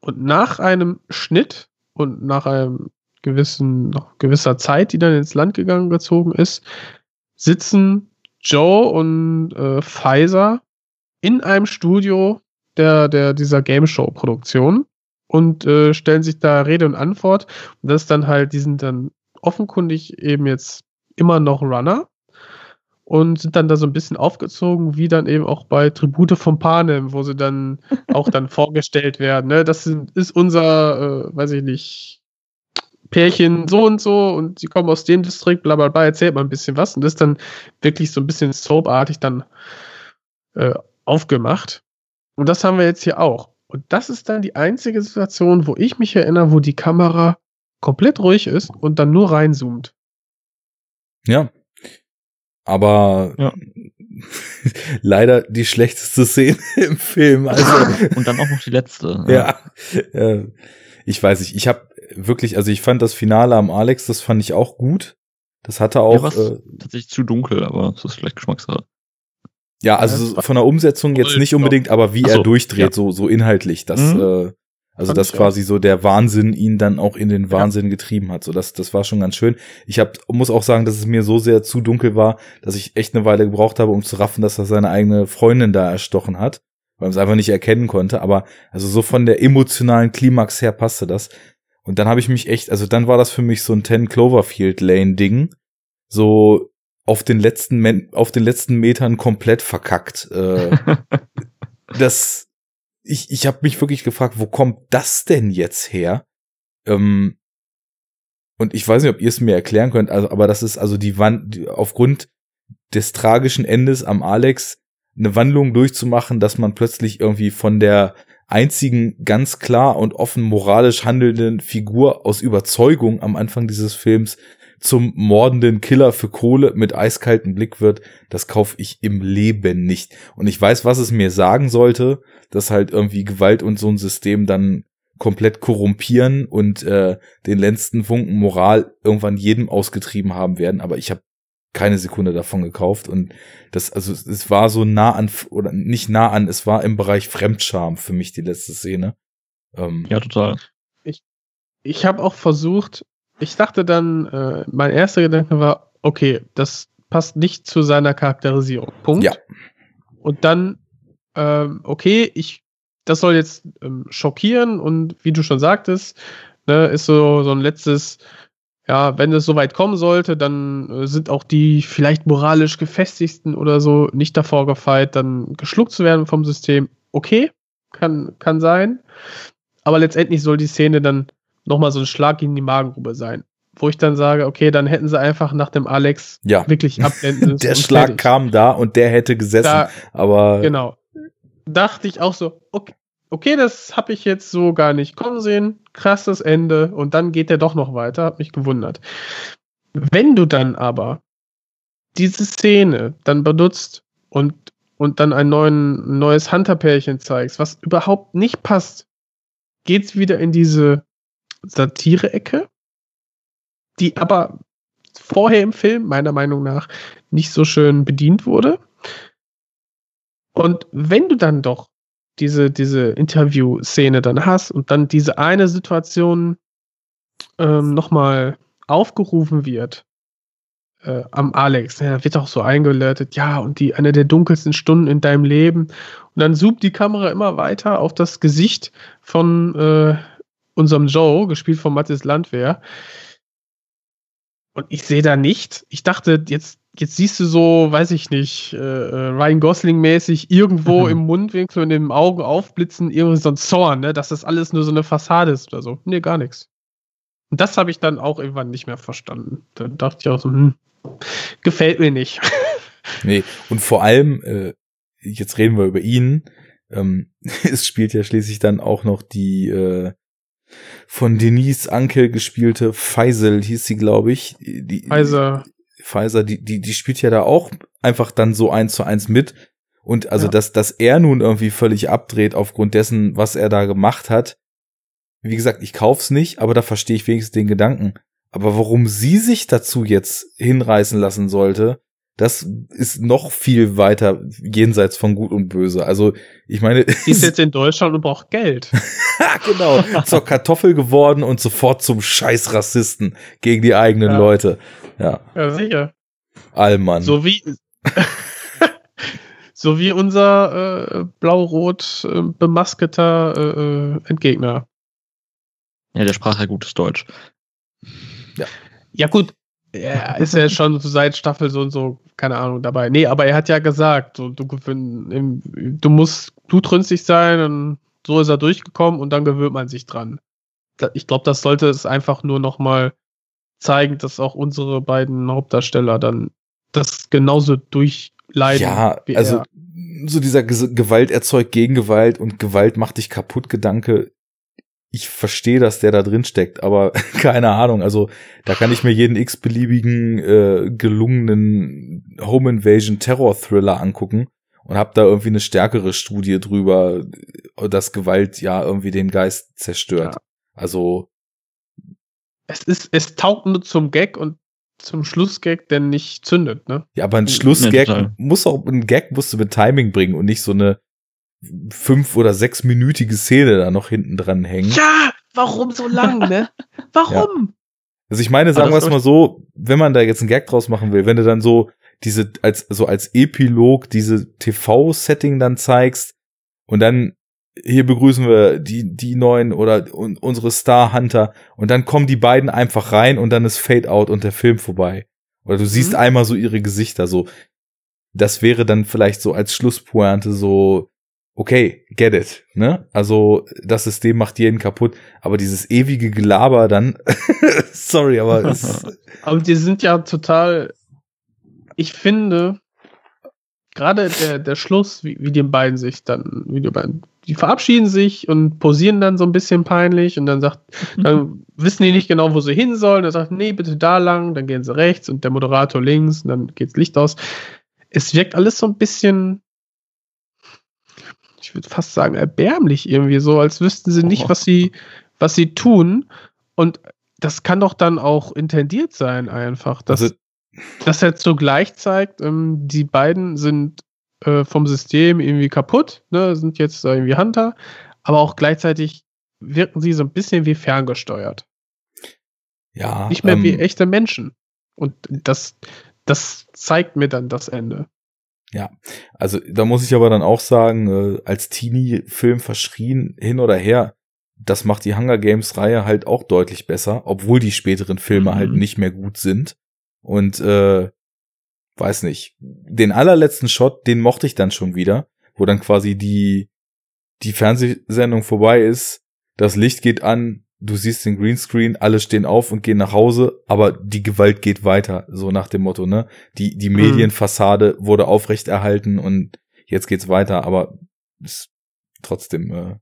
Und nach einem Schnitt und nach einem gewissen, nach gewisser Zeit, die dann ins Land gegangen gezogen ist, sitzen Joe und äh, Pfizer in einem Studio der, der, dieser Game Show Produktion und äh, stellen sich da Rede und Antwort. Und das ist dann halt, die sind dann offenkundig eben jetzt immer noch Runner und sind dann da so ein bisschen aufgezogen, wie dann eben auch bei Tribute von Panem, wo sie dann auch dann vorgestellt werden. Ne? Das sind, ist unser, äh, weiß ich nicht, Pärchen so und so und sie kommen aus dem Distrikt, bla bla bla, erzählt mal ein bisschen was und das ist dann wirklich so ein bisschen soapartig dann äh, aufgemacht. Und das haben wir jetzt hier auch. Und das ist dann die einzige Situation, wo ich mich erinnere, wo die Kamera komplett ruhig ist und dann nur reinzoomt. Ja. Aber Ja. leider die schlechteste Szene im Film. Also Und dann auch noch die letzte. ja, äh, ich weiß nicht. Ich habe wirklich, also ich fand das Finale am Alex, das fand ich auch gut. Das hatte auch, war's äh, tatsächlich zu dunkel, aber das ist vielleicht Geschmackssache. Ja, Ja, also das von der Umsetzung jetzt nicht unbedingt, aber wie Ach er so, durchdreht, ja. so so inhaltlich, das Mhm. äh, Also dass auch. quasi so der Wahnsinn ihn dann auch in den Wahnsinn getrieben hat. So das, das war schon ganz schön. Ich hab, muss auch sagen, dass es mir so sehr zu dunkel war, dass ich echt eine Weile gebraucht habe, um zu raffen, dass er seine eigene Freundin da erstochen hat, weil man es einfach nicht erkennen konnte. Aber also so von der emotionalen Klimax her passte das. Und dann habe ich mich echt, also dann war das für mich so ein 10 Cloverfield Lane Ding, so auf den letzten Men auf den letzten Metern komplett verkackt. Äh, das ich ich habe mich wirklich gefragt, wo kommt das denn jetzt her? Ähm, und ich weiß nicht, ob ihr es mir erklären könnt, also aber das ist also die Wand die, aufgrund des tragischen Endes am Alex eine Wandlung durchzumachen, dass man plötzlich irgendwie von der einzigen ganz klar und offen moralisch handelnden Figur aus Überzeugung am Anfang dieses Films zum mordenden Killer für Kohle mit eiskaltem Blick wird, das kaufe ich im Leben nicht. Und ich weiß, was es mir sagen sollte, dass halt irgendwie Gewalt und so ein System dann komplett korrumpieren und äh, den letzten Funken Moral irgendwann jedem ausgetrieben haben werden. Aber ich habe keine Sekunde davon gekauft und das also es war so nah an oder nicht nah an, es war im Bereich Fremdscham für mich die letzte Szene. Ähm, ja, total. Ich habe auch versucht, ich dachte dann, äh, mein erster Gedanke war, okay, das passt nicht zu seiner Charakterisierung. Punkt. Ja. Und dann, ähm, okay, ich, das soll jetzt ähm, schockieren und wie du schon sagtest, ne, ist so, so ein letztes, ja, wenn es soweit kommen sollte, dann äh, sind auch die vielleicht moralisch gefestigsten oder so nicht davor gefeit, dann geschluckt zu werden vom System. Okay, kann, kann sein. Aber letztendlich soll die Szene dann nochmal so ein Schlag in die Magengrube sein. Wo ich dann sage, okay, dann hätten sie einfach nach dem Alex ja, wirklich abblenden müssen. der Schlag fertig. kam da und der hätte gesessen, Da, aber genau. Dachte ich auch so, okay, okay das habe ich jetzt so gar nicht kommen sehen. Krasses Ende. Und dann geht der doch noch weiter. Hat mich gewundert. Wenn du dann aber diese Szene dann benutzt und, und dann ein neuen, ein neues Hunter-Pärchen zeigst, was überhaupt nicht passt, geht's wieder in diese Satire-Ecke, die aber vorher im Film, meiner Meinung nach, nicht so schön bedient wurde. Und wenn du dann doch diese, diese Interview-Szene dann hast und dann diese eine Situation ähm, nochmal aufgerufen wird äh, am Alex, ja, da wird auch so eingeläutet, ja, und die eine der dunkelsten Stunden in deinem Leben. Und dann zoomt die Kamera immer weiter auf das Gesicht von äh, unserem Joe, gespielt von Mathis Landwehr. Und ich sehe da nicht. Ich dachte, jetzt, jetzt siehst du so, weiß ich nicht, äh, äh, Ryan Gosling-mäßig irgendwo Mhm. im Mundwinkel und im Auge aufblitzen, irgendwie so ein Zorn, ne, dass das alles nur so eine Fassade ist oder so. Nee, gar nichts. Und das habe ich dann auch irgendwann nicht mehr verstanden. Dann dachte ich auch so, hm, gefällt mir nicht. nee. Und vor allem, äh, jetzt reden wir über ihn, ähm, es spielt ja schließlich dann auch noch die äh, von Denise Anke gespielte Faisal hieß sie, glaube ich. Die, Pfizer, die, die, die spielt ja da auch einfach dann so eins zu eins mit. Und also, Ja. dass, dass er nun irgendwie völlig abdreht aufgrund dessen, was er da gemacht hat. Wie gesagt, ich kauf's nicht, aber da verstehe ich wenigstens den Gedanken. Aber warum sie sich dazu jetzt hinreißen lassen sollte, das ist noch viel weiter jenseits von Gut und Böse. Also, ich meine, die ist jetzt in Deutschland und braucht Geld. Ja, genau, zur Kartoffel geworden und sofort zum scheiß Rassisten gegen die eigenen Ja. Leute. Ja, Ja, sicher. Allmann. So wie, so wie unser äh, blau-rot äh, bemasketer äh, äh, Entgegner. Ja, der sprach ja gutes Deutsch. Ja, gut. Er ist ja schon seit Staffel so und so, keine Ahnung, dabei. Nee, aber er hat ja gesagt, so, du, du musst blutrünstig sein und so ist er durchgekommen und dann gewöhnt man sich dran. Ich glaube, das sollte es einfach nur noch mal zeigen, dass auch unsere beiden Hauptdarsteller dann das genauso durchleiden. Ja, also er. so dieser Gewalt erzeugt Gegengewalt und Gewalt macht dich kaputt Gedanke. Ich verstehe, dass der da drin steckt, aber keine Ahnung. Also da kann ich mir jeden x-beliebigen äh, gelungenen Home Invasion Terror Thriller angucken und habe da irgendwie eine stärkere Studie drüber, dass Gewalt ja irgendwie den Geist zerstört. Ja. Also Es ist, es taugt nur zum Gag und zum Schlussgag, der nicht zündet, ne? Ja, aber ein Ja, Schlussgag total. muss auch, ein Gag musst du mit Timing bringen und nicht so eine fünf oder sechsminütige Szene da noch hinten dran hängen. Ja, warum so lang, ne? Warum? Also ich meine, sagen wir es mal so, wenn man da jetzt einen Gag draus machen will, wenn du dann so diese als so als Epilog diese TV-Setting dann zeigst und dann hier begrüßen wir die die neuen oder un, unsere Star Hunter und dann kommen die beiden einfach rein und dann ist Fade Out und der Film vorbei. Oder du siehst Mhm. einmal so ihre Gesichter so. Das wäre dann vielleicht so als Schlusspointe so okay, get it, ne? Also das System macht jeden kaputt, aber dieses ewige Gelaber dann sorry, aber es, Aber die sind ja total. Ich finde, gerade der, der Schluss, wie, wie die beiden sich dann, wie die beiden, die verabschieden sich und posieren dann so ein bisschen peinlich und dann sagt, dann wissen die nicht genau, wo sie hin sollen. Dann sagt, nee, bitte da lang, dann gehen sie rechts und der Moderator links und dann geht's Licht aus. Es wirkt alles so ein bisschen, ich würde fast sagen, erbärmlich irgendwie so, als wüssten sie nicht, Oh. was sie, was sie tun. Und das kann doch dann auch intendiert sein, einfach. Dass, also dass jetzt so gleich zeigt, ähm, die beiden sind äh, vom System irgendwie kaputt, ne, sind jetzt irgendwie Hunter, aber auch gleichzeitig wirken sie so ein bisschen wie ferngesteuert. ja, Nicht mehr wie ähm, echte Menschen. Und das, das zeigt mir dann das Ende. Also da muss ich aber dann auch sagen, äh, als Teenie-Film verschrien hin oder her, das macht die Hunger Games-Reihe halt auch deutlich besser, obwohl die späteren Filme Mhm. halt nicht mehr gut sind. Und äh, weiß nicht, den allerletzten Shot, den mochte ich dann schon wieder, wo dann quasi die die Fernsehsendung vorbei ist, das Licht geht an, du siehst den Greenscreen, alle stehen auf und gehen nach Hause, aber die Gewalt geht weiter, so nach dem Motto, ne? Die, die Medienfassade wurde aufrechterhalten und jetzt geht's weiter, aber ist trotzdem, äh,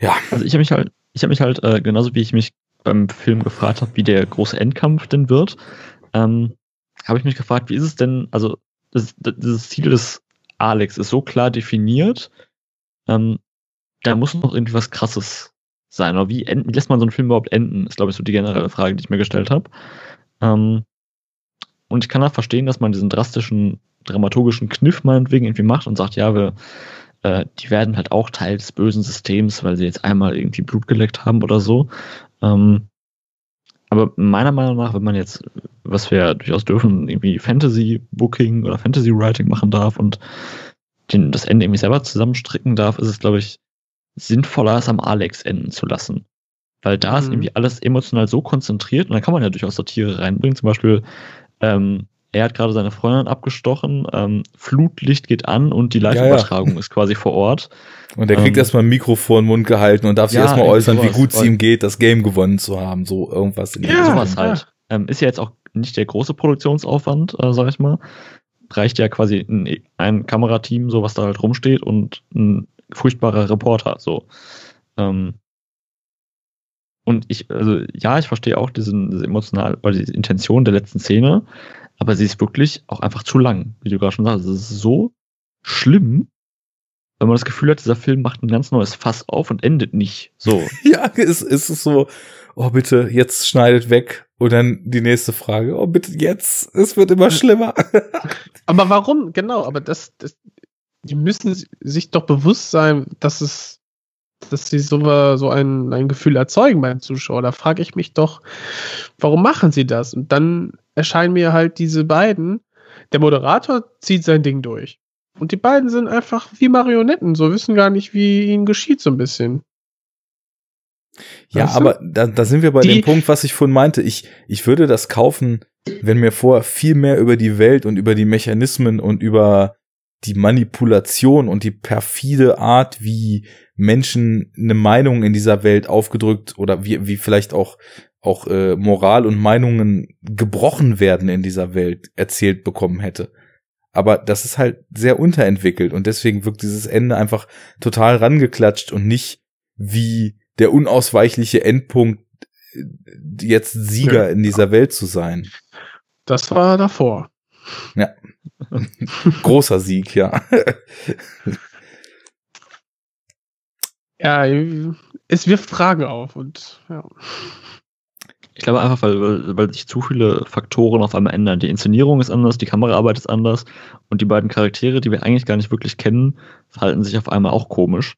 ja, Also ich habe mich halt, ich habe mich halt, äh, genauso wie ich mich beim Film gefragt habe, wie der große Endkampf denn wird, ähm, habe ich mich gefragt, wie ist es denn, also das, das, dieses Ziel des Alex ist so klar definiert, ähm, da muss noch irgendwie was krasses sein. Oder wie, enden, wie lässt man so einen Film überhaupt enden? Ist, glaube ich, so die generelle Frage, die ich mir gestellt habe. Ähm, und ich kann auch verstehen, dass man diesen drastischen, dramaturgischen Kniff meinetwegen irgendwie macht und sagt, ja, wir, äh, die werden halt auch Teil des bösen Systems, weil sie jetzt einmal irgendwie Blut geleckt haben oder so. Ähm, aber meiner Meinung nach, wenn man jetzt, was wir ja durchaus dürfen, irgendwie Fantasy-Booking oder Fantasy-Writing machen darf und den, das Ende irgendwie selber zusammenstricken darf, ist es, glaube ich, sinnvoller, es am Alex enden zu lassen. Weil da ist Mhm. irgendwie alles emotional so konzentriert und da kann man ja durchaus Satire reinbringen. Zum Beispiel, ähm, er hat gerade seine Freundin abgestochen, ähm, Flutlicht geht an und die ja. Live-Übertragung ist quasi vor Ort. Und er kriegt Ähm, erstmal ein Mikro vor den Mund gehalten und darf sich ja, erstmal äußern, wie gut es ihm geht, das Game gewonnen zu haben. So irgendwas in Ja, sowas halt. Ähm, ist ja jetzt auch nicht der große Produktionsaufwand, äh, sag ich mal. Reicht ja quasi ein, ein Kamerateam, so was da halt rumsteht und ein furchtbarer Reporter, so. Ähm, und ich, also ja, ich verstehe auch diesen, diese emotional, oder diese Intention der letzten Szene, aber sie ist wirklich auch einfach zu lang, wie du gerade schon sagst. Es ist so schlimm, wenn man das Gefühl hat, dieser Film macht ein ganz neues Fass auf und endet nicht. So. Ja, es, es ist so, oh bitte, jetzt schneidet weg. Und dann die nächste Frage, oh bitte jetzt, es wird immer schlimmer. Aber warum? Genau, aber das, das die müssen sich doch bewusst sein, dass es, dass sie so, so ein, ein Gefühl erzeugen beim Zuschauer. Da frage ich mich doch, warum machen sie das? Und dann erscheinen mir halt diese beiden. Der Moderator zieht sein Ding durch. Und die beiden sind einfach wie Marionetten, so wissen gar nicht, wie ihnen geschieht, so ein bisschen. Ja, Weißt du? aber da, da sind wir bei Die- dem Punkt, was ich vorhin meinte. Ich, ich würde das kaufen, wenn mir vorher viel mehr über die Welt und über die Mechanismen und über die Manipulation und die perfide Art, wie Menschen eine Meinung in dieser Welt aufgedrückt oder wie, wie vielleicht auch, auch äh, Moral und Meinungen gebrochen werden in dieser Welt erzählt bekommen hätte. Aber das ist halt sehr unterentwickelt und deswegen wirkt dieses Ende einfach total rangeklatscht und nicht wie der unausweichliche Endpunkt, äh, jetzt Sieger Ja. in dieser Welt zu sein. Das war davor. Großer Sieg, ja. Ja, es wirft Fragen auf und ja. Ich glaube einfach, weil, weil, sich zu viele Faktoren auf einmal ändern. Die Inszenierung ist anders, die Kameraarbeit ist anders und die beiden Charaktere, die wir eigentlich gar nicht wirklich kennen, verhalten sich auf einmal auch komisch.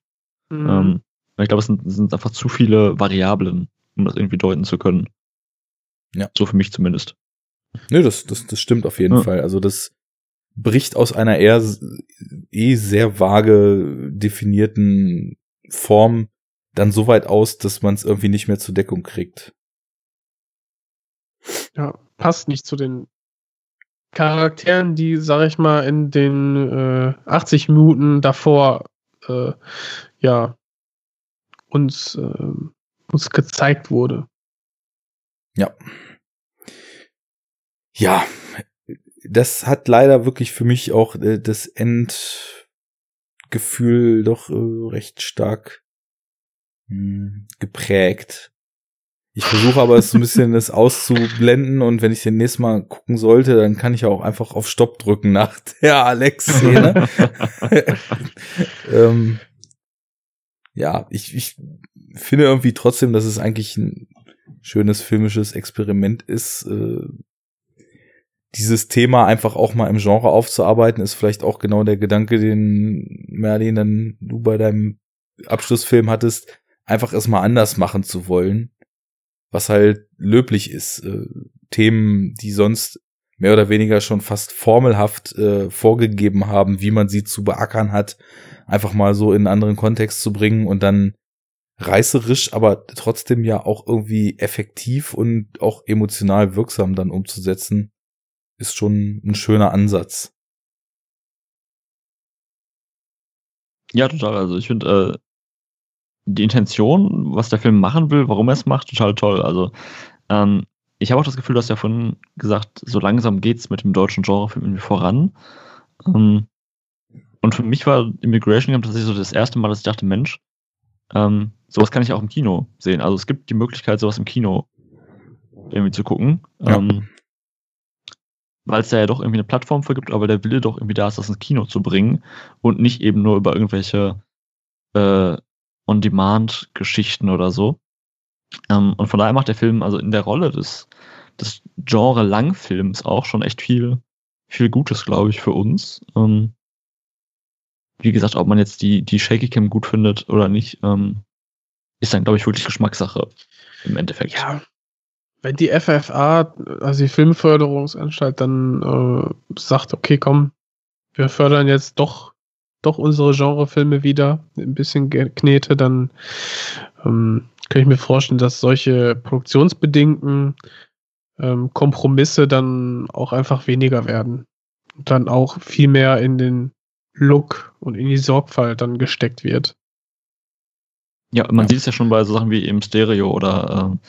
Mhm. Ähm, ich glaube, es sind, sind einfach zu viele Variablen, um das irgendwie deuten zu können. Ja. So für mich zumindest. Nö, das, das, das stimmt auf jeden Ja. Fall. Also das bricht aus einer eher eh sehr vage definierten Form dann so weit aus, dass man es irgendwie nicht mehr zur Deckung kriegt. ja, passt nicht zu den Charakteren, die, sag ich mal, in den äh, 80 Minuten davor äh, ja uns, äh, uns gezeigt wurde. Ja. Ja, das hat leider wirklich für mich auch äh, das Endgefühl doch äh, recht stark mh, geprägt. Ich versuche aber so ein bisschen das auszublenden und wenn ich den nächsten Mal gucken sollte, dann kann ich auch einfach auf Stopp drücken nach der Alex-Szene. ähm, ja, ich, ich finde irgendwie trotzdem, dass es eigentlich ein schönes filmisches Experiment ist, äh, dieses Thema einfach auch mal im Genre aufzuarbeiten, ist vielleicht auch genau der Gedanke, den Merlin dann du bei deinem Abschlussfilm hattest, einfach es mal anders machen zu wollen, was halt löblich ist. Äh, Themen, die sonst mehr oder weniger schon fast formelhaft äh, vorgegeben haben, wie man sie zu beackern hat, einfach mal so in einen anderen Kontext zu bringen und dann reißerisch, aber trotzdem ja auch irgendwie effektiv und auch emotional wirksam dann umzusetzen, ist schon ein schöner Ansatz. Ja, total. Also ich finde äh, die Intention, was der Film machen will, warum er es macht, total toll. Also ähm, ich habe auch das Gefühl, dass ja von gesagt, so langsam geht's mit dem deutschen Genrefilm irgendwie voran. Ähm, und für mich war Immigration Camp tatsächlich so das erste Mal, dass ich dachte, Mensch, ähm, sowas kann ich auch im Kino sehen. Also es gibt die Möglichkeit, sowas im Kino irgendwie zu gucken. Ja. Ähm, weil es da ja doch irgendwie eine Plattform für gibt, aber der Wille doch irgendwie da ist, das ins Kino zu bringen und nicht eben nur über irgendwelche äh, On-Demand-Geschichten oder so. Ähm, und von daher macht der Film also in der Rolle des, des Genre Langfilms auch schon echt viel, viel Gutes, glaube ich, für uns. Ähm, wie gesagt, ob man jetzt die, die Shaky Cam gut findet oder nicht, ähm, ist dann, glaube ich, wirklich Geschmackssache im Endeffekt. Ja, wenn die FFA, also die Filmförderungsanstalt, dann äh, sagt, okay, komm, wir fördern jetzt doch, doch unsere Genrefilme wieder, ein bisschen Knete, dann ähm, kann ich mir vorstellen, dass solche produktionsbedingten ähm, Kompromisse dann auch einfach weniger werden. Und dann auch viel mehr in den Look und in die Sorgfalt dann gesteckt wird. Ja, man Ja. sieht es ja schon bei so Sachen wie eben Stereo oder ähm,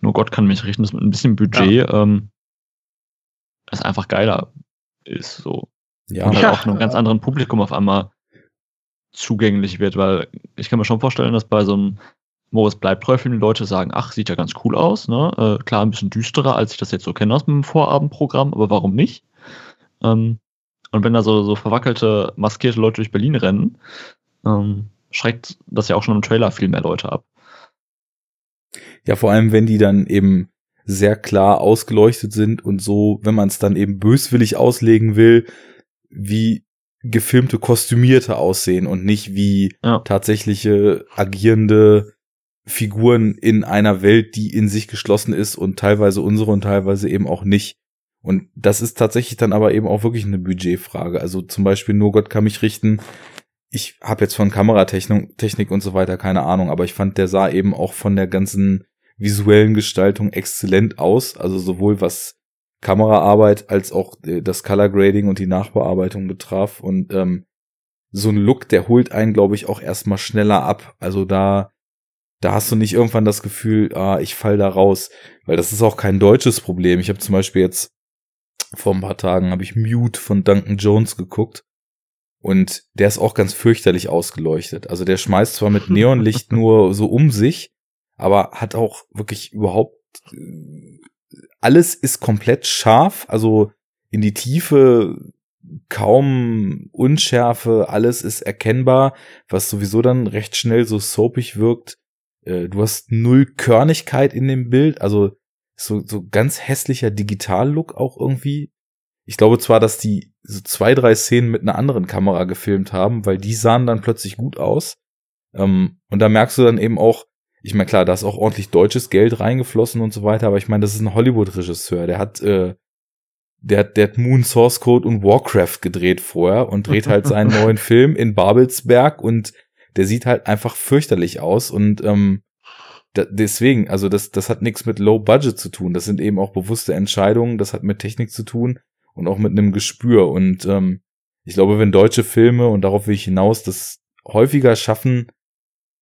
Nur Gott kann mich richten, dass mit ein bisschen Budget ähm, es einfach geiler ist. So. Ja, und halt Ja. auch einem ganz anderen Publikum auf einmal zugänglich wird, weil ich kann mir schon vorstellen, dass bei so einem Moritz Bleibtreu-Film die Leute sagen, ach, sieht ja ganz cool aus, ne? Äh, klar, ein bisschen düsterer, als ich das jetzt so kenne aus dem Vorabendprogramm, aber warum nicht? Ähm, und wenn da so, so verwackelte, maskierte Leute durch Berlin rennen, ähm, schreckt das ja auch schon im Trailer viel mehr Leute ab. Ja, vor allem, wenn die dann eben sehr klar ausgeleuchtet sind und so, wenn man es dann eben böswillig auslegen will, wie gefilmte Kostümierte aussehen und nicht wie Ja. tatsächliche agierende Figuren in einer Welt, die in sich geschlossen ist und teilweise unsere und teilweise eben auch nicht. Und das ist tatsächlich dann aber eben auch wirklich eine Budgetfrage. Also zum Beispiel nur Gott kann mich richten. Ich habe jetzt von Kameratechnik Technik und so weiter keine Ahnung, aber ich fand, der sah eben auch von der ganzen visuellen Gestaltung exzellent aus. Also sowohl was Kameraarbeit als auch äh, das Color Grading und die Nachbearbeitung betraf. Und ähm, so ein Look, der holt einen, glaube ich, auch erstmal schneller ab. Also da, da hast du nicht irgendwann das Gefühl, ah, ich fall da raus. Weil das ist auch kein deutsches Problem. Ich habe zum Beispiel jetzt vor ein paar Tagen habe ich Mute von Duncan Jones geguckt. Und der ist auch ganz fürchterlich ausgeleuchtet. Also der schmeißt zwar mit Neonlicht nur so um sich, aber hat auch wirklich überhaupt äh, alles ist komplett scharf, also in die Tiefe kaum Unschärfe, alles ist erkennbar, was sowieso dann recht schnell so soapig wirkt. Äh, Du hast null Körnigkeit in dem Bild, also so, so ganz hässlicher Digital-Look auch irgendwie. Ich glaube zwar, dass die so zwei, drei Szenen mit einer anderen Kamera gefilmt haben, weil die sahen dann plötzlich gut aus. Ähm, und da merkst du dann eben auch, ich meine, klar, da ist auch ordentlich deutsches Geld reingeflossen und so weiter, aber ich meine, das ist ein Hollywood-Regisseur, der hat, äh, der hat, der hat Moon Source Code und Warcraft gedreht vorher und dreht halt seinen neuen Film in Babelsberg und der sieht halt einfach fürchterlich aus und ähm, da, deswegen, also das, das hat nichts mit Low Budget zu tun. Das sind eben auch bewusste Entscheidungen, das hat mit Technik zu tun und auch mit einem Gespür. Und ähm, ich glaube, wenn deutsche Filme, und darauf will ich hinaus, das häufiger schaffen,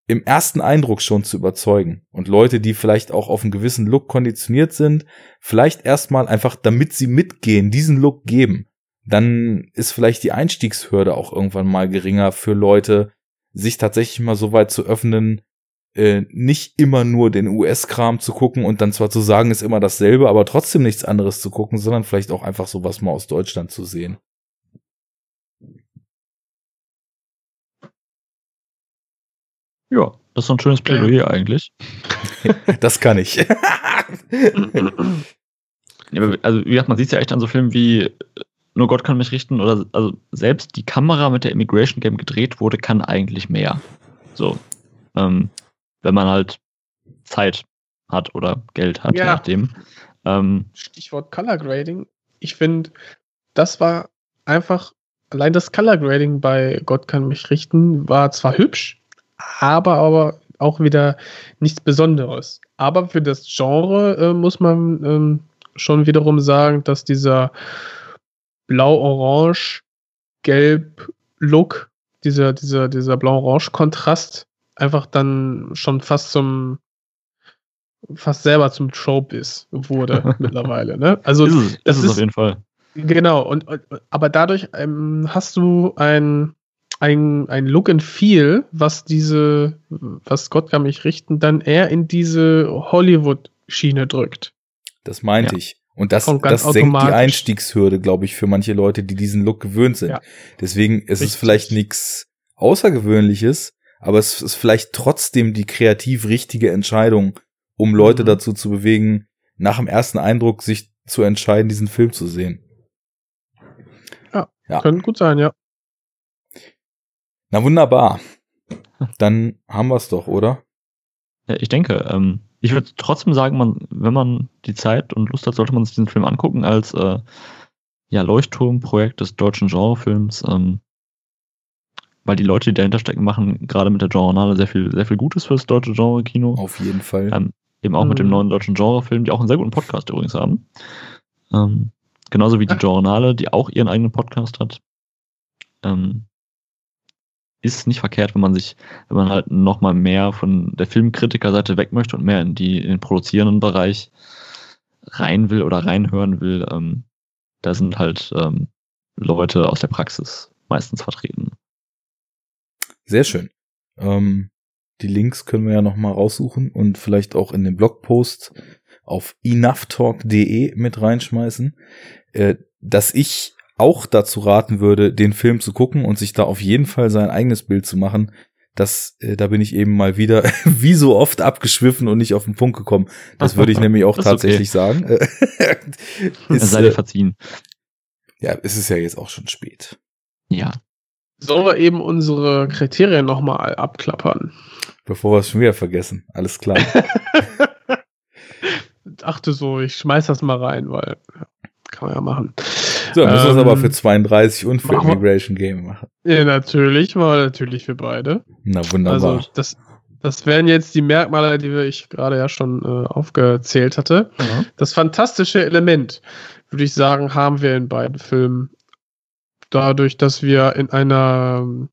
im ersten Eindruck schon zu überzeugen. Und Leute, die vielleicht auch auf einen gewissen Look konditioniert sind, vielleicht erstmal einfach, damit sie mitgehen, diesen Look geben. Dann ist vielleicht die Einstiegshürde auch irgendwann mal geringer für Leute, sich tatsächlich mal so weit zu öffnen, äh, nicht immer nur den US-Kram zu gucken und dann zwar zu sagen, ist immer dasselbe, aber trotzdem nichts anderes zu gucken, sondern vielleicht auch einfach sowas mal aus Deutschland zu sehen. Ja, das ist so ein schönes Plädoyer eigentlich. das kann ich. also, wie gesagt, man sieht es ja echt an so Filmen wie Nur Gott kann mich richten oder also selbst die Kamera mit der Immigration Game gedreht wurde, kann eigentlich mehr. So. Ähm, wenn man halt Zeit hat oder Geld hat, ja. je nachdem. Ähm, Stichwort Color Grading. Ich finde, das war einfach, allein das Color Grading bei Gott kann mich richten, war zwar hübsch, aber, aber auch wieder nichts Besonderes. Aber für das Genre äh, muss man ähm, schon wiederum sagen, dass dieser blau-orange-gelb-Look, dieser, dieser, dieser blau-orange-Kontrast einfach dann schon fast zum fast selber zum Showbiz wurde mittlerweile. Ne? Also ist es, das ist, es auf jeden Fall. Genau, und, aber dadurch ähm, hast du ein ein, ein Look and Feel, was diese, was Gott kann mich richten, dann eher in diese Hollywood-Schiene drückt. Das meinte ja. ich. Und das, das senkt die Einstiegshürde, glaube ich, für manche Leute, die diesen Look gewöhnt sind. Ja. Deswegen ist Richtig. es vielleicht nichts Außergewöhnliches, aber es ist vielleicht trotzdem die kreativ richtige Entscheidung, um Leute mhm. dazu zu bewegen, nach dem ersten Eindruck sich zu entscheiden, diesen Film zu sehen. Ja, ja. könnte gut sein, ja. Na wunderbar. Dann haben wir es doch, oder? Ja, ich denke, ähm, ich würde trotzdem sagen, man, wenn man die Zeit und Lust hat, sollte man sich diesen Film angucken als äh, ja, Leuchtturmprojekt des deutschen Genrefilms. Ähm, weil die Leute, die dahinter stecken, machen gerade mit der Genrenale sehr viel, sehr viel Gutes fürs deutsche Genre-Kino. Auf jeden Fall. Ähm, eben auch mhm. mit dem mhm. neuen deutschen Genrefilm, die auch einen sehr guten Podcast übrigens haben. Ähm, genauso wie die Genrenale, die auch ihren eigenen Podcast hat. Ähm, ist nicht verkehrt, wenn man sich, wenn man halt nochmal mehr von der Filmkritikerseite weg möchte und mehr in die in den produzierenden Bereich rein will oder reinhören will. Ähm, da sind halt ähm, Leute aus der Praxis meistens vertreten. Sehr schön. Ähm, die Links können wir ja nochmal raussuchen und vielleicht auch in den Blogpost auf enoughtalk.de mit reinschmeißen. Äh, dass ich auch dazu raten würde, den Film zu gucken und sich da auf jeden Fall sein eigenes Bild zu machen. Das, äh, da bin ich eben mal wieder wie so oft abgeschwiffen und nicht auf den Punkt gekommen. Das würde ich nämlich auch tatsächlich okay. sagen. ist, sei dir äh, verziehen. Ja, es ist ja jetzt auch schon spät. Ja. Sollen wir eben unsere Kriterien nochmal abklappern? Bevor wir es schon wieder vergessen. Alles klar. Dachte so, ich schmeiß das mal rein, weil kann man ja machen. So, müssen wir es aber ähm, für 32 und für Immigration Game machen. Ja, natürlich, mal natürlich für beide. Na, wunderbar. Also, das, das wären jetzt die Merkmale, die ich gerade ja schon äh, aufgezählt hatte. Mhm. Das fantastische Element, würde ich sagen, haben wir in beiden Filmen. Dadurch, dass wir in einer ähm,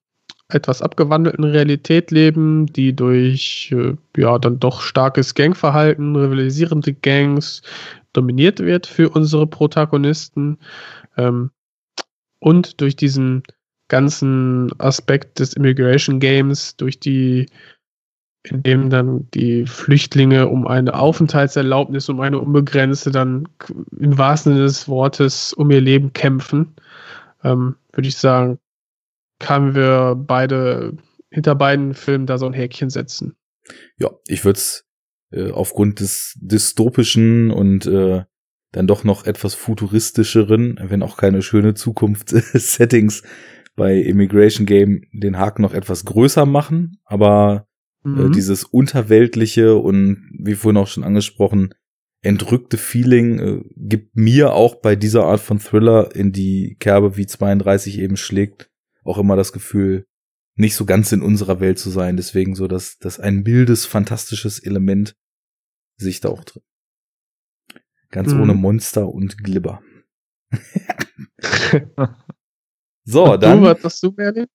etwas abgewandelten Realität leben, die durch äh, ja dann doch starkes Gangverhalten, rivalisierende Gangs dominiert wird für unsere Protagonisten. Ähm, und durch diesen ganzen Aspekt des Immigration Games, durch die, in dem dann die Flüchtlinge um eine Aufenthaltserlaubnis, um eine unbegrenzte, dann im wahrsten Sinne des Wortes um ihr Leben kämpfen, ähm, würde ich sagen, können wir beide hinter beiden Filmen da so ein Häkchen setzen. Ja, ich würde es äh, aufgrund des dystopischen und äh, dann doch noch etwas futuristischeren, wenn auch keine schöne Zukunft-Settings bei Immigration Game den Haken noch etwas größer machen, aber äh, Mhm. dieses unterweltliche und wie vorhin auch schon angesprochen, entrückte Feeling äh, gibt mir auch bei dieser Art von Thriller in die Kerbe, wie 32 eben schlägt, auch immer das Gefühl, nicht so ganz in unserer Welt zu sein. Deswegen so, dass, dass ein mildes, fantastisches Element sich da auch drin. Ganz Mhm. ohne Monster und Glibber. so, Und dann. Du, was hast du, Merlin?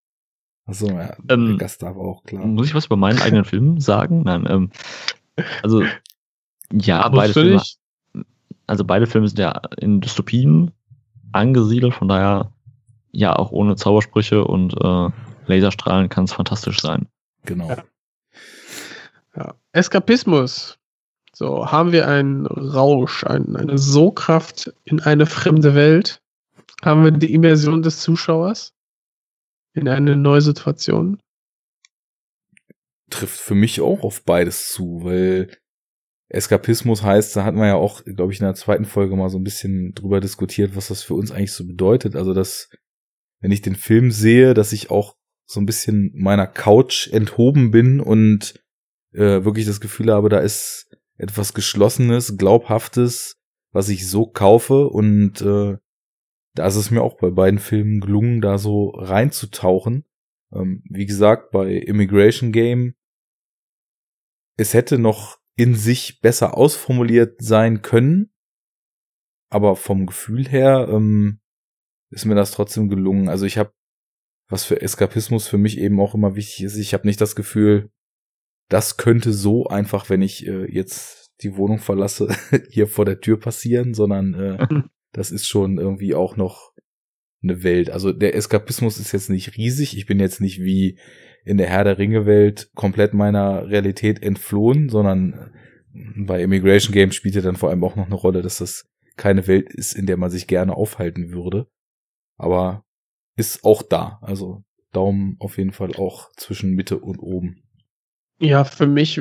Achso, ja, Ähm, darf auch, klar. Muss ich was über meinen eigenen Film sagen? Nein, ähm, also ja, beide Filme, also beide Filme sind ja in Dystopien angesiedelt, von daher ja auch ohne Zaubersprüche und äh, Laserstrahlen kann es fantastisch sein. Genau. Ja. Ja. Eskapismus. So, haben wir einen Rausch, ein, eine Sogkraft in eine fremde Welt? Haben wir die Immersion des Zuschauers in eine neue Situation? Trifft für mich auch auf beides zu, weil Eskapismus heißt, da hatten wir ja auch, glaube ich, in der zweiten Folge mal so ein bisschen drüber diskutiert, was das für uns eigentlich so bedeutet. Also, dass, wenn ich den Film sehe, dass ich auch so ein bisschen meiner Couch enthoben bin und äh, wirklich das Gefühl habe, da ist etwas Geschlossenes, Glaubhaftes, was ich so kaufe und äh, da ist es mir auch bei beiden Filmen gelungen, da so reinzutauchen. Ähm, wie gesagt, bei Immigration Game, es hätte noch in sich besser ausformuliert sein können, aber vom Gefühl her ähm, ist mir das trotzdem gelungen. Also ich habe, was für Eskapismus für mich eben auch immer wichtig ist, ich habe nicht das Gefühl, das könnte so einfach, wenn ich äh, jetzt die Wohnung verlasse, hier vor der Tür passieren, sondern äh, das ist schon irgendwie auch noch eine Welt. Also der Eskapismus ist jetzt nicht riesig. Ich bin jetzt nicht wie in der Herr der Ringe Welt komplett meiner Realität entflohen, sondern bei Immigration Games spielt ja dann vor allem auch noch eine Rolle, dass das keine Welt ist, in der man sich gerne aufhalten würde. Aber ist auch da. Also Daumen auf jeden Fall auch zwischen Mitte und oben. Ja, für mich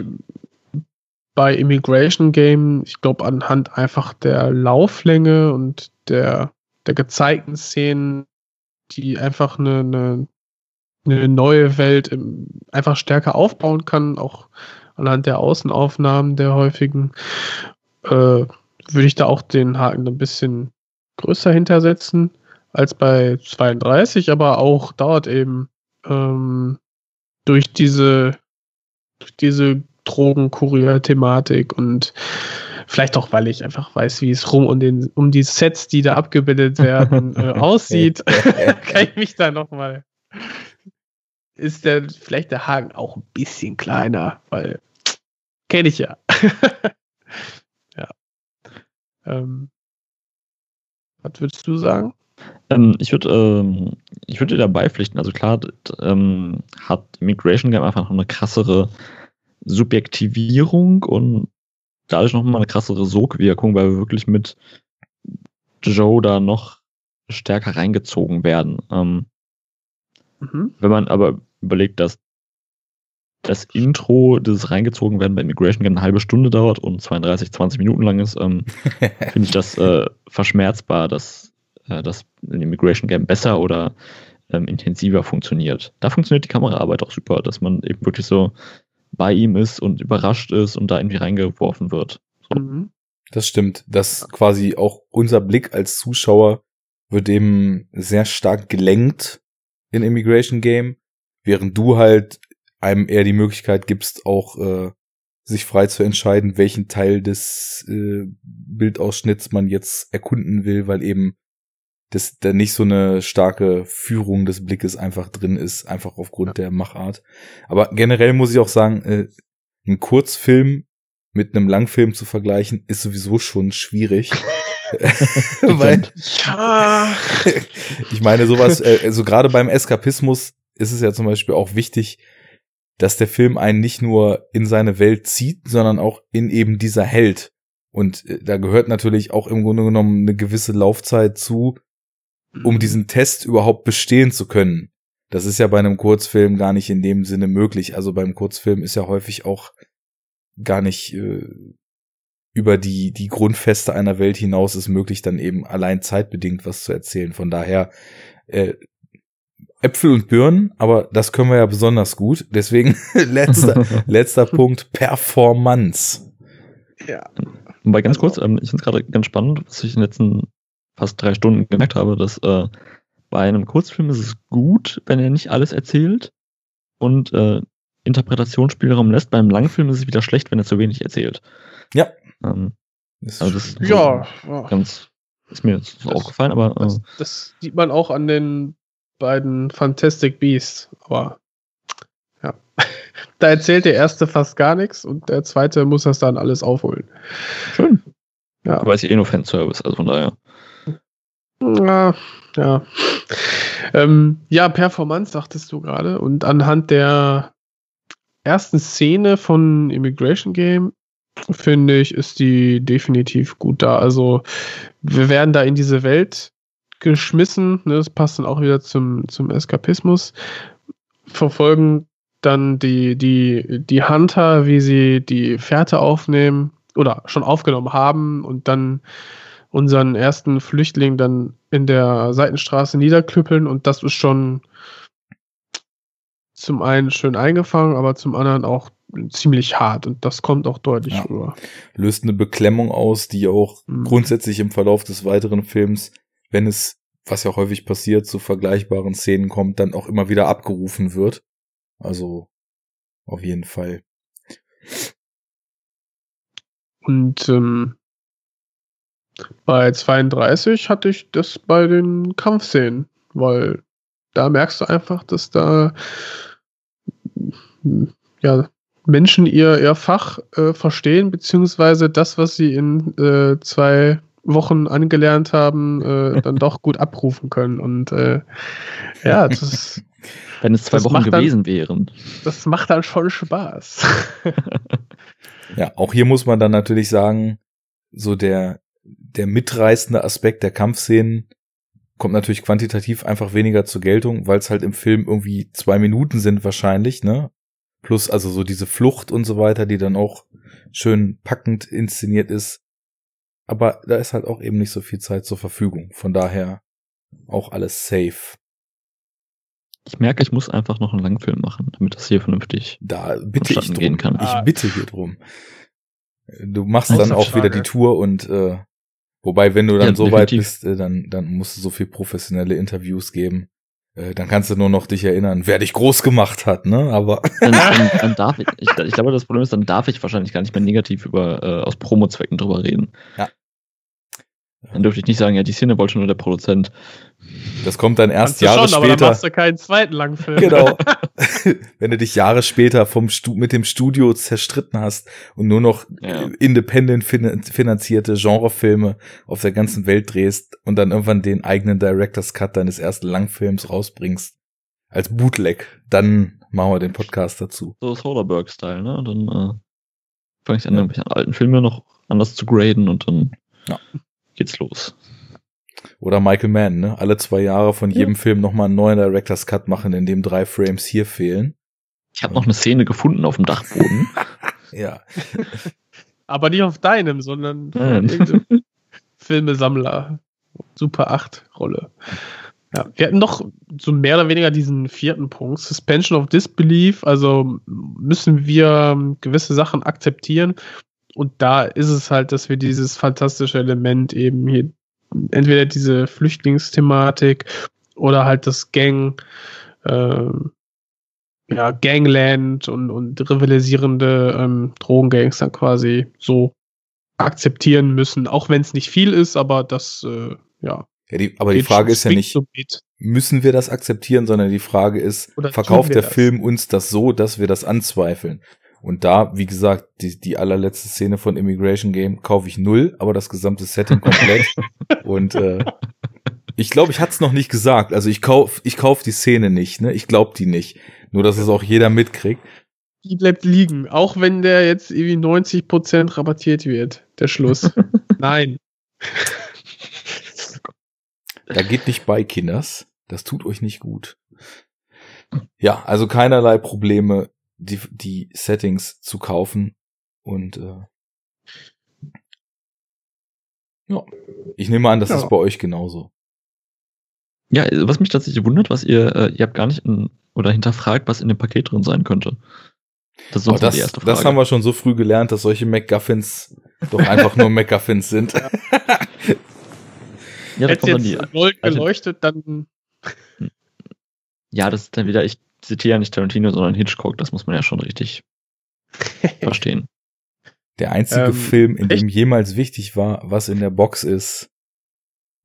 bei Immigration Game, ich glaube, anhand einfach der Lauflänge und der, der gezeigten Szenen, die einfach eine, eine, eine neue Welt im, einfach stärker aufbauen kann, auch anhand der Außenaufnahmen der häufigen, äh, würde ich da auch den Haken ein bisschen größer hintersetzen als bei 32, aber auch dauert eben ähm, durch diese durch diese Drogenkurier-Thematik und vielleicht auch, weil ich einfach weiß, wie es rum um, den, um die Sets, die da abgebildet werden, äh, aussieht, kann ich mich da nochmal. Ist der vielleicht der Haken auch ein bisschen kleiner, weil kenne ich ja. ja. Ähm, was würdest du sagen? Ähm, ich würde ähm, ich würde dir dabei pflichten. Also klar ähm, hat Migration Game einfach noch eine krassere Subjektivierung und dadurch noch mal eine krassere Sogwirkung, weil wir wirklich mit Joe da noch stärker reingezogen werden. Ähm, Mhm. wenn man aber überlegt, dass das Intro des reingezogen werden bei Immigration Game eine halbe Stunde dauert und 32, 20 Minuten lang ist, ähm, finde ich das äh, verschmerzbar, dass äh, das in Immigration Game besser oder ähm, intensiver funktioniert. Da funktioniert die Kameraarbeit auch super, dass man eben wirklich so bei ihm ist und überrascht ist und da irgendwie reingeworfen wird. Mhm. Das stimmt. Das quasi auch unser Blick als Zuschauer wird eben sehr stark gelenkt in Immigration Game, während du halt einem eher die Möglichkeit gibst, auch äh, sich frei zu entscheiden, welchen Teil des äh, Bildausschnitts man jetzt erkunden will, weil eben das da nicht so eine starke Führung des Blickes einfach drin ist, einfach aufgrund der Machart. Aber generell muss ich auch sagen, äh, ein Kurzfilm mit einem Langfilm zu vergleichen, ist sowieso schon schwierig. Weil, Ja. ich meine, sowas, äh, also gerade beim Eskapismus ist es ja zum Beispiel auch wichtig, dass der Film einen nicht nur in seine Welt zieht, sondern auch in eben dieser Held. Und äh, da gehört natürlich auch im Grunde genommen eine gewisse Laufzeit zu, um diesen Test überhaupt bestehen zu können. Das ist ja bei einem Kurzfilm gar nicht in dem Sinne möglich. Also beim Kurzfilm ist ja häufig auch gar nicht äh, über die, die Grundfeste einer Welt hinaus ist möglich, dann eben allein zeitbedingt was zu erzählen. Von daher äh, Äpfel und Birnen, aber das können wir ja besonders gut. Deswegen letzter, letzter Punkt, Performance. Ja. Wobei ganz kurz, ähm, ich finde es gerade ganz spannend, was ich in den letzten fast drei Stunden gemerkt habe, dass äh, bei einem Kurzfilm ist es gut, wenn er nicht alles erzählt und äh, Interpretationsspielraum lässt. Beim Langfilm ist es wieder schlecht, wenn er zu wenig erzählt. Ja. Ähm, Ist also das Ja, ja. ganz ist mir jetzt so Das- aufgefallen, aber äh, Das, das sieht man auch an den beiden Fantastic Beasts. Aber ja, da erzählt der erste fast gar nichts und der zweite muss das dann alles aufholen. schön. Ja. Ist ja eh nur Fanservice, also von daher. Ja, ja. Ähm, ja, Performance sagtest du gerade. Und anhand der ersten Szene von Immigration Game finde ich, ist die definitiv gut da. Also wir werden da in diese Welt geschmissen. Ne? Das passt dann auch wieder zum, zum Eskapismus. Verfolgen dann die, die, die Hunter, wie sie die Fährte aufnehmen oder schon aufgenommen haben und dann unseren ersten Flüchtling dann in der Seitenstraße niederknüppeln und das ist schon zum einen schön eingefangen, aber zum anderen auch ziemlich hart und das kommt auch deutlich Ja. rüber. löst eine Beklemmung aus, die auch Mhm. grundsätzlich im Verlauf des weiteren Films, wenn es, was ja häufig passiert, zu vergleichbaren Szenen kommt, dann auch immer wieder abgerufen wird. Also auf jeden Fall. Und ähm, bei 32 hatte ich das bei den Kampfszenen, weil da merkst du einfach, dass da ja, Menschen ihr, ihr Fach äh, verstehen, beziehungsweise das, was sie in äh, zwei Wochen angelernt haben, äh, dann doch gut abrufen können. Und äh, ja, das, ist- Wenn es zwei Wochen macht dann- gewesen wären. das macht dann schon Spaß. Ja, auch hier muss man dann natürlich sagen, so der, der mitreißende Aspekt der Kampfszenen kommt natürlich quantitativ einfach weniger zur Geltung, weil es halt im Film irgendwie zwei Minuten sind wahrscheinlich, ne? Plus also so diese Flucht und so weiter, die dann auch schön packend inszeniert ist. Aber da ist halt auch eben nicht so viel Zeit zur Verfügung. Von daher auch alles safe. Ich merke, ich muss einfach noch einen Langfilm machen, damit das hier vernünftig. Da bitte ich drum. gehen kann. Ich Ah. bitte hier drum. Du machst dann auch wieder die Tour und äh, wobei, wenn du dann Ja, so weit definitiv. bist, äh, dann, dann musst du so viel professionelle Interviews geben. Äh, dann kannst du nur noch dich erinnern, wer dich groß gemacht hat, ne? Aber Dann, dann, dann darf ich, ich, ich glaube, das Problem ist, dann darf ich wahrscheinlich gar nicht mehr negativ über äh, aus Promo-Zwecken drüber reden. Ja. Dann dürfte ich nicht sagen, ja, die Szene wollte nur der Produzent. das kommt dann erst Kannst du Jahre schon, aber dann später. machst du keinen zweiten Langfilm. Genau. wenn du dich Jahre später vom Stu mit dem Studio zerstritten hast und nur noch Ja. independent fin finanzierte Genrefilme auf der ganzen Welt drehst und dann irgendwann den eigenen Director's Cut deines ersten Langfilms rausbringst als Bootleg, dann machen wir den Podcast dazu. So Soderbergh-Style, ne? Dann äh, fange ich an, Ja. alten Filme noch anders zu graden und dann Ja. Geht's los. Oder Michael Mann, ne? Alle zwei Jahre von jedem Film nochmal einen neuen Director's Cut machen, in dem drei Frames hier fehlen. Ich habe noch eine Szene gefunden auf dem Dachboden. Ja. Aber nicht auf deinem, sondern irgendeinem Filmesammler. Super 8 Rolle. Ja, wir hatten noch so mehr oder weniger diesen vierten Punkt, Suspension of Disbelief, also müssen wir ähm, gewisse Sachen akzeptieren und da ist es halt, dass wir dieses fantastische Element eben hier, entweder diese Flüchtlingsthematik oder halt das Gang, ähm, ja, Gangland und, und rivalisierende ähm, Drogengangster quasi so akzeptieren müssen, auch wenn es nicht viel ist, aber das, äh, ja. ja die, aber die Frage ist ja nicht, so müssen wir das akzeptieren, sondern die Frage ist, Oder verkauft der das? Film uns das so, dass wir das anzweifeln? Und da, wie gesagt, die, die allerletzte Szene von Immigration Game kaufe ich null, aber das gesamte Setting komplett. Und äh, ich glaube, ich hatte es noch nicht gesagt. Also ich kauf, ich kauf die Szene nicht, ne? Ich glaube die nicht. Nur, dass es auch jeder mitkriegt. Die bleibt liegen, auch wenn der jetzt irgendwie 90% rabattiert wird, der Schluss. Nein. Da geht nicht bei, Kinders. Das tut euch nicht gut. Ja, also keinerlei Probleme, die, die Settings zu kaufen Und äh, ja, ich nehme an, das Ja. ist bei euch genauso. Ja, was mich tatsächlich wundert, was ihr, äh, ihr habt gar nicht in, oder hinterfragt, was in dem Paket drin sein könnte. Das ist sonst das, die erste Frage. das haben wir schon so früh gelernt, dass solche MacGuffins doch einfach nur MacGuffins sind. ja, da Hätte kommt die, gold geleuchtet, dann ja, das ist dann wieder, ich zitiere ja nicht Tarantino, sondern Hitchcock, das muss man ja schon richtig verstehen. Der einzige Ähm, Film, in dem echt? jemals wichtig war, was in der Box ist,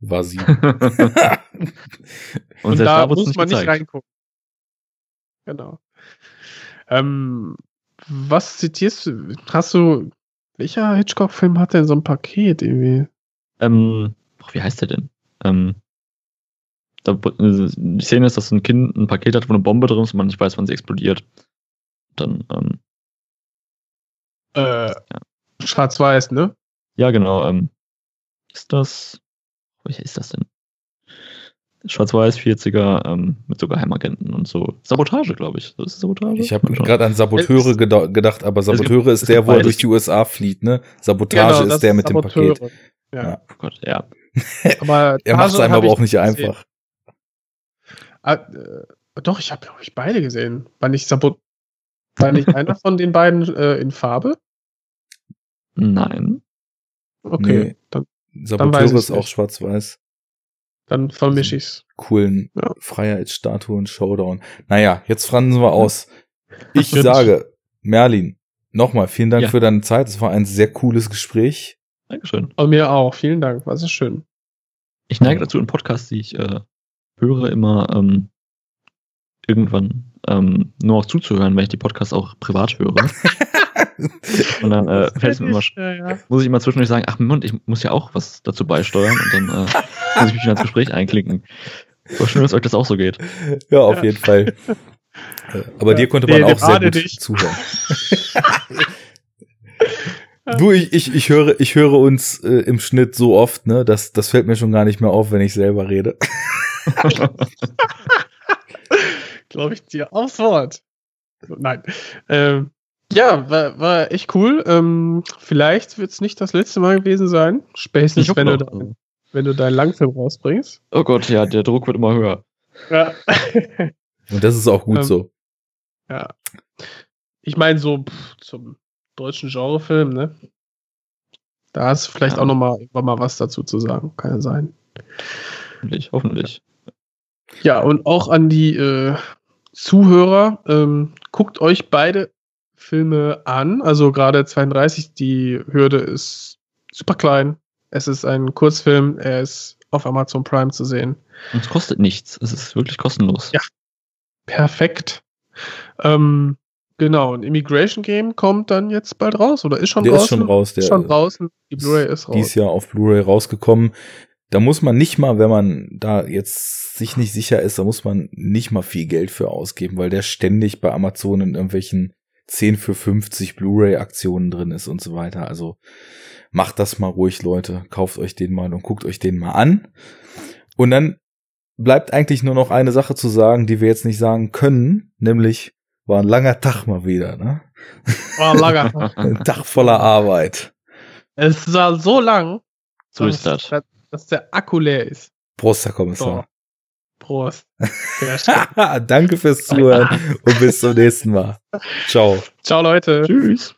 war sie. Und, Und, da muss man nicht reingucken. Genau. Ähm, was zitierst du? Hast du, welcher Hitchcock-Film hat denn so ein Paket irgendwie? Ähm, wie heißt der denn? Ähm, da, äh, die Szene ist, dass ein Kind ein Paket hat, wo eine Bombe drin ist und man nicht weiß, wann sie explodiert. Dann, ähm, Äh, Schwarz-Weiß, ne? ja, genau. Ähm, ist das. Welcher ist das denn? Schwarz-Weiß, 40er, ähm, mit so Geheimagenten und so. Sabotage, glaube ich. Das ist Sabotage. Ich habe gerade an Saboteure Es- geda- gedacht, aber es gibt- Saboteure es ist der, gibt wo er durch die USA flieht, ne? Sabotage Genau, ist der mit dem Saboteure. Paket. Ja. Ja. Oh Gott, ja. Aber Er macht es einem aber auch nicht gesehen. einfach. Ah, äh, doch, ich habe, glaube ich, beide gesehen. War nicht Sabot war nicht einer von den beiden äh, in Farbe? Nein. Okay, Nee. dann, Saboteure weiß ich's ist auch schwarz-weiß. dann vermische ich's. Coolen Ja. Freiheitsstatuen, Showdown. Naja, jetzt fransen wir aus. Ich sage, Merlin, nochmal vielen Dank Ja. für deine Zeit. Es war ein sehr cooles Gespräch. Dankeschön. Und mir auch. Vielen Dank. Was ist schön. Ich neige dazu, in Podcasts, die ich äh, höre, immer ähm, irgendwann ähm, nur auch zuzuhören, wenn ich die Podcasts auch privat höre. Und dann äh, fällt es mir immer, ja, ja. muss ich immer zwischendurch sagen, ach Moment, ich muss ja auch was dazu beisteuern und dann äh, muss ich mich ins Gespräch einklinken. Aber schön, dass euch das auch so geht. Ja, auf Ja. jeden Fall. Aber Ja. dir konnte Nee, man der auch sehr gut nicht. zuhören. Du, ich, ich, ich höre, ich höre uns äh, im Schnitt so oft, ne, das, das fällt mir schon gar nicht mehr auf, wenn ich selber rede. Glaube ich dir aufs Wort. Nein. Ähm, ja, war, war echt cool. Ähm, vielleicht wird es nicht das letzte Mal gewesen sein. Spätestens, wenn du, dein, wenn du deinen Langfilm rausbringst. Oh Gott, ja, der Druck wird immer höher. Ja. Und das ist auch gut Ähm, so. ja. Ich meine, so pff, zum deutschen Genrefilm, ne? Da hast du vielleicht Ja. auch noch mal mal was dazu zu sagen. Kann ja sein. Hoffentlich, hoffentlich. Ja, und auch an die äh, Zuhörer, ähm, guckt euch beide Filme an. Also gerade 32, die Hürde ist super klein. Es ist ein Kurzfilm, er ist auf Amazon Prime zu sehen. Und es kostet nichts. Es ist wirklich kostenlos. Ja. Perfekt. Ähm, genau, ein Immigration Game kommt dann jetzt bald raus oder ist schon Der draußen? ist schon raus, der Ist schon draußen. Die Blu-ray ist raus. dies Jahr auf Blu-ray rausgekommen. Da muss man nicht mal, wenn man da jetzt sich nicht sicher ist, da muss man nicht mal viel Geld für ausgeben, weil der ständig bei Amazon in irgendwelchen 10 für 50 Blu-ray-Aktionen drin ist und so weiter. Also macht das mal ruhig, Leute. Kauft euch den mal und guckt euch den mal an. Und dann bleibt eigentlich nur noch eine Sache zu sagen, die wir jetzt nicht sagen können, nämlich war ein langer Tag mal wieder, ne? Oh, Lager. Ein Tag voller Arbeit. es war so lang, So ist das. Dass, der Akku leer ist. Prost, Herr Kommissar. Prost. Sehr schön. Danke fürs Zuhören und bis zum nächsten Mal. Ciao. Ciao, Leute. Tschüss.